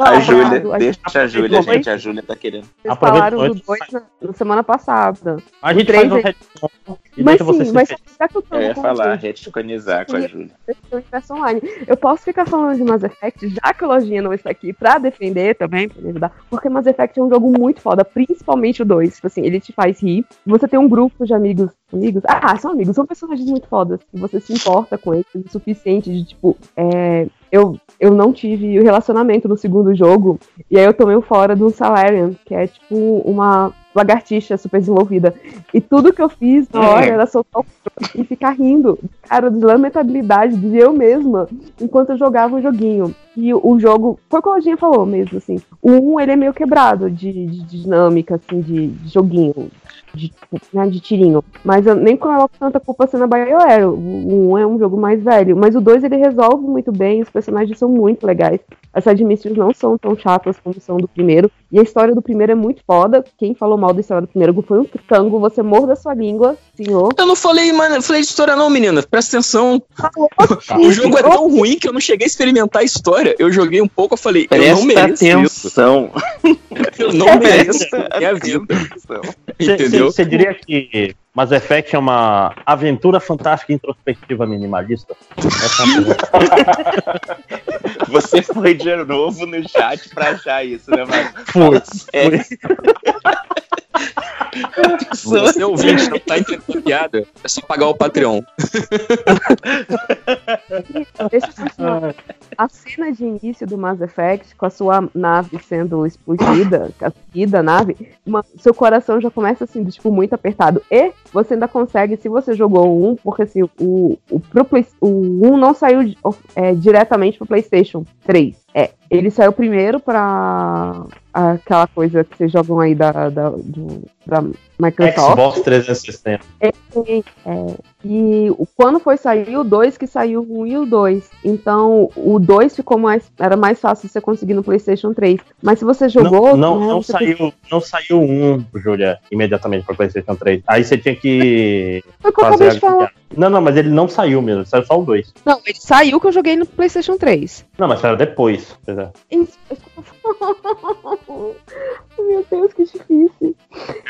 A Júlia, deixa a Júlia, gente, a Júlia tá querendo. Vocês falaram do 2 na, na semana passada. A gente faz um é- retcon Mas sim, mas já que eu tô Eu ia falar, contexto reticonizar com a Júlia. Universo online, eu posso ficar falando de Mass Effect, já que a lojinha não está aqui, pra defender também, pra me ajudar, porque Mass Effect é um jogo muito foda, principalmente o 2. Tipo assim, ele te faz rir. Você tem um grupo de amigos. Amigos? Ah, são amigos, são personagens muito fodas. Você se importa com eles o suficiente de, tipo, é, eu, eu não tive o relacionamento no segundo jogo, e aí eu tomei o fora do Salarian, que é tipo uma lagartixa super desenvolvida. E tudo que eu fiz na hora era soltar o e ficar rindo, cara, de lamentabilidade de eu mesma, enquanto eu jogava o joguinho. E o jogo, foi o que a Lojinha falou mesmo, assim. O 1, ele é meio quebrado de, de- dinâmica, assim, de, de joguinho. De, né, de tirinho. Mas eu nem coloco tanta culpa sendo a BioWare. O 1 é um jogo mais velho. Mas o 2 ele resolve muito bem, os personagens são muito legais. As side missions não são tão chatas como são do primeiro. E a história do primeiro é muito foda. Quem falou mal da história do primeiro foi um tango. Você morda sua língua, senhor. Eu não falei, mano, eu falei de história não, menina. Presta atenção. o jogo é tão ruim que eu não cheguei a experimentar a história. Eu joguei um pouco, eu falei, eu não Presta mereço isso. atenção. Eu não mereço minha vida. Entendeu? Você diria que Mass Effect é uma aventura fantástica introspectiva minimalista? Essa é. Você foi de novo no chat pra achar isso, né, Marcos? Fui, É. Você ouvinte, não tá entendendo piada. É só pagar o Patreon. Deixa eu continuar. A cena de início do Mass Effect, com a sua nave sendo explodida, a nave, uma- seu coração já começa assim, tipo, muito apertado. E você ainda consegue, se você jogou o 1, porque assim, o, o, pro Play- o 1 não saiu é, diretamente pro PlayStation 3. É, ele saiu primeiro pra aquela coisa que vocês jogam aí da, da, do- da Microsoft. Xbox 360. É, é, e quando foi sair o 2, que saiu o 1 e o 2. Então, o 2 ficou mais. Era mais fácil você conseguir no PlayStation 3. Mas se você jogou. Não, não, não saiu, não saiu um, Júlia, imediatamente para PlayStation 3. Aí você tinha que. Foi o que eu acabei de falar. Não, não, mas ele não saiu mesmo, saiu só o 2. Não, ele saiu que eu joguei no PlayStation 3. Não, mas saiu depois. pois é. Isso. Meu Deus, que difícil.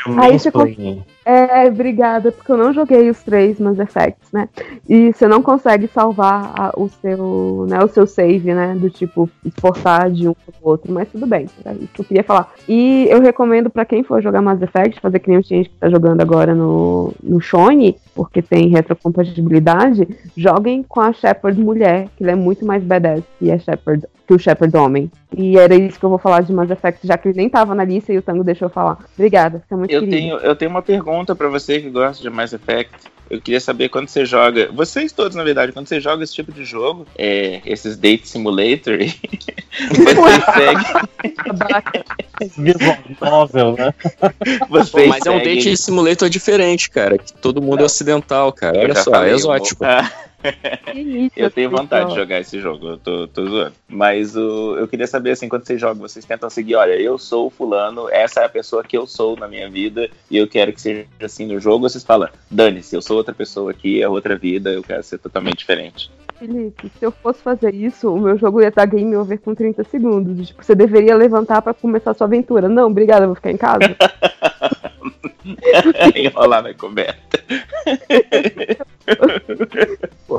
Eu Aí. É, obrigada, porque eu não joguei os três Mass Effects, né? E você não consegue salvar a- o seu, né, o seu save, né? Do tipo, exportar de um pro outro, mas tudo bem, era isso que eu queria falar. E eu recomendo pra quem for jogar Mass Effect, fazer que nem o gente que tá jogando agora no, no Shone, porque tem retrocompatibilidade, joguem com a Shepard mulher, que ela é muito mais badass que, a Shepard, que o Shepard homem. E era isso que eu vou falar de Mass Effect, já que ele nem tava na lista e o Tango deixou eu falar. Obrigada, você é muito Eu querido. tenho, eu tenho uma pergunta pra você que gosta de Mass Effect. Eu queria saber quando você joga, vocês todos na verdade, quando você joga esse tipo de jogo, é, esses Date Simulator, você segue, Visual novel, né? Vocês Pô, mas é um date simulator diferente, cara. Que todo mundo é ocidental, cara. Eu Olha só, falei, é exótico. Ah. Eu tenho vontade de jogar esse jogo, eu tô, tô zoando. Mas o, eu queria saber, assim, quando vocês jogam, vocês tentam seguir, olha, eu sou o fulano, essa é a pessoa que eu sou na minha vida, e eu quero que seja assim no jogo, vocês falam, dane-se, eu sou outra pessoa aqui, é outra vida, eu quero ser totalmente diferente. Felipe, se eu fosse fazer isso, o meu jogo ia estar game over com 30 segundos. Tipo, você deveria levantar pra começar a sua aventura. Não, obrigada, eu vou ficar em casa. Enrolar na coberta.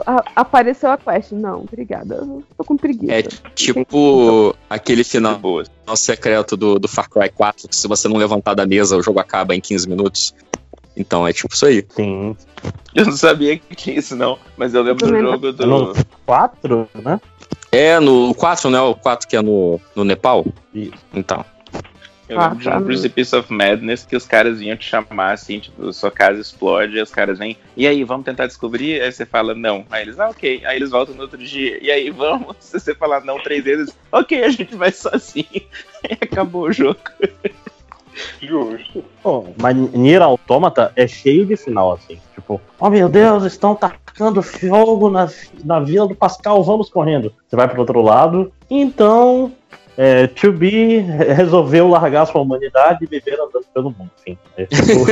A- apareceu a quest. Não, obrigada. Eu tô com preguiça. É tipo aquele final secreto do, do Far Cry 4, que se você não levantar da mesa, o jogo acaba em 15 minutos. Então é tipo isso aí. Sim. Eu não sabia que tinha isso, não. Mas eu lembro do jogo do. No 4, né? É, no 4, né? O 4 que é no, no Nepal? Então. Eu de um Precipice of Madness que os caras vinham te chamar assim, tipo, sua casa explode, aí os caras vêm, e aí, vamos tentar descobrir? Aí você fala não. Aí eles, ah, ok. Aí eles voltam no outro dia, e aí, vamos? Se você falar não três vezes, ok, a gente vai sozinho. Aí acabou o jogo. Justo. Pô, mas Nier Automata é cheio de final, assim. Tipo, oh meu Deus, estão tacando fogo na, na vila do Pascal, vamos correndo. Você vai pro outro lado. Então, é, To Be resolveu largar sua humanidade e viver andando pelo mundo. Enfim, é, tipo,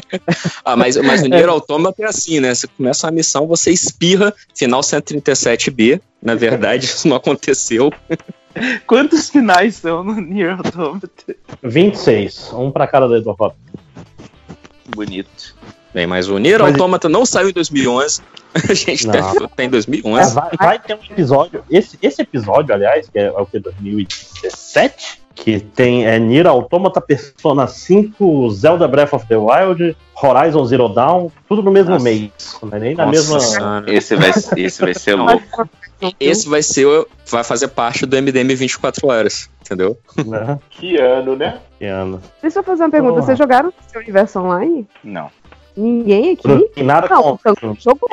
Ah, mas, mas o Nier Automata é assim, né? Você começa a missão, você espirra, final 137B. Na verdade, isso não aconteceu. Quantos finais são no Nier Automata? 26, um pra cada dedo do. Bonito. Bem, mas o Nier Mas- Automata não saiu em 2011. A gente Não. tá, tá em É, 2011. vai, vai ter um episódio. Esse, esse episódio, aliás, que é, o que? 2017? Que tem é, Nier Automata, Persona 5, Zelda Breath of the Wild, Horizon Zero Dawn, tudo no mesmo Nossa. mês. Não é nem na Nossa mesma. Esse vai, esse vai ser louco. Esse vai ser, o- vai fazer parte do MDM 24 horas, entendeu? Né? Que ano, né? Que ano. Deixa eu fazer uma pergunta. Porra. Vocês jogaram esse universo online? Não. Ninguém aqui? Não tem nada Não, contra. o Tanco jogou.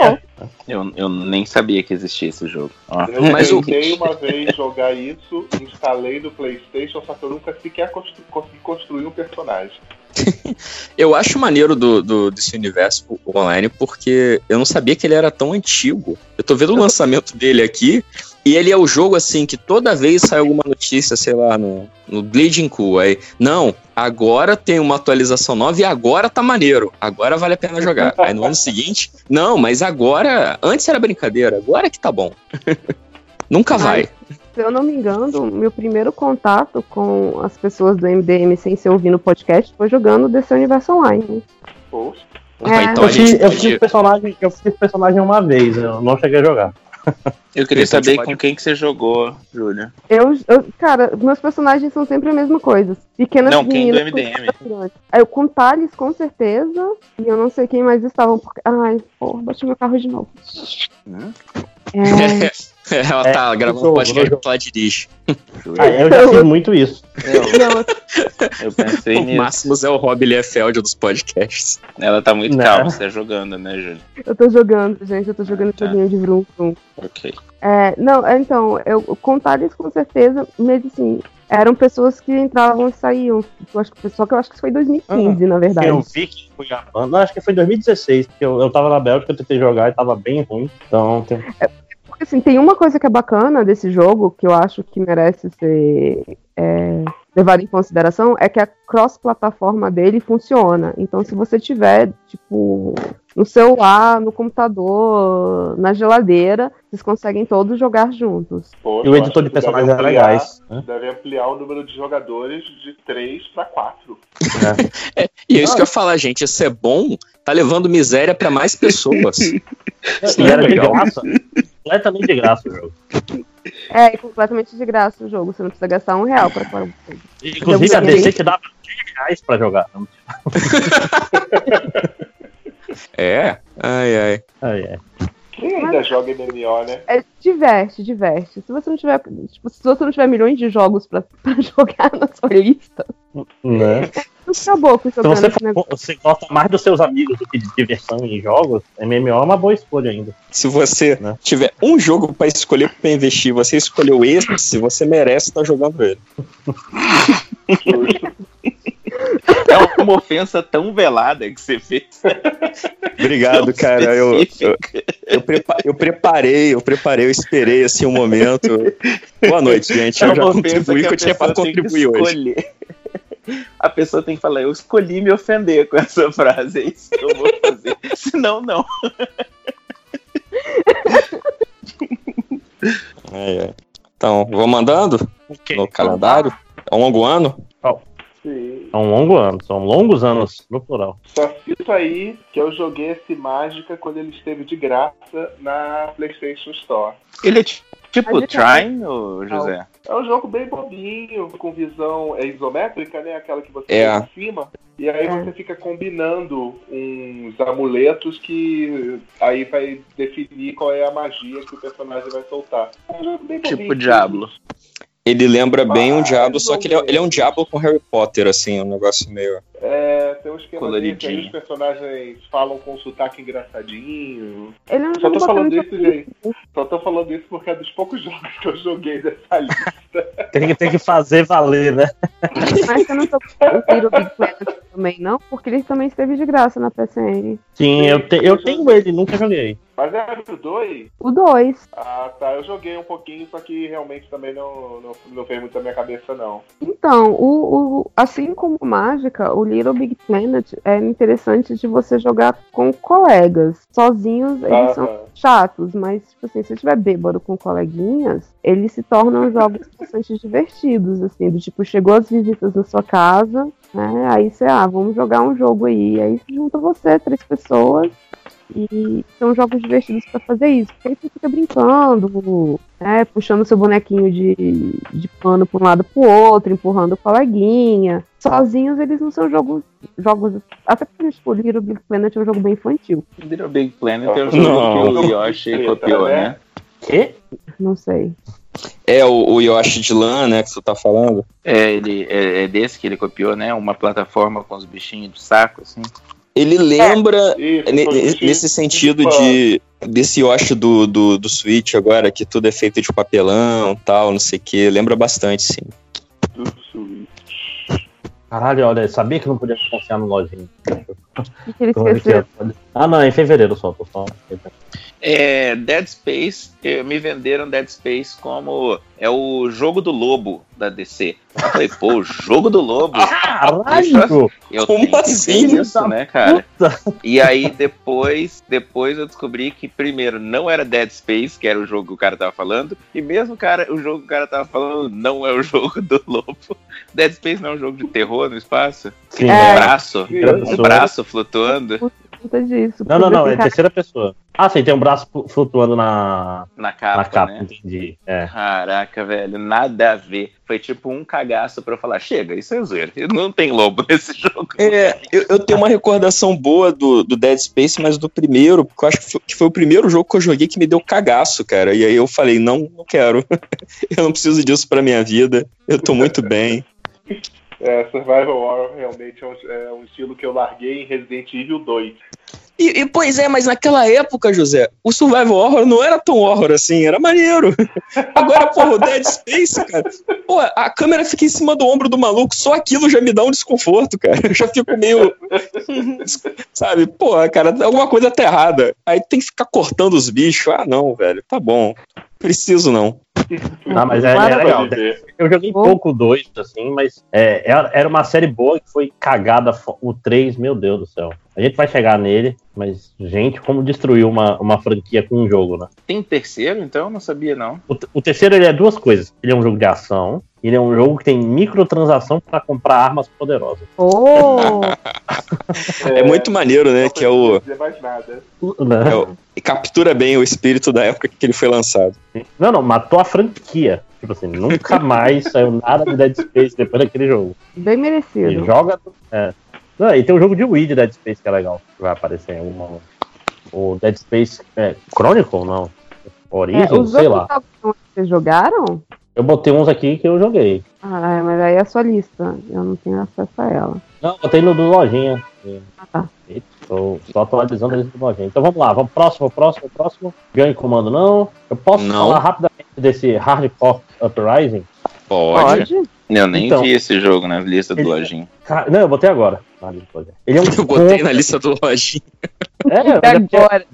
Eu, eu nem sabia que existia esse jogo. Ó. Eu Mas o- tentei uma vez jogar isso, instalei no Playstation, só que eu nunca sequer constru- consegui construir um personagem. Eu acho maneiro do, do- desse universo online porque eu não sabia que ele era tão antigo. Eu tô vendo o lançamento dele aqui e ele é o jogo assim que toda vez sai alguma notícia, sei lá, no, no Bleeding Cool. Aí, não, agora tem uma atualização nova e agora tá maneiro. Agora vale a pena jogar. Aí no ano seguinte, não, mas agora. Antes era brincadeira, agora que tá bom. Nunca vai. Se eu não me engano, meu primeiro contato com as pessoas do MDM sem ser ouvindo o podcast foi jogando desse universo online. Poxa. É. então Eu fiz, eu fiz personagem, eu fiz personagem uma vez, eu não cheguei a jogar. Eu queria Então saber pode- com quem que você jogou, Júlia. Eu, eu- cara, meus personagens são sempre a mesma coisa. Pequenas Não, quem do com MDM? Aí eu com Thales, com certeza. E eu não sei quem mais estavam. Porque... Ai, porra, bati meu carro de novo. Hum? É, Ela É, tá gravando eu um podcast eu- que ela dirige. Ah, eu já fiz muito isso. Eu, não, eu pensei O nisso. Máximos é o Rob Liefeld dos podcasts. Ela tá muito calma, você tá jogando, né, Júlia? eu tô jogando, gente. Eu tô jogando Tá. joguinho de Vroom Vroom. Ok. É, não, é, então, eu com Thales com certeza, mas assim, eram pessoas que entravam e saíam. Eu acho que, só que eu acho que isso foi em 2015, na verdade. Eu vi que foi a banda, acho que foi em 2016, porque eu, eu tava na Bélgica, eu tentei jogar e tava bem ruim. Então, tem... Porque assim, tem uma coisa que é bacana desse jogo, que eu acho que merece ser é, levado em consideração, é que a cross-plataforma dele funciona. Então, se você tiver, tipo, no celular, no computador, na geladeira, vocês conseguem todos jogar juntos. Poxa, E o editor de personagens é ampliar- legais, né? Deve ampliar o número de jogadores de 3 para 4. E é isso que eu falar, gente. Isso é bom, tá levando miséria pra mais pessoas. Isso E é era de legal. graça. Completamente de graça o jogo. É, é completamente de graça o jogo, você não precisa gastar um real pra para Inclusive, a DC te dava 10 reais pra jogar. É? Ai, ai. Ai, é. Quem ainda joga MMO, né? É, diverte, diverte. Se você não tiver, tipo, se você não tiver milhões de jogos pra, pra jogar na sua lista, Né? não acabou com Se você, for- você gosta mais dos seus amigos do que de diversão em jogos, MMO é uma boa escolha ainda. Se você Né? tiver um jogo pra escolher pra investir, você escolheu esse, se você merece estar jogando ele. É uma ofensa tão velada que você fez. Obrigado, cara. Eu, eu, eu, prepa- eu preparei, eu preparei, eu esperei assim um momento. Boa noite, gente. Eu É já uma ofensa contribuí que que a eu tinha pra pessoa tem que contribuir hoje. escolher. A pessoa tem que falar, eu escolhi me ofender com essa frase, é isso que eu vou fazer. Senão, não. Ai, ai. Então, vou mandando no calendário. É um longo ano. Sim. É um longo ano, são longos anos no plural. Só cito aí que eu joguei esse Mágica quando ele esteve de graça na PlayStation Store. Ele é tipo Tipo Trine, ô José? É um jogo bem bobinho, com visão é isométrica, né? Aquela que você É. vê em cima. E aí você fica combinando uns amuletos que aí vai definir qual é a magia que o personagem vai soltar. É um jogo bem Tipo bobinho. Diablo. Ele lembra bem um Ah, Diablo, só que ele é, ele é um Diablo com Harry Potter, assim, um negócio meio. É, tem um esquema Coloridinho. aí os personagens falam com sotaque engraçadinho. Ele é um Só tô falando bacana disso, gente. Só tô falando isso porque é dos poucos jogos que eu joguei dessa lista. Tem que, tem que fazer valer, né? Mas você não jogou o Little Big Planet também, não? Porque ele também esteve de graça na PCN. Sim, eu, te- eu tenho ele, nunca joguei. Mas era o 2? O 2. Ah, tá. Eu joguei um pouquinho, só que realmente também não, não, não fez muito a minha cabeça, não. Então, o, o- assim como Mágica, o Little Big Planet é interessante de você jogar com colegas. Sozinhos, eles são Aham. chatos, mas, tipo assim, se você tiver bêbado com coleguinhas, eles se tornam jogos bastante divertidos, assim, do tipo, chegou as visitas na sua casa, né? Aí você, ah, vamos jogar um jogo aí. Aí se junta você, três pessoas, e são jogos divertidos pra fazer isso. Porque aí você fica brincando, né, puxando seu bonequinho de, de pano pra um lado pro outro, empurrando o coleguinha. Sozinhos eles não são jogos. jogos até porque tipo, o Little Big Planet é um jogo bem infantil. Little Big Planet é o Não. jogo que o Yoshi copiou, né? Quê? Não sei. É o, o Yoshi de lã, né, que você tá falando. É, ele, é, é desse que ele copiou, né? Uma plataforma com os bichinhos de saco, assim. Ele lembra, foi ne- tipo- nesse sentido de desse Yoshi do, do, do Switch agora, que tudo é feito de papelão tal, não sei o que. Lembra bastante, sim. Caralho, olha, eu sabia que não podia confiar no lojinho. Ele esqueceu? ó. Ah, não, é em fevereiro só, tô só. É, Dead Space, eh, me venderam Dead Space como é o jogo do lobo da DC. Eu falei, pô, o jogo do lobo. Caralho! Eu Como tenho que assim? ver isso, né, cara? Puta. E aí depois, depois eu descobri que primeiro não era Dead Space, que era o jogo que o cara tava falando, e mesmo o cara, o jogo que o cara tava falando não é o jogo do lobo. Dead Space não é um jogo de terror no espaço? Sim, um é. braço, um braço flutuando Conta disso. Não, não, não, é terceira pessoa. Ah, sim, tem um braço flu- flutuando na, na capa, na capa, né? entendi. É. Caraca, velho, nada a ver. Foi tipo um cagaço pra eu falar, chega, isso é zoeira. Não tem lobo nesse jogo. É, eu, eu tenho uma recordação boa do, do Dead Space, mas do primeiro, porque eu acho que foi, que foi o primeiro jogo que eu joguei que me deu cagaço, cara. E aí eu falei, não, não quero. eu não preciso disso pra minha vida. Eu tô muito bem. É, Survival Horror realmente é um, é um estilo que eu larguei em Resident Evil 2. E, e, pois é, mas naquela época, José, o Survival Horror não era tão horror assim, era maneiro. Agora, porra, o Dead Space, cara, pô, a câmera fica em cima do ombro do maluco, só aquilo já me dá um desconforto, cara. Eu já fico meio. Sabe, pô, cara, alguma coisa tá errada. Aí tem que ficar cortando os bichos. Ah, não, velho, tá bom. Preciso não. Ah, mas é, é legal. Eu joguei pouco 2, assim, mas é, era uma série boa que foi cagada. O 3, meu Deus do céu. A gente vai chegar nele, mas, gente, como destruir uma, uma franquia com um jogo, né? Tem terceiro, então? Eu não sabia, não. O, o terceiro ele é duas coisas. Ele é um jogo de ação, ele é um jogo que tem microtransação para comprar armas poderosas. Oh! É, muito maneiro, né? Que é o. Não dizer mais nada. é o- e captura bem o espírito da época que ele foi lançado. Não, não, matou a franquia. Tipo assim, nunca mais saiu nada de Dead Space depois daquele jogo. Bem merecido. joga. É. Não, e tem um jogo de Wii de Dead Space que é legal. Que vai aparecer em alguma. O Dead Space é, Chronicle? Não. É, Horizon? os sei lá. vocês jogaram? Eu botei uns aqui que eu joguei. Ah, mas aí é a sua lista. Eu não tenho acesso a ela. Não, botei no do Lojinha. Ah, tá. Eita, Tô só atualizando a lista do Lojinha. Então vamos lá, vamos próximo, próximo, próximo. Ganho comando não. Eu posso Não. falar rapidamente desse Hardcore Uprising? Pode. Eu nem Então. vi esse jogo na lista do Ele- lojinho. Cara, não, eu botei agora. na lista do Lojinha. Ele é um Eu botei na lista do lojinha. É, é agora.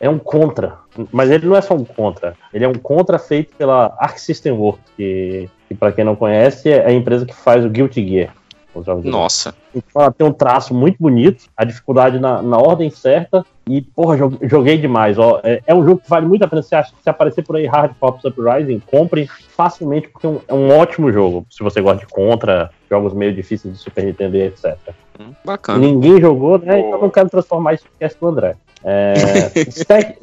é um contra. Mas ele não é só um contra. Ele é um contra feito pela Arc System Works, que, que para quem não conhece, é a empresa que faz o Guilty Gear. Os jogos Nossa. Então ela tem um traço muito bonito, a dificuldade na, na ordem certa. E, porra, jo- joguei demais. Ó. É, é um jogo que vale muito a pena. Se, se aparecer por aí Hard Pops Uprising, compre facilmente, porque é um, é um ótimo jogo. Se você gosta de contra, jogos meio difíceis de Super Nintendo e etc. Bacana. Ninguém jogou, né? Então eu não quero transformar isso em esquece do André. É, Stack,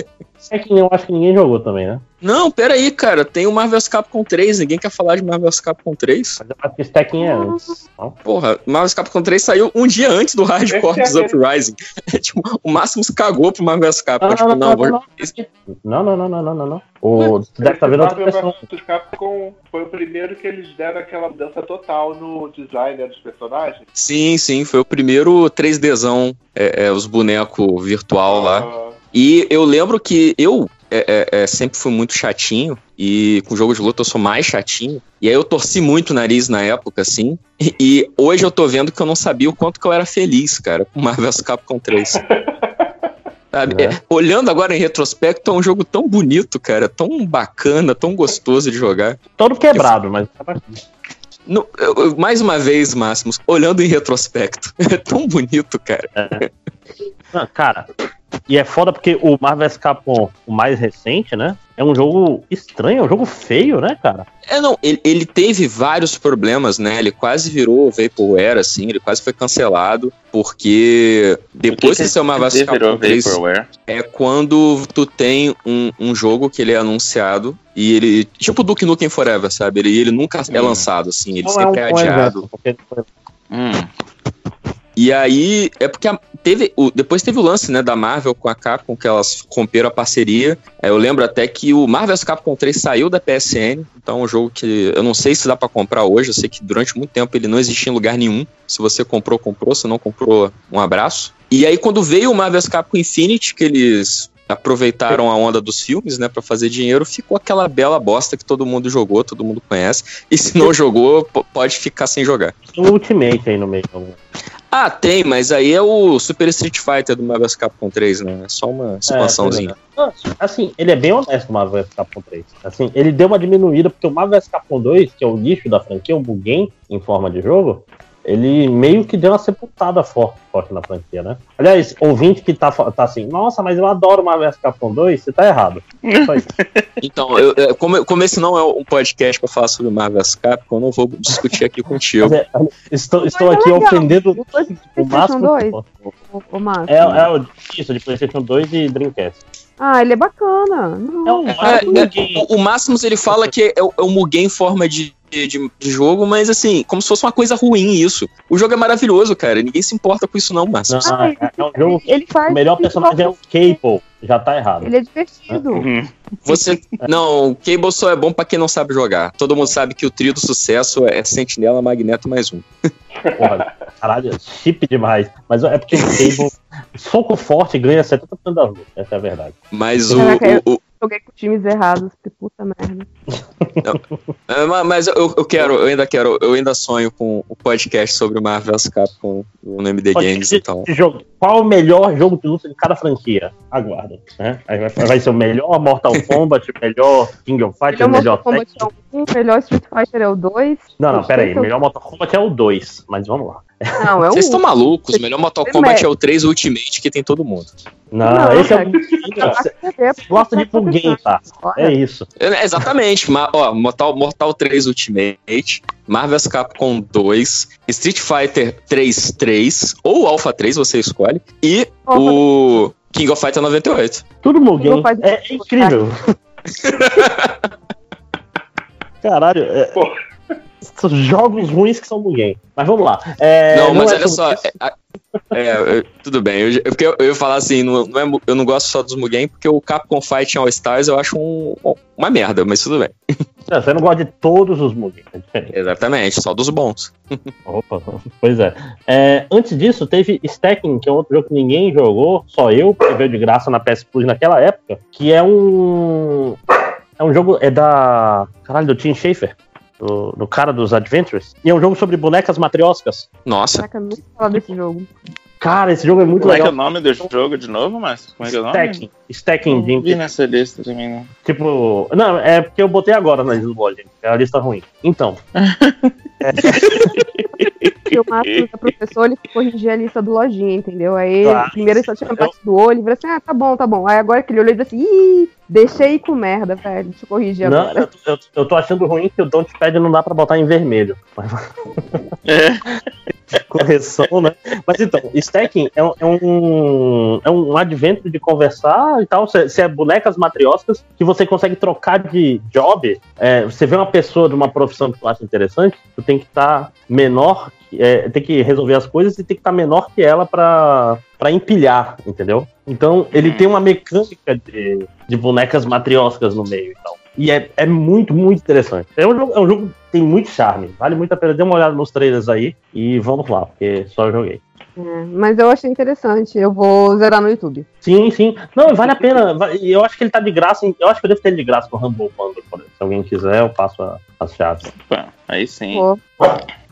Tekken eu acho que ninguém jogou também, né? Não, peraí, cara. Tem o Marvel vs Capcom 3. Ninguém quer falar de Marvel vs Capcom 3. Mas eu acho que esse Tekken é antes. não? Porra, Marvel vs Capcom 3 saiu um dia antes do Hard Corps Uprising. tipo, o Máximos cagou pro Marvel vs Capcom. Não, tipo, não, não, não, vou- não, Não, não, não, não, não, não. O, deve estar vendo outra vs Capcom foi o primeiro que eles deram aquela mudança total no design né, dos personagens. Sim, sim, foi o primeiro 3Dzão, é, é, os bonecos virtual lá. E eu lembro que eu é, é, é, sempre fui muito chatinho, e com jogo de luta eu sou mais chatinho. E aí eu torci muito o nariz na época, assim. E, e hoje eu tô vendo que eu não sabia o quanto que eu era feliz, cara, com Marvel vs Capcom 3. Sabe? É, olhando agora em retrospecto, é um jogo tão bonito, cara, tão bacana, tão gostoso de jogar. Todo quebrado, mas tá. No- eu- mais uma vez, Máximos, olhando em retrospecto, é tão bonito, cara. Ah, cara, e é foda porque o Marvel vs Capcom, o mais recente, né? É um jogo estranho, é um jogo feio, né, cara? É, não, ele, ele teve vários problemas, né? Ele quase virou Vaporware, assim, ele quase foi cancelado, porque depois que que saiu Marvel vs virou Capcom 3, Vaporware? é quando tu tem um, um jogo que ele é anunciado e ele, tipo Duke Nukem Forever, sabe? Ele, ele nunca é lançado, assim, ele Não sempre é, um bom adiado. exemplo, porque Hum. E aí, é porque a- teve, o, depois teve o lance, né, da Marvel com a Capcom, que elas romperam a parceria. É, eu lembro até que o Marvel vs Capcom 3 saiu da PSN, então é um jogo que eu não sei se dá pra comprar hoje, eu sei que durante muito tempo ele não existia em lugar nenhum. Se você comprou, comprou, se não comprou, um abraço. E aí quando veio o Marvel vs Capcom Infinity, que eles aproveitaram a onda dos filmes, né, para fazer dinheiro, ficou aquela bela bosta que todo mundo jogou, todo mundo conhece. E se não jogou, pode ficar sem jogar. Um Ultimate aí no meio. Ah, tem, mas aí é o Super Street Fighter do Marvel Capcom 3, né? É só uma expansãozinha. Não, Assim, ele é bem honesto o Marvel Capcom 3. Assim, ele deu uma diminuída, porque o Marvel Capcom 2, que é o lixo da franquia, o Bugen em forma de jogo, ele meio que deu uma sepultada forte, forte na franquia, né? Aliás, ouvinte que tá, tá assim, nossa, mas eu adoro o Marvel vs Capcom 2, você tá errado. Isso. Então, eu, como, como esse não é um podcast pra falar sobre Marvel vs Capcom, eu não vou discutir aqui contigo. É, estou, estou Mas é aqui legal. ofendendo o máximo. 2, que posso. ô, ô, Márcio. É, é o isso, de PlayStation 2 e Dreamcast. Ah, ele é bacana. Não, É, é, o, o Máximos ele fala que é, o- é o Mugen em forma de, de, de jogo, mas assim, como se fosse uma coisa ruim isso. O jogo é maravilhoso, cara. Ninguém se importa com isso, não, Máximos. Não, é, é um jogo. ele faz O melhor personagem é o Cable. Já tá errado. Ele é divertido. Você. Não, o Cable só é bom pra quem não sabe jogar. Todo mundo sabe que o trio do sucesso é Sentinela, Magneto mais um. Porra, caralho, chip demais. Mas é porque o Cable, soco forte ganha 70% das lutas. Essa é a verdade. Mas o, o- o- joguei com times errados. Que puta merda. É, ma- Mas eu, eu quero, eu ainda quero, eu ainda sonho com o podcast sobre o Marvel vs Capcom no MD Games ser então. jogo. Qual o melhor jogo de luta de cada franquia? Aguarda. Né? Vai, vai ser o melhor Mortal Kombat, o melhor King of Fighters, o Melhor Mortal Kombat Tekken. é o 1, melhor Street Fighter é o 2. Não, não, pera aí. É o- Melhor Mortal Kombat é o 2, mas vamos lá. Não, é Vocês estão malucos? O melhor Mortal Kombat é o 3 Ultimate que tem todo mundo. Não, Não, esse é o. Gosta de full game, tá? É isso. É, Exatamente, ma- ó, Mortal, Mortal 3 Ultimate, Marvel vs Capcom 2, Street Fighter 3 3 ou Alpha 3, você escolhe, e o King of Fighter 98. Tudo Mugen. Vou fazer- É incrível. Caralho, é... são jogos ruins que são Mugen. Mas vamos lá. É, não, mas é olha só. é, é, eu- tudo bem. Eu, porque eu, eu ia falar assim, não, não é eu não gosto só dos Mugen, porque o Capcom Fight All Stars eu acho um- uma merda, mas tudo bem. Não, Você não gosta de todos os Mugen, é. Exatamente, só dos bons. Opa, pois é. É, Antes disso, teve Stacking, que é um outro jogo que ninguém jogou, só eu, porque veio de graça na PS Plus naquela época, que é um. É um jogo. É da. Caralho, do Tim Schafer. Do, do cara dos Adventures. E é um jogo sobre bonecas matrioscas. Nossa. Caraca, eu nunca falar desse jogo. Cara, esse jogo é muito Como é que é legal. o nome do jogo de novo, Márcio? Como é que é o nome? Stacking. Stacking Não vi nessa lista também, não. Tipo. Não, é porque eu botei agora na lista do gente. É a lista ruim. Então. Porque o Márcio, que é professor, ele corrigia a lista do lojinha, entendeu? Aí, Claro. primeiro ele só tinha a parte do olho, ele falou assim, ah, tá bom, tá bom. Aí agora que ele olhou, ele disse assim, ih, deixei com merda, velho, deixa eu corrigir Não, agora. eu, eu, eu tô achando ruim que o Don't Pad não dá pra botar em vermelho. Mas- correção, né? Mas então, stacking é, um- é um, é um advento de conversar e tal. Se é bonecas matrioscas que você consegue trocar de job. É, você vê uma pessoa de uma profissão que tu acha interessante, tu tem que estar menor, que- é, tem que resolver as coisas e tem que estar menor que ela pra, pra empilhar, entendeu? Então, ele tem uma mecânica de, de bonecas matrioscas no meio e tal. E é, é muito, muito interessante. É um, jogo, é um jogo que tem muito charme. Vale muito a pena. Dê uma olhada nos trailers aí e vamos lá, porque só joguei. É, mas eu achei interessante. Eu vou zerar no YouTube. Sim, sim. Não, vale a pena. Eu acho que ele tá de graça. Eu acho que eu devo ter ele de graça no Humble Bundle, por exemplo. Se alguém quiser, eu passo a- as chaves. Aí sim.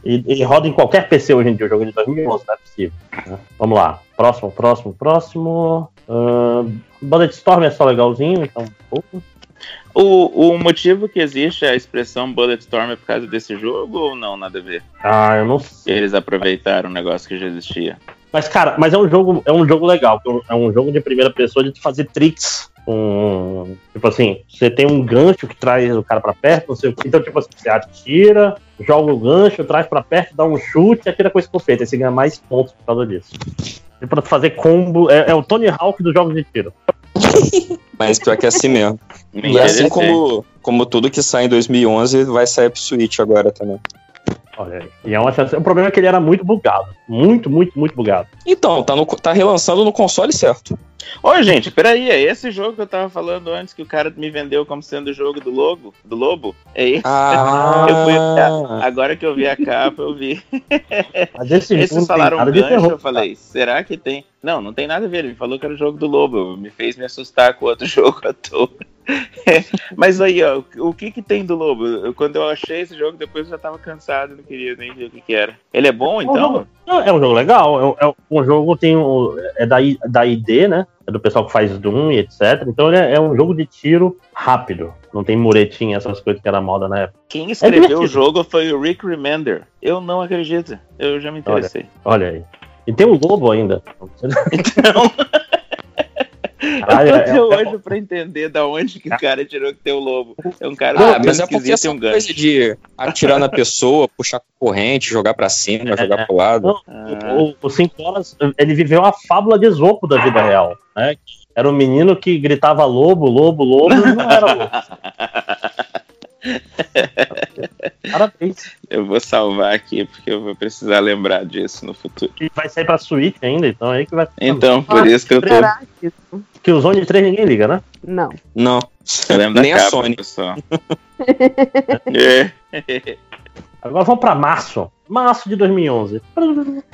Ele roda em qualquer PC hoje em dia. O jogo é de 2011, não é possível. né? Vamos lá. Próximo, próximo, próximo. Uh, Bulletstorm é só legalzinho, então pouco. O, o motivo que existe a expressão Bulletstorm é por causa desse jogo ou não, nada a ver? Ah, eu não sei. Eles aproveitaram um negócio que já existia. Mas, cara, mas é um jogo, é um jogo legal. É um jogo de primeira pessoa de tu fazer tricks. Com, tipo assim, você tem um gancho que traz o cara pra perto, não sei o quê. Então, tipo assim, você atira, joga o gancho, traz pra perto, dá um chute e atira com a escopeta. Aí você ganha mais pontos por causa disso. E pra tu fazer combo, é, é o Tony Hawk dos jogos de tiro. Mas pior que é assim mesmo. Me E assim interessei. como, como tudo que sai em 2011, vai sair pro Switch agora também. Olha aí. E é chance. O problema é que ele era muito bugado. Muito, muito, muito bugado. Então, tá, no, tá relançando no console certo. Ô, gente, peraí, é esse jogo que eu tava falando antes que o cara me vendeu como sendo o jogo do lobo? Do lobo? É esse? Ah. Fui. Agora que eu vi a capa, eu vi. Mas esse Esses jogo não tem falaram de gancho, terror, eu falei, será que tem? Não, não tem nada a ver, ele me falou que era o jogo do lobo, me fez me assustar com outro jogo à toa. Mas aí, ó, o que que tem do lobo? Eu- quando eu achei esse jogo, depois eu já tava cansado, não queria nem ver o que que era. Ele é bom, É um então? É um jogo legal. É um, é um jogo tem um, é da, I- da ID, né? É do pessoal que faz Doom e etc. Então ele é, é um jogo de tiro rápido. Não tem muretinha, essas coisas que era moda na época. Quem É escreveu o jogo foi o Rick Remender. Eu não acredito. Eu já me interessei. Olha aí. E tem um lobo ainda. Então. Caralho, eu é- tô até é- hoje pra entender da onde que o cara tirou que tem o lobo. É um cara Ah, mas é porque essa um gancho. coisa de atirar na pessoa, puxar corrente, jogar pra cima, jogar pro lado. O, o Cinco Horas, ele viveu a fábula de Esopo da vida real. Né? Era um menino que gritava lobo, lobo, lobo, e não era lobo. Parabéns. Eu vou salvar aqui porque eu vou precisar lembrar disso no futuro. E vai sair pra Switch ainda, então é aí que vai. Então, por isso que eu tô. Que o Zone 3 ninguém liga, né? Não. Não. Eu lembro da Nem a capa, Sony. pessoal. É. Agora vamos pra março. Março de 2011.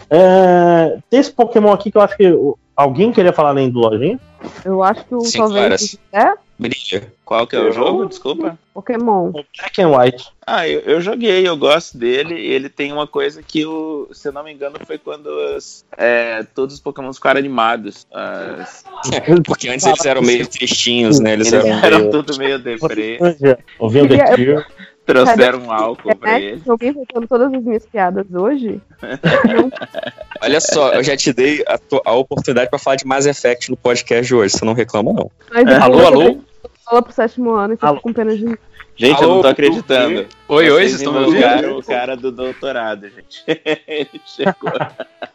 É, tem esse Pokémon aqui que eu acho que alguém queria falar além do Lojinha. Eu acho que o Cinco talvez é Brilha. Qual que é o jogo? Desculpa. Pokémon. Black and White. Ah, eu, eu joguei, eu gosto dele. Ele tem uma coisa que, o, se eu não me engano, foi quando as- é, todos os Pokémon ficaram animados. As- Porque antes eles eram meio tristinhos, né? Eles, Eles eram, eram meio... tudo meio deprê. Ouvindo Queria- The. Trouxeram um álcool pra É, ele. alguém contando todas as minhas piadas hoje. Olha só, eu já te dei a, a oportunidade pra falar de Mass Effect no podcast de hoje. Você não reclama, não. Mas depois alô, alô? Fala pro sétimo ano e fico com pena de mim. Gente, eu não tô acreditando. Oi, oi, Vocês estão me ouvindo? o cara do doutorado, gente. Ele chegou.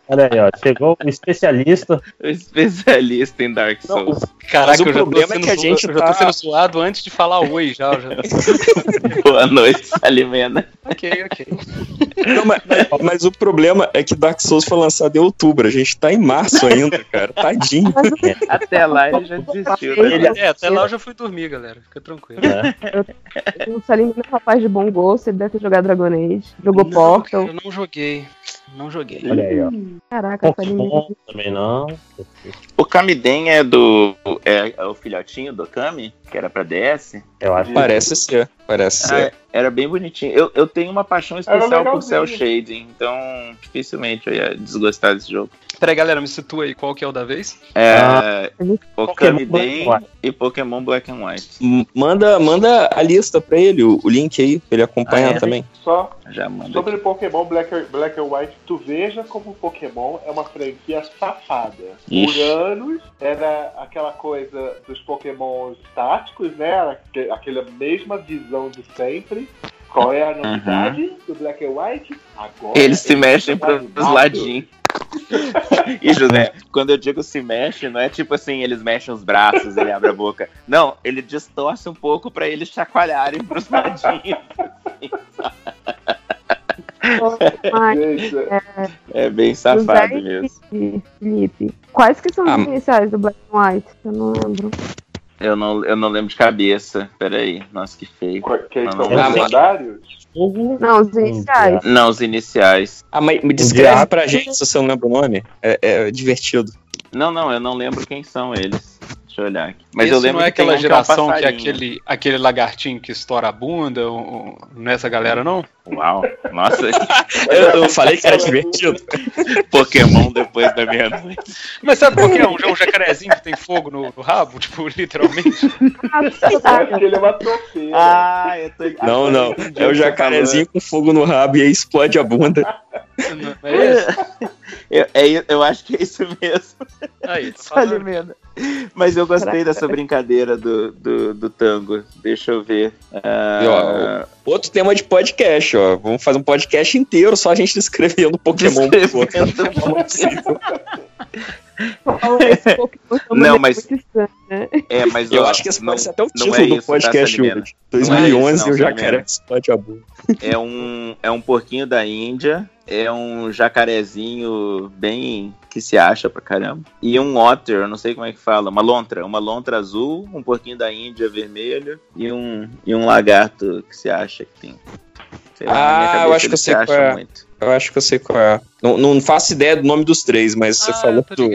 Olha aí, ó. Chegou o especialista. O especialista em Dark Souls. Caraca, Mas o eu problema é que a gente eu já tô tá- sendo zoado antes de falar oi, já. já. Boa noite, Salimena. ok, ok. Não, mas, mas- o problema é que Dark Souls foi lançado em outubro. A gente tá em março ainda, cara. Tadinho. Até lá ele já desistiu. né? É, até lá eu já fui dormir, galera. Fica tranquilo. O Salim é um rapaz de bom gosto, ele deve ter jogado Dragon Age, jogou Portal. Eu não joguei. Não joguei. Olha aí, ó. Caraca, Salim. Pokémon também não. O Kamiden é do. É, é o filhotinho do Kami, que era pra DS? Eu acho Parece ser. Parece Ah, ser. era bem bonitinho. Eu, eu tenho uma paixão especial por. Cell Shading, então dificilmente eu ia desgostar desse jogo. Peraí, galera, me situa aí qual que é o da vez. É. Ah, o Pokémon Black Kamiden and White. e Pokémon Black and White. M- Manda, manda a lista pra ele, o, o link aí, pra ele acompanhar Ah, é? também. Só Já manda. sobre Pokémon Black, Black and White, tu veja como o Pokémon é uma franquia safada. Ixi. Por anos era aquela coisa dos Pokémons táticos, né? Aque- Aquela mesma visão de sempre. Qual é a novidade do Black and White? Agora Eles se mexem pros animado. ladinhos. E José, quando eu digo se mexe, não é tipo assim, eles mexem os braços, ele abre a boca. Não, ele distorce um pouco pra eles chacoalharem pros ladinhos. Mas, Gente, é, É bem safado José mesmo. Felipe, quais que são Ah, os iniciais do Black and White? Eu não lembro. Eu não, eu não lembro de cabeça. Peraí, nossa, que feio. Que Não, não lembro. lendários? Não, os iniciais. Não, os iniciais. Ah, mas me descreve pra gente se você não lembra o nome. É, é divertido. Não, não, eu não lembro quem são eles. Deixa eu olhar aqui. Mas Esse eu lembro não é que tem aquela um que é um geração que é aquele, aquele lagartinho que estoura a bunda? ou- ou- Não é essa galera, não? Uau, nossa. Eu, eu falei que era divertido. Pokémon depois da meia-noite. Mas sabe qual que é? Um, um jacarezinho que tem fogo no, no rabo? Tipo, literalmente. Ele é uma tropeira. Ah, eu tô Não, não. É o jacarezinho com fogo no rabo e aí explode a bunda. Não é esse? Eu, é, eu acho que é isso mesmo. Aí, tá falando. alimenta. Mas eu gostei Caraca. dessa brincadeira do, do, do tango. Deixa eu ver. Ó, outro tema de podcast, ó. Vamos fazer um podcast inteiro só a gente descrevendo Pokémon outro. Não é é mas- estranho, né? É, mas Eu ó, acho que esse não- pode ser até o título é do tá, podcast é isso, 2011 não, e o jacaré Salimena. explode a bunda. É um, é um porquinho da Índia, é um jacarezinho bem que se acha pra caramba. E um otter, eu não sei como é que fala, uma lontra, uma lontra azul, um porquinho da Índia vermelho e um, e um lagarto que se acha que tem. Sei lá, Ah, eu acho que eu sei qual é. muito. Eu acho que eu sei qual é. Não, não faço ideia do nome dos três, mas você Ah, falou tô do,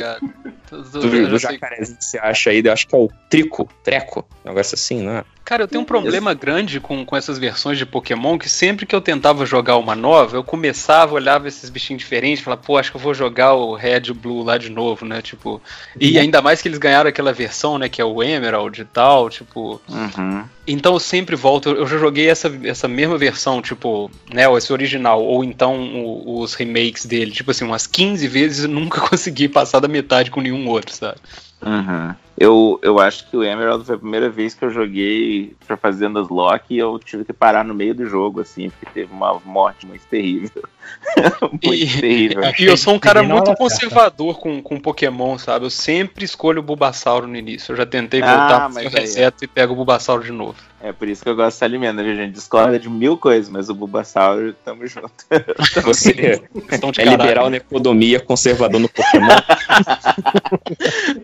do, do jacarezinho que você acha aí, eu acho que é o Trico, Treco, um negócio assim, não é? Cara, eu tenho um problema grande com, com essas versões de Pokémon que sempre que eu tentava jogar uma nova, eu começava, olhava esses bichinhos diferentes, falava, pô, acho que eu vou jogar o Red e o Blue lá de novo, né? Tipo. E ainda mais que eles ganharam aquela versão, né? Que é o Emerald e tal, tipo. Uhum. Então eu sempre volto, eu já joguei essa, essa mesma versão, tipo, né, ou esse original, ou então o- os remakes dele, tipo assim, umas 15 vezes eu nunca consegui passar da metade com nenhum outro, sabe? Uhum. Eu, eu acho que o Emerald foi a primeira vez que eu joguei pra fazer Nuzlocke e eu tive que parar no meio do jogo, assim, porque teve uma morte muito terrível. muito terrível. E eu sou um cara muito conservador com, com Pokémon, sabe? Eu sempre escolho o Bulbasauro no início. Eu já tentei Ah, voltar mas pro aí, ó. reseto e pego o Bulbasauro de novo. É por isso que eu gosto de alimento, viu, gente? Discorda de mil coisas, mas o Bulbasaur, tamo junto. Você Questão de é liberal na economia, conservador no Pokémon.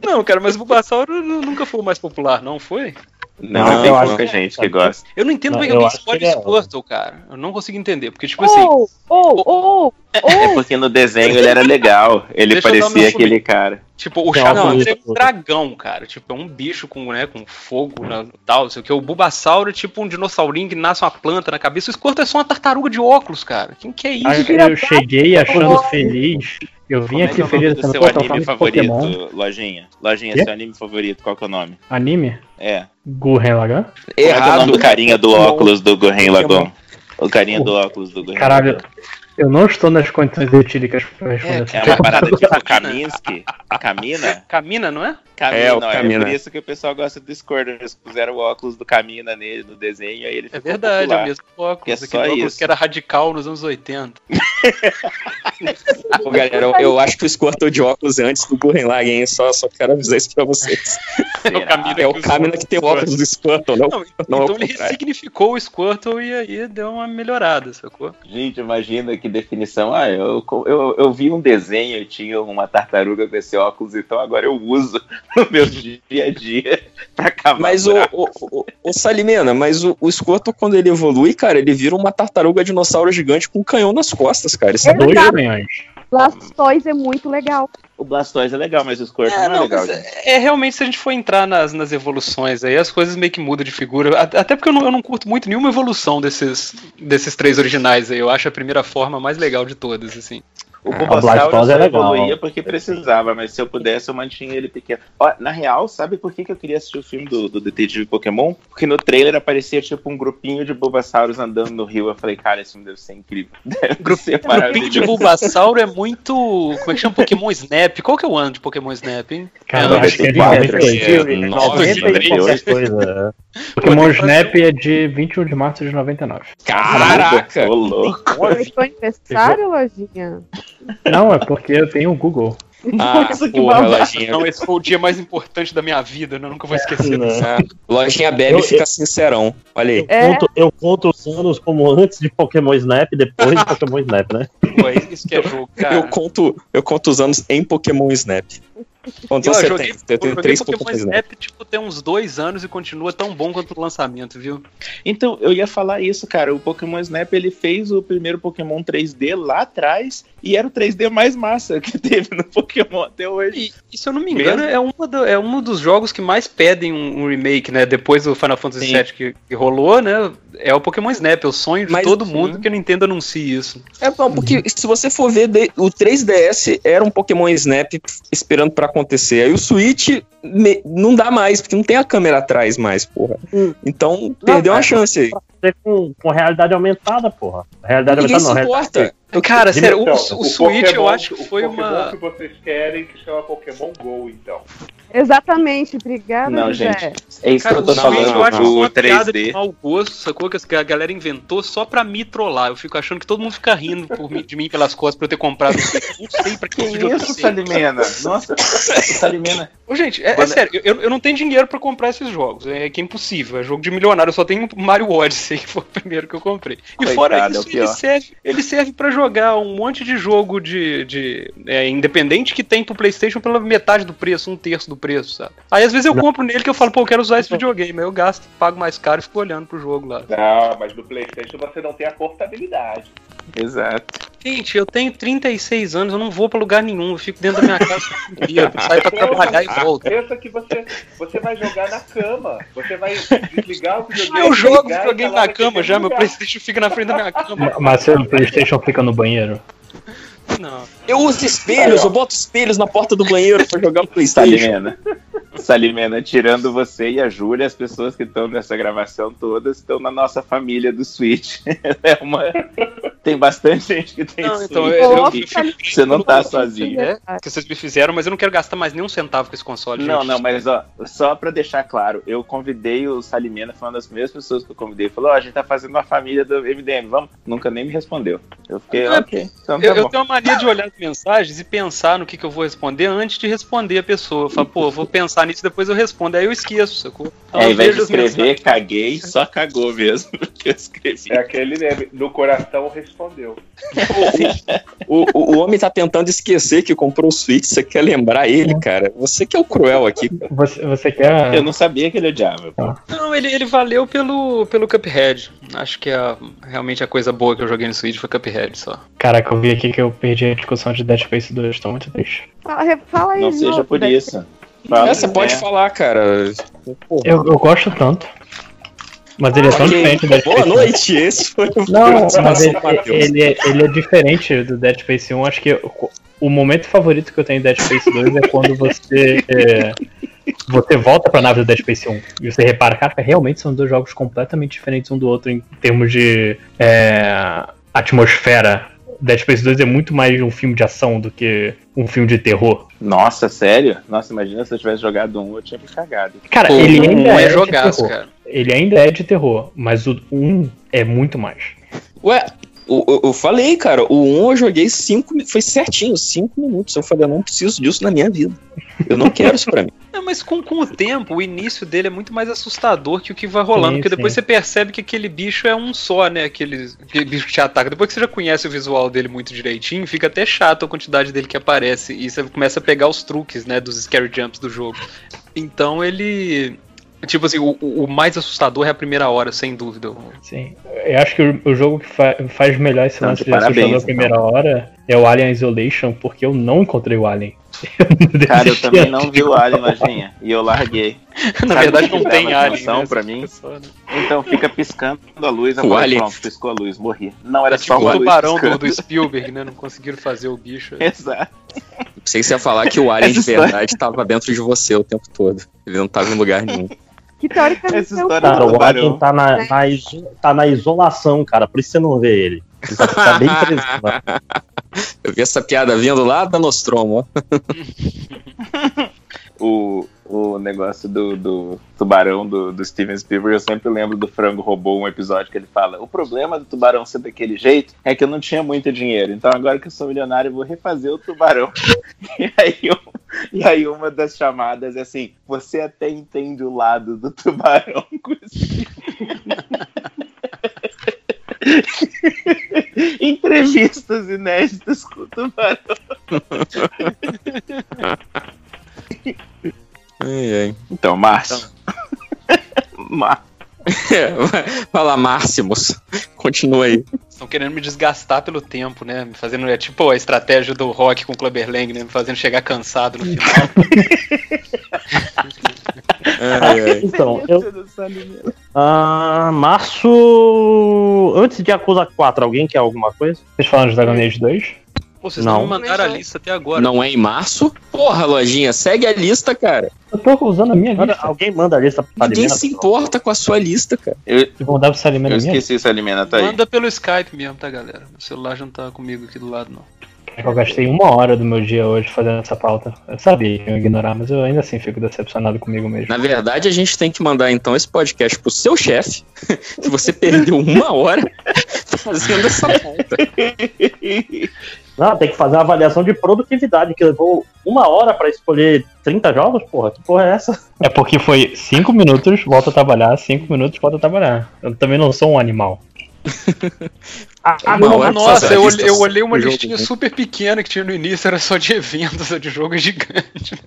Não, cara, mas o Bulbasaur nu- nunca foi o mais popular, não foi? Não, Não, tem eu acho pouca que- gente que gosta. Eu não entendo Não, como é que eu alguém acho que escolhe é- Squirtle, cara. Eu não consigo entender, porque, tipo assim... Oh, oh, oh, É porque no desenho ele era legal. Ele Deixa parecia aquele cara. Tipo, o Charmander é um dragão, cara. Tipo, é um bicho com, né, com fogo na, tal, não sei o que. O Bulbasauro é tipo um dinossaurinho que nasce uma planta na cabeça. O Squirtle é só uma tartaruga de óculos, cara. Quem que é isso? Aí eu cheguei achando feliz. Eu vim Como é aqui que é o feliz achando seu que anime favorito, Pokémon. Lojinha? Lojinha, Quê? seu anime favorito, qual que é o nome? Anime? É. Gurren Lagann? Qual é, que é o nome do carinha do óculos do Gurren Lagann? O carinha do óculos do Gurren Caralho. Eu não estou nas condições etílicas pra responder essa É uma parada tipo Kaminsky? Kamina? Kamina, não é? Kamina, É, o ó, é por isso que o pessoal gosta do Discord. Eles puseram o óculos do Kamina nele no desenho, aí ele É ficou verdade, é popular. o mesmo óculos. É aquele só óculos isso. que era radical nos anos 80. Pô, galera, eu, eu acho que o Squirtle de óculos é antes do Gurren Lagann, hein? Só, só quero avisar isso pra vocês. É o Kamina É o que Kamina que tem óculos do Squirtle, não, não, é então o ele ressignificou o Squirtle e aí deu uma melhorada, sacou? Gente, imagina que definição. Ah, eu, eu, eu vi um desenho e tinha uma tartaruga com esse óculos, então agora eu uso no meu dia a dia pra cavar Mas o, o, o, o Salimena, mas o, o Squirtle, quando ele evolui, cara, ele vira uma tartaruga dinossauro gigante com um canhão nas costas, cara. Isso é doido, Blastoise é muito legal. O Blastoise é legal, mas o Squirtle É, não é não, legal. gente. é realmente se a gente for entrar nas, nas evoluções aí, as coisas meio que mudam de figura. Até porque eu não, eu não curto muito nenhuma evolução desses, desses três originais aí. Eu acho a primeira forma mais legal de todas, assim. O Bulbasaur é evoluía porque precisava, mas se eu pudesse eu mantinha ele pequeno. Ó, na real, sabe por que, que eu queria assistir o filme do, do Detetive Pokémon? Porque no trailer aparecia tipo um grupinho de Bulbasauros andando no rio. Eu falei, cara, esse filme deve ser incrível. Deve ser O grupinho de Bulbasauro é muito. Como é que chama Pokémon Snap? Qual que é o ano de Pokémon Snap, hein? Cara, eu acho que é de 98. 98. qualquer coisa. Pokémon Snap é de 21 de março de 99. Caraca! Ô, louco. Foi seu aniversário, lojinha? Não, é porque eu tenho o Google. Ah, Nossa, que porra, lojinha. Não, esse foi o dia mais importante da minha vida, né? eu nunca vou esquecer disso. Ah, lojinha bebe Eu- e fica eu- sincerão. Olha aí. É. Conto- eu conto os anos como antes de Pokémon Snap e depois de Pokémon Snap, né? Pô, isso que é jogo, cara. Eu conto, eu conto os anos em Pokémon Snap. Quantos Eu anos você joguei, tem? Eu tenho três Pokémon Pokémon Snap. Snap, tipo, tem uns dois anos e continua tão bom quanto o lançamento, viu? Então, eu ia falar isso, cara. O Pokémon Snap ele fez o primeiro Pokémon 3D lá atrás e era o 3D mais massa que teve no Pokémon até hoje. E, se eu não me engano, é, uma do- é um dos jogos que mais pedem um, um remake, né? Depois do Final Fantasy Sim. VII que, que rolou, né? É o Pokémon Snap, é o sonho de Mas- todo mundo que a Nintendo anuncie isso. É bom, porque se você for ver, o 3DS era um Pokémon Snap esperando pra acontecer. Aí o Switch me- não dá mais, porque não tem a câmera atrás mais, porra. Então, perdeu uma mas- chance aí. Com, com realidade aumentada, porra. Realidade Ninguém se aumentada não. importa. Cara, sério, o, Então, o Switch eu Pokémon- acho que foi o Pokémon uma. que vocês querem que chama Pokémon GO, então. Exatamente, obrigada, Não, José. gente. É isso Cara, que eu o tô falando. eu acho o uma piada de 3D. mau gosto, sacou? Que a galera inventou só pra me trollar. Eu fico achando que todo mundo fica rindo por mim- de mim pelas costas pra eu ter comprado. Não sei pra que, isso. Salimena? Nossa, Salimena. Ô, gente, é, é Quando- sério, eu, eu não tenho dinheiro pra comprar esses jogos. É que é impossível. É jogo de milionário. Eu só tenho o Mario Odyssey, que foi o primeiro que eu comprei. E Coitado, fora é isso, ele pior. serve, ele serve pra jogar um monte de jogo de, de é, independente que tem pro PlayStation pela metade do preço, um terço do preço, sabe? Aí às vezes eu compro nele que eu falo, pô, eu quero usar esse videogame. Aí eu gasto, pago mais caro e fico olhando pro jogo lá. Não, mas no Playstation você não tem a portabilidade. Exato. Gente, eu tenho 36 anos, eu não vou pra lugar nenhum. Eu fico dentro da minha casa o dia. Saio pra trabalhar e volto. Pensa que você, você vai jogar na cama. Você vai desligar o videogame. Eu jogo e videogame na cama já, meu. Playstation fica na frente da minha cama. Mas seu Playstation fica no banheiro. Não. Eu uso espelhos, eu boto espelhos na porta do banheiro pra jogar Playstation. Salimena. Salimena, tirando você e a Júlia, as pessoas que estão nessa gravação todas estão na nossa família do Switch. É uma... Tem bastante gente que tem Não, Switch. então, eu, eu, fico- Você não tá eu- sozinho. É, que vocês me fizeram, mas eu não quero gastar mais nem um centavo com esse console. Não, gente. não, mas ó, só pra deixar claro, eu convidei o Salimena, foi uma das primeiras pessoas que eu convidei. Falou, ó, a gente tá fazendo uma família do MDM, vamos? Nunca nem me respondeu. Eu fiquei, É, ok, então tá Eu, eu tenho uma mania de olhar as mensagens e pensar no que, que eu vou responder antes de responder a pessoa. Eu falo, pô, eu vou pensar nisso depois eu respondo. Aí eu esqueço, sacou? Então, É, ao eu invés de escrever, caguei, só cagou mesmo. Porque eu escrevi. É aquele meme, no coração respondeu. O, o, o homem tá tentando esquecer que comprou o Switch, você quer lembrar ele, cara? Você que é o cruel aqui. Você, você quer. Eu não sabia que ele odiava. pô. Não, ele, ele valeu pelo, pelo Cuphead. Acho que a, realmente a coisa boa que eu joguei no Switch foi Cuphead só. Caraca, eu vi aqui que eu perdi a discussão de Dead Space 2, tô muito triste. Fala, fala aí, Não seja por isso. Fala, É, você pode né? falar, cara. Eu, eu gosto tanto. Mas ele é tão diferente do Dead Boa Space 1. noite, esse foi o Não, mas ele, ele, é, ele é diferente do Dead Space 1. Acho que o, o momento favorito que eu tenho em Dead Space 2 é quando você. é, você volta pra nave do Dead Space 1 e você repara, cara, realmente são dois jogos completamente diferentes um do outro em termos de é, atmosfera. Dead Space 2 é muito mais um filme de ação do que um filme de terror. Nossa, sério? Nossa, imagina se eu tivesse jogado um, eu tinha me cagado. Cara, Pô, ele um ainda é é, jogaço, terror. cara. Ele ainda é de terror, mas o 1 é muito mais. Ué, eu, eu- falei, cara, o 1 eu joguei 5 foi certinho, 5 minutos. Eu falei, eu não preciso disso na minha vida. Eu não quero isso pra mim. Não, mas com, com o tempo, o início dele é muito mais assustador que o que vai rolando, Sim, porque depois sim. você percebe que aquele bicho é um só, né? Aquele, aquele bicho que te ataca. Depois que você já conhece o visual dele muito direitinho, fica até chato a quantidade dele que aparece. E você começa a pegar os truques, né? Dos scary jumps do jogo. Então ele. Tipo assim, o, o mais assustador é a primeira hora, sem dúvida. Sim. Eu acho que o, o jogo que fa- faz melhor esse Então, lance de assustador a primeira hora é o Alien Isolation, porque eu não encontrei o Alien. Cara, eu também não vi o Alien, Lojinha, e eu larguei. Na Sabe verdade, não tem Alien, né? pra mim. Então fica piscando a luz, eu O falei, Alien. pronto, piscou a luz, morri. Não, era É só tipo o tubarão do, do Spielberg, né? Não conseguiram fazer o bicho. Exato. Pensei que você ia falar que o Alien de verdade tava dentro de você o tempo todo. Ele não tava em lugar nenhum. Que teoricamente Essa é o história Cara, do o. Alien tá na, na iso- tá na isolação, cara, por isso você não vê ele. Ele tá, tá bem preso. lá. Eu vi essa piada vindo lá da Nostromo, ó. o, o negócio do, do tubarão do, do Steven Spielberg, eu sempre lembro do Frango Robô, um episódio que ele fala: O problema do tubarão ser daquele jeito é que eu não tinha muito dinheiro. Então agora que eu sou milionário, eu vou refazer o tubarão. e, aí, um- e aí uma das chamadas é assim: Você até entende o lado do tubarão com esse Entrevistas inéditas com o tubarão. Ai, ai. Então, Márcio. Mar... Vai lá, Máximos. Continua aí. Estão querendo me desgastar pelo tempo, né? Me fazendo. É tipo a estratégia do rock com o Clubber Lang, né? Me fazendo chegar cansado no final. Ai, ai. Então, eu. Ah, março. Antes de Acusa 4, alguém quer alguma coisa? Vocês falaram de Dragon Age 2? Pô, vocês Não. não me mandaram a lista até agora. Não é em março? Porra, lojinha, segue a lista, cara. Eu tô usando a minha lista. alguém manda a lista pra Ninguém Salimena? se importa com a sua lista, cara. Eu, Eu vou dar pro Salimena eu minha esqueci esse alimento tá aí. Manda pelo Skype mesmo, tá, galera? O celular já não tá comigo aqui do lado, não. É que Eu gastei uma hora do meu dia hoje fazendo essa pauta. Eu sabia que eu ia ignorar, mas eu ainda assim fico decepcionado comigo mesmo. Na verdade, a gente tem que mandar então esse podcast pro seu chefe. Se você perdeu uma hora fazendo essa pauta. Não, tem que fazer uma avaliação de produtividade, que levou uma hora pra escolher 30 jogos, porra. Que porra é essa? É porque foi 5 minutos, volta a trabalhar, 5 minutos, volta a trabalhar. Eu também não sou um animal. Ah, hora pra Nossa, eu, lista eu olhei uma jogo, listinha né? super pequena que tinha no início, era só de eventos, de jogo é gigante.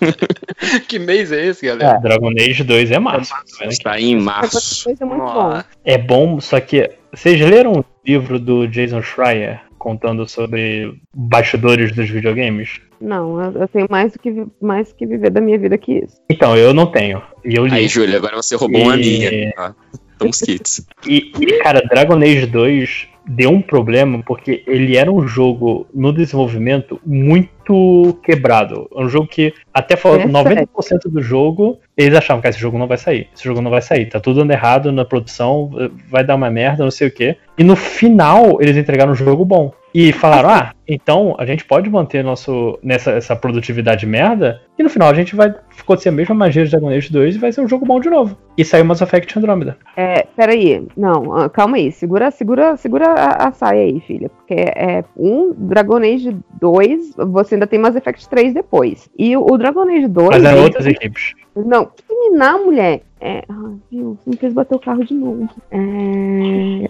que mês é esse, galera? Dragon Age 2 é massa. tá vendo aqui? Está em março. Muito bom. É bom, só que. Vocês leram o livro do Jason Schreier contando sobre bastidores dos videogames? Não, eu, tenho mais do que, mais que viver da minha vida que isso. Então, eu não tenho. E eu li. Aí, Júlia, agora você roubou uma E- minha. Tá? Então, os kits. E, e, cara, Dragon Age 2 deu um problema porque ele era um jogo no desenvolvimento muito quebrado. Um jogo que até falou É 90% do jogo eles achavam que esse jogo não vai sair. Esse jogo não vai sair. Tá tudo dando errado na produção, vai dar uma merda, não sei o quê. E no final eles entregaram um jogo bom. E falaram: ah, então a gente pode manter nosso, nessa essa produtividade merda. E no final a gente vai acontecer a mesma magia de Dragon Age 2 e vai ser um jogo bom de novo. E saiu Mass Effect Andromeda. É, peraí, não, ah, calma aí, segura, segura, segura a, a saia aí, filha, porque é um Dragon Age 2, você ainda tem Mass Effect 3 depois. E o, o Dragon Age 2. Mas eram ele- outras equipes. Não, terminar, mulher. É, viu? Você me fez bater o carro de novo. É.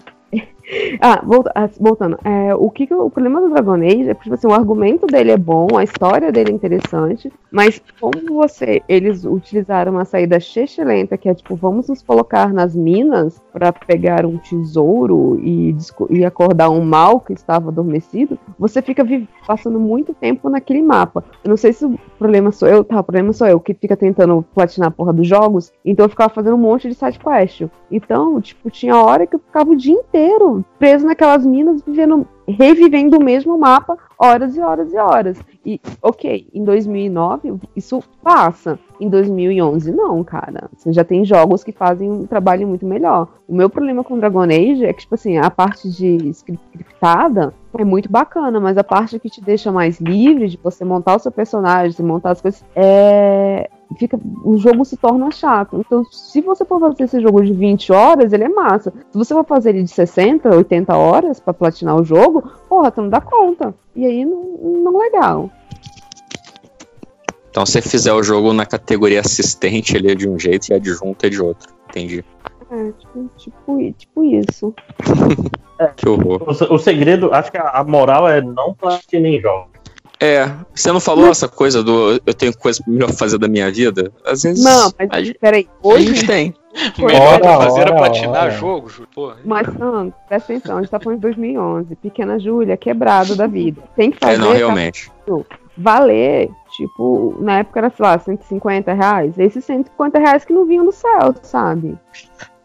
Ah, ah, voltando. É, o que que o problema do Dragon Age é que, tipo assim, o argumento dele é bom, a história dele é interessante, mas como você, eles utilizaram uma saída lenta que é tipo, vamos nos colocar nas minas para pegar um tesouro e, e acordar um mal que estava adormecido, você fica passando muito tempo naquele mapa. Eu não sei se o problema sou eu, tá, o problema sou eu que fica tentando platinar a porra dos jogos, então eu ficava fazendo um monte de side quest. Então, tipo, tinha hora que eu ficava o dia inteiro preso naquelas minas, vivendo, revivendo o mesmo mapa horas e horas e horas. E, ok, em 2009 isso passa. Em 2011, não, cara. Você já tem jogos que fazem um trabalho muito melhor. O meu problema com Dragon Age é que, tipo assim, a parte de scriptada é muito bacana, mas a parte que te deixa mais livre de você montar o seu personagem, montar as coisas, é. Fica, o jogo se torna chato. Então, se você for fazer esse jogo de 20 horas, ele é massa. Se você for fazer ele de 60, 80 horas pra platinar o jogo, porra, tu não dá conta. E aí não, não legal. Então, se você fizer o jogo na categoria assistente, ele é de um jeito e adjunto é de outro. Entendi. É, tipo, tipo, tipo isso. Que horror. O, o segredo, acho que a, a moral é não platinem jogos. É, você não falou essa coisa do eu tenho coisa melhor pra fazer da minha vida? Às vezes. Não, mas a gente- peraí, a hoje gente tem. O melhor pra Ora, fazer era ora, platinar ora. jogo, Ju. Porra. Mas, Sandro, presta atenção, a gente tá falando de 2011. Pequena Júlia, quebrado da vida. Tem que fazer. É, não, realmente. capítulo Valer, tipo, na época era, sei lá, 150 reais. Esses 150 reais que não vinham do céu, sabe?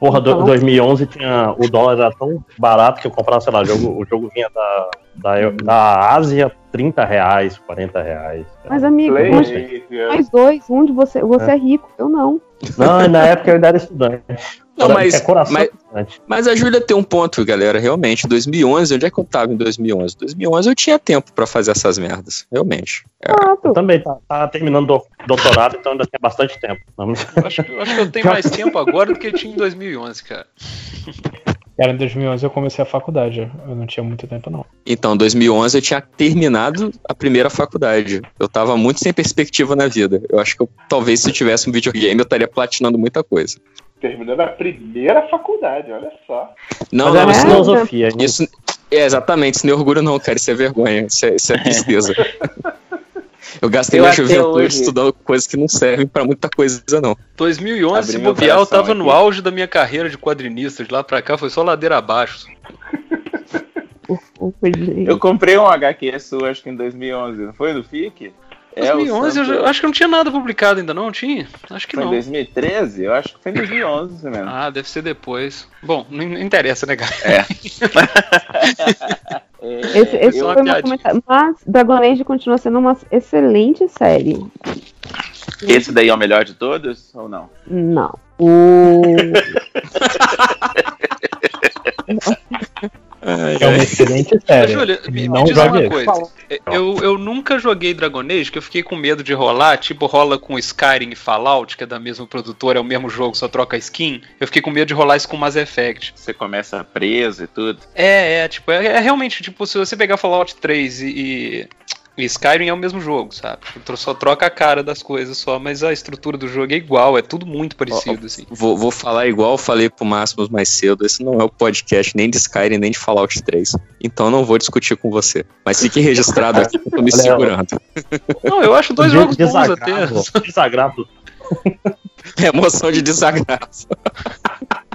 Porra, Então- 2011 tinha, o dólar era tão barato que eu comprava, sei lá, jogo, o jogo vinha da, da, da Ásia, 30 reais, 40 reais. Mas, amigo, Play, nós, é. nós dois, um de você, você é. É. rico, eu não. Não, na época eu ainda era estudante. Não, mas, é coração mas, mas a Júlia tem um ponto, galera. Realmente, 2011, onde é que eu tava em 2011? 2011 eu tinha tempo pra fazer essas merdas, realmente. É. Eu também tá, tá terminando do, doutorado, então ainda tem bastante tempo. Vamos- Eu acho, que- eu acho que eu tenho mais tempo agora do que eu tinha em 2011, cara. Cara, em 2011 eu comecei a faculdade. Eu não tinha muito tempo, não. Então, 2011 eu tinha terminado a primeira faculdade. Eu tava muito sem perspectiva na vida. Eu acho que eu, talvez se eu tivesse um videogame eu estaria platinando muita coisa. Terminando a primeira faculdade, olha só. Não, Mas não, era isso, filosofia, isso é exatamente, isso não é orgulho não, cara, isso é vergonha, isso é, isso é tristeza. Eu gastei minha juventude hoje- estudando coisas que não servem pra muita coisa não. 2011, se Abri meu bobear, eu tava no aqui. auge da minha carreira de quadrinista. De lá pra cá foi só ladeira abaixo. Eu comprei um HQ sua, acho que em 2011, não foi? Do FIC? É, o 2011, eu, Santo- já- acho que não tinha nada publicado ainda, não? Tinha? Acho que Foi em não. 2013? Eu acho que foi em 2011 mesmo. Ah, deve ser depois. Bom, não interessa, né, cara? É. Esse, esse eu- foi meu comentário. Mas Dragon Age continua sendo uma excelente série. Esse daí é o melhor de todos ou não? Não. O. É uma excelente série. Júlia, me, me não diz uma coisa. Eu, eu nunca joguei Dragon Age, que eu fiquei com medo de rolar, tipo rola com Skyrim e Fallout, que é da mesma produtora, é o mesmo jogo, só troca skin. Eu fiquei com medo de rolar isso com Mass Effect. Você começa preso e tudo. É, é, tipo, é, é realmente, tipo, se você pegar Fallout 3 e, e- e Skyrim é o mesmo jogo, sabe? Só troca a cara das coisas só, mas a estrutura do jogo é igual, é tudo muito parecido, assim. Vou, vou falar igual eu falei pro Máximos mais cedo, esse não é o podcast nem de Skyrim nem de Fallout 3. Então eu não vou discutir com você. Mas fique registrado aqui que eu tô me segurando. Não, eu acho dois De- jogos bons até. desagrado, desagrado. Emoção de desagrado.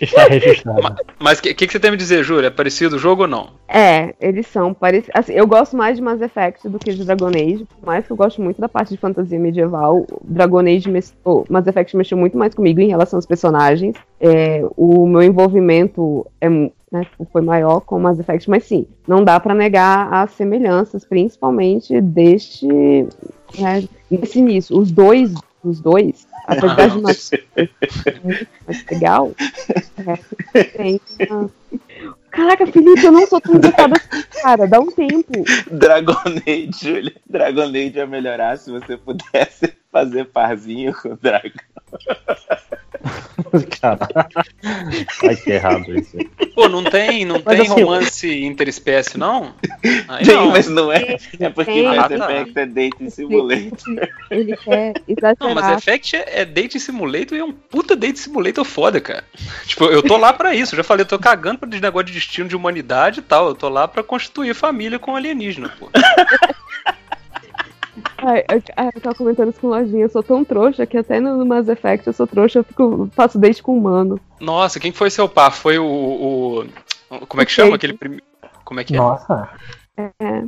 Está registrado. Mas o que, que, que você tem a me dizer, Júlia? É parecido o jogo ou não? É, eles são parecidos. Assim, eu gosto mais de Mass Effect do que de Dragon Age, por mais que eu gosto muito da parte de fantasia medieval. Dragon Age, mes- oh, Mass Effect mexeu muito mais comigo em relação aos personagens. É, o meu envolvimento é, né, foi maior com Mass Effect, mas sim, não dá pra negar as semelhanças, principalmente deste. Né, nesse início. Os dois, os dois, apesar de muito mais legal, é, tem uma- Caraca, Felipe, eu não sou tão invocada assim, cara. Dá um tempo. Dragon Age, Júlia. Dragon Age ia melhorar se você pudesse fazer parzinho com o dragão. Caralho. Ai, que errado isso. Pô, não tem, não Mas tem assim, romance interespécie, não? Aí Tem, não. mas não é. É porque Tem, Mass. Effect é Dating Simulator. Ele quer Não, mas exagerar. Effect é, é Date Simulator e é um puta Date Simulator foda, cara. Tipo, eu tô lá pra isso. Eu já falei, eu tô cagando pra negócio de destino de humanidade e tal. Eu tô lá pra constituir família com alienígena, pô. Ai, eu, eu tava comentando isso com lojinha. Eu sou tão trouxa que até no Mass Effect eu sou trouxa, eu fico, faço date com humano. Nossa, quem foi seu par? Foi o. o- como é que chama aquele primeiro. Como é que é? Nossa. É.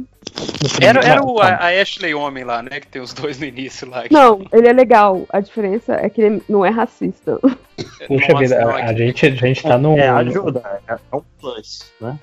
Era, era o, a, a Ashley Homem lá, né? Que tem os dois no início lá. que- Não, ele é legal. A diferença é que ele não é racista. Puxa Nossa, vida, não, a, é a gente, a gente tá num. É, ajuda. É é um plus, né?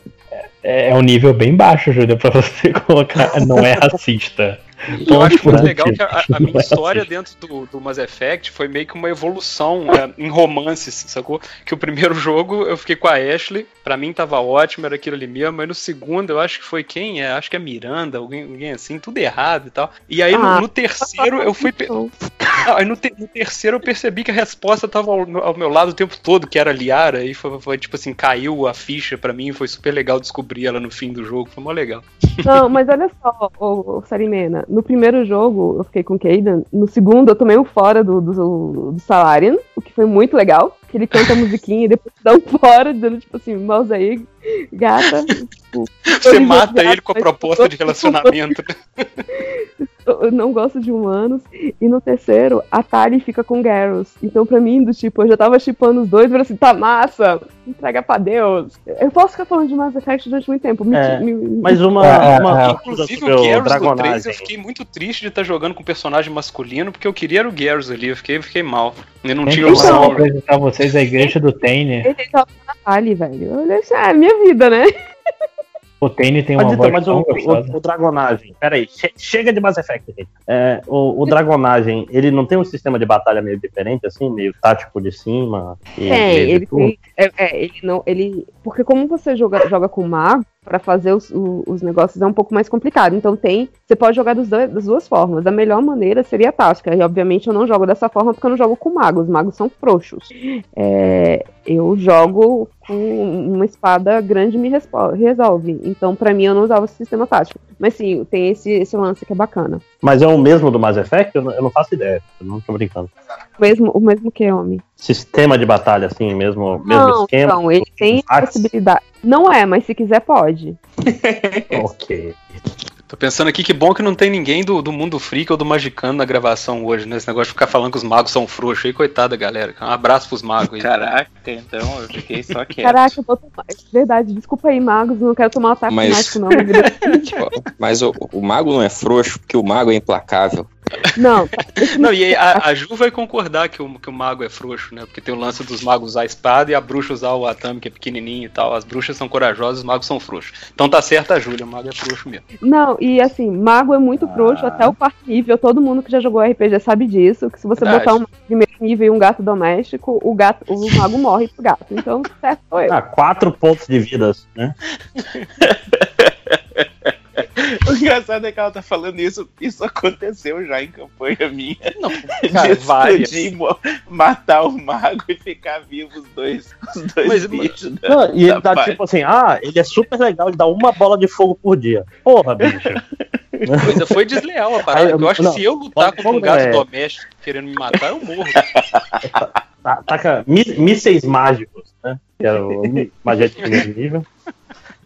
É, é um nível bem baixo, Júlia, pra você colocar. Não é racista. Eu acho Ponto muito legal que a, a minha história dentro do, do Mass Effect foi meio que uma evolução é, em romances, sacou? Que o primeiro jogo eu fiquei com a Ashley, pra mim tava ótimo, era aquilo ali mesmo, mas no segundo eu acho que foi quem? É, acho que é Miranda, alguém, alguém assim, tudo errado e tal. E aí no- Ah, no, terceiro eu fui. pe- Então, Aí no, te- no terceiro eu percebi que a resposta tava ao, ao meu lado o tempo todo, que era Liara, e foi, foi, tipo assim, caiu a ficha pra mim, foi super legal descobrir ela no fim do jogo, foi mó legal. Não, mas olha só, ô, ô, Sarimena. No primeiro jogo eu fiquei com o Caden. No segundo eu tomei um fora do, do, do Salarian, o que foi muito legal. Que ele canta a musiquinha e depois dá um fora, dizendo tipo assim, mouse aí, gata. Tipo, Você mata ele com a proposta de relacionamento. eu não gosto de humanos. E no terceiro, a Tali fica com Garrus. Então, pra mim, do tipo, eu já tava chipando os dois, eu falei assim, tá massa, entrega pra Deus. Eu posso ficar falando de Mass Effect durante muito tempo. Me, É, me- me- mas uma, É, uma é, é. coisa Inclusive o Garrus do 3 Dragonagem. eu fiquei muito triste de estar jogando com personagem masculino, porque eu queria era o Garrus ali, eu fiquei, fiquei mal. Eu não tinha Então, opção. vou apresentar vocês a igreja do Tane. Ele tava na Tali, velho. Olhei assim, ah, é minha vida, né? O Tane tem uma então, voz mas tão o, o, o Dragonagem, peraí, che- chega de Mass Effect, gente. É, o, o Dragonagem, ele não tem um sistema de batalha meio diferente, assim, meio tático de cima? E, de ele tem. É, é, ele não. Ele. Porque como você joga, joga com mago, pra fazer os, o- os negócios é um pouco mais complicado. Então tem. Você pode jogar dos das duas formas. A melhor maneira seria a tática. E obviamente eu não jogo dessa forma porque eu não jogo com magos. Os magos são frouxos. É, eu jogo com uma espada grande me resolve. Então, pra mim, eu não usava esse sistema tático. Mas sim, tem esse, esse lance que é bacana. Mas é o mesmo do Mass Effect? Eu não, eu não faço ideia, eu não tô brincando. O mesmo, o mesmo que homem. Sistema de batalha, assim, mesmo, mesmo Não, esquema? não, ele tem a possibilidade. Não é, mas se quiser, pode. ok. Tô pensando aqui que bom que não tem ninguém do, do mundo freak ou do magicano na gravação hoje, né? Esse negócio de ficar falando que os magos são frouxos aí, coitada, galera. Um abraço pros magos aí. Caraca, então eu fiquei só quieto. Caraca, eu vou tomar. Verdade, desculpa aí, magos, não quero tomar um ataque Mas- mágico, não. Mas o, o mago não é frouxo, porque o mago é implacável. Não, Não, e aí a, a Ju vai concordar que o, que o mago é frouxo, né? Porque tem o lance dos magos usar a espada e a bruxa usar o atame, que é pequenininho e tal. As bruxas são corajosas, os magos são frouxos. Então tá certa a Júlia, o mago é frouxo mesmo. Não, e assim, mago é muito frouxo até o quarto nível. Todo mundo que já jogou RPG sabe disso. Que se você Verdade. botar um mago de primeiro nível e um gato doméstico, o gato, o mago morre pro gato. Então, certo eu. Ah, quatro pontos de vidas, né? O engraçado é que ela tá falando isso. Isso aconteceu já em campanha minha. Não, cara, várias. matar o mago e ficar vivo os dois, os dois Mas- bichos. da- Não, e ele dá parte. tipo assim, ah, ele é super legal, ele dá uma bola de fogo por dia. Porra, bicho. Coisa foi desleal a parada. Aí, Eu acho não, que se eu lutar contra um gato é. doméstico querendo me matar, eu morro. Tá- Taca mi- mísseis mágicos, né? Que era o magia de primeiro nível.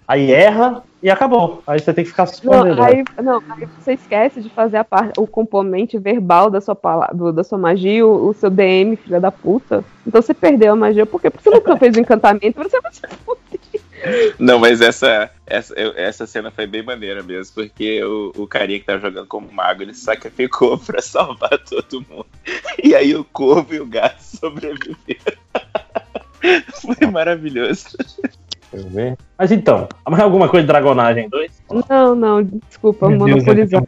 Aí erra e acabou. Aí você tem que ficar se escondendo. Não, aí, não, aí você esquece de fazer a parte, o componente verbal da sua, pala- do- da sua magia, o, o seu DM, filha da puta. Então você perdeu a magia. Por quê? Porque você nunca fez o encantamento, você vai se fuder. Não, mas essa, essa, essa cena foi bem maneira mesmo, porque o, o carinha que tava jogando como mago, ele sacrificou pra salvar todo mundo. E aí o corvo e o gato sobreviveram. Foi maravilhoso. Deixa eu ver. Mas então, mais alguma coisa de Dragonagem 2? Não, não, desculpa, Meu Deus, monopolizar.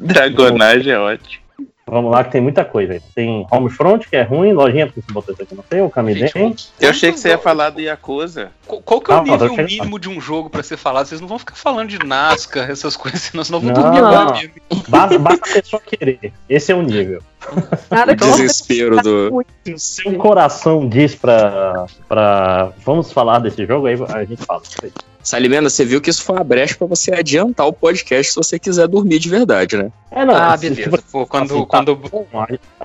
Dragonagem é ótimo. Vamos lá, que tem muita coisa aí. Tem Homefront, que é ruim, lojinha, porque você botou isso aqui no seu, Camiden. Eu achei que você ia falar do Yakuza. Qual, qual que é o Não, não, nível chegando. mínimo de um jogo pra ser falado? Vocês não vão ficar falando de NASCAR, essas coisas, senão Não, dormir não. agora mesmo. Basta, basta a pessoa querer. Esse é o nível. Nada O desespero do. Se o seu coração diz pra, pra. Vamos falar desse jogo, aí a gente fala. Salimena, você viu que isso foi uma brecha pra você adiantar o podcast se você quiser dormir de verdade, né? É, não, Ah, assim, beleza. tipo, Pô, quando, assim, tá quando,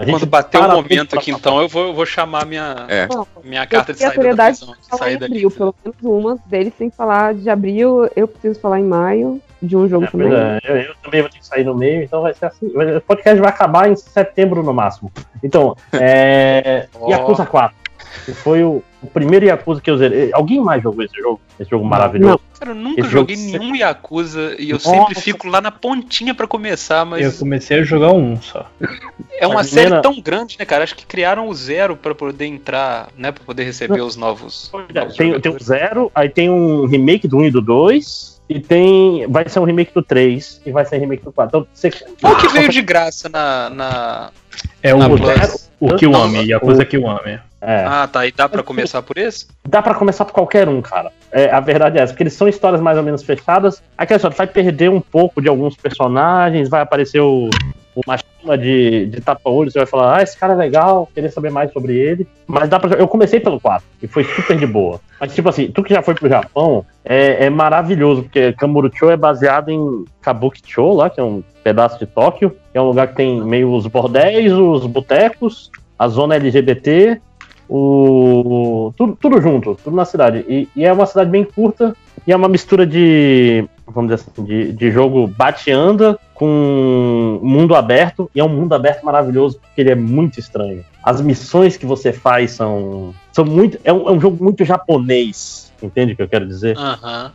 gente quando bater o para momento aqui, então, eu vou, eu vou chamar minha, É. minha carta de saída da prisão. de em saída abril, pelo menos uma deles tem que falar de abril, eu preciso falar em maio, de um jogo É, também. é, eu, eu também vou ter que sair no meio, então vai ser assim. O podcast vai acabar em setembro no máximo. Então, é. Ó. Yakuza 4. Que foi o, o primeiro Yakuza que eu zerei. Alguém mais jogou esse jogo? Esse jogo maravilhoso? Cara, eu nunca Esse joguei jogo nenhum Yakuza e eu Nossa. sempre fico lá na pontinha pra começar, mas Eu comecei a jogar um só. é uma Mas, série Helena- tão grande, né, cara? Acho que criaram o zero pra poder entrar, né, Pra poder receber os novos. novos Tem, tem o jogadores. zero, aí tem um remake do 1 e do 2. E tem. Vai ser um remake do 3 e vai ser um remake do 4. Então, você, Qual que veio de graça na. na... É o, na o Plus? zero- o Kiwami, Yakuza Kiwami. É. Ah, tá. E dá pra começar por esse? Dá pra começar por qualquer um, cara. É, a verdade é essa, porque eles são histórias mais ou menos fechadas. Aqui só vai perder um pouco de alguns personagens, vai aparecer o, uma chama de, de tapa-olho, você vai falar, ah, esse cara é legal, queria saber mais sobre ele. Mas dá pra. Eu comecei pelo 4, que foi super de boa. Mas, tipo assim, tu que já foi pro Japão, é, é maravilhoso, porque Kamurocho é baseado em Kabukicho, lá, que é um pedaço de Tóquio, que é um lugar que tem meio os bordéis, os botecos, a zona LGBT, o tudo, tudo junto, tudo na cidade. E, e é uma cidade bem curta e é uma mistura de, vamos dizer assim, de, de jogo bate-anda com mundo aberto. E é um mundo aberto maravilhoso porque ele é muito estranho. As missões que você faz são, são muito. É um, é um jogo muito japonês. Entende o que eu quero dizer? Aham.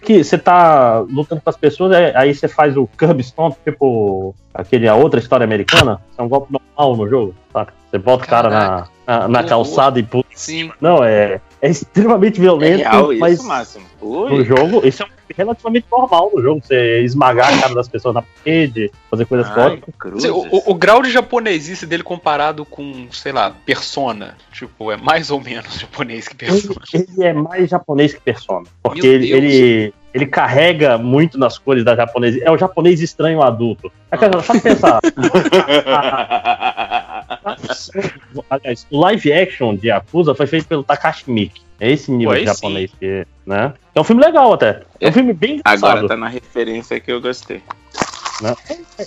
que você tá lutando com as pessoas, é- aí você faz o Curb Stomp, tipo aquele, a outra história americana, é um golpe normal no jogo, saca? Você bota o cara na, na, na calçada e pula em cima. Não, é, é extremamente violento, É real isso, mas Máximo? no jogo, isso é relativamente normal no jogo, você esmagar a cara das pessoas na parede, fazer coisas fortes. O, o- grau de japonesice dele comparado com, sei lá, Persona, tipo, é mais ou menos japonês que Ele, Persona. ele é mais japonês que persona. Porque ele, ele, ele carrega muito nas cores da japonesa. É o japonês estranho adulto. É aquela- Só pensar. Aliás, o live action de Yakuza foi feito pelo Takashi Miike. É esse nível aí japonês que. Né? É um filme legal até. É um filme bem engraçado. Agora tá na referência que eu gostei. né?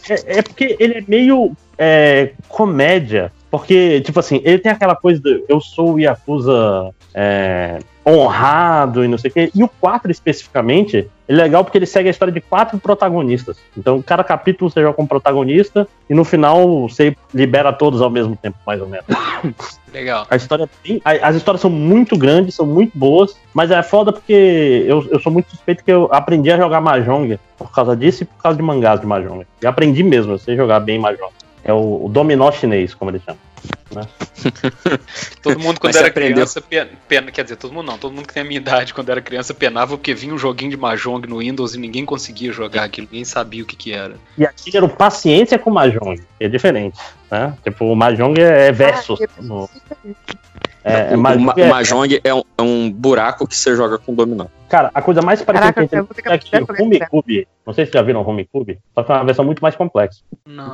É, é porque ele é meio é, comédia. Porque, tipo assim, ele tem aquela coisa do eu sou o Yakuza é, honrado e não sei o quê. E o 4 especificamente, ele é legal porque ele segue a história de quatro protagonistas. Então, cada capítulo você joga com um protagonista e no final você libera todos ao mesmo tempo, mais ou menos. Legal. A história é bem- a- as histórias são muito grandes, são muito boas, mas é foda porque eu, eu sou muito suspeito que eu aprendi a jogar Mahjong por causa disso e por causa de mangás de Mahjong. E aprendi mesmo, eu sei jogar bem Mahjong. É o, o dominó chinês, como eles chamam. Né? Todo mundo quando era aprendeu- criança pena, pena- quer dizer, todo mundo não, todo mundo que tem a minha idade quando era criança penava porque vinha um joguinho de Mahjong no Windows e ninguém conseguia jogar aquilo, ninguém sabia o que que era. E aqui era o paciência com Mahjong, é diferente. Né? Tipo, o Mahjong é, é versus. no- É, é, o, Mahjong é- Mahjong é um, é um buraco que você joga com dominó. Cara, a coisa mais parecida Caraca, que eu é o Home Cube. Não sei se já viram o Home Cube, só que é uma versão muito mais complexa.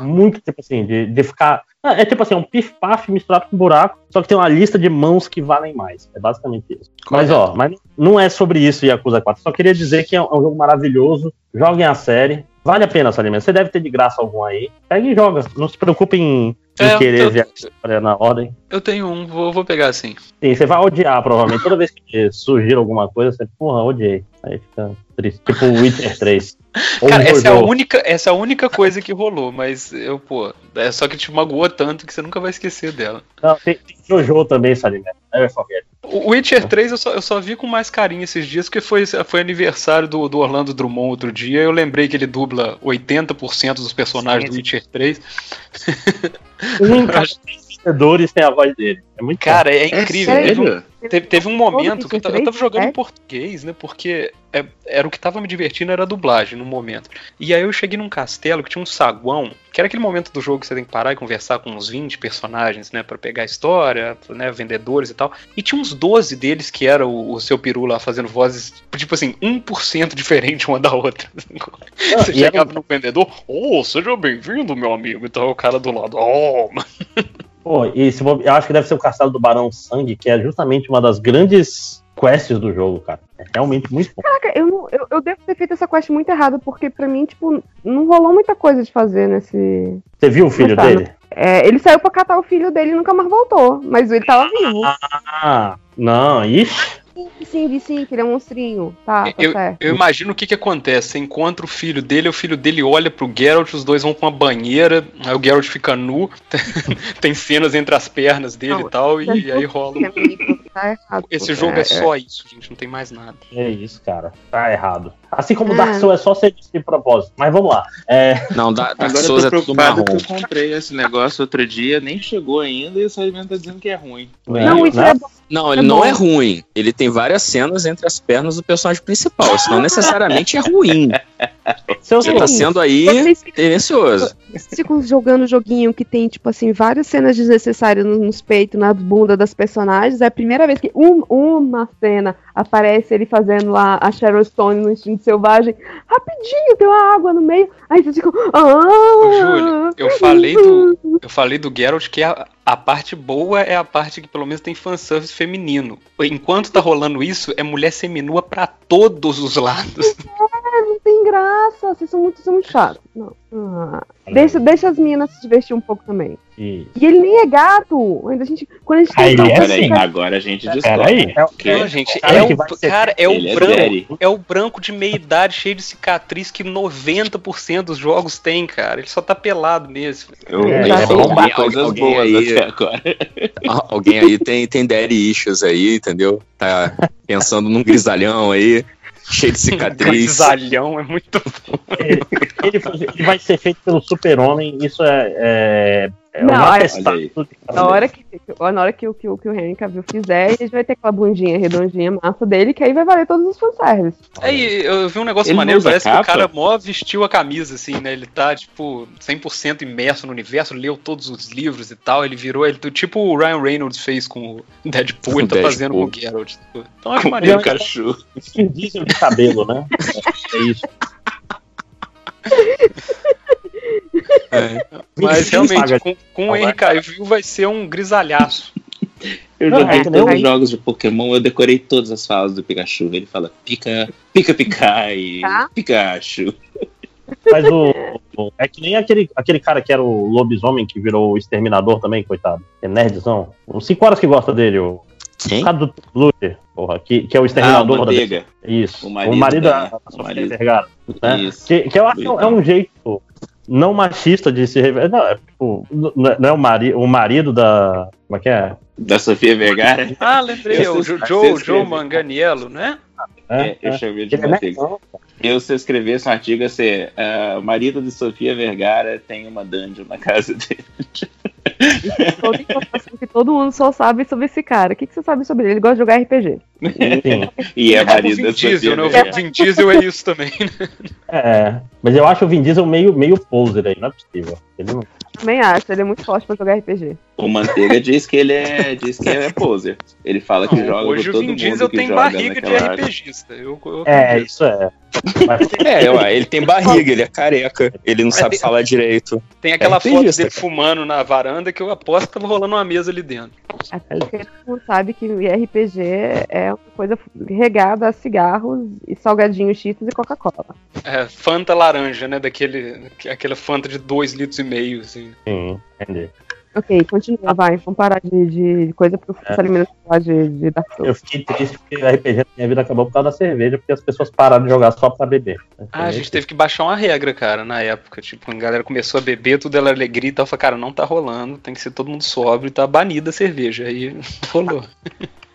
Muito, tipo assim, de, de ficar. Ah, É tipo assim, um pif-paf misturado com buraco, só que tem uma lista de mãos que valem mais. É basicamente isso. Mas ó, mas não é sobre isso Yakuza 4. Só queria dizer que é um é um jogo maravilhoso. Joguem a série. Vale a pena, Salimento. Você deve ter de graça algum aí. Pega e joga. Não se preocupe em, em É, querer eu- ver a história na ordem. Eu tenho um, vou, vou pegar assim. Sim, você vai odiar, provavelmente. Toda vez que surgir alguma coisa, você, porra, odiei. Aí fica triste. Tipo o Witcher 3. Ou Cara, essa é, a única, essa é a única coisa que rolou, mas eu, pô, é só que te magoou tanto que você nunca vai esquecer dela. Não, tem, tem Jojo também, Salimento. Never forget. O Witcher 3 eu só, eu só vi com mais carinho esses dias, porque foi, foi aniversário do, do Orlando Drummond outro dia. Eu lembrei que ele dubla 80% dos personagens do Witcher 3. Um em cada vencedores tem a voz dele. É muito Cara, bom. é incrível. Teve um, teve, teve um momento que eu, ta- eu tava jogando em português, né? Porque é- era o que tava me divertindo, era a dublagem no momento. E aí eu cheguei num castelo que tinha um saguão, que era aquele momento do jogo que você tem que parar e conversar com uns 20 personagens, né? Pra pegar a história, né? Vendedores e tal. E tinha uns 12 deles que era o, o seu peru lá fazendo vozes, tipo assim, 1% diferente uma da outra. Você e era chegava no vendedor, oh, seja bem-vindo, meu amigo. Então o cara do lado, oh, mano. Pô, e se eu acho que deve ser o Castelo do Barão Sangue, que é justamente uma das grandes quests do jogo, cara. É realmente muito bom. Caraca, eu, eu, eu devo ter feito essa quest muito errada, porque pra mim, tipo, não rolou muita coisa de fazer nesse. Você viu o filho dele? É, ele saiu pra catar o filho dele e nunca mais voltou. Mas ele tava vivo. Ah, não, ixi. Sim, vi sim, que ele é um monstrinho. Tá, tá Eu, certo. eu imagino o que que acontece. Você encontra o filho dele, o filho dele olha pro Geralt, os dois vão pra uma banheira, aí o Geralt fica nu, tem cenas entre as pernas dele e tal, e, aí rola. um- Tá errado. Esse jogo é, só isso, gente, não tem mais nada. É isso, cara. Tá errado. Assim como Ah. Dark Souls é só ser de propósito. Mas vamos lá. É... Não, da, Dark Agora eu Souls tô é tudo preocupado marrom. que eu comprei esse negócio outro dia, nem chegou ainda e o Salimento tá dizendo que é ruim. Não, isso é bom. Não, ele É não bom. é ruim. Ele tem várias cenas entre as pernas do personagem principal. Isso não necessariamente é ruim. Você tá sendo aí tendencioso. Vocês ficam jogando joguinho que tem, tipo assim, várias cenas desnecessárias no- nos peitos, na bunda das personagens. É a primeira vez que um- uma cena aparece ele fazendo lá a Sharon Stone no instinto selvagem. Rapidinho, tem uma água no meio. Aí vocês ficam. Ah! Júlio, eu falei do. Eu falei do Geralt que a, a parte boa é a parte que pelo menos tem fanservice feminino. Enquanto tá rolando isso, é mulher seminua pra todos os lados. É, graça. Vocês são muito, são muito chatos. Não. Ah. Deixa, deixa as meninas se divertir um pouco também. E... E ele nem é gato. Ainda a gente, quando a gente Aí, tem peraí, fica- agora a gente Peraí. discorda. É Não, gente, Cara, é o, cara, é o é branco. Daddy. É o branco de meia idade, cheio de cicatriz, que 90% dos jogos tem, cara. Ele só tá pelado mesmo. Eu, É, é vi coisas alguém boas aí- até agora. Al- Alguém aí tem, tem daddy issues aí, entendeu? Tá pensando num grisalhão aí, cheio de cicatriz. Grisalhão é muito Ele, ele foi- ele vai ser feito pelo super-homem, isso é, é, é Não, um de Na hora que, na hora que, o- que, o- que o Henry Cavill fizer, ele vai ter aquela bundinha redondinha massa dele, que aí vai valer todos os fanservice. Aí eu vi um negócio Ele maneiro, parece que o cara mó vestiu a camisa, assim, né? Ele tá, tipo, 100% imerso no universo, leu todos os livros e tal. Ele virou, ele tipo o Ryan Reynolds fez com o Deadpool, ele tá Deadpool. fazendo com o Geralt. Então acho Com maneiro, o. Pikachu. Skin diesel de cabelo, né? É isso. É. Mas realmente, com, com o Henry Cavill vai ser um grisalhaço. Eu Não, joguei é todos os jogos de Pokémon, eu decorei todas as falas do Pikachu. Ele fala pica, pica, pica e Tá. Pikachu. Mas o, o- É que nem aquele, aquele cara que era o lobisomem que virou o exterminador também, coitado. É nerdzão. Uns 5 horas que gosta dele, o. Quem? O cara do Luther, porra, que, que é o Ah, exterminador o da. Isso. O O marido marido, da- da, o Sofia marido. Vergara. Né? Isso. Que, que eu acho que é um jeito não machista de se revelar. Não, é tipo, não é- é o, mari, o marido da. Como é que é? Da Sofia Vergara. Ah, lembrei, Eu o Joe, Joe escreveu. Manganiello, né? É, eu é. chamei de é nerdzão. Eu, se eu escrevesse um artigo, ia ser ah, o marido de Sofia Vergara tem uma dungeon na casa dele. Toda informação que todo mundo só sabe sobre esse cara. O que, que você sabe sobre ele? Ele gosta de jogar RPG. E é o marido Vin da Sofia Diesel, né? O. Vin Diesel é isso também, né? É, mas eu acho o Vin Diesel meio, meio poser aí, não é possível. Ele não... Também acho, ele é muito forte pra jogar RPG. O Manteiga diz que ele é, diz que ele é poser. Ele fala que Não, joga hoje com o todo Vin mundo Diesel que tem barriga de. RPGista. Eu, eu É, isso é. Mas, É, ué, ele tem barriga, ele é careca, ele não sabe tem- falar direito. Tem aquela É foto dele fumando na varanda que eu aposto que tava rolando uma mesa ali dentro. Até porque todo mundo sabe que RPG é uma coisa regada a cigarros e salgadinhos, cheetos e Coca-Cola. É, Fanta laranja, né? Daquele, aquela Fanta de 2 litros e meio, assim. sim, entendi. Ok, continua, vai. Vamos parar de, de coisa pro É. essa eliminação lá de, de Dark Souls. Eu fiquei triste porque o RPG da minha vida acabou por causa da cerveja, porque as pessoas pararam de jogar só pra beber. Ah, a gente teve que baixar uma regra, cara, na época. Tipo, a galera começou a beber, tudo era alegria e tal. Eu falei, cara, não tá rolando, tem que ser todo mundo sóbrio, tá banida a cerveja. Aí rolou.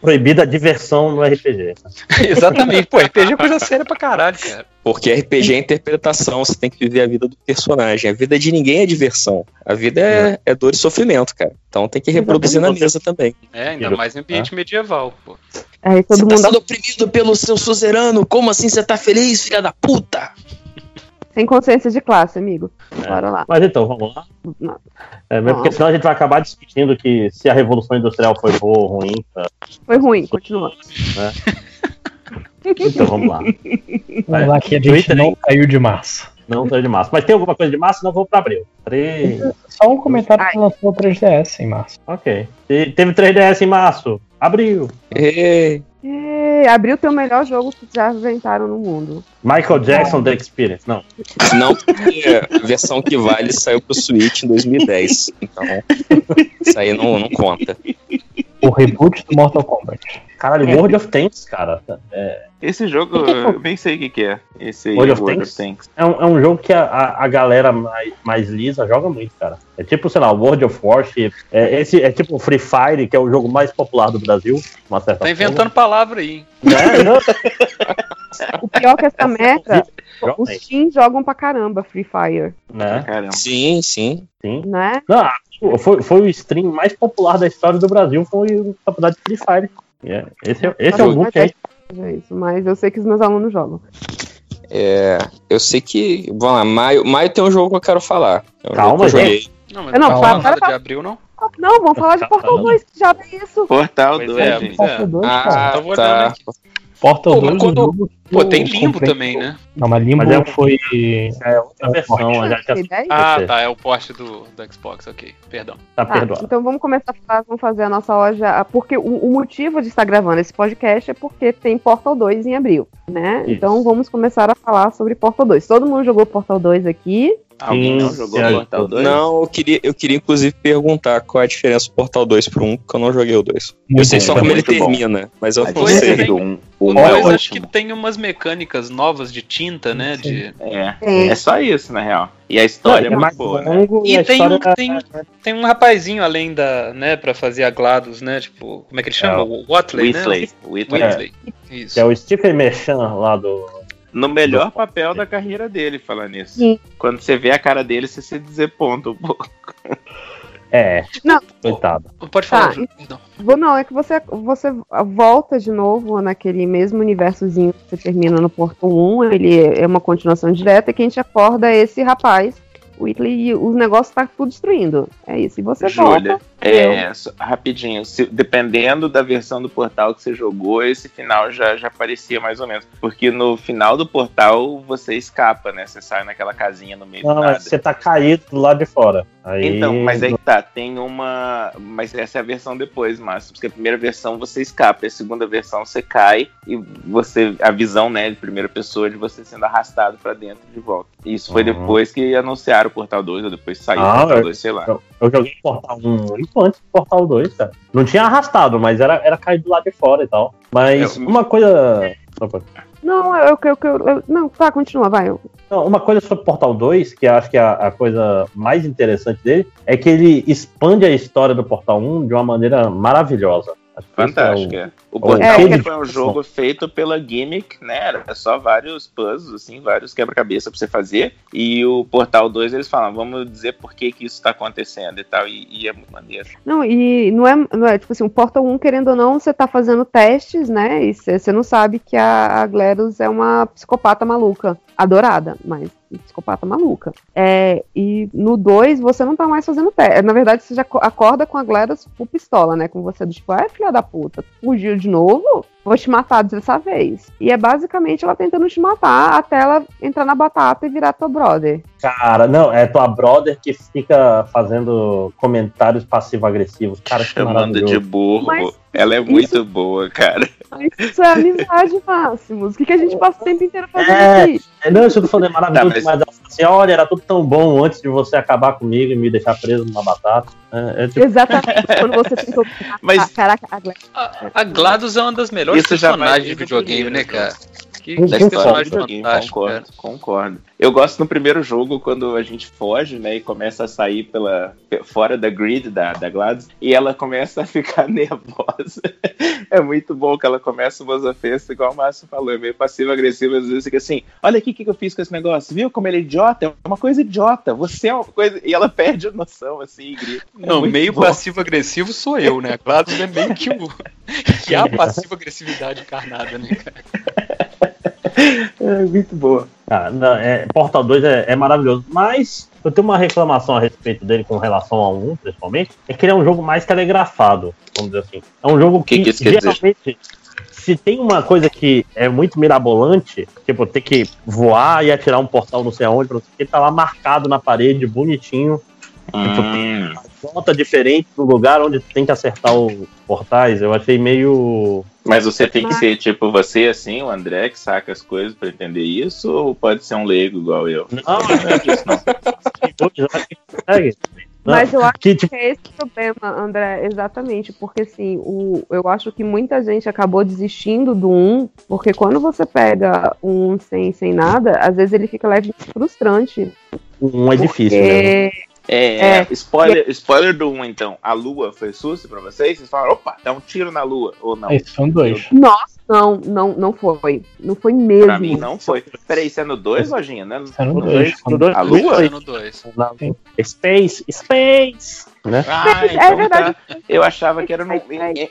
Proibida a diversão no RPG. Exatamente. Pô, RPG é coisa séria pra caralho, cara. Porque RPG é interpretação, você tem que viver a vida do personagem. A vida de ninguém é diversão. A vida é, é dor e sofrimento, cara. Então tem que reproduzir na mesa também. É, ainda mais em ambiente medieval, pô. Aí todo Você mundo tá sendo oprimido pelo seu suzerano, como assim você tá feliz, filha da puta? Sem consciência de classe, amigo. Bora lá. Mas então, vamos lá. Não. É, mesmo porque senão a gente vai acabar discutindo que se a Revolução Industrial foi boa ou ruim. tá, Foi ruim, continua. né? Então vamos lá. Vamos lá que a gente Twitter não caiu de massa. Não saiu de massa. Mas tem alguma coisa de massa? Não vou pra abril. Três. Só um comentário que lançou o 3DS em março. Ok. E teve 3DS em março. Abril. Ei. E abriu teu melhor jogo que já inventaram no mundo. Michael Jackson The Experience. Não. Não, porque a versão que vale saiu pro Switch em 2010. Então, isso aí não, não conta. O reboot do Mortal Kombat. Caralho, World of Tanks, cara. É, Esse jogo, eu nem sei o que, que é. Esse World of World Tanks? of Tanks. é, um, é um jogo que a, a, a galera mais, mais lisa joga muito, cara. É tipo, sei lá, World of Warship. É, esse, é tipo Free Fire, que é o jogo mais popular do Brasil. Uma certa Tá inventando palavra aí. hein? forma. Né? Não, O pior é que essa merda, os teens jogam pra caramba Free Fire, né? Caramba. Sim, sim. Sim. né? Não, foi, foi o stream mais popular da história do Brasil, foi o campeonato de Free Fire. É, Esse, é- esse é o grupo que É isso, mas eu sei que os meus alunos jogam. É, eu sei que. Vamos lá, maio, maio tem um jogo que eu quero falar. É um Calma, jogo que eu joguei. gente. Não, mas Eu não, não fala- nada para- de abril, não? Não, vamos falar de Portal 2, que já tem isso. Portal Pois 2, é, é. Portal 2, Ah, cara. Olhando tá. aqui. Portal Pô, 2 mas é um jogo Pô, tem limbo também, né? Não, mas Limbo Mas é- foi. é outra versão, já tinha Tem ideia? Ah, tá, é o porte do, do Xbox, ok. Perdão. tá Tá, perdoado. então vamos começar a falar, vamos fazer a nossa loja. Porque o, o motivo de estar gravando esse podcast é porque tem Portal 2 em abril, né? Isso. Então vamos começar a falar sobre Portal 2. Todo mundo jogou Portal 2 aqui. Alguém não jogou. Portal 2? Não, eu queria, eu queria inclusive perguntar qual é a diferença do Portal 2 pro 1, porque eu não joguei o 2. Eu sei bom, só como ele muito bom. termina, mas eu A não sei. é. diferença do um. O O Olha, 2 olha, acho que tem umas mecânicas novas de tinta, né? De... É, Tem. é só isso, na real. E a Não, história é, é muito mais boa, né? longo e, E a tem um, tem, tem um rapazinho além da, né, pra fazer a GLaDOS, né? Tipo, como é que ele chama? É, o Watley, né? Whitley. Whitley. Whitley. que Isso. é o Stephen Merchant lá do. No melhor papel da carreira dele, falando nisso. Sim. Quando você vê a cara dele, você se deseponta um pouco. É, Não. coitado. Pode falar, Tá. Vou- Não, é que você, você volta de novo naquele mesmo universozinho que você termina no Portal 1. Ele é uma continuação direta que a gente acorda esse rapaz, Whitley, e os negócios tá tudo destruindo. É isso. E você Júlia, volta. é, só- rapidinho, se- dependendo da versão do portal que você jogou, esse final já, já parecia mais ou menos. Porque no final do portal você escapa, né? Você sai naquela casinha no meio Não, do nada. mas você tá caído do lado de fora. Aí, Então, mas aí que tá, tem uma. Mas essa é a versão depois, Márcio. Porque a primeira versão você escapa, e a segunda versão você cai e você. A visão, né, de primeira pessoa de você sendo arrastado pra dentro de volta. E isso foi Uhum. depois que anunciaram o Portal 2, ou depois saiu Ah, o Portal eu- 2, sei lá. Eu, eu joguei Portal 1 muito antes do Portal 2, cara. Não tinha arrastado, mas era, era caído do lado de fora e tal. Mas Eu- uma coisa. Opa. Não, eu, eu, eu, eu- Não, tá, continua, vai. eu- Não, uma coisa sobre Portal 2, que eu acho que é a, a coisa mais interessante dele, é que ele expande a história do Portal 1 de uma maneira maravilhosa. Esse Fantástico, é o- é. O quê de foi um jogo feito pela Gimmick, né? Era só vários puzzles, assim, vários quebra-cabeça pra você fazer. E o Portal 2, eles falam, vamos dizer por que que isso tá acontecendo e tal. E, e é muito maneiro. Não, e não é, não é tipo assim, o Portal 1, querendo ou não, você tá fazendo testes, né? E você você não sabe que a, a Gladys é uma psicopata maluca. Adorada, mas psicopata maluca. É, e no 2, você não tá mais fazendo teste. Na verdade, você já co- acorda com a Gladys por pistola, né? Com você, do tipo, ai, filha da puta, fugiu de novo? Vou te matar dessa vez. E é basicamente ela tentando te matar até ela entrar na batata e virar tua brother. Cara, não, é tua brother que fica fazendo comentários passivo-agressivos. Cara, que Chamando de maravilhoso. burro. Mas Ela é muito boa, cara. Isso é amizade, Máximos. O que, que a gente passa o tempo inteiro fazendo É, aqui? é, não, isso eu falei é maravilhoso, Tá, mas- mas... ela fala assim, olha, era tudo tão bom antes de você acabar comigo e me deixar preso numa batata. É, é tipo, Exatamente, quando você tentou. Mas- Ah, caraca, a Glenn- A GLaDOS é uma das melhores Isso vai personagens de videogame, né, jogo. cara? Que, que personagem videogame, fantástico, concordo, cara. concordo. Eu gosto no primeiro jogo quando a gente foge, né, e começa a sair pela pe- fora da grid da, da Gladys, e ela começa a ficar nervosa. é muito bom que ela começa uma ofensas, igual o Márcio falou, é meio passivo-agressivo, às vezes fica assim, olha aqui o que, que eu fiz com esse negócio, viu como ele é idiota? É uma coisa idiota, você é uma coisa... E ela perde a noção, assim, e grita. É Não, meio passivo-agressivo sou eu, né? A GLaDOS é meio que o. que é a passivo-agressividade encarnada, né, cara? É muito boa. Ah, não, é, Portal 2 é, é maravilhoso, mas eu tenho uma reclamação a respeito dele com relação ao 1, principalmente, é que ele é um jogo mais telegrafado, vamos dizer assim. É um jogo que, que dizer? geralmente, se tem uma coisa que é muito mirabolante, tipo, ter que voar e atirar um portal não sei aonde, não sei o que, tá lá marcado na parede, bonitinho, Hum, volta diferente do lugar onde tem que acertar os portais, eu achei meio... Mas você tem que ser tipo você, assim, o André, que saca as coisas pra entender isso, ou pode ser um leigo igual eu? Não, não é disso, não. Mas eu acho que, que tipo, é esse o problema, André, exatamente, porque assim, o, eu acho que muita gente acabou desistindo do 1, porque quando você pega um sem, sem nada, às vezes ele fica levemente frustrante. um é difícil, né? É, É. spoiler, spoiler do 1, então. A lua foi susto pra vocês? Vocês falaram, opa, dá um tiro na lua, ou não? Esses são dois. Nossa, Não, não, não foi. Não foi mesmo. Pra mim não foi. Peraí, isso é no 2, Lojinha? Né? É no dois. No dois. A Lua? É no 2. Space, Space, né? Ah, É então verdade. tá. Eu achava que era no, e,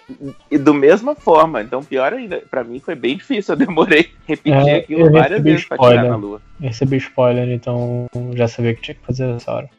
e do mesma forma. Então, pior ainda, pra mim foi bem difícil. Eu demorei repetir É, aquilo várias vezes pra tirar spoiler. na lua. Eu recebi spoiler, então já sabia que tinha que fazer essa hora.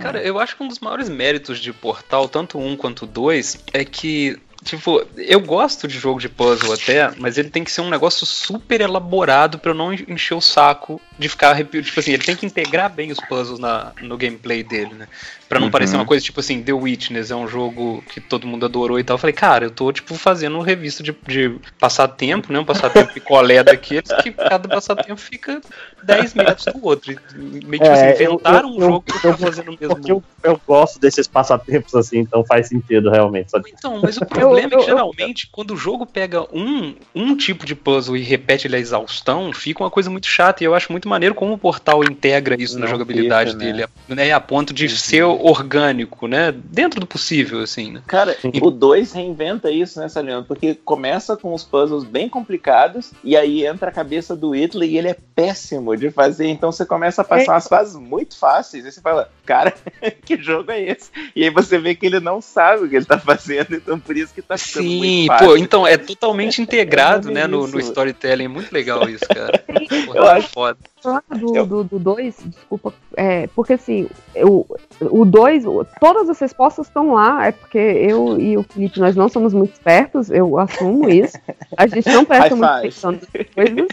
Cara, eu acho que um dos maiores méritos de Portal, tanto um quanto dois, é que, tipo, eu gosto de jogo de puzzle até, mas ele tem que ser um negócio super elaborado pra eu não encher o saco de ficar. Tipo assim, ele tem que integrar bem os puzzles na, no gameplay dele, né? Pra não Uhum. parecer uma coisa tipo assim, The Witness é um jogo que todo mundo adorou e tal. Eu falei, cara, eu tô, tipo, fazendo revista de, de passatempo, né? Um passatempo picolé daqueles que cada passatempo fica 10 metros do outro. Meio tipo assim, É, eu- inventaram eu- um jogo eu- que tá fazendo o mesmo. Porque eu, eu gosto desses passatempos assim, então faz sentido realmente. sabe? Então, mas o problema é que geralmente, quando o jogo pega um, um tipo de puzzle e repete ele à exaustão, fica uma coisa muito chata. E eu acho muito maneiro como o portal integra isso na jogabilidade fica, né? dele, né? A ponto de ser orgânico, né? Dentro do possível, assim, né? Cara, o 2 reinventa isso, né, Saliano? Porque começa com os puzzles bem complicados e aí entra a cabeça do Whitley e ele é péssimo de fazer. Então você começa a passar É. umas fases muito fáceis. E você fala, cara, que jogo é esse? E aí você vê que ele não sabe o que ele tá fazendo, então por isso que tá ficando Sim, muito fácil. pô, então é totalmente integrado, É né, no, no storytelling. É muito legal isso, cara. Pô, Eu tá acho- foda. Falar do 2, desculpa, é, porque assim, eu, o 2, todas as respostas estão lá, é porque eu e o Felipe, nós não somos muito espertos, eu assumo isso. A gente não presta five. atenção nas coisas.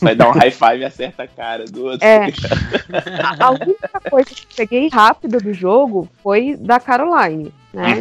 Vai dar um high five e acerta a cara do outro. É. A única coisa que eu peguei rápida do jogo foi da Caroline, né?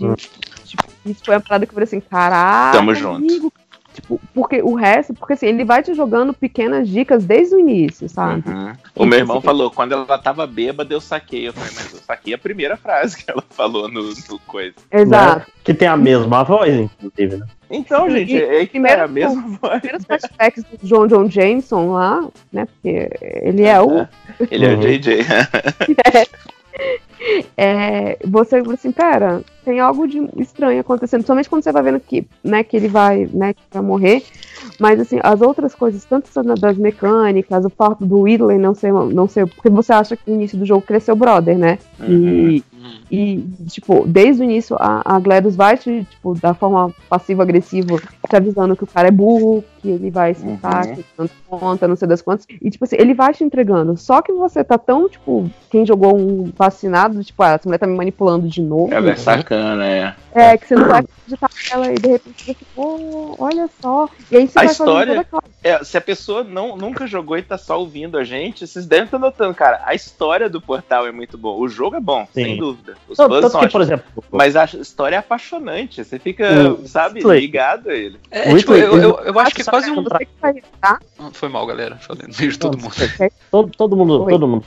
Uhum. De- tipo, isso foi uma parada que eu falei assim, caraca. Tamo junto. amigo. Tipo, porque o resto, porque assim, ele vai te jogando pequenas dicas desde o início, sabe? Uhum. O meu irmão falou, quando ela tava bêbada, eu saquei. Eu falei, mas eu saquei a primeira frase que ela falou no, no coisa. Exato. Né? Que tem a mesma voz, inclusive, né? Então, gente, E- é que primeiro, é a mesma os voz. primeiros flashbacks do John John Jameson lá, né? Porque ele é o. Ele é o Uhum. JJ. É, você assim, pera, tem algo de estranho acontecendo, somente quando você vai vendo que, né, que ele vai, né, que vai morrer. Mas assim, as outras coisas, tanto das mecânicas, o fato do Whitley não ser, não ser. Porque você acha que no início do jogo cresceu brother, né? E, e, tipo, desde o início a, a GLaDOS vai te, tipo, da forma passivo-agressiva, te avisando que o cara é burro, que ele vai escutar, Uhum. que não conta, não sei das quantas. E, tipo assim, ele vai te entregando. Só que você tá tão, tipo, quem jogou um vacinado, tipo, ah, essa mulher tá me manipulando de novo. Ela é sacana, é. É, que você não vai acreditar nela e de repente você, pô, olha só. E aí você A vai história, aquela é, se a pessoa não, nunca jogou e tá só ouvindo a gente, vocês devem estar notando, cara, a história do portal é muito boa. O jogo é bom, Sim. sem dúvida. Os puzzles são que, por exemplo, Mas a história é apaixonante. Você fica, O sabe, ligado a ele. É, tipo, eu, eu, eu acho que é quase um. Vai, tá? Foi mal, galera. Meio de todo mundo. Todo, todo mundo, Oi. todo mundo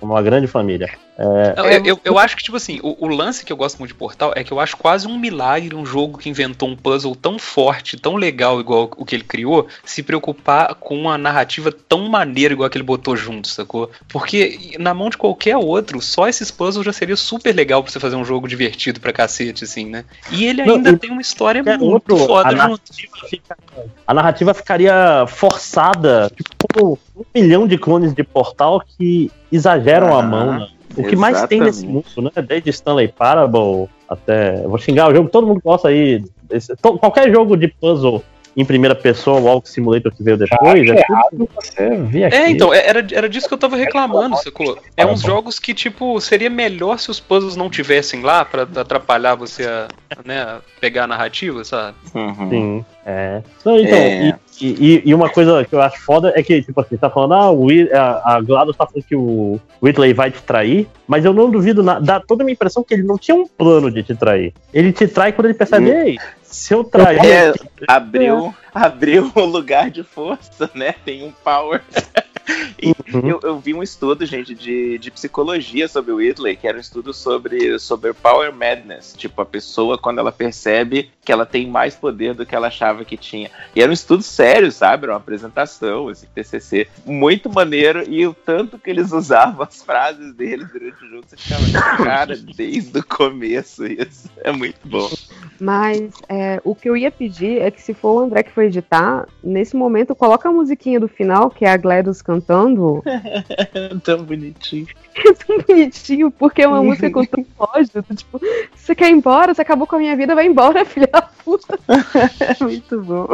uma grande família. É, eu, eu, eu acho que, tipo assim, o, o lance que eu gosto muito de Portal é que eu acho quase um milagre um jogo que inventou um puzzle tão forte, tão legal igual o que ele criou, se preocupar com uma narrativa tão maneira igual a que ele botou junto, sacou? Porque na mão de qualquer outro, só esses puzzles já seria super legal pra você fazer um jogo divertido pra cacete, assim, né? E ele Não, ainda e tem uma história muito outro, foda a narrativa, fica- a narrativa ficaria forçada, tipo, um milhão de clones de portal que exageram a Aham, mão, né? O que mais tem nesse exatamente. mundo, né? Desde Stanley Parable até. Vou xingar o jogo, todo mundo gosta aí. esse- to- qualquer jogo de puzzle em primeira pessoa, o Walk Simulator que veio depois, é tudo. É, então, é- era, era disso que eu tava reclamando, sacou? É uns jogos que, tipo, seria melhor se os puzzles não tivessem lá pra atrapalhar você a, né, pegar a narrativa, sabe? Uhum. Sim, é. Não, então, É. E, e- e uma coisa que eu acho foda é que, tipo assim, você tá falando, ah, o a, a GLaDOS tá falando que o Whitley vai te trair, mas eu não duvido nada. Dá toda a minha impressão que ele não tinha um plano de te trair. Ele te trai quando ele percebe, Hum. Se eu trair. É, abriu, abriu o lugar de força, né? Tem um power. E Uhum. eu, eu vi um estudo, gente, de, de psicologia sobre o Whitley, que era um estudo sobre, sobre Power Madness. Tipo, a pessoa, quando ela percebe que ela tem mais poder do que ela achava que tinha. E era um estudo sério, sabe? Era uma apresentação, esse TCC. Muito maneiro. E o tanto que eles usavam as frases dele durante o jogo, você ficava, cara, desde o começo isso. É muito bom. Mas é, o que eu ia pedir é que se for o André que for editar, nesse momento coloca a musiquinha do final, que é a Gladys cantando. Tão bonitinho. É tão bonitinho, porque é uma música com tão ódio. Tipo, você quer ir embora? Você acabou com a minha vida, vai embora, filha da puta. Muito bom.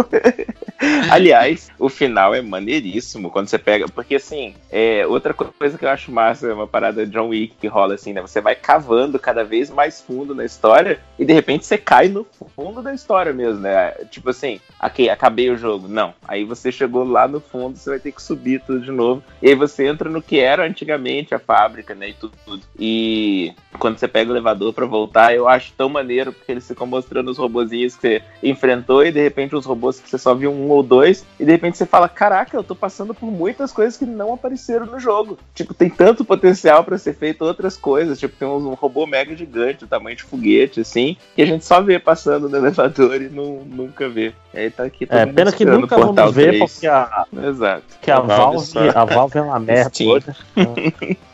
Aliás, o final é maneiríssimo quando você pega. Porque, assim, é, outra coisa que eu acho massa é uma parada John Wick que rola assim, né? Você vai cavando cada vez mais fundo na história e de repente você cai no fundo da história mesmo, né? Tipo assim, ok, acabei o jogo. Não. Aí você chegou lá no fundo, você vai ter que subir tudo de novo. E aí você entra no que era antigamente a fábrica, né? E tudo. tudo. E quando você pega o elevador pra voltar, eu acho tão maneiro, porque eles ficam mostrando os robozinhos que você enfrentou e de repente os robôs que você só viu um ou dois, e de repente você fala: Caraca, eu tô passando por muitas coisas que não apareceram no jogo. Tipo, tem tanto potencial pra ser feito outras coisas. Tipo, tem um robô mega gigante, do tamanho de foguete, assim, que a gente só vê passando no elevador e não, nunca vê. E aí tá aqui todo É, mundo pena que nunca vamos ver, 3. porque a, Exato. que a, Valve, só- a Valve é uma merda.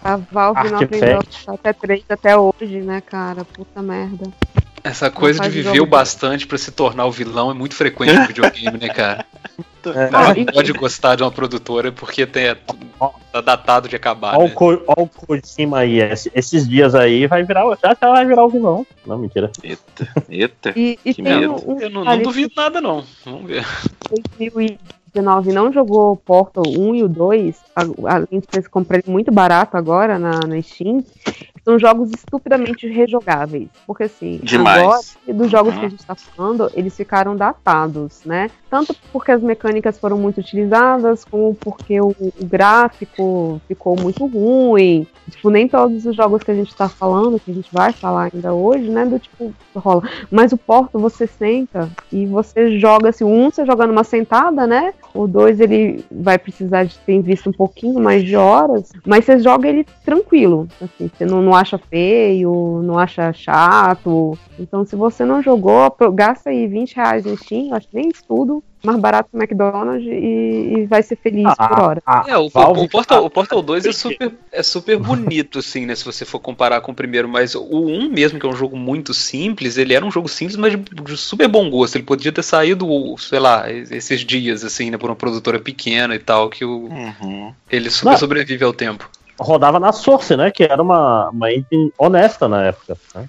A Valve não aprendeu a até 3 até hoje, né, cara? Puta merda. Essa coisa de viver o bastante pra se tornar o vilão é muito frequente no videogame, né, cara? É. Não pode gostar de uma produtora porque tem, tá datado de acabar, Olha né? o, Kojima aí, esse- esses dias aí vai virar, o- já, já vai virar o vilão. Não, mentira. Eita, eita. E, e medo. um, Eu não, não duvido nada, não. Vamos ver. 2019 não jogou Portal 1 e o 2, a- além de ter comprado muito barato agora na, na Steam, são jogos estupidamente rejogáveis. Porque assim, Demais. agora, dos jogos Uhum. que a gente tá falando, eles ficaram datados, né? Tanto porque as mecânicas foram muito utilizadas, como porque o, o gráfico ficou muito ruim. Tipo, nem todos os jogos que a gente tá falando, que a gente vai falar ainda hoje, né? Do tipo, rola. Mas o Porto você senta e você joga assim, um você joga numa sentada, né? O dois ele vai precisar de ter visto um pouquinho mais de horas, mas você joga ele tranquilo. Assim, você não, não acha feio, não acha chato. Então, se você não jogou, gasta aí 20 reais no Steam, acho que nem isso tudo, mais barato que o McDonald's e, e vai ser feliz por hora. É, o, o, o Portal, o Portal 2 é super, é super bonito, assim, né? Se você for comparar com o primeiro, mas o 1 mesmo, que é um jogo muito simples, ele era um jogo simples, mas de, de super bom gosto. Ele podia ter saído, sei lá, esses dias, assim, né? Por uma produtora pequena e tal, que o, ele super Não. sobrevive ao tempo. Rodava na Source, né? Que era uma, uma engine honesta na época. Né?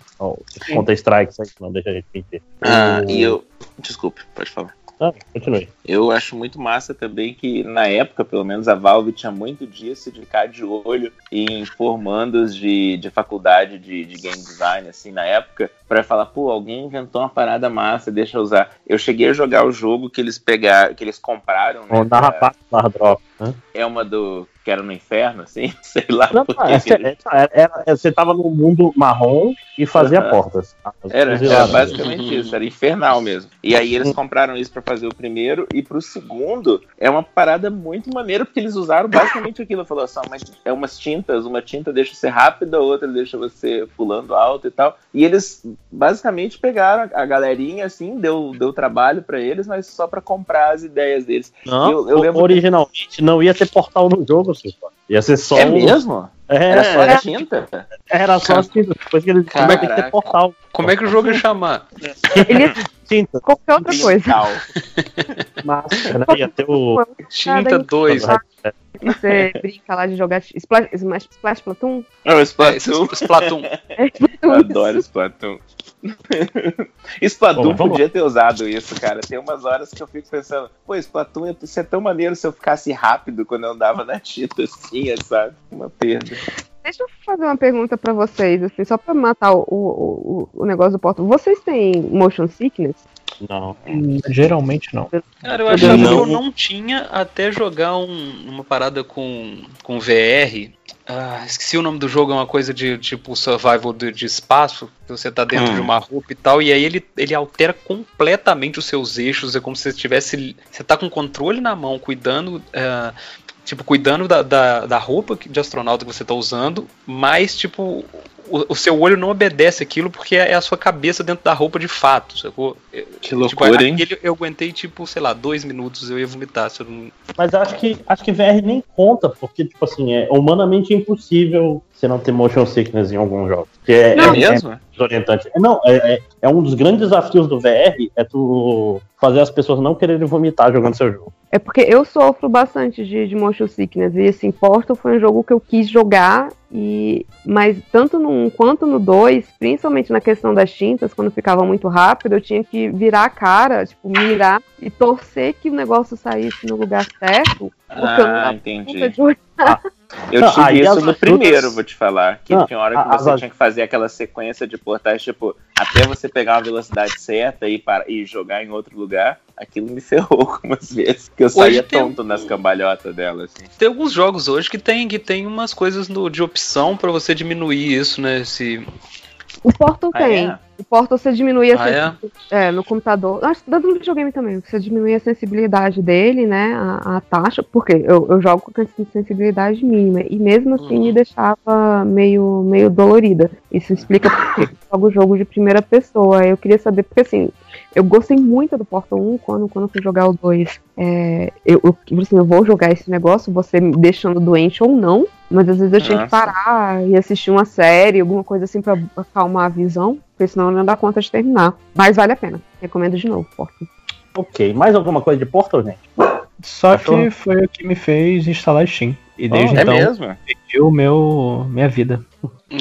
Sim. Counter-Strike, não deixa a gente mentir. Ah, O- e eu. Desculpe, pode falar. Ah, continue. Eu acho muito massa também que, na época, pelo menos, a Valve tinha muito disso de ficar de olho em formandos de, de faculdade de, de game design, assim, na época, pra falar, pô, alguém inventou uma parada massa, deixa eu usar. Eu cheguei a jogar o jogo que eles pegaram, que eles compraram, né? O Narra pra- Narra Drop, né? É uma do. que era no inferno, assim, sei lá. Não, não, é, é, era- você tava no mundo marrom e fazia portas. Era, era basicamente isso, era infernal mesmo. E aí eles compraram isso pra fazer o primeiro, e pro segundo é uma parada muito maneira, porque eles usaram basicamente aquilo. Falou assim, mas é umas tintas, uma tinta deixa você rápido, a outra deixa você pulando alto e tal. E eles basicamente pegaram a galerinha, assim, deu, deu trabalho pra eles, mas só pra comprar as ideias deles. Não, eu, eu originalmente não ia ter portal no jogo, Silva. Ia ser só. É um- mesmo? É, Era só era- a tinta? Era só as tintas. Depois que eles Caraca. tem que ter portal. Como é que o jogo ia chamar? Ele Tinta. qualquer outra coisa. Massa, né? Ia ter o. Tinta 2. Você brinca lá de jogar Splash, Smash, Splash Platoon? É o Splatoon. Splatoon. Eu adoro Splatoon. Splatoon Bom, podia ter usado isso, cara. Tem umas horas que eu fico pensando, pô, Splatoon ia ser tão maneiro se eu ficasse rápido quando eu andava na tinta assim, sabe? Uma perda. Deixa eu fazer uma pergunta pra vocês, assim, só pra matar o, o, o, o negócio do porto. Vocês têm motion sickness? Não. Geralmente não. Cara, eu achava Não. que eu não tinha até jogar um- uma parada com, com VR. Ah, esqueci o nome do jogo, é uma coisa de tipo survival de, de espaço, que você tá dentro Hum. de uma roupa e tal, e aí ele, ele altera completamente os seus eixos, é como se você tivesse. Você tá com o controle na mão, cuidando. ah, tipo, cuidando da, da, da roupa de astronauta que você tá usando, mas, tipo, o, o seu olho não obedece aquilo porque é a sua cabeça dentro da roupa de fato, sacou? Que loucura, hein? aquele eu aguentei, tipo, sei lá, dois minutos, eu ia vomitar. Se eu não... Mas acho que, acho que VR nem conta, porque, tipo assim, é humanamente impossível você não ter motion sickness em alguns jogos. Que é, Não. é, É mesmo? é desorientante. Não, é, é, é um dos grandes desafios do VR, é tu fazer as pessoas não quererem vomitar jogando seu jogo. É porque eu sofro bastante de, de motion sickness. E assim, Portal foi um jogo que eu quis jogar. E, mas tanto no 1 quanto no 2, principalmente na questão das tintas, quando ficava muito rápido, eu tinha que virar a cara, tipo, mirar e torcer que o negócio saísse no lugar certo. Porque eu não Ah, entendi. olhar. Eu Não, tive isso as no primeiro, vou te falar. Que Não, tinha hora que as você tinha que fazer aquela sequência de portais, tipo, até você pegar uma velocidade certa e, para, e jogar em outro lugar. Aquilo me ferrou algumas vezes. Porque eu saía tem- tonto nas cambalhotas dela, assim. Tem alguns jogos hoje que tem, que tem umas coisas no- de opção pra você diminuir isso, né? Esse... O Portal Ah, tem. é? O Portal você diminui a Ah, é? sensibilidade. É, no computador. Acho que no videogame também. Você diminui a sensibilidade dele, né? A, a taxa. Porque eu, eu jogo com sensibilidade mínima. E mesmo assim Uhum. me deixava meio, meio dolorida. Isso explica porque eu jogo jogo de primeira pessoa. Eu queria saber, porque assim, eu gostei muito do Portal 1 quando, quando eu fui jogar o 2. É, eu, eu, tipo assim, eu vou jogar esse negócio, você me deixando doente ou não. Mas às vezes eu tinha que Nossa. parar e assistir uma série, alguma coisa assim pra acalmar a visão, porque senão eu não dá conta de terminar. Mas vale a pena. Recomendo de novo, Portal. Ok, mais alguma coisa de Portal, gente? Só tô- que foi o que me fez instalar Steam. E desde é então, mesmo? perdi o meu, minha vida.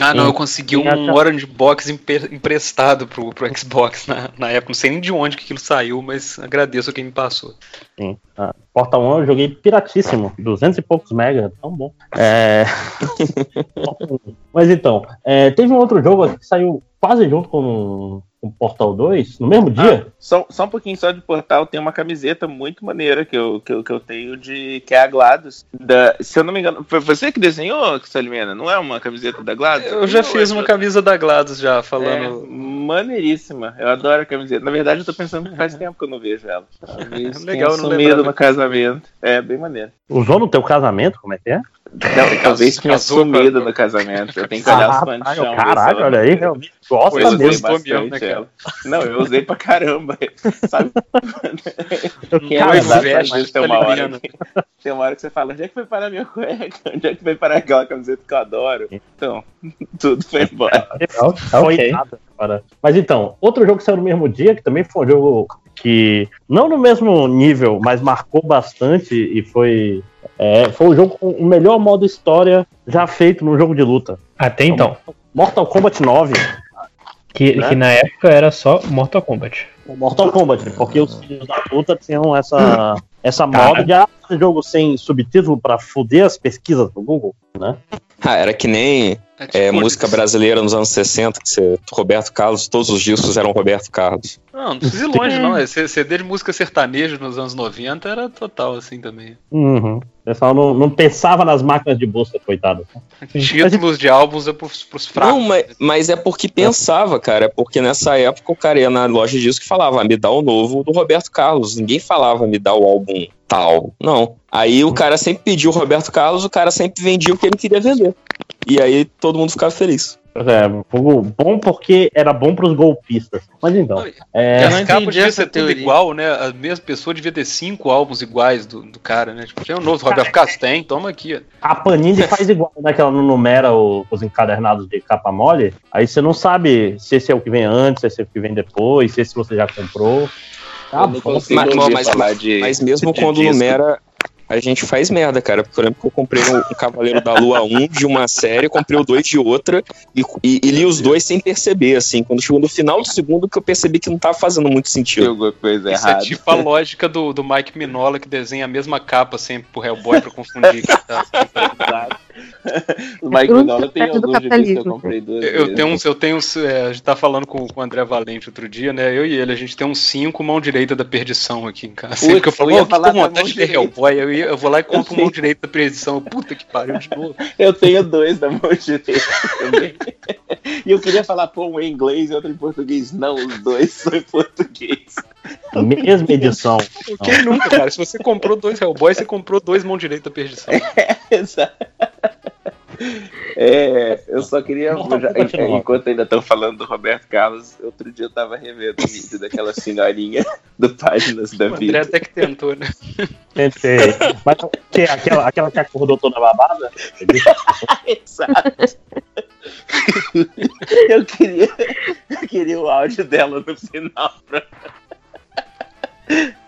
Ah, não, eu consegui um até- Orange Box emprestado pro, pro Xbox na, na época. Não sei nem de onde que aquilo saiu, mas agradeço a quem me passou. Sim. Ah, Portal 1 eu joguei piratíssimo, 200 e poucos megas, tão bom. É... Mas então, é, teve um outro jogo aqui que saiu quase junto com o Portal 2, no mesmo dia. Ah, só, só um pouquinho só de portal, tem uma camiseta muito maneira que eu, que eu, que eu tenho de. que é a GLaDOS. Da, se eu não me engano, foi você que desenhou, Salimena? Não é uma camiseta da GLaDOS? Eu já Não, fiz é- uma camisa da GLaDOS já, É, falando. maneiríssima. Eu adoro a camiseta. Na verdade, eu tô pensando que faz tempo que eu não vejo ela. Talvez Legal, não sumido no casamento. É, bem maneiro. Usou no teu casamento, como é que é? Não, talvez tenha casou com a- sumido no casamento. Eu tenho que olhar os Ah, panos tá, de chão. caralho, olha aí, realmente gosta eu mesmo. bastante cara? ela. Não, eu usei pra caramba. Sabe? Quem é vezes tem uma hora que, tem uma hora que você fala, onde é que foi parar minha cueca? Onde é que foi parar aquela camiseta que eu adoro? Então, tudo foi embora. Foi ok. nada, cara. Mas então, outro jogo que saiu no mesmo dia, que também foi um jogo que, não no mesmo nível, mas marcou bastante e foi. É, foi o jogo com o melhor modo história já feito num jogo de luta. Até então. Mortal Kombat 9. Que, Né? que na época era só Mortal Kombat. Mortal Kombat, porque os filhos da puta tinham essa, essa Cara. moda de ah, jogo sem subtítulo pra foder as pesquisas do Google, né? Ah, era que nem é, música brasileira nos anos 60, que você, Roberto Carlos, todos os discos eram Roberto Carlos. Não, não precisa ir longe, não. CD de música sertaneja nos anos 90 era total assim também. Uhum. O pessoal não, não pensava nas máquinas de busca, coitado. Títulos de álbuns é pros, pros fracos. Não, mas, mas é porque pensava, cara. É porque nessa época o cara ia na loja de disco e falava, ah, me dá o novo do Roberto Carlos. Ninguém falava, me dá o álbum tal. Não. Aí o cara sempre pediu o Roberto Carlos, o cara sempre vendia o que ele queria vender. E aí todo mundo ficava feliz. É, bom porque era bom pros golpistas. Mas então. É, as capas deviam ser tudo igual, né? A mesma pessoa devia ter cinco álbuns iguais do, do cara, né? Tipo, tem um novo Roberto? Tem, toma aqui. ó. a Panini faz igual, né? Que ela não numera o- os encadernados de capa mole. Aí você não sabe se esse é o que vem antes, se esse é o que vem depois, se esse você já comprou. Tá bom. Mas, mas- falar de- mas mesmo de quando disco. numera, a gente faz merda, cara. Porque eu lembro que eu comprei um, um Cavaleiro da Lua 1 de uma série, comprei o 2 de outra e, e- e li os dois sem perceber, assim. Quando chegou no final do segundo, que eu percebi que não tava fazendo muito sentido. Alguma coisa Isso é tipo a lógica do, do Mike Minola que desenha a mesma capa sempre pro Hellboy pra confundir. que tá- O tem alguns que eu capitalismo. comprei duas Eu vezes. tenho uns, eu tenho uns, é, a gente tá falando com, com o André Valente outro dia, né? Eu e ele, a gente tem uns cinco mão direita da perdição aqui em casa. Sempre que eu falo, eu ia "Ô, que falar com vontade de ver direita." Hellboy, eu, ia- eu vou lá e compro mão direita da perdição. Puta que pariu de novo. Eu tenho dois da mão direita também. E eu queria falar, pô, um em inglês e outro em português. Não, os dois são em português. Mesma edição. Quem nunca, cara? Se você comprou dois Hellboy, você comprou dois mão direita da perdição. Exato. É, eu só queria. Mortal já- nove. enquanto ainda estão falando do Roberto Carlos, outro dia eu tava revendo o vídeo daquela senhorinha do Páginas da O André Vida. até que tentou, né? Tentei. Mas que, aquela, aquela que acordou toda babada? Exato. Eu queria, eu queria o áudio dela no final. Pra...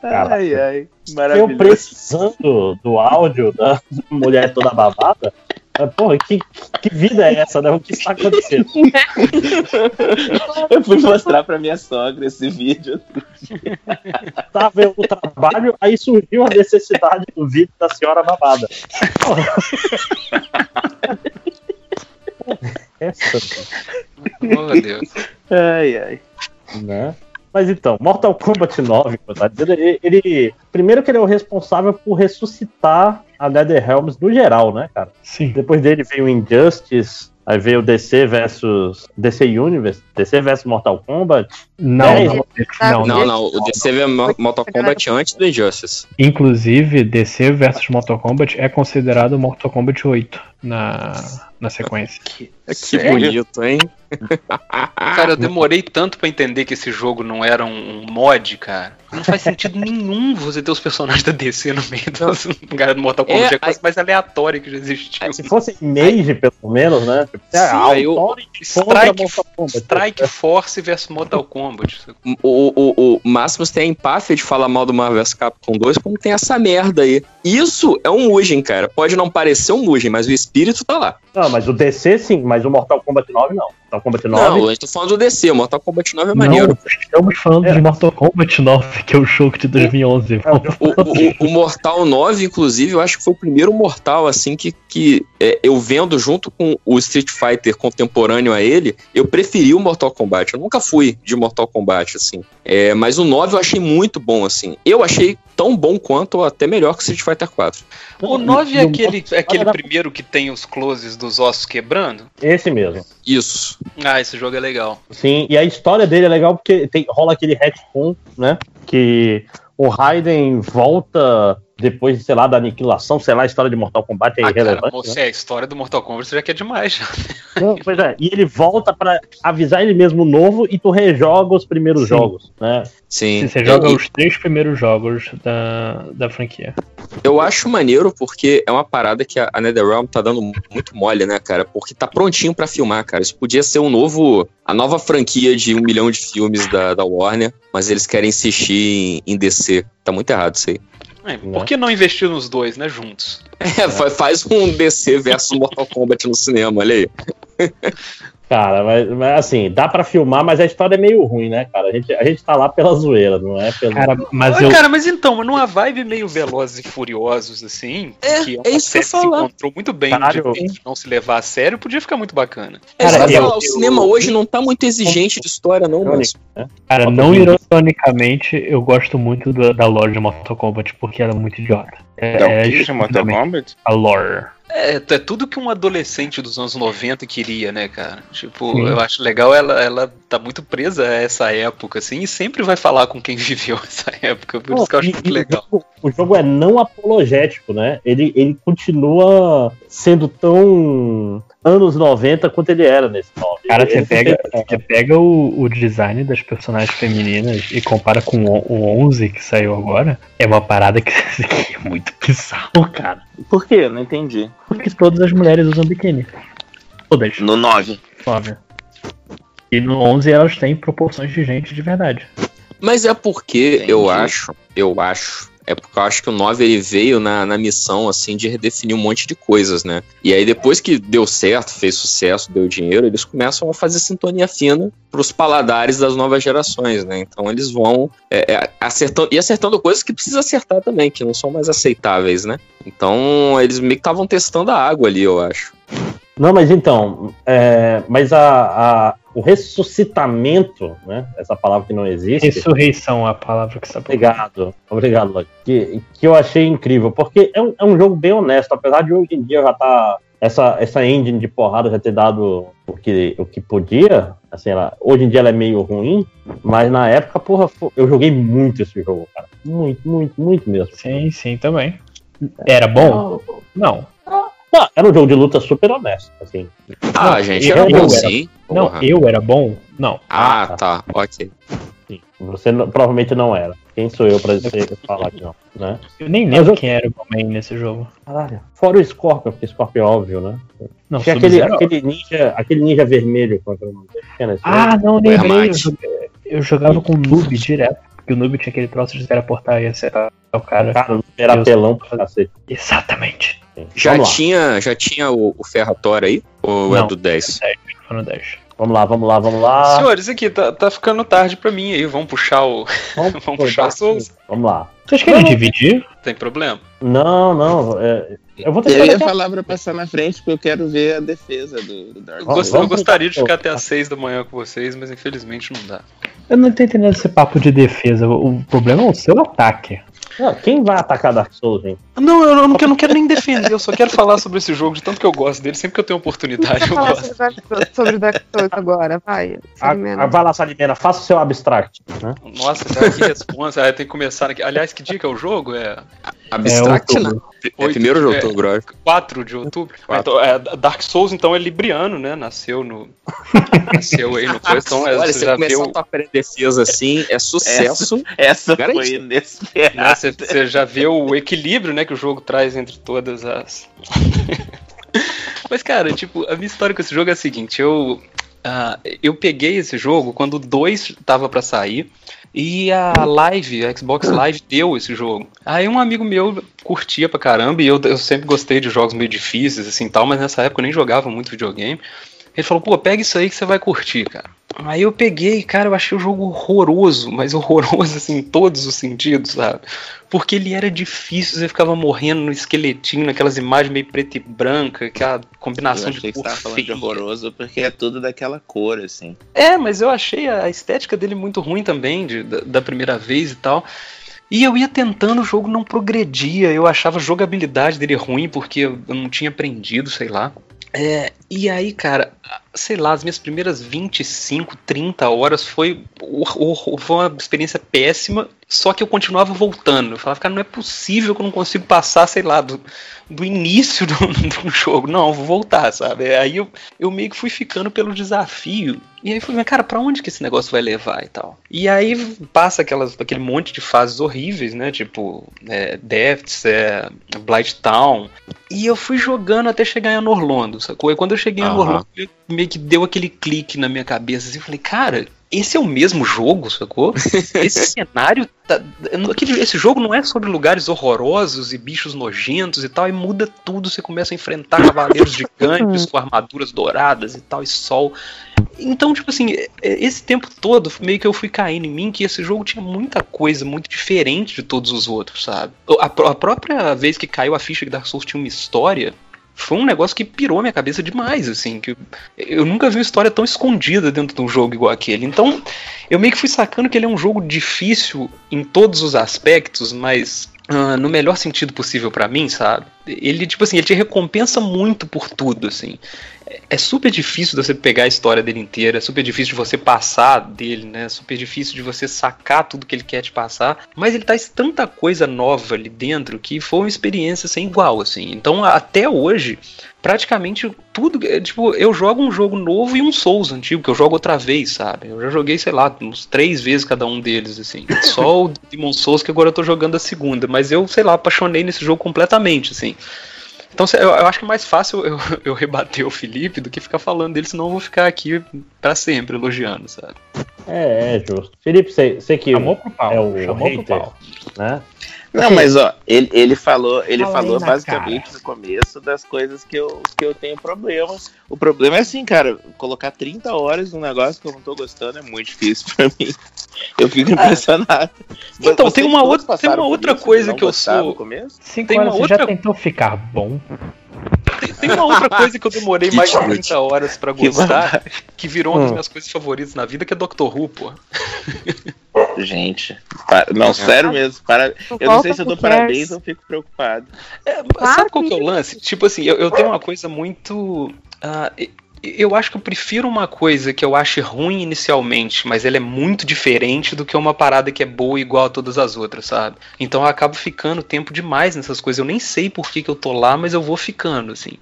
Caraca. Ai, ai. Eu Maravilhoso. precisando do áudio da mulher toda babada. Mas, porra, que, que vida é essa, né? O que está acontecendo? Eu fui mostrar pra minha sogra esse vídeo. Tava vendo o trabalho, aí surgiu a necessidade do vídeo da senhora babada. Essa, Oh, Deus. Ai, ai. né? Mas então, Mortal Kombat 9, como eu tava dizendo, ele, ele- Primeiro que ele é o responsável por ressuscitar a NetherRealms no geral, né, cara? Sim. Depois dele veio o Injustice, aí veio o DC versus. DC Universe, DC versus Mortal Kombat. Não, É, não, não, Não, não, o DC veio Mo- Mortal Kombat antes do Injustice. Inclusive, DC versus Mortal Kombat é considerado Mortal Kombat 8 na, na sequência. Que Sério? bonito, hein? Cara, eu demorei tanto pra entender que esse jogo não era um, um mod, cara. Não faz sentido nenhum você ter os personagens da DC no meio dos lugares do Mortal Kombat. É, É, a coisa mais aleatória que já existiu. Se fosse Mage, pelo menos, né? Tipo, é, Sim, Authority contra Strike, Kombat. Strike Force versus Mortal Kombat. O, o, o Máximos tem a empáfia de falar mal do Marvel vs Capcom 2, como tem essa merda aí. Isso é um Mugen, cara. Pode não parecer um Mugen, mas o espírito tá lá. Não, mas o DC sim, mas o Mortal Kombat 9 não. Mortal Kombat 9. Não, a gente tá falando do DC. O Mortal Kombat 9 é Não, maneiro. estamos falando de Mortal Kombat 9, que é o jogo de 2011. O, o- o Mortal 9, inclusive, eu acho que foi o primeiro Mortal, assim, que, que é, eu vendo junto com o Street Fighter contemporâneo a ele, eu preferi o Mortal Kombat. Eu nunca fui de Mortal Kombat, assim. É, mas o 9 eu achei muito bom, assim. Eu achei tão bom quanto, ou até melhor que o Street Fighter 4. O 9 é aquele, é aquele primeiro que tem os closes dos ossos quebrando? Esse mesmo. Isso. Ah, esse jogo é legal. Sim, e a história dele é legal porque tem, rola aquele retcon, né? Que o Raiden volta depois, sei lá, da aniquilação, sei lá, a história de Mortal Kombat é Ah, cara, irrelevante. você, né? a história do Mortal Kombat já que é demais. já. Não, pois é, e ele volta pra avisar ele mesmo novo e tu rejoga os primeiros Sim. jogos, né? Sim. Você joga os três primeiros jogos da, da franquia. Eu acho maneiro porque é uma parada que a NetherRealm tá dando muito mole, né, cara? Porque tá prontinho pra filmar, cara. Isso podia ser um novo. a nova franquia de um milhão de filmes da, da Warner, mas eles querem insistir em, em DC. Tá muito errado isso aí. É, por que não investir nos dois, né, juntos? É, fa- faz um DC versus Mortal Kombat no cinema, olha aí. Cara, mas, mas, assim, dá pra filmar, mas a história é meio ruim, né, cara? A gente, a gente tá lá pela zoeira, não é pelo. Cara, mas eu. Cara, mas então, numa vibe meio Velozes e Furiosos, assim, É, que é uma é isso que eu série que se encontrou muito bem Caralho. de não se levar a sério, podia ficar muito bacana. É, Cara, só eu- falar, o cinema hoje não tá muito exigente de história, não, mas. Cara, Mortal não ironicamente, eu gosto muito do- da lore de Mortal Kombat porque ela é muito idiota. É, Então, é de Mortal Kombat? A lore. É, é tudo que um adolescente dos anos 90 queria, né, cara? Tipo, Sim. eu acho legal, ela, ela tá muito presa a essa época, assim, e sempre vai falar com quem viveu essa época, por Não, isso que eu acho muito legal. O jogo, o jogo é não apologético, né? Ele, ele continua sendo tão anos 90 quanto ele era nesse 9. Cara, Ele- você pega, tem- você pega o, o design das personagens femininas e compara com o, o 11 que saiu agora, é uma parada que, que é muito bizarro, cara. Por quê? Não entendi. Porque todas as mulheres usam biquíni. Todas. No 9. Óbvio. E no 11 elas têm proporções de gente de verdade. Mas é porque Entendi. eu acho, eu acho. É porque eu acho que o 9 ele veio na, na missão assim de redefinir um monte de coisas, né? E aí depois que deu certo, fez sucesso, deu dinheiro, eles começam a fazer sintonia fina pros paladares das novas gerações, né? Então eles vão é, é, acertando e acertando coisas que precisa acertar também, que não são mais aceitáveis, né? Então eles meio que estavam testando a água ali, eu acho. Não, mas então, é, mas a, a- o ressuscitamento, né? Essa palavra que não existe. Ressurreição é a palavra que está Obrigado, obrigado, Lodi. Que, que eu achei incrível, porque é um, é um jogo bem honesto, apesar de hoje em dia já tá. Essa, essa engine de porrada já ter dado o que, o que podia, assim, ela, hoje em dia ela é meio ruim, mas na época, porra, eu joguei muito esse jogo, cara. Muito, muito, muito mesmo. Sim, sim, também. Era bom? Não. Não, era um jogo de luta super honesto, assim. Ah, Não, gente, era eu bonzinho. Não, porra. eu era bom? Não. Ah, tá. Ok. Sim, você não- provavelmente não era. Quem sou eu pra dizer, falar que não, né? Eu nem lembro eu- quem era o main nesse jogo. Caralho. Fora o Scorpion, porque Scorpion é óbvio, né? Não, Tinha aquele, aquele, ninja, aquele ninja vermelho. Que era o nesse Ah, não, lembrei. Eu, joguei- eu jogava com o noob direto. Porque o noob tinha aquele troço de teleportar e acertar o cara. Cara, era apelão pra cacete. Exatamente. Já Vamos tinha, já tinha o, o Ferratório aí? Ou é Não, do 10? Foi no 10. Vamos lá, vamos lá, vamos lá. Senhores, aqui tá, tá ficando tarde pra mim aí. Vamos puxar o. Vamos, puxar o Souls. Vamos lá. Vocês querem Não, dividir? Tem problema? Não, não. é, eu vou Eu tentar. ia a- falar pra passar na frente porque eu quero ver a defesa do, do Dark Eu, Vamos- gost- eu vamos gostaria de ficar até às 6 da manhã com vocês, mas infelizmente não dá. Eu não tô entendendo esse papo de defesa. O problema é o seu ataque. Não, quem vai atacar Dark Souls, gente? Não, eu não, eu não quero nem defender, eu só quero falar sobre esse jogo, de tanto que eu gosto dele, sempre que eu tenho oportunidade eu falar gosto. sobre Dark Souls- sobre Dark Souls agora, vai. Ah, vai lá, Salimena, faça o seu abstract. Né? Nossa, cara, que responsa. Ah, tem que começar aqui. Aliás, que dia que é o jogo? É Abstract, É né? É primeiro de é, outubro, eu acho. 4 de outubro. Ah, Então, é, Dark Souls, então, é libriano, né? Nasceu no. Nasceu aí no coisa. Então, é, Olha, você você já começar viu. a tua pré-defesa assim, é sucesso. Essa Garantido. foi né, inesperada. Você, você já vê o equilíbrio, né, que o jogo traz entre todas as. Mas, cara, tipo, a minha história com esse jogo é a seguinte: eu, ah, eu peguei esse jogo quando o 2 tava pra sair. E a Live, a Xbox Live deu esse jogo. Aí um amigo meu curtia pra caramba, e eu, eu sempre gostei de jogos meio difíceis, assim tal, mas nessa época eu nem jogava muito videogame. Ele falou, pô, pega isso aí que você vai curtir, cara. Aí eu peguei, cara, eu achei o jogo horroroso, mas horroroso, assim, em todos os sentidos, sabe? Porque ele era difícil, você ficava morrendo no esqueletinho, naquelas imagens meio preta e branca, aquela Eu combinação achei de que você cor tava falando de horroroso porque é tudo daquela cor, assim. É, mas eu achei a estética dele muito ruim também, de- da, da primeira vez e tal. E eu ia tentando, o jogo não progredia. Eu achava a jogabilidade dele ruim porque eu eu não tinha aprendido, sei lá. É, e aí, cara, sei lá, as minhas primeiras 25, 30 horas foi, foi uma experiência péssima, só que eu continuava voltando. Eu falava, cara, não é possível que eu não consigo passar, sei lá, do, do início do, do jogo. Não, eu vou voltar, sabe? Aí eu, eu meio que fui ficando pelo desafio. E aí fui, mas cara, pra onde que esse negócio vai levar e tal? E aí passa aquelas, aquele monte de fases horríveis, né? Tipo, é, Depths, é, Blight Town. E eu fui jogando até chegar em Orlando, sacou? E quando eu cheguei em Aham. Orlando, meio que deu aquele clique na minha cabeça, assim, eu falei, cara, esse é o mesmo jogo, sacou? Esse cenário. Tá, aquele- esse jogo não é sobre lugares horrorosos e bichos nojentos e tal, e muda tudo. Você começa a enfrentar cavaleiros gigantes com armaduras douradas e tal, e sol. Então, tipo assim, é- esse tempo todo, meio que eu fui caindo em mim que esse jogo tinha muita coisa muito diferente de todos os outros, sabe? A, a própria vez que caiu a ficha que Dark Souls tinha uma história, foi um negócio que pirou minha cabeça demais, assim, que eu, nunca vi uma história tão escondida dentro de um jogo igual aquele. Então, eu meio que fui sacando que ele é um jogo difícil em todos os aspectos, mas ah, no melhor sentido possível pra mim, sabe? Ele, tipo assim, ele te recompensa muito por tudo, assim. É- super difícil de você pegar a história dele inteira, é super difícil de você passar dele, né? É super difícil de você sacar tudo que ele quer te passar, mas ele traz tanta coisa nova ali dentro que foi uma experiência sem igual, assim. Então, até hoje, praticamente tudo. é, Tipo, eu jogo um jogo novo e um Souls antigo, que eu jogo outra vez, sabe? Eu já joguei, sei lá, uns três vezes cada um deles, assim. Só o Demon Souls que agora eu tô jogando a segunda, mas eu, sei lá, apaixonei nesse jogo completamente, assim. Então eu, eu acho que é mais fácil eu, eu rebater o Felipe do que ficar falando dele, senão eu vou ficar aqui pra sempre elogiando, sabe? É, é justo. Felipe, você, você que Chamou pro pau, é o chamou pro hater, pau. né? Não, mas ó, ele, ele falou, ele Fala falou basicamente no começo das coisas que eu, que eu tenho problema. O problema é assim, cara, colocar 30 horas num negócio que eu não tô gostando é muito difícil pra mim. Eu fico impressionado. Então, Vocês tem uma outra- tem uma outra coisa que eu sou- no começo? Cinco Tem horas, uma você outra- já tentou ficar bom? Tem, tem uma outra coisa que eu demorei mais de 30 horas pra Que gostar, que virou uma das Hum. minhas coisas favoritas na vida, que é Doctor Who, pô. Gente, para- não, sério mesmo. Para, eu não sei se eu dou parabéns ou fico preocupado. É, sabe qual que é o lance? Tipo assim, eu, eu tenho uma coisa muito. e- eu acho que eu prefiro uma coisa que eu ache ruim inicialmente, mas ela é muito diferente do que uma parada que é boa igual a todas as outras, sabe? Então eu acabo ficando tempo demais nessas coisas. Eu nem sei por que, que eu tô lá, mas eu vou ficando, assim.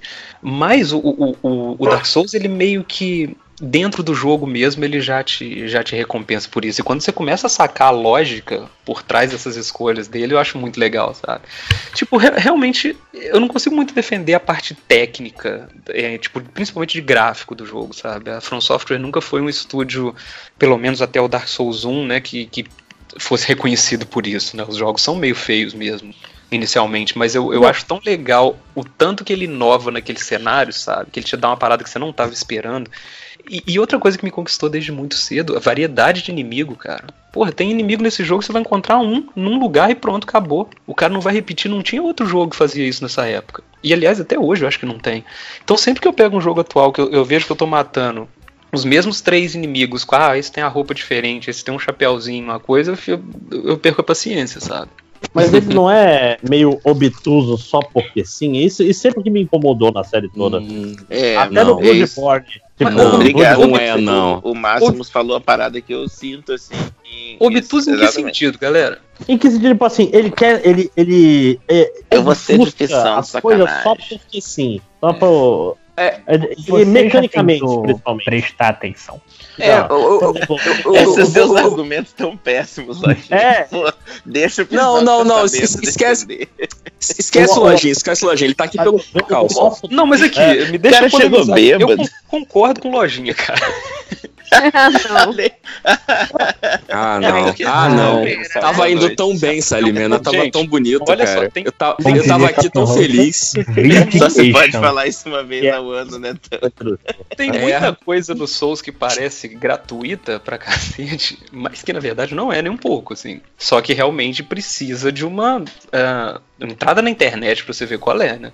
Mas o, o, o, o Dark Souls, ele meio que dentro do jogo mesmo ele já te, já te recompensa por isso. E quando você começa a sacar a lógica por trás dessas escolhas dele, eu acho muito legal, sabe? Tipo, re realmente, eu não consigo muito defender a parte técnica, é, tipo, principalmente de gráfico do jogo, sabe? A From Software nunca foi um estúdio, pelo menos até o Dark Souls 1, né, que, que fosse reconhecido por isso, né? Os jogos são meio feios mesmo inicialmente, mas eu, eu acho tão legal o tanto que ele inova naquele cenário, sabe? Que ele te dá uma parada que você não estava esperando. E, e, outra coisa que me conquistou desde muito cedo, a variedade de inimigo, cara. Porra, tem inimigo nesse jogo, você vai encontrar um num lugar e pronto, acabou. O cara não vai repetir, não tinha outro jogo que fazia isso nessa época. E aliás, até hoje eu acho que não tem. Então sempre que eu pego um jogo atual que eu, eu vejo que eu tô matando os mesmos três inimigos, com, ah, esse tem a roupa diferente, esse tem um chapéuzinho, uma coisa, eu, eu perco a paciência, sabe? Mas ele não é meio obtuso só porque sim? Isso, isso sempre que me incomodou na série toda. Hum, é, Até não, no Bloodborne. Tipo, não, obrigado, não é, não. O, o Máximos falou a parada que eu sinto, assim. Obtuso em que sentido, galera? Em que sentido, tipo assim, ele quer. Ele. ele é, eu vou ser de ficção, as coisas só porque sim. Só pro. É, e mecanicamente, principalmente. Prestar atenção. É, o, o, o, esses seus argumentos tão péssimos, Lojinha. É. Deixa o Não, não, não, esquece. Esquece o Lojinha, esquece o Lojinha. Ele tá aqui pelo calço. Não, mas aqui, me deixa cara chegou bêbado. Eu concordo com Lojinha, cara. Ah, não. Ah, não. Tava indo tão bem essa alimenta, tava Gente, tão bonito, olha só, cara. tem- Eu, ta- tem eu tava aqui tão feliz. Só se pode falar isso uma vez ao ano, né? Tem É. muita coisa no Souls que parece gratuita pra cacete, mas que na verdade não é nem um pouco, assim. Só que realmente precisa de uma ah, entrada na internet pra você ver qual é, né?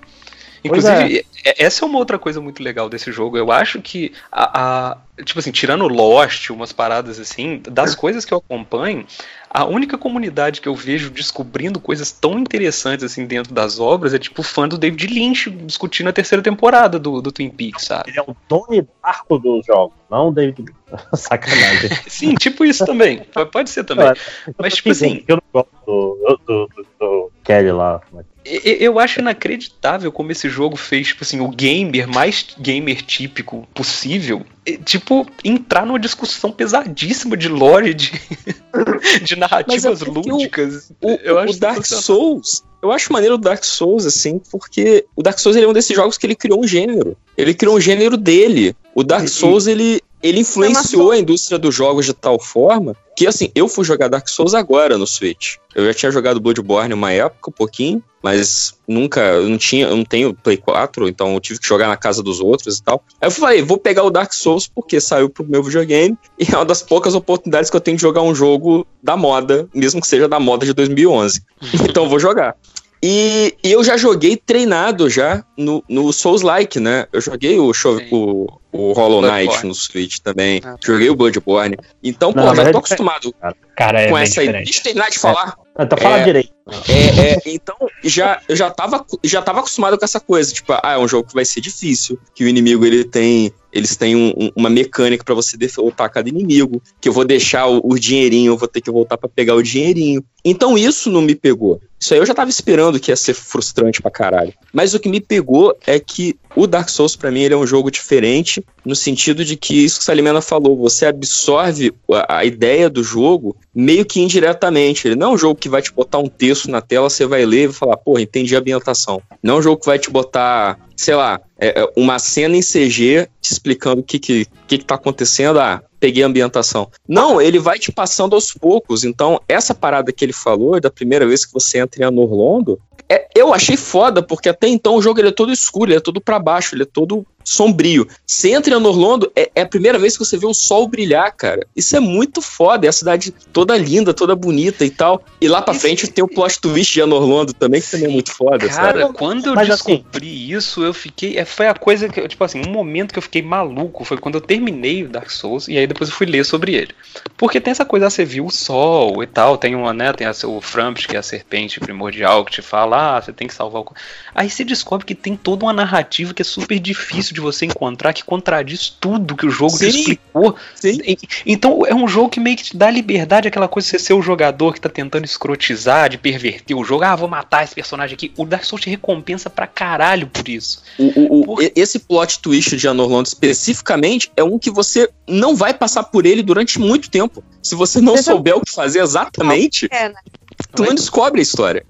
Inclusive, é- essa é uma outra coisa muito legal desse jogo. Eu acho que a, a- tipo assim, tirando Lost, umas paradas assim, das coisas que eu acompanho, a única comunidade que eu vejo descobrindo coisas tão interessantes assim dentro das obras é tipo fã do David Lynch discutindo a terceira temporada do, do Twin Peaks, sabe? Ele é o Tony Darko dos jogos, não o David. Lynch. Sacanagem. Sim, tipo isso também. Pode ser também. Mas, tipo assim, Eu não gosto do, do, do, do Kelly lá. mas- Eu acho inacreditável como esse jogo fez, tipo assim, o gamer mais gamer típico possível, tipo, entrar numa discussão pesadíssima de lore, de, de narrativas é o- lúdicas. O, eu acho o Dark. Souls, eu acho maneiro o Dark Souls, assim, porque o Dark Souls é um desses jogos que ele criou um gênero. Ele criou um gênero dele. O Dark Souls, ele, ele influenciou a indústria dos jogos de tal forma que, assim, eu fui jogar Dark Souls agora no Switch. Eu já tinha jogado Bloodborne uma época, um pouquinho, mas nunca, eu não tinha, eu não tenho Play 4, então eu tive que jogar na casa dos outros e tal. Aí eu falei, vou pegar o Dark Souls porque saiu pro meu videogame e é uma das poucas oportunidades que eu tenho de jogar um jogo da moda, mesmo que seja da moda de 2011. então eu vou jogar. E, e eu já joguei treinado já no, no Souls-like, né? Eu joguei o, show, o, o Hollow Knight Bloodborne. no Switch também. Joguei o Bloodborne. Então, pô, Não, mas eu tô é acostumado Cara, é com essa aí. diferente. Deixa eu terminar de falar. Então fala É. direito. É, é, então, já, eu já tava, já tava acostumado com essa coisa. Tipo, ah, é um jogo que vai ser difícil, que o inimigo ele tem. Eles têm um- um- uma mecânica pra você derrotar cada inimigo, que eu vou deixar o, o dinheirinho, eu vou ter que voltar pra pegar o dinheirinho. Então isso não me pegou. Isso aí eu já tava esperando que ia ser frustrante pra caralho. Mas o que me pegou é que o Dark Souls, pra mim, ele é um jogo diferente, no sentido de que isso que Salimena falou, você absorve a, a ideia do jogo meio que indiretamente. Ele não é um jogo que vai te botar um texto na tela, você vai ler e vai falar, porra, entendi a ambientação. Não é um jogo que vai te botar, sei lá, é, é uma cena em CG te explicando o que, que, que, que tá acontecendo. Ah, peguei a ambientação. Não, ele vai te passando aos poucos. Então, essa parada que ele falou, da primeira vez que você entra em Anorlondo, é, eu achei foda, porque até então o jogo ele é todo escuro, ele é todo pra baixo, ele é todo sombrio. Você entra em Anorlondo, é, é a primeira vez que você vê o sol brilhar, cara. Isso é muito foda, é a cidade toda linda, toda bonita e tal. E lá pra frente tem o plot twist de Anorlondo também, que também é muito foda, Cara, sabe? quando eu Mas assim- descobri isso, eu fiquei. é, Foi a coisa que, eu, tipo assim, um momento que eu fiquei maluco foi quando eu terminei o Dark Souls e aí depois eu fui ler sobre ele. Porque tem essa coisa, ah, você viu o sol e tal, tem uma, né, tem a, o Frampt, que é a serpente primordial, que te fala, ah, você tem que salvar o... Aí você descobre que tem toda uma narrativa que é super difícil de você encontrar, que contradiz tudo que o jogo Sim. te explicou. E- Então é um jogo que meio que te dá liberdade, aquela coisa de você ser o jogador que tá tentando escrotizar, de perverter o jogo, ah, vou matar esse personagem aqui. O Dark Souls te recompensa pra caralho por isso. O, o- o- e- esse plot twist de Anorlando especificamente é um que você não vai passar por ele durante muito tempo. Se você não souber o que fazer exatamente, É, né? tu não descobre a história.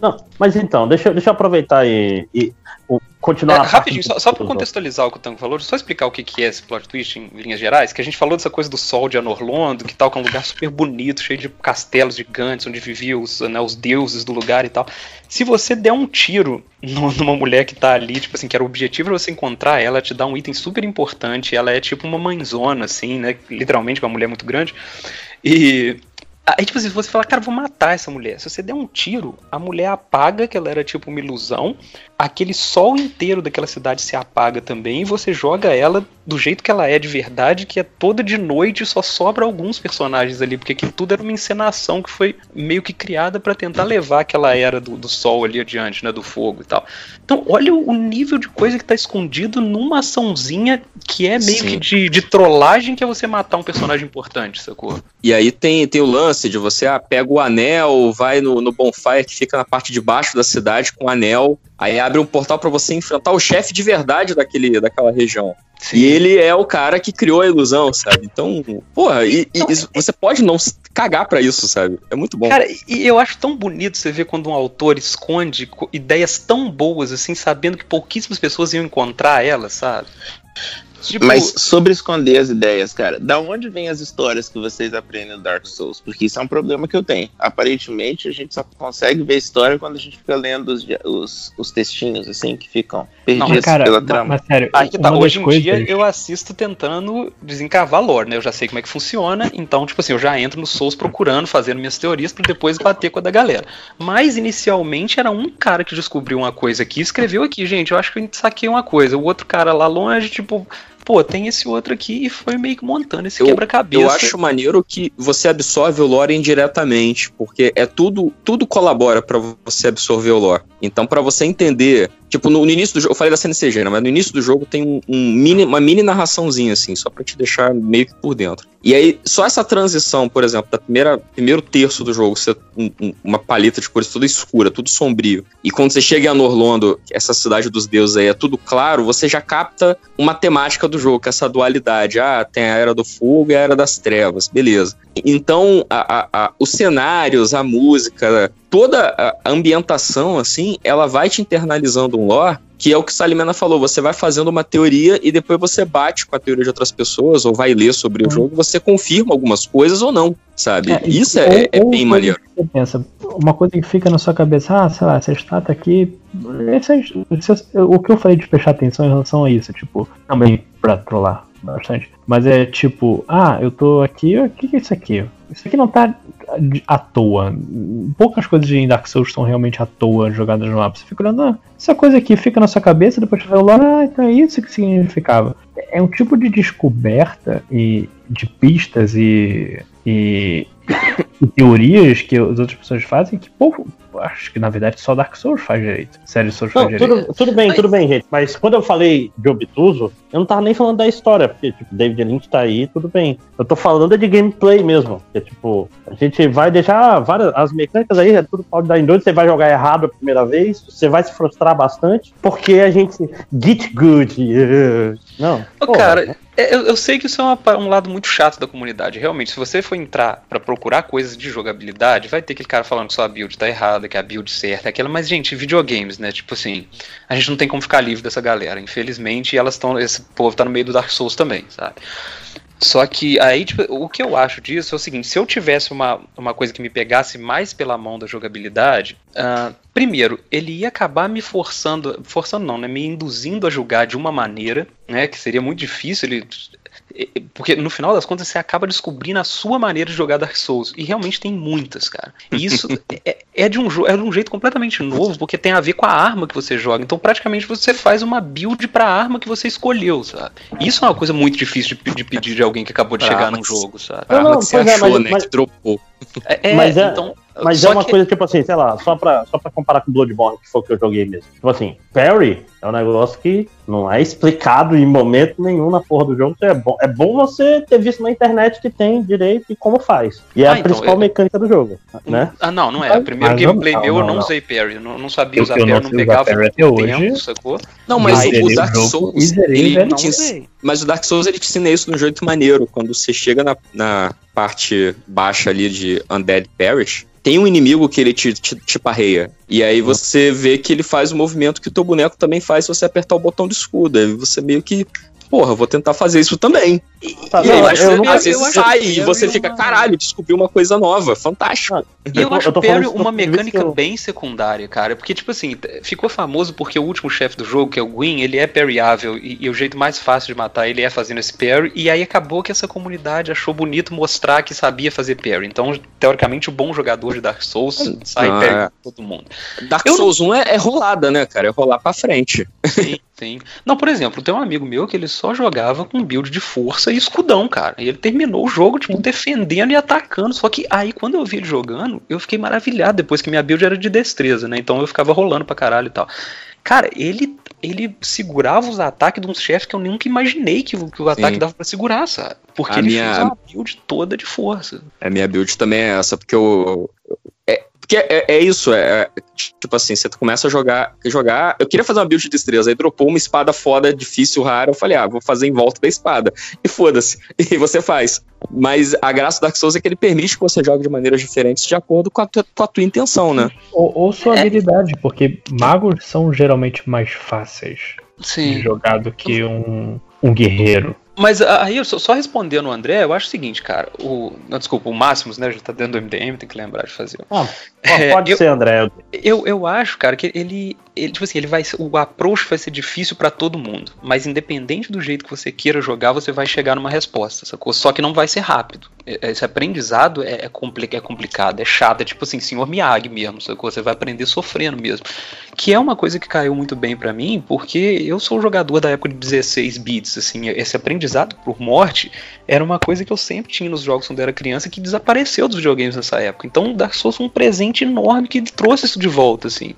Não, mas então, deixa, eu- deixa eu aproveitar e, e o- continuar. É, rapidinho, só, só pra do- contextualizar o que o Tango falou, só explicar o que, que é esse plot twist em linhas gerais, que a gente falou dessa coisa do sol de Anorlondo, que tal, que é um lugar super bonito, cheio de castelos gigantes, onde viviam os, né, os deuses do lugar e tal. Se você der um tiro no- numa mulher que tá ali, tipo assim, que era o objetivo era você encontrar ela, te dá um item super importante, ela é tipo uma mãezona, assim, né, literalmente uma mulher muito grande, e... Aí, tipo assim, se você falar, cara, vou matar essa mulher. Se você der um tiro, a mulher apaga, que ela era tipo uma ilusão. Aquele sol inteiro daquela cidade se apaga também. E você joga ela do jeito que ela é de verdade, que é toda de noite e só sobra alguns personagens ali. Porque aquilo tudo era uma encenação que foi meio que criada pra tentar levar aquela era do, do sol ali adiante, né? Do fogo e tal. Então, olha o, o nível de coisa que tá escondido numa açãozinha que é meio Sim. que de, de trollagem, que é você matar um personagem importante, sacou? E aí tem, tem o lance de você ah, pega o anel, vai no, no bonfire que fica na parte de baixo da cidade com o anel, aí abre um portal pra você enfrentar o chefe de verdade daquele, daquela região. E ele é o cara que criou a ilusão, sabe? Então, porra, e, e isso- você pode não cagar pra isso, sabe? É muito bom. Cara, e eu acho tão bonito você ver quando um autor esconde co- ideias tão boas, assim, sabendo que pouquíssimas pessoas iam encontrar elas, sabe? Tipo, Mas sobre esconder as ideias, cara, da onde vem as histórias que vocês aprendem no Dark Souls? Porque isso é um problema que eu tenho. Aparentemente, a gente só consegue ver história quando a gente fica lendo os, os, os textinhos, assim, que ficam perdidos mas, cara, pela trama. mas sério, Aí que tá, uma das hoje em dia eu assisto tentando desencavar lore, né? Eu já sei como é que funciona, então, tipo assim, eu já entro no Souls procurando, fazendo minhas teorias pra depois bater com a da galera. Mas inicialmente era um cara que descobriu uma coisa aqui, escreveu aqui, gente, eu acho que a gente saquei uma coisa. O outro cara lá longe, tipo, pô, tem esse outro aqui e foi meio que montando esse quebra-cabeça. Eu acho maneiro que você absorve o lore indiretamente, porque é tudo, tudo colabora pra você absorver o lore. Então, pra você entender, tipo, no, no início do jogo, eu falei da CNCG, né, mas no início do jogo tem um, um mini, uma mini narraçãozinha, assim, só pra te deixar meio que por dentro. E aí, só essa transição, por exemplo, da primeira primeiro terço do jogo, ser um- um- uma paleta de cores toda escura, tudo sombrio, e quando você chega em Anorlondo, essa cidade dos deuses aí, é tudo claro, você já capta uma temática do jogo, que é essa dualidade. Ah, tem a Era do Fogo e a Era das Trevas, beleza. Então, a- a- a- os cenários, a música, toda a ambientação, assim, ela vai te internalizando lore, que é o que o Salimena falou, você vai fazendo uma teoria e depois você bate com a teoria de outras pessoas, ou vai ler sobre o jogo, e você confirma algumas coisas ou não, sabe? É, Isso é, ou- é ou bem maneiro. Você pensa, uma coisa que fica na sua cabeça, ah, sei lá, essa estátua aqui. essa- essa- o que eu falei de prestar atenção em relação a isso, tipo, também pra trollar bastante. Mas é tipo, ah, eu tô aqui, o que, que é isso aqui? Isso aqui não tá à toa. Poucas coisas em Dark Souls estão realmente à toa jogadas no mapa. Você fica olhando, ah, essa coisa aqui fica na sua cabeça, depois você vai lá, ah, então é isso que significava. É um tipo de descoberta e de pistas e, e teorias que as outras pessoas fazem que, pô, acho que na verdade só Dark Souls faz direito. Sério, Souls faz Não, direito. tudo, tudo bem, tudo bem, gente. Mas quando eu falei de obtuso, eu não tava nem falando da história, porque, tipo, David Lynch tá aí, tudo bem. Eu tô falando de gameplay mesmo. Que, tipo, a gente vai deixar várias. As mecânicas aí, é tudo pode dar em doido, você vai jogar errado a primeira vez, você vai se frustrar bastante, porque a gente. Get good. yeah. Não. Ô, porra, cara, é, eu, eu sei que isso é uma um lado muito chato da comunidade. Realmente, se você for entrar pra procurar coisas de jogabilidade, vai ter aquele cara falando que sua build tá errada, que a build certa é aquela. Mas, gente, videogames, né? Tipo assim, a gente não tem como ficar livre dessa galera. Infelizmente, elas estão. Esse povo tá no meio do Dark Souls também, sabe? Só que aí, tipo, o que eu acho disso é o seguinte: se eu tivesse uma, uma coisa que me pegasse mais pela mão da jogabilidade, ah, primeiro, ele ia acabar me forçando, forçando não, né? Me induzindo a julgar de uma maneira, né? Que seria muito difícil. Ele, Porque no final das contas você acaba descobrindo a sua maneira de jogar Dark Souls. E realmente tem muitas, cara. E isso é, é de um, é de um jeito completamente novo, porque tem a ver com a arma que você joga. Então praticamente você faz uma build pra arma que você escolheu, sabe? Isso é uma coisa muito difícil de, de pedir de alguém que acabou de Pra chegar arma num jogo, sabe? A arma não, que você é, achou, mas- né? mas- Que dropou. É, é, mas é, então, mas só é uma que- coisa tipo assim, sei lá, só pra, só pra comparar com Bloodborne, que foi o que eu joguei mesmo. Tipo assim, parry é um negócio que não é explicado em momento nenhum na porra do jogo. É bom, é bom você ter visto na internet que tem direito e como faz. E é Ah, a então, principal eu- mecânica do jogo, né? Ah, não, não é. O primeiro Mas gameplay não, meu não, eu não, não. usei parry. Eu não, não sabia usar eu não parry, não pegava parry até hoje. tempo, sacou? Não, mas o, Dark Souls, ele, te Não mas o Dark Souls ele te ensina isso de um jeito maneiro. Quando você chega na, na parte baixa ali de Undead Parish, tem um inimigo que ele te, te, te parreia. E aí você vê que ele faz o movimento que o teu boneco também faz se você apertar o botão do escudo. Aí você meio que. Porra, vou tentar fazer isso também. Tá, e não, aí, eu mas você, nunca- às vezes eu acho sai e eu você fica, uma- caralho, descobriu uma coisa nova, fantástico. E eu, acho tô o falando Parry isso do uma mecânica eu- bem secundária, cara. Porque, tipo assim, ficou famoso porque o último chefe do jogo, que é o Gwyn, ele é parryável. E, e o jeito mais fácil de matar ele é fazendo esse parry. E aí acabou que essa comunidade achou bonito mostrar que sabia fazer parry. Então, teoricamente, o bom jogador de Dark Souls sai Ah, parry é. todo mundo. Dark Eu não- Souls 1 é, é rolada, né, cara? É rolar pra frente. Sim, sim. Não, por exemplo, tem um amigo meu que ele só jogava com build de força e escudão, cara. E ele terminou o jogo, tipo, defendendo e atacando. Só que aí, quando eu vi ele jogando, eu fiquei maravilhado depois que minha build era de destreza, né? Então eu ficava rolando pra caralho e tal. Cara, ele, ele segurava os ataques de uns chefes que eu nunca imaginei que, o- que o ataque Sim. dava pra segurar, sabe? Porque A ele minha- fez uma build toda de força. A minha build também é essa, porque eu. É, porque é, é isso, é, é, tipo assim, você começa a jogar, jogar. Eu queria fazer uma build de destreza, aí dropou uma espada foda, difícil, rara. Eu falei, ah, vou fazer em volta da espada. E foda-se. E você faz. Mas a graça do Dark Souls é que ele permite que você jogue de maneiras diferentes de acordo com a tua, com a tua intenção, né? Ou, ou sua habilidade, porque magos são geralmente mais fáceis Sim. de jogar do que um, um guerreiro. Mas aí, só, só respondendo o André, eu acho o seguinte, cara. O, não, desculpa, o Máximos, né? Já tá dentro do MDM, tem que lembrar de fazer. Ah, É, pode eu- ser, André. Eu, eu acho, cara, que ele, ele tipo assim, ele vai o approach vai ser difícil pra todo mundo, mas independente do jeito que você queira jogar, você vai chegar numa resposta, sacou? Só que não vai ser rápido. É- Esse aprendizado é, é, compli- é complicado, é chato, é tipo assim, senhor Miyagi mesmo, sacou? Você vai aprender sofrendo mesmo. Que é uma coisa que caiu muito bem pra mim, porque eu sou jogador da época de 16 bits, assim, esse aprendizado por morte era uma coisa que eu sempre tinha nos jogos quando eu era criança que desapareceu dos videogames nessa época. Então o Dark Souls foi um presente enorme que trouxe isso de volta, assim.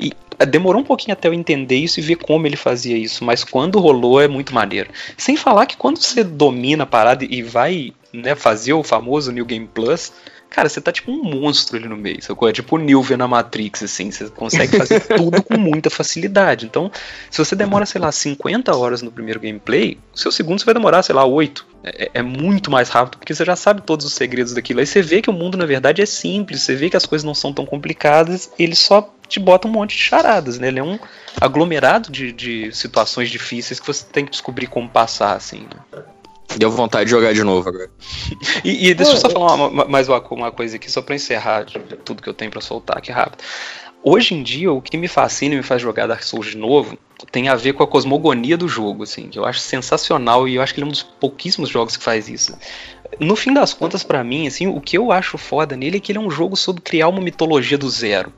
E eh, demorou um pouquinho até eu entender isso e ver como ele fazia isso, mas quando rolou é muito maneiro. Sem falar que quando você domina a parada e vai né, fazer o famoso New Game Plus, cara, você tá tipo um monstro ali no meio, sacou? É tipo o Nilvia na Matrix, assim, você consegue fazer tudo com muita facilidade. Então, se você demora, sei lá, 50 horas no primeiro gameplay, o seu segundo você vai demorar, sei lá, 8. É, é muito mais rápido, porque você já sabe todos os segredos daquilo. Aí você vê que o mundo, na verdade, é simples, você vê que as coisas não são tão complicadas, ele só te bota um monte de charadas, né? Ele é um aglomerado de, de situações difíceis que você tem que descobrir como passar, assim, né? Deu vontade de jogar de novo agora. E, e deixa eu só falar uma- uma- mais uma, uma coisa aqui, só pra encerrar tudo que eu tenho pra soltar aqui rápido. Hoje em dia, o que me fascina e me faz jogar Dark Souls de novo tem a ver com a cosmogonia do jogo, assim, que eu acho sensacional e eu acho que ele é um dos pouquíssimos jogos que faz isso. No fim das contas, pra mim, assim, o que eu acho foda nele é que ele é um jogo sobre criar uma mitologia do zero.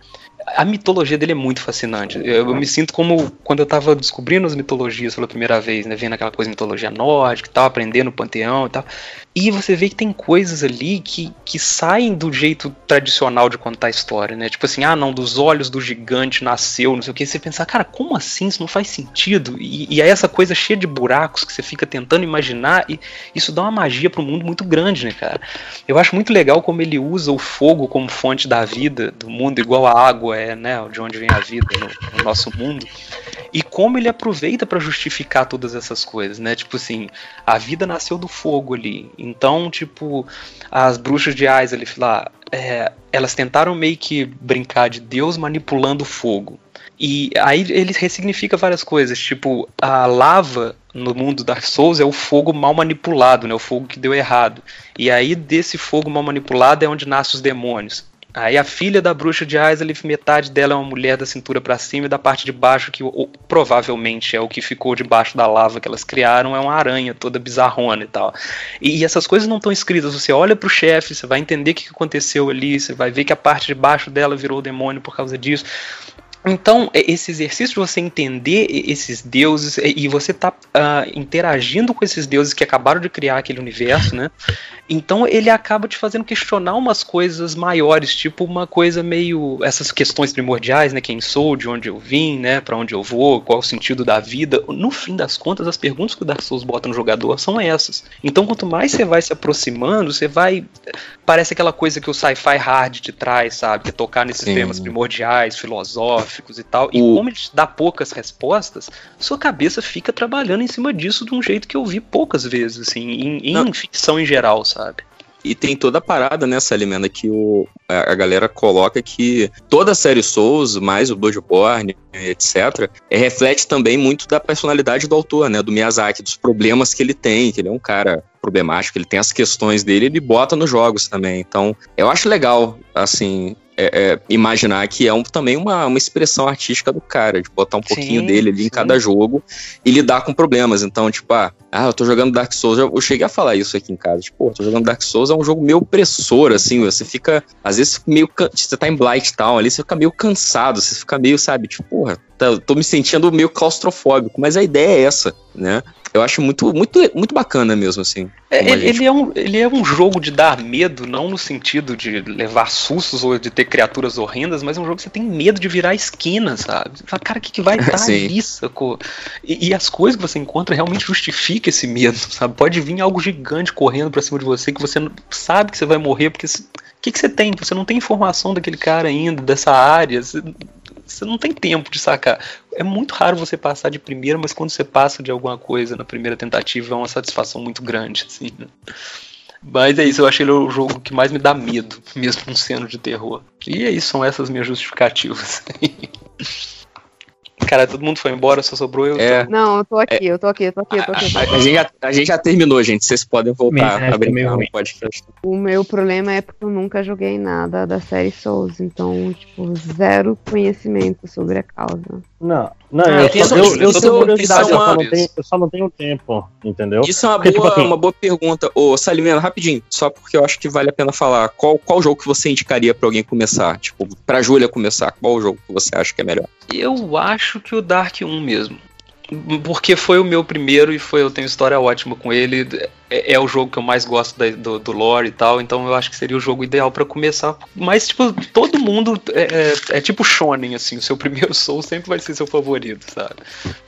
A mitologia dele é muito fascinante. Eu, eu me sinto como quando eu tava descobrindo as mitologias pela primeira vez, né? Vendo aquela coisa mitologia nórdica e tal, aprendendo o panteão e tal. E você vê que tem coisas ali que, que saem do jeito tradicional de contar a história, né? Tipo assim, ah, não, dos olhos do gigante nasceu, não sei o que. Você pensa, cara, como assim? Isso não faz sentido. E, e aí essa coisa cheia de buracos que você fica tentando imaginar, e isso dá uma magia pro mundo muito grande, né, cara? Eu acho muito legal como ele usa o fogo como fonte da vida do mundo, igual a água é, né? De onde vem a vida no, no nosso mundo. E como ele aproveita pra justificar todas essas coisas, né? Tipo assim, a vida nasceu do fogo ali. Então, tipo, as bruxas de Aisley lá, é, elas tentaram meio que brincar de Deus manipulando o fogo. E aí ele ressignifica várias coisas, tipo, a lava no mundo Dark Souls é o fogo mal manipulado, né? O fogo que deu errado. E aí desse fogo mal manipulado é onde nascem os demônios. Aí a filha da bruxa de Aislith, metade dela é uma mulher da cintura pra cima e da parte de baixo, que o- provavelmente é o que ficou debaixo da lava que elas criaram, é uma aranha toda bizarrona e tal. E, e essas coisas não estão escritas. Você olha pro chefe, você vai entender o que aconteceu ali, você vai ver que a parte de baixo dela virou demônio por causa disso. Então, esse exercício de você entender esses deuses e você tá ah, interagindo com esses deuses que acabaram de criar aquele universo, né? Então ele acaba te fazendo questionar umas coisas maiores, tipo uma coisa meio essas questões primordiais, né? Quem sou, de onde eu vim, né? Para onde eu vou, qual o sentido da vida. No fim das contas, as perguntas que o Dark Souls bota no jogador são essas. Então, quanto mais você vai se aproximando, você vai parece aquela coisa que o sci-fi hard te traz, sabe? Que é tocar nesses Sim. temas primordiais, filosóficos e tal. E como ele te dá poucas respostas, sua cabeça fica trabalhando em cima disso de um jeito que eu vi poucas vezes, assim, em, em ficção em geral, sabe? E tem toda a parada nessa Alimenta que o, a, a galera coloca que toda a série Souls, mais o Bloodborne, etc., é, reflete também muito da personalidade do autor, né? Do Miyazaki, dos problemas que ele tem, que ele é um cara problemático, ele tem as questões dele, ele bota nos jogos também. Então, eu acho legal, assim, é, é, imaginar que é um- também uma, uma expressão artística do cara, de botar um pouquinho Sim, dele ali em sim. cada jogo e lidar com problemas. Então, tipo, ah, ah, eu tô jogando Dark Souls, eu, cheguei a falar isso aqui em casa, tipo, pô, tô jogando Dark Souls, é um jogo meio opressor, assim, você fica, às vezes, meio, você tá em Blight Town ali, você fica meio cansado, você fica meio, sabe, tipo, porra, tá- tô me sentindo meio claustrofóbico, mas a ideia é essa, né? Eu acho muito, muito, muito bacana mesmo, assim. É, ele, gente- ele é um, ele é um jogo de dar medo, não no sentido de levar sustos ou de ter criaturas horrendas, mas é um jogo que você tem medo de virar esquina, sabe? Você fala, cara, o que, que vai ali, sacou? E, e as coisas que você encontra realmente justificam esse medo, sabe? Pode vir algo gigante correndo pra cima de você que você sabe que você vai morrer, porque o que, que você tem? Você não tem informação daquele cara ainda, dessa área. Você, você não tem tempo de sacar. É muito raro você passar de primeira, mas quando você passa de alguma coisa na primeira tentativa é uma satisfação muito grande, assim, né? Mas é isso, eu achei ele o jogo que mais me dá medo, mesmo não sendo de terror. E é isso, são essas minhas justificativas. Cara, todo mundo foi embora, só sobrou eu. É. Não, eu tô aqui, eu tô aqui, eu tô aqui, eu tô aqui. eu tô A, aqui. a gente já, a gente já terminou, gente. Vocês podem voltar Minha a brincar meio no podcast. O meu problema é porque eu nunca joguei nada da série Souls, então, tipo, zero conhecimento sobre a causa. Não, não, Ah, eu, isso- só, eu, eu isso- tenho curiosidade, isso eu é só, uma- não tenho, eu só não tenho tempo, entendeu? Isso é uma Porque, boa, tipo assim, uma boa pergunta. Ô, Salimena, rapidinho, só porque eu acho que vale a pena falar. Qual, qual jogo que você indicaria pra alguém começar? Tipo, pra Júlia começar, qual jogo que você acha que é melhor? Eu acho que o Dark 1 mesmo. Porque foi o meu primeiro e foi, eu tenho história ótima com ele. É, é o jogo que eu mais gosto da- do, do lore e tal, então eu acho que seria o jogo ideal pra começar. Mas, tipo, todo mundo é, é- é tipo Shonen, assim. O seu primeiro Soul sempre vai ser seu favorito, sabe?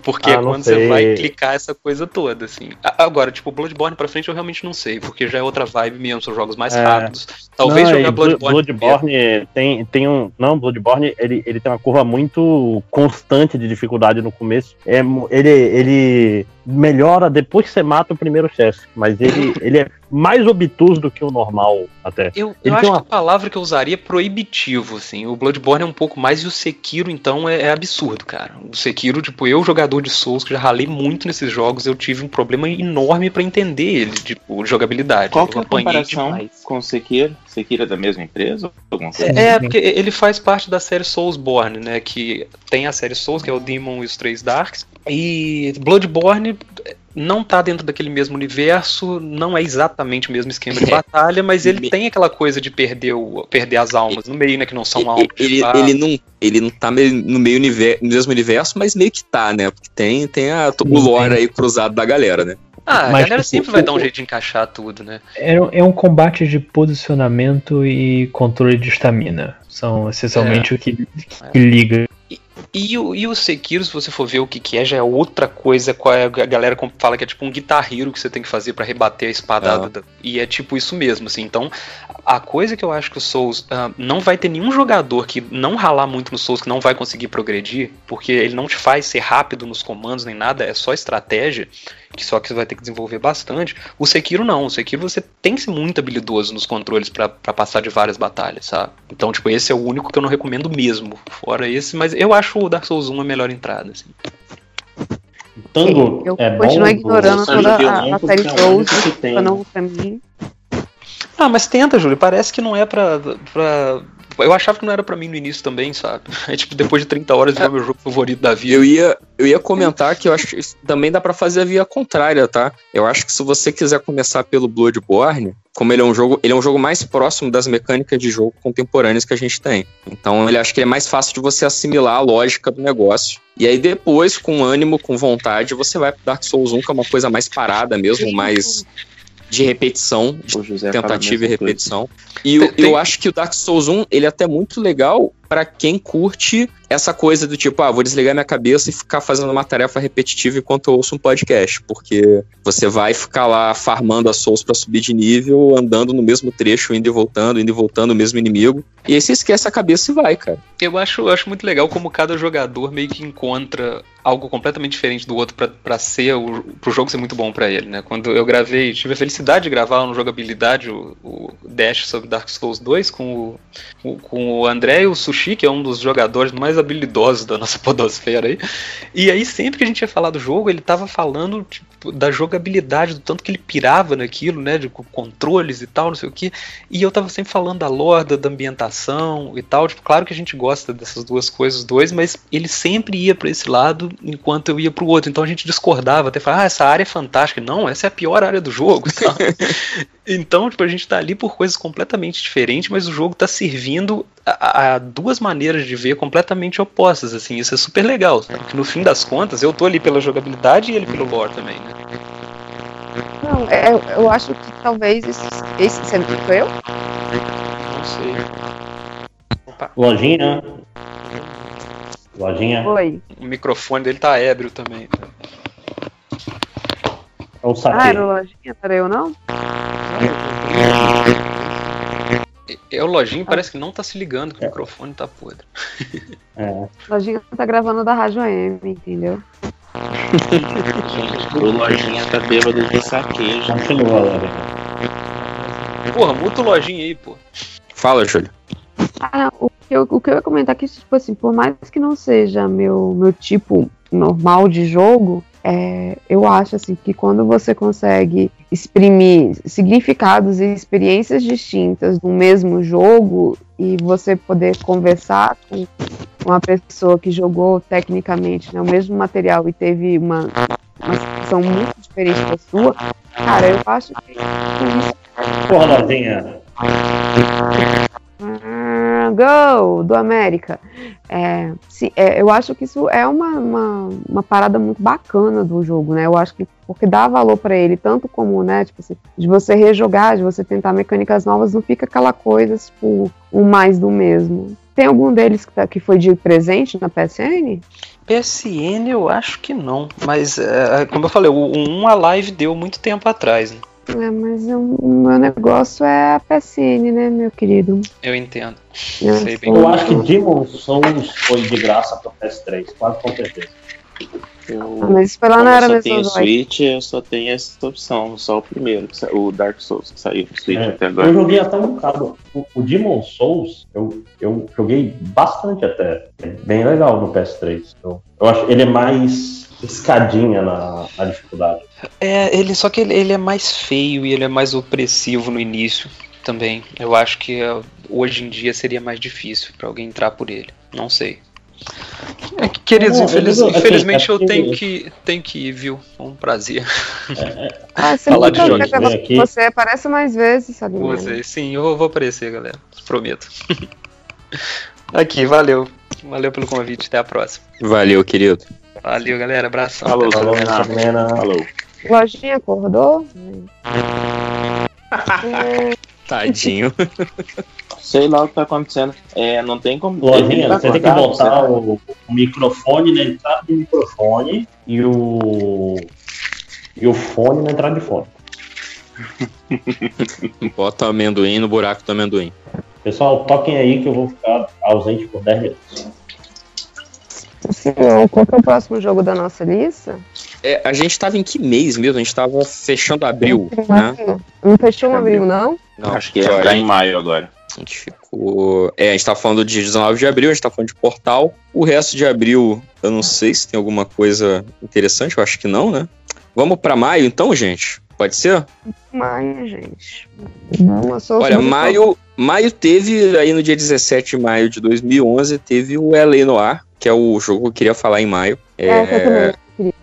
Porque Ah, é quando você sei. vai clicar essa coisa toda, assim. Agora, tipo, Bloodborne pra frente eu realmente não sei, porque já é outra vibe mesmo, são jogos mais É. rápidos. Talvez Não, jogar Blo- Bloodborne. Bloodborne tem, tem um. Não, Bloodborne ele, ele tem uma curva muito constante de dificuldade no começo. É, ele, ele melhora depois que você mata o primeiro chefe, mas ele, ele é mais obtuso do que o normal até. Eu, eu acho uma que a palavra que eu usaria é proibitivo, assim. O Bloodborne é um pouco mais e o Sekiro, então, é, é absurdo, cara. O Sekiro, tipo, eu, jogador de Souls, que já ralei muito nesses jogos, eu tive um problema enorme pra entender ele, tipo, jogabilidade. Qual eu que é a comparação demais. com o Sekiro? Sekiro é da mesma empresa? Alguma coisa? É, porque ele faz parte da série Soulsborne, né? Que tem a série Souls, que é o Demon e os Três Darks. E Bloodborne não tá dentro daquele mesmo universo, não é exatamente o mesmo esquema de batalha, mas ele tem aquela coisa de perder, o, perder as almas no meio, né? Que não são almas. Ele, fato. ele, não, ele não tá meio- no meio univer- no mesmo universo, mas meio que tá, né? Porque tem, tem a, o lore aí cruzado da galera, né? Ah, a Mas, galera tipo, sempre vai dar um jeito de encaixar tudo, né? É, é um combate de posicionamento e controle de estamina. São essencialmente É. o que, que liga. E o, e o Sekiro, se você for ver o que, que é, já é outra coisa. Qual é, a galera fala que é tipo um Guitar Hero que você tem que fazer pra rebater a espadada. Ah. E é tipo isso mesmo, assim. Então, a coisa que eu acho que o Souls ah, não vai ter nenhum jogador que não ralar muito no Souls que não vai conseguir progredir, porque ele não te faz ser rápido nos comandos nem nada, é só estratégia, que só que você vai ter que desenvolver bastante. O Sekiro não, o Sekiro você tem que ser muito habilidoso nos controles pra pra passar de várias batalhas, sabe? Então, tipo, esse é o único que eu não recomendo mesmo, fora esse, mas eu acho o Dark Souls 1 a melhor entrada, assim. Tango Eu é continuo bom, ignorando toda a, a série é Souls, tem. não pra mim. Ah, mas tenta, Júlio. Parece que não é pra, pra Eu achava que não era pra mim no início também, sabe? É tipo, depois de 30 horas virou meu jogo favorito da vida. Eu ia, eu ia comentar que eu acho que também dá pra fazer a via contrária, tá? Eu acho que se você quiser começar pelo Bloodborne, como ele é um jogo, ele é um jogo mais próximo das mecânicas de jogo contemporâneas que a gente tem. Então, ele acho que é mais fácil de você assimilar a lógica do negócio. E aí depois, com ânimo, com vontade, você vai pro Dark Souls 1, que é uma coisa mais parada mesmo, mais de repetição, de tentativa e mesma coisa. repetição. E eu, eu acho que o Dark Souls 1, ele é até muito legal pra quem curte essa coisa do tipo, ah, vou desligar minha cabeça e ficar fazendo uma tarefa repetitiva enquanto eu ouço um podcast, porque você vai ficar lá farmando a Souls pra subir de nível, andando no mesmo trecho, indo e voltando, indo e voltando, o mesmo inimigo. E aí você esquece a cabeça e vai, cara. Eu acho, eu acho muito legal como cada jogador meio que encontra algo completamente diferente do outro pra ser o pro jogo ser muito bom pra ele, né? Quando eu gravei, tive a felicidade de gravar no jogabilidade o, o Dash sobre Dark Souls 2 com o, o- com o André e o Sushi, que é um dos jogadores mais habilidosos da nossa podosfera aí. E aí sempre que a gente ia falar do jogo, ele tava falando tipo, da jogabilidade, do tanto que ele pirava naquilo, né, de co- controles e tal, não sei o que. E eu tava sempre falando da lore, da, ambientação e tal. Tipo, claro que a gente gosta dessas duas coisas, dois, mas ele sempre ia pra esse lado enquanto eu ia pro outro. Então a gente discordava, até falava, ah, essa área é fantástica. Não, essa é a pior área do jogo. então, tipo, a gente tá ali por coisas completamente diferentes, mas o jogo tá servindo a, a duas maneiras de ver completamente opostas, assim. Isso é super legal, sabe? Que no fim das contas, eu tô ali pela jogabilidade e ele pelo lore também, né? Não, é, eu acho que talvez esse, esse não sou eu? Não sei. Lojinha. Lojinha. Oi. O microfone dele tá ébrio também. É o Ah, era o lojinha, não era eu não? É o lojinho, parece que não tá se ligando que o microfone tá podre. É. Lojinha tá gravando da Rádio AM, entendeu? O Lojinha tá bêbado de saque já. Continua, Lojinha. Porra, muta o lojinho aí, pô. Fala, Júlio. Ah, o que, eu, o que eu ia comentar aqui, tipo assim, por mais que não seja meu, meu tipo normal de jogo, é, eu acho assim que quando você consegue exprimir significados e experiências distintas no mesmo jogo e você poder conversar com uma pessoa que jogou tecnicamente né, o mesmo material e teve uma, uma situação muito diferente da sua, cara, eu acho que Porra, Lojinha. Go, do América. É, sim, é, eu acho que isso é uma, uma, uma parada muito bacana do jogo, né? Eu acho que porque dá valor pra ele, tanto como, né, tipo assim, de você rejogar, de você tentar mecânicas novas, não fica aquela coisa, tipo, um mais do mesmo. Tem algum deles que, tá, que foi de presente na PSN? PSN eu acho que não, mas é, como eu falei, o 1 a live deu muito tempo atrás, né? É, mas eu- o meu negócio é a PSN, né, meu querido? Eu entendo. Eu Sei bem. Eu acho que Demon Souls foi de graça pro PS3, quase com certeza. Eu, Ah, mas isso foi lá na eu era só tenho. Switch, eu só tenho essa opção, só o primeiro, o Dark Souls que saiu no Switch É, até agora. Eu joguei até um bocado. O, o Demon Souls, eu, eu joguei bastante até. É bem legal no PS3. Eu, eu acho ele é mais escadinha na, na dificuldade. É, ele, só que ele, ele é mais feio e ele é mais opressivo no início também. Eu acho que é, hoje em dia seria mais difícil pra alguém entrar por ele. Não sei. É que, queridos, Não, infeliz- eu digo, assim, infelizmente é eu tenho que, tenho que ir, viu? Foi um prazer. Ah, Falar de Aqui. com você aparece mais vezes, sabe? Você, sim, eu vou aparecer, galera. Prometo. Aqui, valeu. Valeu pelo convite. Até a próxima. Valeu, querido. Valeu, galera. Abração. Falou, Falou. Filomena. Falou. Lojinha acordou? Tadinho. Sei lá o que tá acontecendo. É, não tem como. Lojinha, tá você tem que botar será? o, o microfone na entrada do microfone e o. E o fone na entrada de fone. Bota o amendoim no buraco do amendoim. Pessoal, toquem aí que eu vou ficar ausente por 10 minutos. Senhor, qual que é o próximo jogo da nossa lista? É, a gente tava em que mês mesmo? A gente tava fechando abril, né? Não fechou um abril, não? Não, Acho que é, tá em maio agora. A gente ficou. É, a gente tá falando de 19 de abril, a gente tá falando de portal. O resto de abril, eu não sei se tem alguma coisa interessante, eu acho que não, né? Vamos pra maio então, gente? Pode ser? Maio, gente. Olha, maio, maio teve, aí no dia 17 de maio de 2011, teve o L.A. Noir, que é o jogo que eu queria falar em maio. É, queria.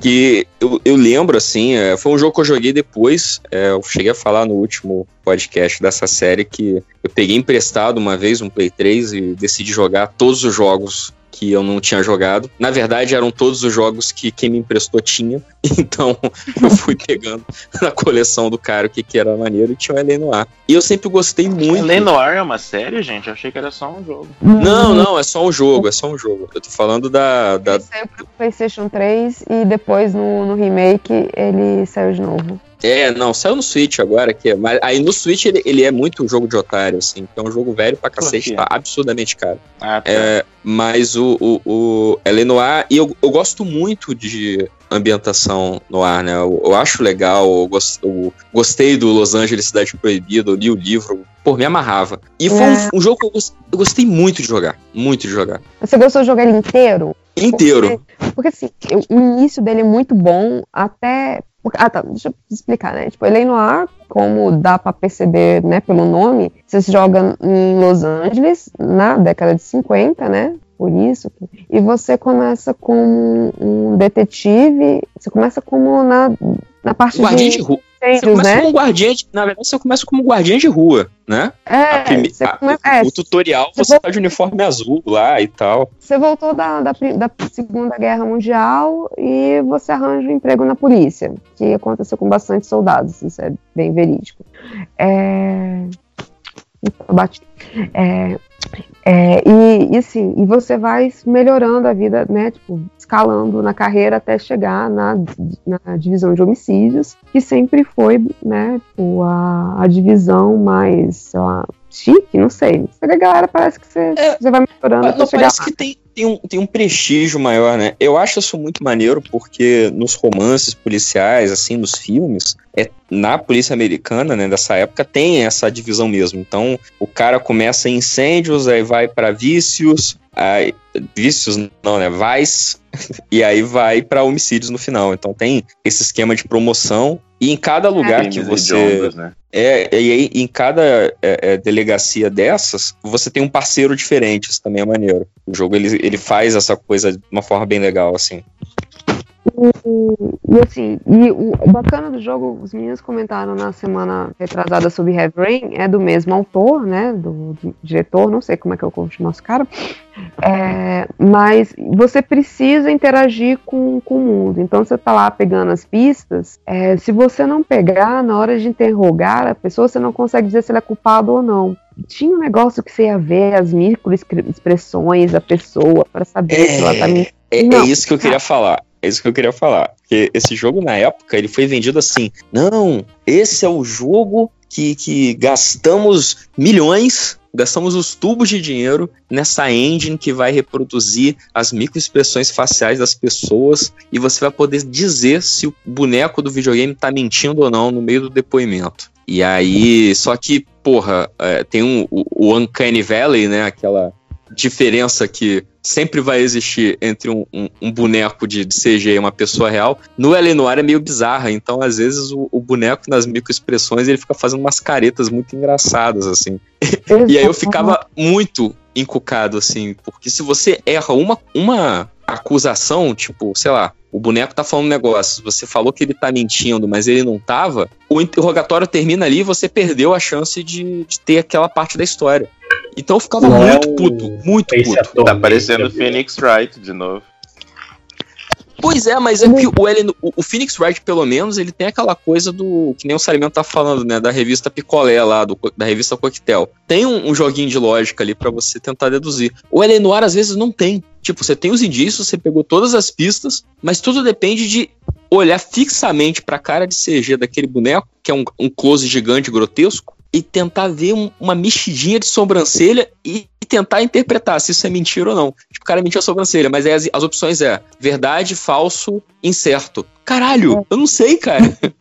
que eu, eu lembro, assim, é, foi um jogo que eu joguei depois, é, eu cheguei a falar no último podcast dessa série que eu peguei emprestado uma vez um Play 3 e decidi jogar todos os jogos que eu não tinha jogado. Na verdade, eram todos os jogos que quem me emprestou tinha, então eu fui pegando na coleção do cara o que, que era maneiro e tinha o L.A. Noir. E eu sempre gostei muito. Lenoir é uma série, gente? Eu achei que era só um jogo. Não, não, é só um jogo, é só um jogo. Eu tô falando da, da, Saiu pro PlayStation 3 e depois no, no remake ele saiu de novo. É, não, saiu no Switch agora, que é, mas aí no Switch ele, ele é muito um jogo de otário, assim, então é um jogo velho pra cacete, tá absurdamente caro. Ah, tá. É, mas o, o, o ela é no ar, e eu, eu gosto muito de ambientação no ar, né? Eu, eu acho legal, eu, gos- eu gostei do Los Angeles Cidade Proibida, eu li o livro, pô, me amarrava. E foi É. um, um jogo que eu, gos- eu gostei muito de jogar, muito de jogar. Você gostou de jogar ele inteiro? Inteiro. Porque assim, eu- o início dele é muito bom, até. Ah, tá, deixa eu explicar, né? Tipo, ele é no ar, como dá pra perceber, né, pelo nome, você se joga em Los Angeles, na década de 50, né? Por isso. E você começa como um detetive, você começa como na, na parte Guardiã de de rua. Você incêndios, começa né? como guardiã de, na verdade, você começa como guardiã de rua, né? É, prime- você a- come- é, o tutorial você você tá de uniforme azul lá e tal. Você voltou da, da, da Segunda Guerra Mundial e você arranja um emprego na polícia, que aconteceu com bastante soldados, isso é bem verídico. É... Bati. É, é, e, e assim, e você vai melhorando a vida, né? Tipo, escalando na carreira até chegar na, na divisão de homicídios, que sempre foi, né, tipo, a, a divisão mais, sei lá, chique, não sei. A galera parece que você, você vai melhorando não, parece lá. que tem, tem, um, tem um prestígio maior, né? Eu acho isso muito maneiro porque nos romances policiais, assim, nos filmes, é, na polícia americana, né, dessa época, tem essa divisão mesmo. Então, o cara começa em incêndios, aí vai pra vícios, aí, vícios não, né, vice, e aí vai pra homicídios no final. Então tem esse esquema de promoção e em cada lugar que Crimes você né? é, e aí em cada é, é, delegacia dessas, você tem um parceiro diferente, isso também é maneiro. O jogo ele, ele faz essa coisa de uma forma bem legal, assim. E, e assim, e o o bacana do jogo, os meninos comentaram na semana retrasada sobre Heavy Rain, é do mesmo autor, né? Do, do diretor, não sei como é que eu vou chamar esse cara. É, mas você precisa interagir com, com o mundo. Então você tá lá pegando as pistas. é, se você não pegar, na hora de interrogar a pessoa, você não consegue dizer se ele é culpado ou não. Tinha um negócio que você ia ver as microexpressões da pessoa para saber se ela tá mentindo. É, é Não. isso que eu queria falar. É isso que eu queria falar. Porque esse jogo, na época, ele foi vendido assim: não, esse é o jogo que, que gastamos milhões, gastamos os tubos de dinheiro nessa engine que vai reproduzir as microexpressões faciais das pessoas e você vai poder dizer se o boneco do videogame tá mentindo ou não no meio do depoimento. E aí, só que, porra, é, tem um, o, o Uncanny Valley, né? Aquela diferença que sempre vai existir entre um, um- um boneco de, de CG e uma pessoa real, no Eleanor é meio bizarra, então às vezes o, o boneco nas microexpressões ele fica fazendo umas caretas muito engraçadas, assim. e aí eu ficava muito encucado, assim, porque se você erra uma, uma acusação, tipo, sei lá, o boneco tá falando um negócio, você falou que ele tá mentindo, mas ele não tava, o interrogatório termina ali e você perdeu a chance de, de ter aquela parte da história. Então eu ficava Não é muito puto, muito puto. Tá parecendo o Phoenix Wright de novo. Pois é, mas é que o, Ellen, o, o Phoenix Wright, pelo menos, ele tem aquela coisa do. Que nem o Salimento tá falando, né? Da revista Picolé lá, do, da revista Coquetel. Tem um, um joguinho de lógica ali pra você tentar deduzir. O Ellen Noir, às vezes, não tem. Tipo, você tem os indícios, você pegou todas as pistas, mas tudo depende de olhar fixamente pra cara de CG daquele boneco, que é um, um close gigante grotesco, e tentar ver um- uma mexidinha de sobrancelha e tentar interpretar se isso é mentira ou não. Tipo, o cara mentiu a sobrancelha, mas aí as, as opções é verdade, falso, incerto. Caralho, eu não sei, cara.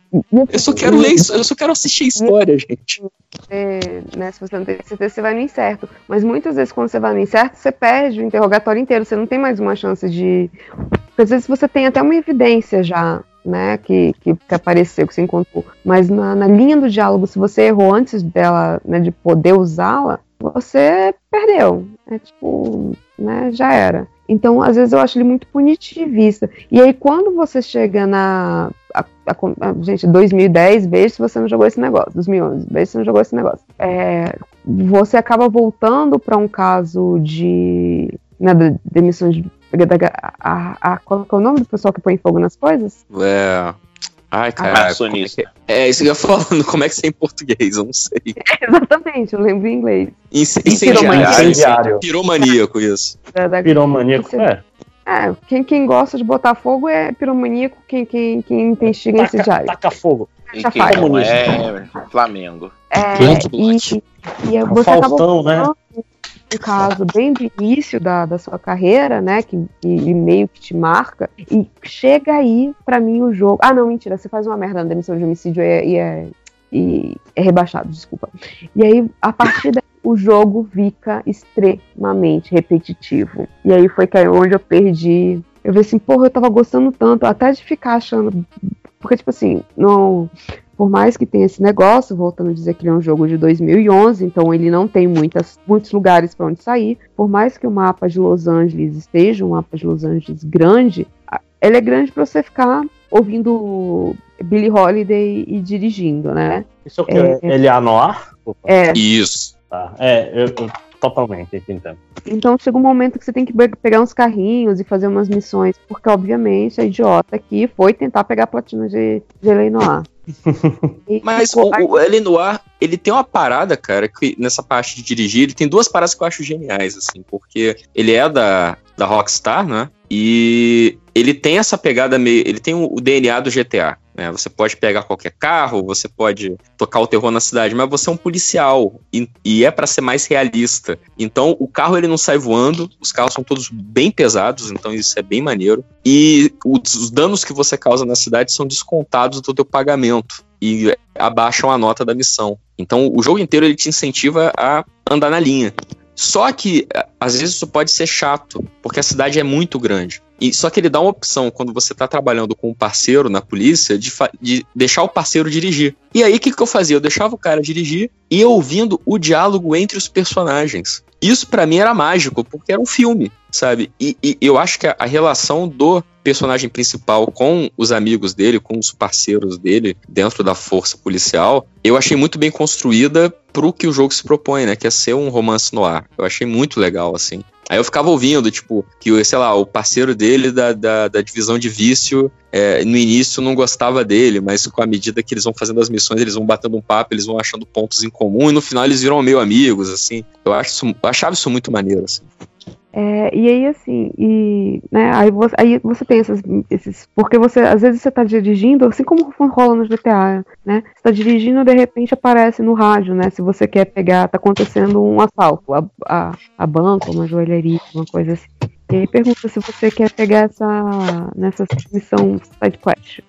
Eu só quero ler isso, eu só quero assistir a história, gente. É, né, se você não tem certeza, você vai no incerto. Mas muitas vezes, quando você vai no incerto, você perde o interrogatório inteiro. Você não tem mais uma chance de. Porque às vezes você tem até uma evidência já né, que, que, que apareceu, que você encontrou. Mas na, na linha do diálogo, se você errou antes dela, né, de poder usá-la, você perdeu. É tipo, né, já era. Então, às vezes eu acho ele muito punitivista. E aí, quando você chega na. A, a, a, gente, 2010, veja se você não jogou esse negócio. 2011, veja se você não jogou esse negócio. É, você acaba voltando para um caso de. Né, de demissão de. A, a, qual é o nome do pessoal que põe fogo nas coisas? É. Ai, cara. É, que... é, isso que eu ia falando. Como é que você é em português? Eu não sei. É, exatamente, eu lembro em inglês. Incendiário. Piromaníaco, isso. É, da... Piromaníaco, é. É, quem, quem gosta de botar fogo é piromaníaco, quem, quem, quem tem estiga incendiário. Taca fogo. E quem é Flamengo. É, e, e você Faustão, né? Um caso bem do início da, da sua carreira, né, que, que meio que te marca, e chega aí pra mim o jogo. Ah, não, mentira, você faz uma merda na demissão de homicídio e é, e é, e é rebaixado, desculpa. E aí, a partir daí, o jogo fica extremamente repetitivo. E aí foi que onde eu perdi. Eu vi assim, porra, eu tava gostando tanto, até de ficar achando. Porque, tipo assim, não por mais que tenha esse negócio, voltando a dizer que ele é um jogo de 2011, então ele não tem muitas, muitos lugares para onde sair. Por mais que o mapa de Los Angeles esteja um mapa de Los Angeles grande, ele é grande para você ficar ouvindo Billie Holiday e dirigindo, né? Isso é o que? É, ele é Noir? É. Isso. Tá. É, eu, eu totalmente entendo. Então chega um momento que você tem que pegar uns carrinhos e fazer umas missões, porque obviamente a idiota aqui foi tentar pegar a platina de, de Eleanor. Mas o, o Elenoir, ele tem uma parada, cara, que nessa parte de dirigir, ele tem duas paradas que eu acho geniais, assim, porque ele é da, da Rockstar, né? E ele tem essa pegada meio. Ele tem o DNA do GTA. Né? Você pode pegar qualquer carro, você pode tocar o terror na cidade, mas você é um policial e, e é para ser mais realista. Então o carro ele não sai voando, os carros são todos bem pesados, então isso é bem maneiro. E os, os danos que você causa na cidade são descontados do teu pagamento e abaixam a nota da missão. Então o jogo inteiro ele te incentiva a andar na linha. Só que às vezes isso pode ser chato, porque a cidade é muito grande. E só que ele dá uma opção quando você tá trabalhando com um parceiro na polícia de, de deixar o parceiro dirigir. E aí o que, que eu fazia? Eu deixava o cara dirigir e ouvindo o diálogo entre os personagens. Isso para mim era mágico, porque era um filme, sabe? E, e eu acho que a, a, relação do personagem principal com os amigos dele, com os parceiros dele dentro da força policial, eu achei muito bem construída pro que o jogo se propõe, né? Que é ser um romance no ar. Eu achei muito legal, assim. Aí eu ficava ouvindo, tipo, que, sei lá, o parceiro dele da, da, da divisão de vício, é, no início não gostava dele, mas com a medida que eles vão fazendo as missões, eles vão batendo um papo, eles vão achando pontos em comum, e no final eles viram meio amigos, assim. Eu, acho isso, eu achava isso muito maneiro, assim. É, e aí, assim, e, né, aí, você, aí você tem esses, esses. Porque você, às vezes, você tá dirigindo, assim como rola no GTA, né? Você tá dirigindo de repente aparece no rádio, né? Se você quer pegar, tá acontecendo um assalto a, a, a banco, uma joalheria, uma coisa assim. E aí pergunta se você quer pegar essa nessa missão side quest.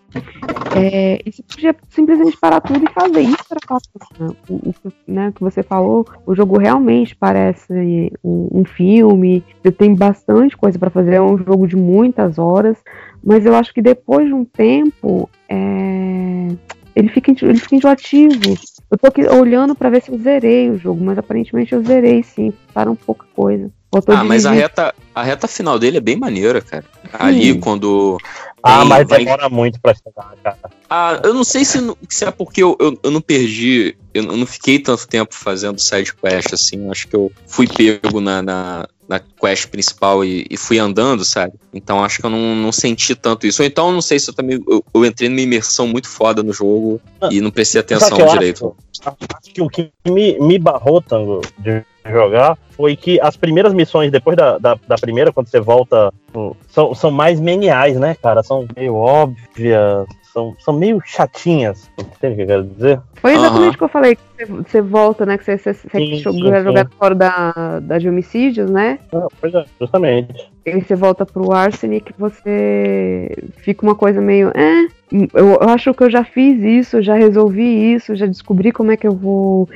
É, e você podia simplesmente parar tudo e fazer isso fácil. Né? O, o né, que você falou, o jogo realmente parece um, um filme. Você tem bastante coisa para fazer. É um jogo de muitas horas, mas eu acho que depois de um tempo é, ele fica ele fica enjoativo. Eu tô aqui olhando para ver se eu zerei o jogo, mas aparentemente eu zerei sim. Para um pouca coisa. Ah, mas a reta, a reta final dele é bem maneira, cara. Sim. Ali quando. Ah, mas vai... demora muito pra chegar, cara. Ah, eu não sei se, se é porque eu, eu, eu, não perdi. Eu não fiquei tanto tempo fazendo side quest assim. Acho que eu fui pego na, na, na quest principal e, e, fui andando, sabe? Então acho que eu não, não senti tanto isso. Ou então não sei se eu também. Eu, eu entrei numa imersão muito foda no jogo ah, e não prestei atenção direito. Acho, acho, que o que me, me barrou tanto de jogar foi que as primeiras missões, depois da, da, da primeira, quando você volta, são, são mais meniais, né, cara? São meio óbvias, são, são meio chatinhas, entende o que eu quero dizer? Foi exatamente o que eu falei, que você, volta, né? Que você, você, você jogar, jogar fora da, da de homicídios, né? Ah, pois é, justamente. E você volta pro Arsenic, você fica uma coisa meio. É, eu, eu acho que eu já fiz isso, já resolvi isso, já descobri como é que eu vou.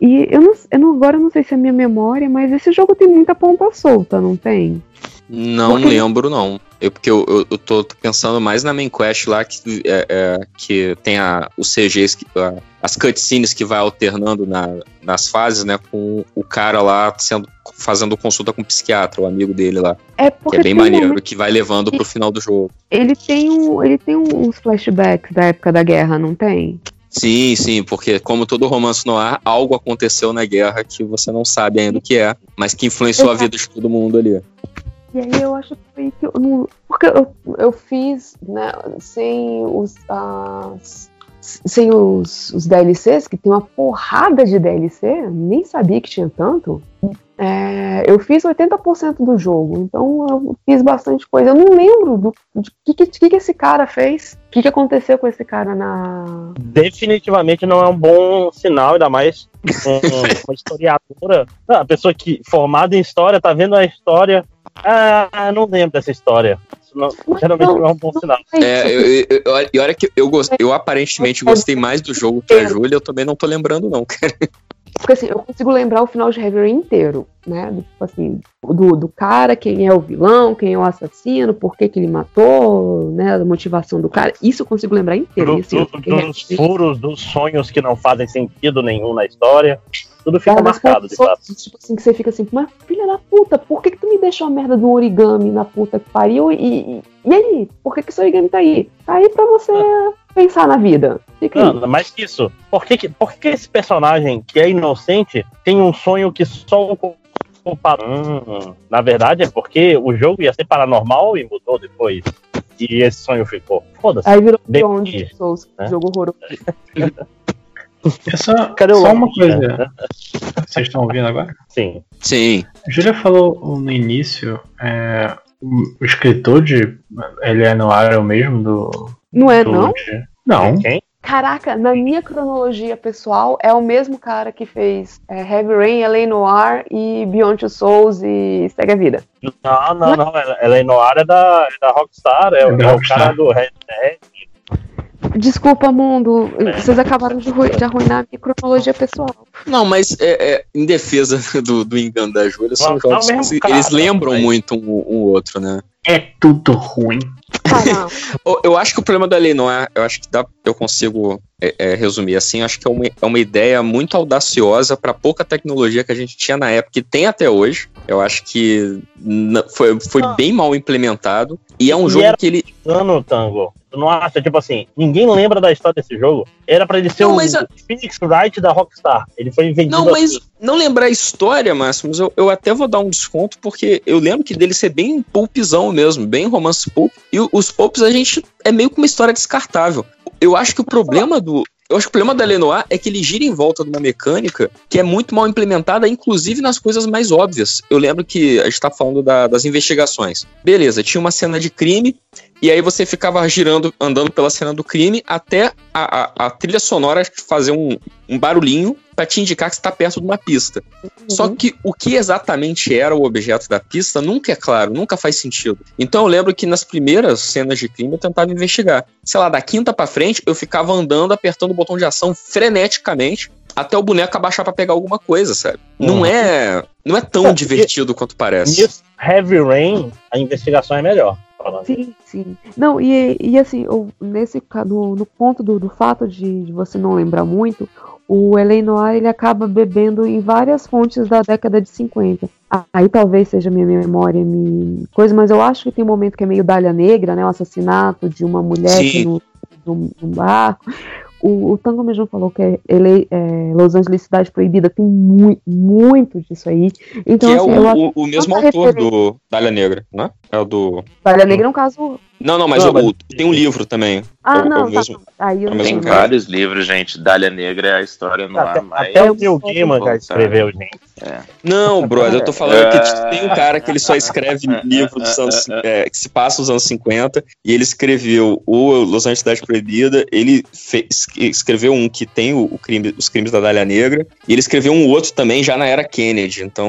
E eu não, eu não agora eu não sei se é minha memória, mas esse jogo tem muita ponta solta, não tem? Não Porque- lembro, não. Eu, porque eu, eu, eu tô pensando mais na main quest lá que, é, é, que tem a, os CGs, que, a- as cutscenes que vai alternando na- nas fases, né? Com o cara lá sendo, fazendo consulta com o psiquiatra, o amigo dele lá. É Que porque é bem um maneiro, momento- que vai levando pro final do jogo. Ele tem, um, ele tem uns flashbacks da época da guerra, não tem? Sim, sim, porque como todo romance no ar, algo aconteceu na guerra que você não sabe ainda o que é, mas que influenciou a Exato. vida de todo mundo ali. E aí eu acho que foi que eu. Porque eu, eu fiz, né, sem os. as- sem os, os DLCs, que tem uma porrada de DLC, nem sabia que tinha tanto. É, eu fiz 80% do jogo, então eu fiz bastante coisa. Eu não lembro do que, que, que, esse cara fez. O que, que aconteceu com esse cara na. Definitivamente não é um bom sinal, ainda mais com uma historiadora. Não, a pessoa que formada em história tá vendo a história. Ah, não lembro dessa história. Isso não- geralmente não é um bom sinal. É, eu, eu, eu- e olha que eu, gost, eu aparentemente gostei mais do jogo que a Júlia, eu também não tô lembrando, não, cara. Porque assim, eu consigo lembrar o final de Heavy Rain inteiro, né? Do, Tipo assim, do, do cara, quem é o vilão, quem é o assassino, por que, que ele matou, né? A motivação do cara. Isso eu consigo lembrar inteiro. Do- assim, do- dos furos, dos sonhos que não fazem sentido nenhum na história. Tudo fica Cara, mas marcado, de fato. Tipo assim, que você fica assim, mas filha da puta, por que, que tu me deixou a merda do origami na puta que pariu? E, e, e aí? Por que, que esse origami tá aí? Tá aí pra você pensar na vida. Fica aí. Não, mais que isso. Por que, que- por que esse personagem que é inocente tem um sonho que só o. Hum, na verdade é porque o jogo ia ser paranormal e mudou depois. E esse sonho ficou. Foda-se. Aí virou Bem- Beyond Souls, né? jogo horroroso. É só, Cadê o só uma coisa. Vocês estão ouvindo agora? Sim. Sim. A Júlia falou no início, é, o, o escritor de Ele é no ar é o mesmo do. Não é, do não? de- Não. Quem? Caraca, na minha cronologia pessoal, é o mesmo cara que fez é, Heavy Rain, L.A. Noir e Beyond Two Souls e Segue a Vida. Não, não, não. É Noir é da, é da Rockstar, é, É o- da é o Rockstar. cara do Red Dead. Desculpa, mundo, vocês acabaram de, de arruinar a minha cronologia pessoal. Não, mas é, é, em defesa do, do engano da Júlia, são Não, jogos não que cara, eles lembram mas- muito um, um outro, né? É tudo ruim. Eu- Eu acho que o problema da lei não é. Eu acho que dá, eu consigo é, é, resumir assim. Acho que é uma, é uma ideia muito audaciosa para pouca tecnologia que a gente tinha na época e tem até hoje. Eu acho que foi, foi bem mal implementado. E é um E jogo era que ele. Ano, Tango. Tu não acha, tipo assim, ninguém lembra da história desse jogo? Era pra ele ser Não, o a- Phoenix Wright da Rockstar. Ele foi vendido Não, mas assim. não lembrar a história, Máximos, eu, eu até vou dar um desconto, porque eu lembro que dele ser bem pulpzão mesmo, bem romance pulp. E os pulps a gente é meio que uma história descartável. Eu acho que o problema do. Eu acho que o problema da Lenoir é que ele gira em volta de uma mecânica que é muito mal implementada, inclusive nas coisas mais óbvias. Eu lembro que a gente tá falando da- das investigações. Beleza, tinha uma cena de crime, e aí você ficava girando, andando pela cena do crime, até a, a- a trilha sonora fazer um, um barulhinho pra te indicar que você tá perto de uma pista. Só que o que exatamente era o objeto da pista nunca é claro, nunca faz sentido. Então eu lembro que nas primeiras cenas de crime eu tentava investigar. Sei lá, da quinta pra frente eu ficava andando, apertando o botão de ação freneticamente até o boneco abaixar pra pegar alguma coisa, sabe? Não Uhum. é, não é tão divertido quanto parece. Nisso, Heavy Rain, a investigação é melhor. Sim, sim. Não, e, e assim, eu- nesse no, no ponto do, do fato de, de você não lembrar muito, o Elen Noir ele acaba bebendo em várias fontes da década de 50. Ah, Aí talvez seja minha memória, me coisa, mas eu acho que tem um momento que é meio Dália Negra, né? O assassinato de uma mulher no, num, num barco. O, o Tango mesmo falou que é, ele, é, Los Angeles Cidade Proibida tem muito, muito disso aí. Então, que é assim, o, eu acho o, o mesmo tanta autor referência- do Dália Negra, né? É o do. Dália Negra é um caso. Não, não, mas, Não, o- mas- tem um livro também. Ah, É o- é não, o tá. mesmo- Aí eu é mesmo. Tem vários livros, gente. Dália Negra é a história no Até, ar mais. até o Neil Gaiman já escreveu, gente. É. Não, brother, eu tô falando que É. tem um cara que ele só escreve livros dos anos, é, que se passa nos anos 50, e ele escreveu o Los Angeles Cidade Proibida, ele fez- escreveu um que tem o, o crime, os crimes da Dália Negra, e ele escreveu um outro também já na era Kennedy, então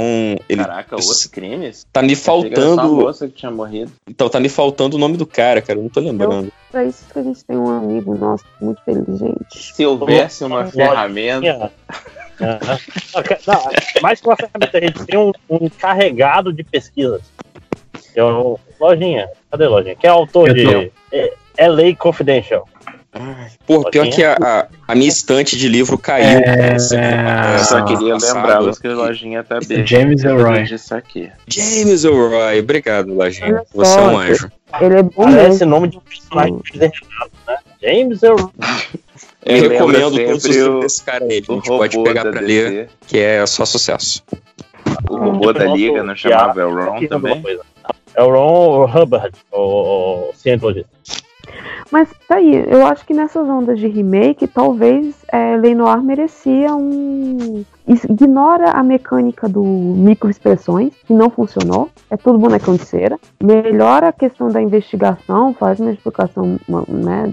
ele Caraca, outros crimes? tá me faltando, moça que tinha morrido. então tá me faltando o nome do cara, cara, eu não tô lembrando. Pra isso que a gente tem um amigo nosso muito inteligente. Se houvesse uma ferramenta. Aham. Não, mais que uma ferramenta, a gente tem um, um carregado de pesquisas. Que é o Lojinha. Cadê Lojinha? Que é autor Eu de é, LA Confidential. Pô, pior que a, a, a minha estante de livro caiu. É, Eu só queria passado. lembrá-los que a lojinha tá bem. James Elroy. Isso aqui. James Elroy, obrigado, Lojinha. Você é um anjo. Ele é bom Parece mesmo. nome de um personagem desenhado, né? James Earl. Eu Me recomendo todos os livros o- desse cara aí. A o gente pode pegar da pra DC. ler, que é só sucesso. O robô da Liga não chamava Elron também? É o Ron Hubbard, o, o cientologista. Mas tá aí, eu acho que nessas ondas de remake, talvez é, Lenoir merecia um. Ignora a mecânica do microexpressões, que não funcionou, é tudo bonecão de cera. Melhora a questão da investigação, faz uma explicação, né?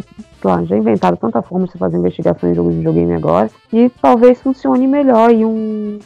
já inventaram tanta forma de você fazer investigação em jogo de videogame agora, que talvez funcione melhor e um.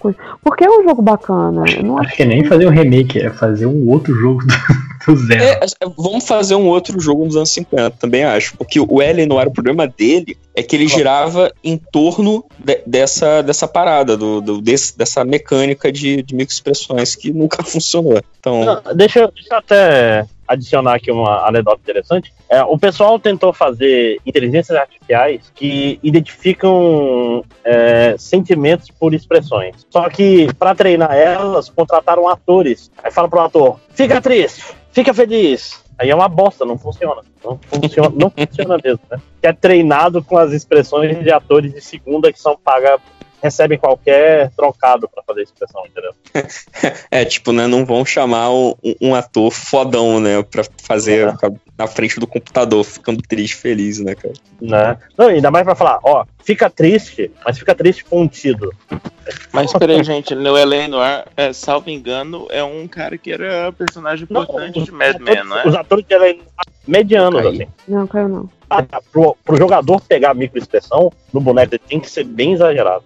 Porque é um jogo bacana. Eu não Acho que nem fazer um remake, é fazer um outro jogo do, do zero. É, vamos fazer um outro jogo nos anos 50, também acho. Porque o Ellen não era o problema dele, é que ele girava em torno de- dessa, dessa parada, do, do- desse- dessa mecânica de, de microexpressões que nunca funcionou. Então, Não, deixa, eu- deixa eu até adicionar aqui uma anedota interessante. É, o pessoal tentou fazer inteligências artificiais que identificam é, sentimentos por expressões. Só que, para treinar elas, contrataram atores. Aí fala pro ator: fica triste, fica feliz. Aí é uma bosta, não funciona. Não funciona, não funciona mesmo, né? Que é treinado com as expressões de atores de segunda que são pagas, recebem qualquer trocado para fazer expressão, entendeu? é tipo, né, não vão chamar um, um ator fodão, né, pra fazer na frente do computador, ficando triste, feliz, né, cara? Né? Não, ainda mais pra falar, ó, fica triste, mas fica triste contido. Mas peraí, gente, no Elaine Noir, é, salvo engano, é um cara que era personagem importante de Mad Men, não é? Os atores de Ellen medianos, assim. Não, caiu não. Ah, pro, pro jogador pegar a microexpressão no boneco ele tem que ser bem exagerado.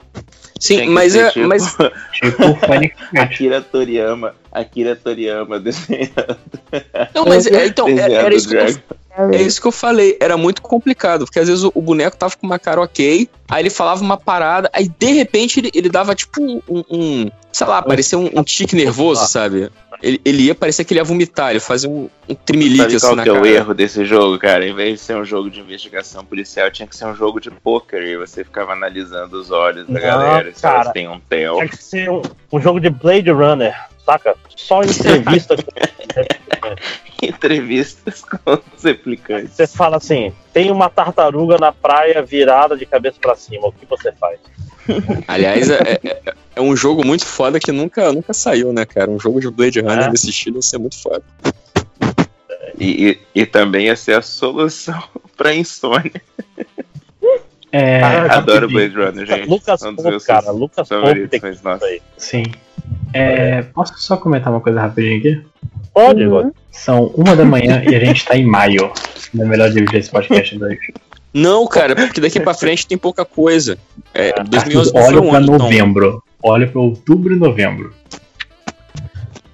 Sim, mas ser é. tipo- Mas, Tipo, Akira Toriyama, Akira Toriyama desenhando. não, mas é, então, é- desenhando era isso que eu. É isso que eu falei, era muito complicado, porque às vezes o, o boneco tava com uma cara ok, aí ele falava uma parada, aí de repente ele, ele dava tipo um, um- um, sei lá, parecia um, um tique nervoso, sabe? Ele, ele ia, parecia que ele ia vomitar, ele fazia um, um trimelique assim qual na que é o cara. erro desse jogo, cara? Em vez de ser um jogo de investigação policial, tinha que ser um jogo de poker e você ficava analisando os olhos da Não, galera, se cara. elas têm um tel. Tinha que ser um, um jogo de Blade Runner, saca? Só entrevista. Entrevistas com os replicantes. Você fala assim: tem uma tartaruga na praia virada de cabeça pra cima, o que você faz? Aliás, é, é- é um jogo muito foda que nunca, nunca saiu, né, cara? Um jogo de Blade Runner É. desse estilo ia ser muito foda. E, e, e também ia ser a solução pra insônia. É, Adoro rapidinho. Blade Runner, gente. Lucas Um Pope, cara, Lucas Pope favoritos, tem que mas nossa. Sim. É, posso só comentar uma coisa rapidinho aqui? Pode, Uhum. São uma da manhã e a gente tá em maio. Não é melhor dividir esse podcast em dois. Não, cara, porque daqui pra frente tem pouca coisa. É, 2011 não foi Olha um pra ano tão- novembro. Olha pra outubro e novembro.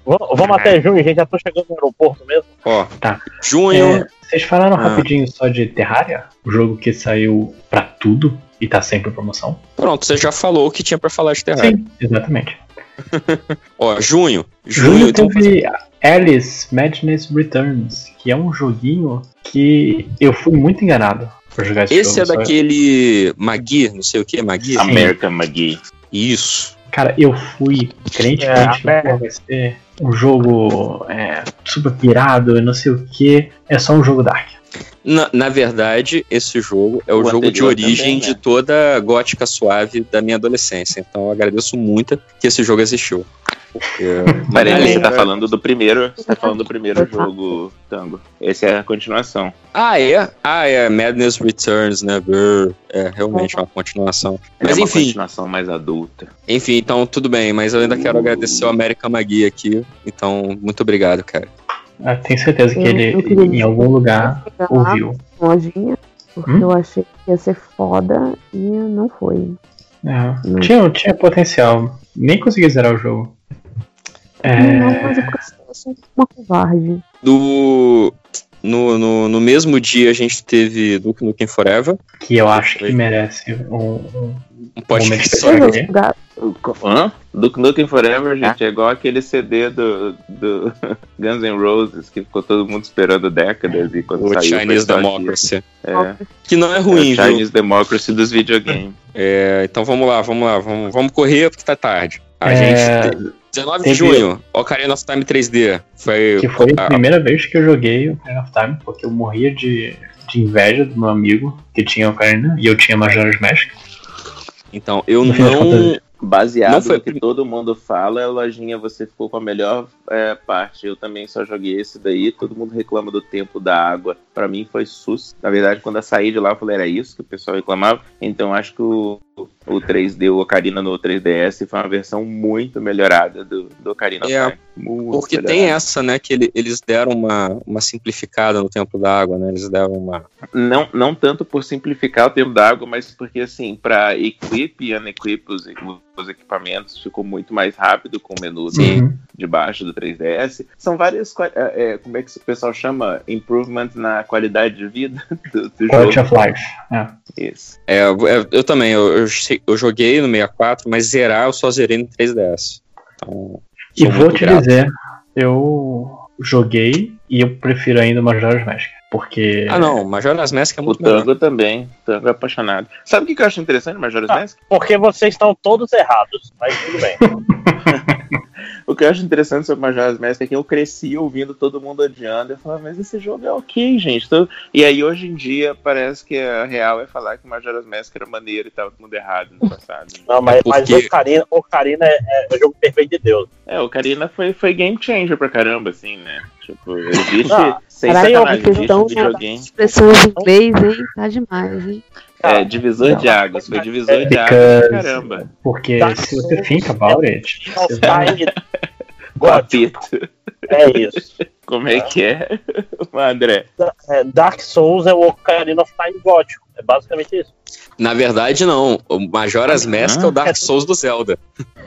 Vamos até junho, gente. Já tô chegando no aeroporto mesmo. Ó, Tá. junho. É, vocês falaram Ah. rapidinho só de Terraria? O jogo que saiu pra tudo e tá sempre em promoção? Pronto, você já falou o que tinha pra falar de Terraria. Sim, exatamente. Ó, junho. Junho, Junho então. teve Alice Madness Returns, que é um joguinho que eu fui muito enganado esse, é daquele Magui, não sei o que, Magui? American McGee. Isso. Cara, eu fui crentemente É, que vai ser um jogo é, super pirado e não sei o que. É só um jogo dark. Na, na verdade, esse jogo é o, O jogo de origem também, né? de toda a gótica suave da minha adolescência. Então eu agradeço muito que esse jogo existiu. Porque, Peraí, além- você tá falando do primeiro. Você tá falando do primeiro jogo, Tango. Esse é a continuação. Ah, é? Ah, é. Madness Returns, né? Brr. É realmente uma continuação. Mas é uma enfim, continuação mais adulta. enfim, então tudo bem. Mas eu ainda quero agradecer o American Magui aqui. Então, muito obrigado, cara. Ah, tenho certeza que Eu- ele eu queria em algum lugar ouviu. Lojinha, porque Hum? eu achei que ia ser foda e não foi. É, Não. tinha, tinha potencial. Nem consegui zerar o jogo. É, Não, mas eu sou uma covarde. Do. No, no, no mesmo dia a gente teve Duke Nukem Forever. que eu acho que merece um, um Um podcast só Hã? Duke Nukem Forever, gente, é igual aquele CD do, do Guns N' Roses, que ficou todo mundo esperando décadas e quando O saiu... Chinese Democracy. É. Que não é ruim, é o viu? Chinese Democracy dos videogames. É, então vamos lá, vamos lá, vamos, vamos correr porque tá tarde. A É, gente. 19 de teve- junho, Ocarina of Time 3D. Foi, Que foi a primeira vez que eu joguei o Ocarina of Time, porque eu morria de, de inveja do meu amigo que tinha Ocarina e eu tinha Majora's Mask. Então, eu No de não. Baseado Não foi no que todo mundo fala, lojinha, você ficou com a melhor é, parte. Eu também só joguei esse daí. Todo mundo reclama do tempo da água. Pra mim foi sus. Na verdade, quando eu saí de lá, eu falei, era isso que o pessoal reclamava. Então acho que o, o 3D, o Ocarina no 3DS, foi uma versão muito melhorada do, do Ocarina of É, Time. Porque melhorada. tem essa, né, que ele- eles deram uma, uma simplificada no tempo da água, né? Eles deram uma. Não, não tanto por simplificar o tempo da água, mas porque, assim, para equip e unequip os, os equipamentos, ficou muito mais rápido com o menu Sim. de, baixo do 3DS. São várias, é, é, como é que o pessoal chama? Improvement na qualidade de vida do, do Quality jogo. of Life. É. Isso. É, eu, eu também, eu, eu, joguei no 64, mas zerar eu só zerei no 3DS. Então, E vou te grato. dizer, eu joguei e eu prefiro ainda o Majora's Mask. Porque. Ah, não, Majora's Mask é O muito melhor. Tango também. O Tango é apaixonado. Sabe o que que eu acho interessante no Majora's Ah, Mask? Porque vocês estão todos errados, mas tudo bem. O que eu acho interessante sobre Majora's Mask é que eu cresci ouvindo todo mundo odiando. Eu falava, mas esse jogo é ok, gente. Então, E aí, hoje em dia, parece que a real é falar que Majora's Mask era maneiro e tava todo mundo errado no passado. Não, mas, É mas porque- Ocarina, Ocarina é, é o jogo perfeito de Deus. É, o Karina foi, foi game changer pra caramba, assim, né? Tipo, existe. Ah, sem Caralho, sacanagem, existe estão videogame. expressões em inglês, hein? Tá demais, hein? É, divisor de águas. Foi divisor de águas caramba. Porque Tá. se você think about it, Papito. é isso. Como é que é, André? É, Dark Souls é o Ocarina of Time gótico. É basicamente isso. Na verdade, não. O Majora's Ah. Mask é o Dark Souls do Zelda.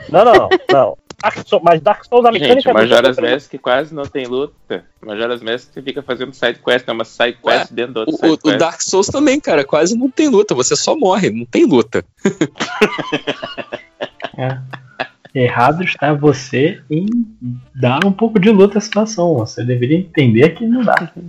Não, não, não. Dark Souls, mas Dark Souls, a mecânica Gente, é muito Majora's. Mask quase não tem luta. Majora's Mask você fica fazendo side quest, é uma side quest dentro da outra O, side o- o quest. Dark Souls também, cara, quase não tem luta. Você só morre, não tem luta. É. Errado está você em dar um pouco de luta à situação. Você deveria entender que não dá. Você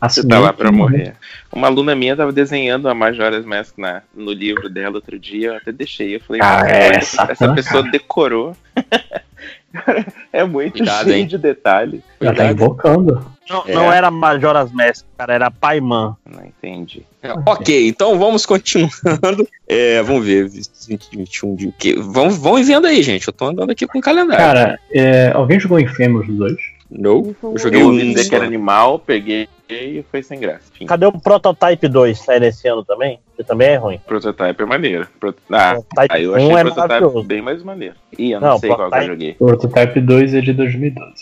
Assumir tá lá que pra morrer. Uma aluna minha tava desenhando a Majora's Mask na, no livro dela outro dia, eu até deixei. Eu falei, Ah, "Cara, é, essa Satã, pessoa cara." decorou. é muito Cuidado, cheio hein? de detalhe. Já tá invocando. Não, É. não era Majora's Mask, cara, era Paiman. Não entendi. É, ok, então vamos continuando. É, vamos ver, 20, 21 de o quê? Vão, vão vendo aí, gente. Eu tô andando aqui com o calendário. Cara, é, alguém jogou Infamous 2? Não, eu joguei Eu um. ouvi dizer que era animal, peguei e foi sem graça. Enfim, Cadê o Prototype 2? Sai nesse ano também? Que também é ruim. prototype é maneiro. Pro- Ah, Prototype aí eu 1 achei é o prototype bem mais maneiro. Ih, eu não, Não, sei qual que eu Prototype- joguei. Prototype 2 é de 2012.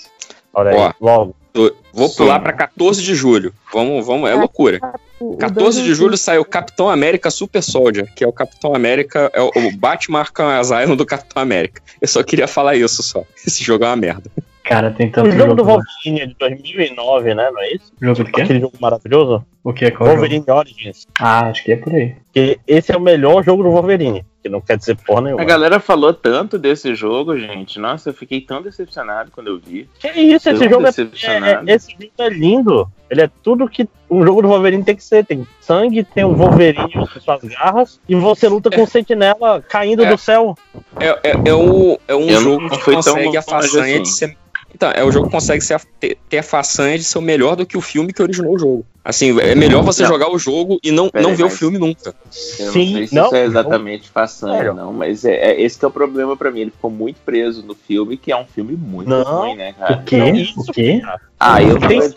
Olha aí, Ó. logo. Tô- Vou pular pra 14 de julho. Vamos, vamos, é loucura. O- o 14 de julho saiu Capitão América Super Soldier, que é o Capitão América, é o, o Batman Arkham Asylum do Capitão América. Eu só queria falar isso só. Esse jogo é uma merda. Cara, tem O tanto jogo do jogo. Wolverine é de 2009, né? Não é isso? Jogo do quê? Aquele jogo maravilhoso? O que? Qual jogo? Wolverine Origins. Ah, acho que é por aí. Que esse é o melhor jogo do Wolverine. Que não quer dizer porra nenhuma. A galera falou tanto desse jogo, gente. Nossa, eu fiquei tão decepcionado quando eu vi. Que isso, esse Tão jogo é, é- Esse jogo é lindo. Ele é tudo que um jogo do Wolverine tem que ser. Tem sangue, tem um Wolverine com suas garras, e você luta com um sentinela caindo É. do céu. É, é, é um, é um Eu jogo que tão consegue a longe façanha assim. de ser. Então, é o jogo que consegue ser a- ter, ter a façanha de ser o melhor do que o filme que originou o jogo. Assim, é melhor você Não. jogar o jogo e não, Pera não aí, ver o filme nunca. Eu Sim, não sei se não, isso é exatamente façanha, não, mas é, é- esse que é o problema pra mim. Ele ficou muito preso no filme, que é um filme muito Não. ruim, né, cara? O quê? Não, O quê? Ah, eu elas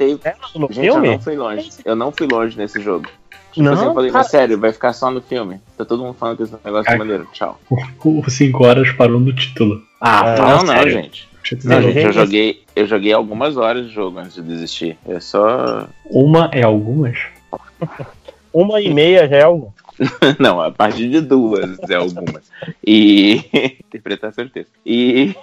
no Gente, eu filme? não fui longe. Eu não fui longe nesse jogo. Tipo Não, assim, eu falei, cara. mas sério, vai ficar só no filme. Tá todo mundo falando que esse negócio é Cara. maneiro. Tchau. O 5 horas parou no título. Ah, É, fala não, não, sério. gente. Eu Não, gente, eu joguei, eu joguei algumas horas de jogo antes de desistir. É só. Uma é algumas? Uma e meia já é algo. Não, a partir de duas é algumas. E. Interpretação de texto. E.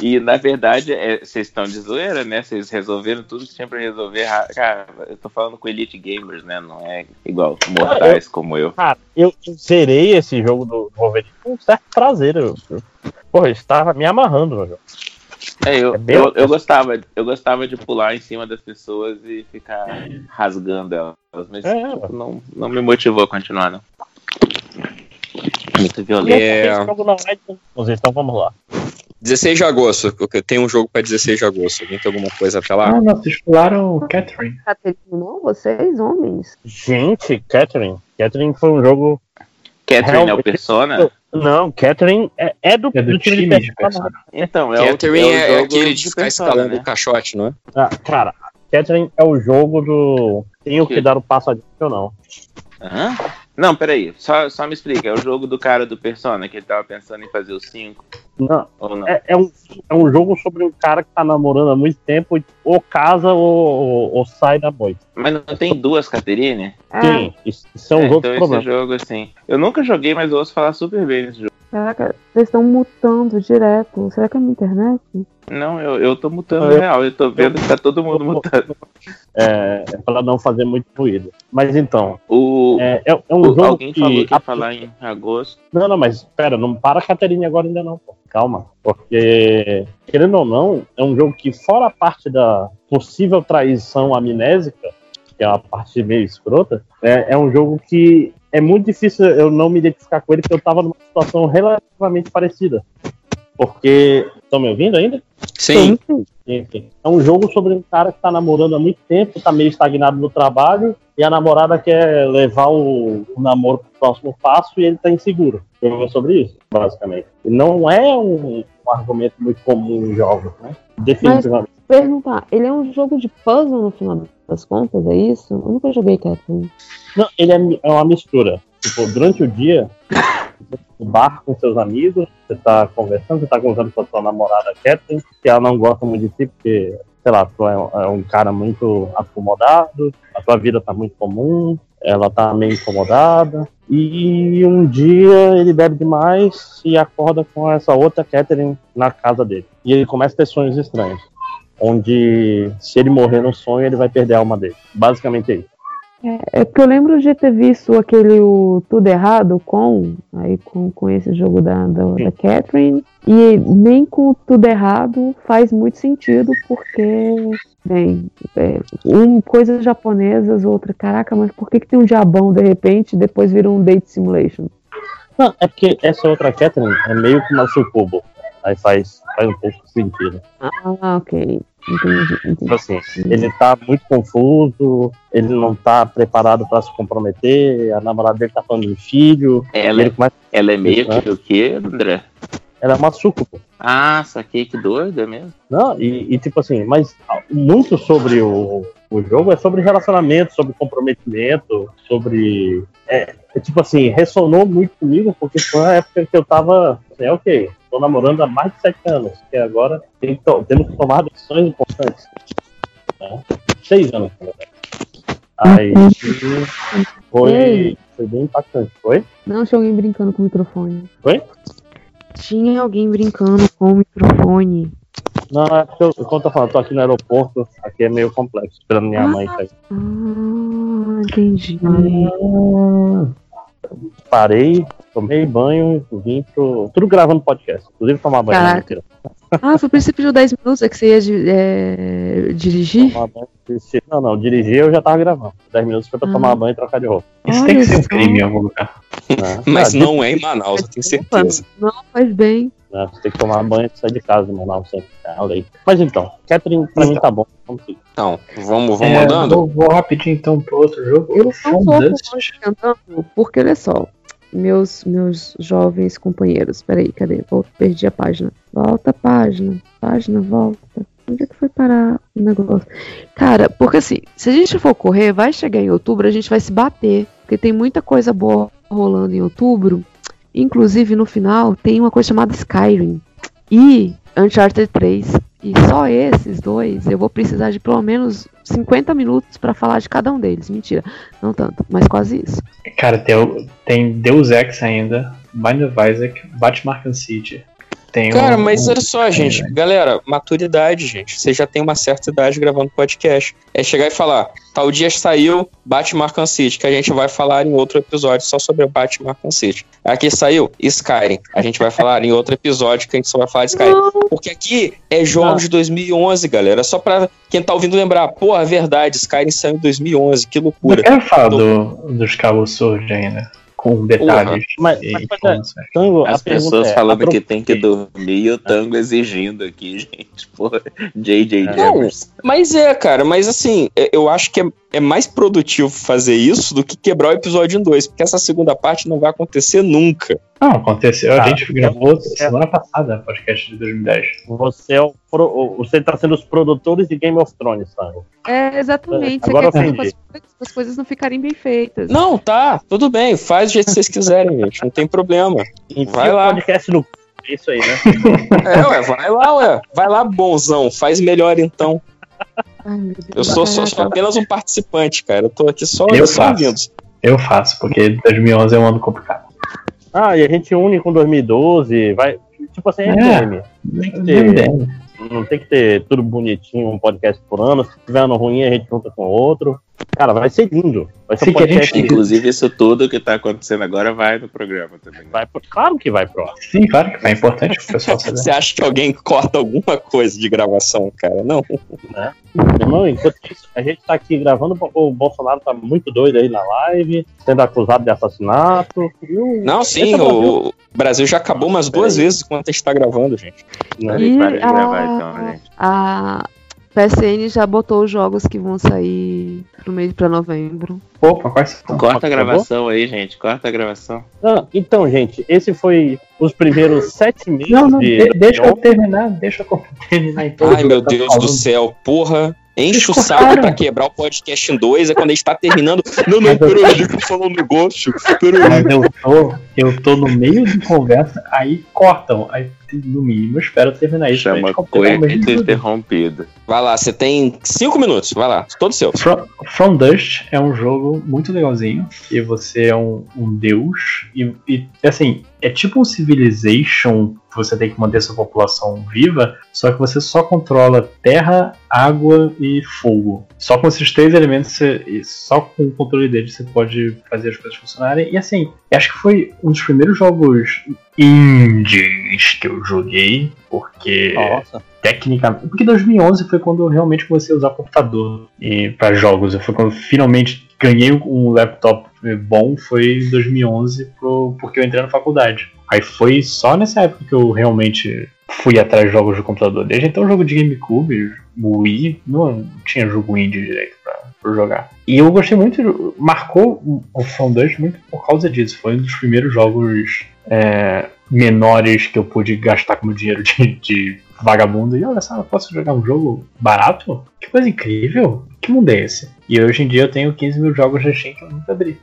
E na verdade, é, vocês estão de zoeira, né? Vocês resolveram tudo que tinha pra resolver. ra- Cara, eu tô falando com Elite Gamers, né? Não é igual mortais como eu. Cara, eu eu zerei esse jogo do Wolverine com um certo prazer. Eu, eu Pô, estava me amarrando no jogo. É, eu, É eu, eu gostava, eu gostava de pular em cima das pessoas e ficar rasgando elas, mas É. tipo, não, não me motivou a continuar, não. Muito violento. é então vamos lá. 16 de agosto, porque tem um jogo pra 16 de agosto. Alguém tem alguma coisa pra falar? Ah, não, vocês pularam Catherine. Catherine, não, vocês, homens. Gente, Catherine. Catherine foi um jogo. Catherine é o realmente- Persona? Não, Catherine é, é do, É do time, time de Persona. Então, é o, Catherine é o é, jogo aquele de ficar Persona, escalando né? o caixote, não é? Ah, cara, Catherine é o jogo do. Tenho que dar o passo adiante ou não. Hã? Não, peraí, só, só me explica, é o jogo do cara do Persona, que ele tava pensando em fazer os 5, Não. ou não? É, é um, é um jogo sobre um cara que tá namorando há muito tempo ou casa ou, ou, ou sai da noite. Mas não tem duas Caterine? Sim, isso, isso são É, os outros então esse problemas. jogo, assim, eu nunca joguei, mas eu ouço falar super bem desse jogo. Caraca, vocês estão mutando direto. Será que é minha internet? Não, eu, eu tô mutando Eu- real, eu tô vendo que tá todo mundo mutando. É, é pra não fazer muito ruído. Mas então, O, é, é, é um o- jogo alguém que. falou que ia falar em agosto. Não, não, mas espera, não para a Caterine agora ainda não. pô. Calma. Porque, querendo ou não, é um jogo que, fora a parte da possível traição amnésica, que é uma parte meio escrota, é, é um jogo que é muito difícil eu não me identificar com ele, porque eu tava numa situação relativamente parecida. Porque. Estão me ouvindo ainda? Sim. Enfim, é um jogo sobre um cara que tá namorando há muito tempo, tá meio estagnado no trabalho, e a namorada quer levar o, o namoro pro próximo passo e ele tá inseguro. O jogo é sobre isso, basicamente. E não é um, um argumento muito comum em jogos, né? Definitivamente. Perguntar, ele é um jogo de puzzle no final das contas, é isso? Eu nunca joguei Catherine. Não, ele é, é uma mistura. Tipo, durante o dia, no bar com seus amigos, você tá conversando, você tá conversando com a sua namorada Catherine, que ela não gosta muito de ti, porque, sei lá, tu é, um- é um cara muito acomodado, a tua vida tá muito comum, ela tá meio incomodada, e um dia ele bebe demais e acorda com essa outra Catherine na casa dele. E ele começa a ter sonhos estranhos, onde se ele morrer no sonho, ele vai perder a alma dele. Basicamente é isso. É, é porque eu lembro de ter visto aquele o Tudo Errado com, aí com, com esse jogo da, da, da Catherine, e nem com o Tudo Errado faz muito sentido, porque, bem, é, um, coisas japonesas, outra, caraca, mas por que, que tem um diabão de repente e depois vira um date simulation? Não, é porque essa outra Catherine é meio que uma sucubo. Aí faz, faz um pouco de sentido. Ah, ok. Entendi, entendi. Tipo assim, ele tá muito confuso, ele não tá preparado pra se comprometer, a namorada dele tá falando de filho. Ela, ele começa- ela é meio que o quê, André? Ela é uma. Ah, saquei, que doida mesmo. Não, e, e tipo assim, mas muito sobre o, o jogo é sobre relacionamento, sobre comprometimento, sobre. É, é tipo assim, ressonou muito comigo, porque foi uma época que eu tava. Assim, ok, tô namorando há mais de sete anos, e agora tem que temos que tomar decisões importantes. né? Seis anos, na verdade. Aí foi, foi bem impactante, foi? Não tinha alguém brincando com o microfone. Foi? Tinha alguém brincando com o microfone. Não, é porque eu, como eu tô falando, tô aqui no aeroporto, aqui é meio complexo, esperando minha mãe sair. Ah, entendi. Parei, tomei banho, vim pro. Tudo gravando podcast. Inclusive tomar banho. Caraca. Não, mentira. Ah, foi que você pediu 10 minutos, é que você ia é, dirigir? Tomar banho. Não, não, dirigir eu já tava gravando. 10 minutos foi pra Ah. tomar banho e trocar de roupa. Isso tem que ser um crime em algum lugar. Mas Ah, não é em Manaus, eu tenho certeza. Não, faz bem. Né, Você tem que tomar banho e sair de casa, Manaus sempre. É a lei. Mas então, Catherine pra mim tá bom. Vamos seguir. Então, vamos, vamos É, andando? Vou, vou rapidinho então pro outro jogo. Eu não andando, porque olha só, meus, meus jovens companheiros, peraí, cadê? Vou, perdi a página. Volta a página, página, volta. Onde é que foi parar o negócio? Cara, porque assim, se a gente for correr, vai chegar em outubro, a gente vai se bater, porque tem muita coisa boa rolando em outubro. Inclusive, no final, tem uma coisa chamada Skyrim e Uncharted 3. E só esses dois eu vou precisar de pelo menos 50 minutos pra falar de cada um deles. Mentira, não tanto, mas quase isso. Cara, tem, tem Deus Ex ainda, Mind of Isaac, Batman City, Tem Cara, um- mas um- olha só, gente. Galera, maturidade, gente. Você já tem uma certa idade gravando podcast. É chegar e falar, tal dia saiu Batman Arkham City, que a gente vai falar em outro episódio só sobre Batman Arkham City. Aqui saiu Skyrim. A gente vai falar em outro episódio que a gente só vai falar de Skyrim. Porque aqui é jogos de 2011, galera. Só pra quem tá ouvindo lembrar. Pô, é verdade, Skyrim saiu em 2011. Que loucura. Eu quero falar do, dos Cabo Sword ainda, com detalhes. Mas, e mas, informações. Tango, As pessoas é, falando a que tem que dormir e o tango exigindo aqui, gente. Porra, J.J. Não, Jammers. mas é, cara, mas assim, é- eu acho que é, é mais produtivo fazer isso do que quebrar o episódio em dois, porque essa segunda parte não vai acontecer nunca. Não, aconteceu. A Ah, gente gravou semana passada, podcast de 2010. Você é o pro- o- você tá sendo os produtores de Game of Thrones, Tango. É, exatamente. Você Agora quer fazer ofendi. as coisas, as coisas não ficarem bem feitas. Não, tá, tudo bem, faz do jeito que vocês quiserem, gente, não tem problema. Vai lá. podcast no é isso aí, né? É, ué, vai lá, ué. Vai lá, bonzão, faz melhor então. Ai. Eu sou, sou- sou apenas um participante, cara. Eu tô aqui só, Eu só faço. ouvindo. Eu faço, porque 2011 é um ano complicado. Ah, e a gente une com 2012, vai. Tipo assim, é É, MDM. Tem que MDM. ter. Não tem que ter tudo bonitinho, um podcast por ano. Se tiver ano ruim, a gente junta com outro. Cara, vai ser lindo. Vai ser que a gente-. Inclusive, isso tudo que tá acontecendo agora vai no programa também. né? Vai pro- Claro que vai pro. Sim, claro que é importante o pessoal saber. Você acha que alguém corta alguma coisa de gravação, cara? Não. né? Irmão, enquanto isso, a gente tá aqui gravando, o Bolsonaro tá muito doido aí na live, sendo acusado de assassinato. O- Não, sim, é o, o Brasil já acabou umas duas vezes enquanto a gente tá gravando, gente. E Para de gravar, a- então, gente. A PSN já botou os jogos que vão sair pro mês pra novembro. Opa, quais são? Corta a gravação aí, gente. Corta a gravação. Ah, então, gente, esse foi os primeiros sete meses Não, não, de. de- deixa eu terminar, deixa eu terminar então. Ai, meu Tá Deus falando. do céu, porra. Enche o saco pra quebrar o podcast em dois, é quando a gente tá terminando. Não, não, peraí, eu falar um negócio. Peraí. Eu tô, eu tô no meio de conversa, aí cortam. Aí, no mínimo, eu espero terminar isso. pra Chama coisa interrompida. Vai lá, você tem cinco minutos, vai lá, todo seu. From, From Dust é um jogo muito legalzinho, que você é um, um deus, e, e, assim, é tipo um Civilization, você tem que manter sua população viva, só que você só controla terra, água e fogo. Só com esses três elementos, você, e só com o controle deles, você pode fazer as coisas funcionarem. E assim, acho que foi um dos primeiros jogos indies que eu joguei, porque Nossa. tecnicamente. Porque 2011 foi quando eu realmente comecei a usar computador para jogos. Foi quando eu finalmente ganhei um laptop bom. Foi em 2011, pro, porque eu entrei na faculdade. Aí foi só nessa época que eu realmente fui atrás de jogos de computador. Desde então, jogo de GameCube, Wii, não tinha jogo indie direito pra, pra jogar. E eu gostei muito, marcou o 2 muito por causa disso. Foi um dos primeiros jogos é, menores que eu pude gastar como dinheiro de, de vagabundo. E olha só, eu posso jogar um jogo barato? Que coisa incrível! Que mundo é esse? E hoje em dia eu tenho 15 mil jogos de Steam que eu nunca abri.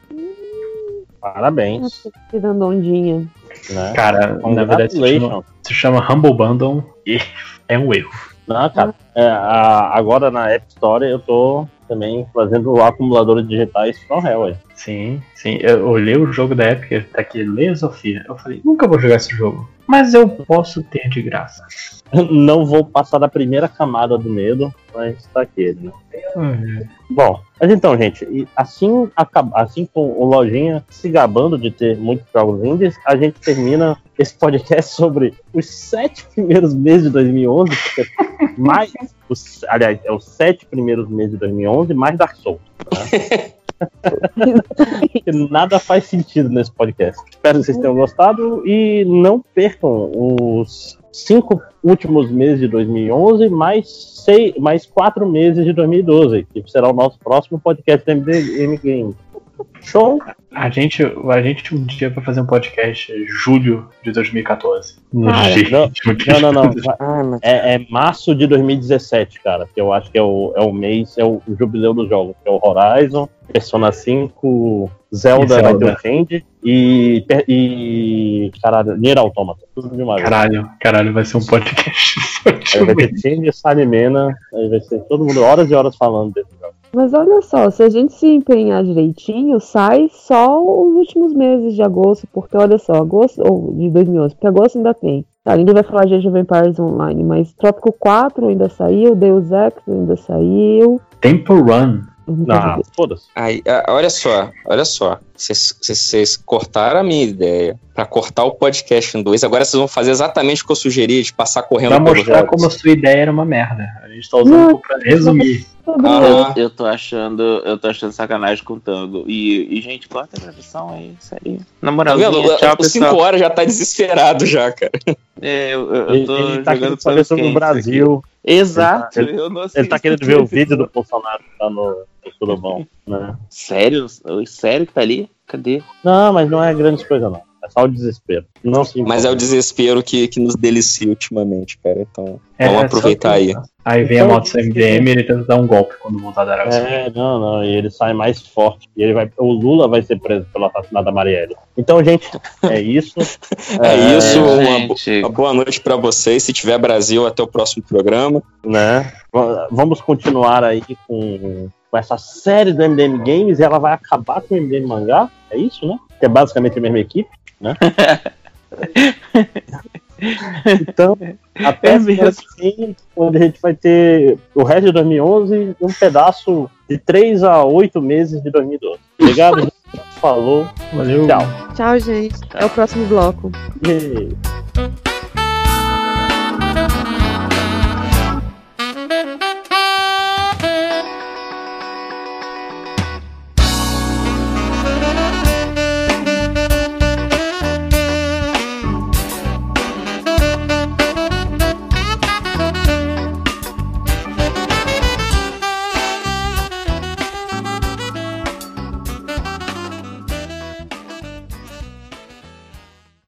Parabéns. Nossa, que dando ondinha. Né? Cara, na verdade se chama, se chama Humble Bundle e é um erro. Não, cara. É, a- agora na App Store eu tô também fazendo acumuladores digitais from hell aí. Sim, sim. Eu olhei o jogo da época, tá aqui, Layers of Fear. Eu falei, nunca vou jogar esse jogo. Mas eu posso ter de graça. Não vou passar da primeira camada do medo, mas tá aqui. Né? Bom, mas então, gente, assim, assim com o Lojinha se gabando de ter muitos jogos indies, a gente termina esse podcast sobre os sete primeiros meses de 2011, porque mais, os, aliás, é os sete primeiros meses de 2011 mais Dark Souls. né? Nada faz sentido nesse podcast. Espero que vocês tenham gostado e não percam os cinco últimos meses de 2011 mais seis, mais quatro meses de 2012, que será o nosso próximo podcast do MDM Game. Show? A gente, a gente um dia vai fazer um podcast em julho de 2014. Cara, Gente, não, não, não, não. coisa- É, é março de 2017, cara. Que eu acho que é o, é o mês, é o, jubileu dos jogos. Que é o Horizon, Persona 5, Zelda, vai Zelda. ter o Change e, e. Caralho, Nier Automata. Tudo de uma vez. Caralho, caralho, vai ser um podcast só de Aí vai ter Change e Salimena. Aí vai ser todo mundo horas e horas falando desse jogo. Mas olha só, se a gente se empenhar direitinho, sai só os últimos meses de agosto, porque olha só, agosto, ou de 2011, porque agosto ainda tem Tá, ninguém vai falar de Age of Empires Online, mas Trópico 4 ainda saiu, Deus Ex ainda saiu. Temple Run. Ah, foda-se. Aí, ah, olha só, olha só. Vocês- cortaram a minha ideia pra cortar o podcast em dois. Agora vocês vão fazer exatamente o que eu sugeri, de passar correndo Pra mostrar jogos. como a sua ideia era uma merda. A gente tá usando pra resumir. Ah. Eu, eu tô achando, eu tô achando sacanagem com o Tango. E, e, gente, corta a gravação aí, sério. Na Tá moral, tchau, Os cinco pessoal. horas já tá desesperado já, cara. É, eu, eu, eu Ele, tô ele tá jogando querendo saber sobre o Brasil. aqui. Exato, Ele, não ele tá querendo ver o vídeo do Bolsonaro tá no, no Surubão, né? Sério? Sério que tá ali? Cadê? Não, mas não é grande coisa, não. É só o desespero. Não se Mas é o desespero que, que nos delicia ultimamente, cara. Então, É, vamos aproveitar que- aí. Aí vem a moto do MDM e ele tenta dar um golpe quando voltar da Arábia Saudita. É, não, não, e ele sai mais forte. E ele vai, o Lula vai ser preso pelo assassinato da Marielle. Então, gente, é isso. É, isso, uma, gente. bo- uma boa noite pra vocês. Se tiver Brasil, até o próximo programa. né? Va- Vamos continuar aí com, com essa série do MDM Games e ela vai acabar com o MDM Mangá. É isso, né? Que é basicamente a mesma equipe, né? então, até É semana mesmo. que vem, onde a gente vai ter o resto de 2011 e um pedaço de 3 a 8 meses de 2012. Obrigado, gente. falou, Valeu. tchau. Tchau, gente. Até o próximo bloco. E-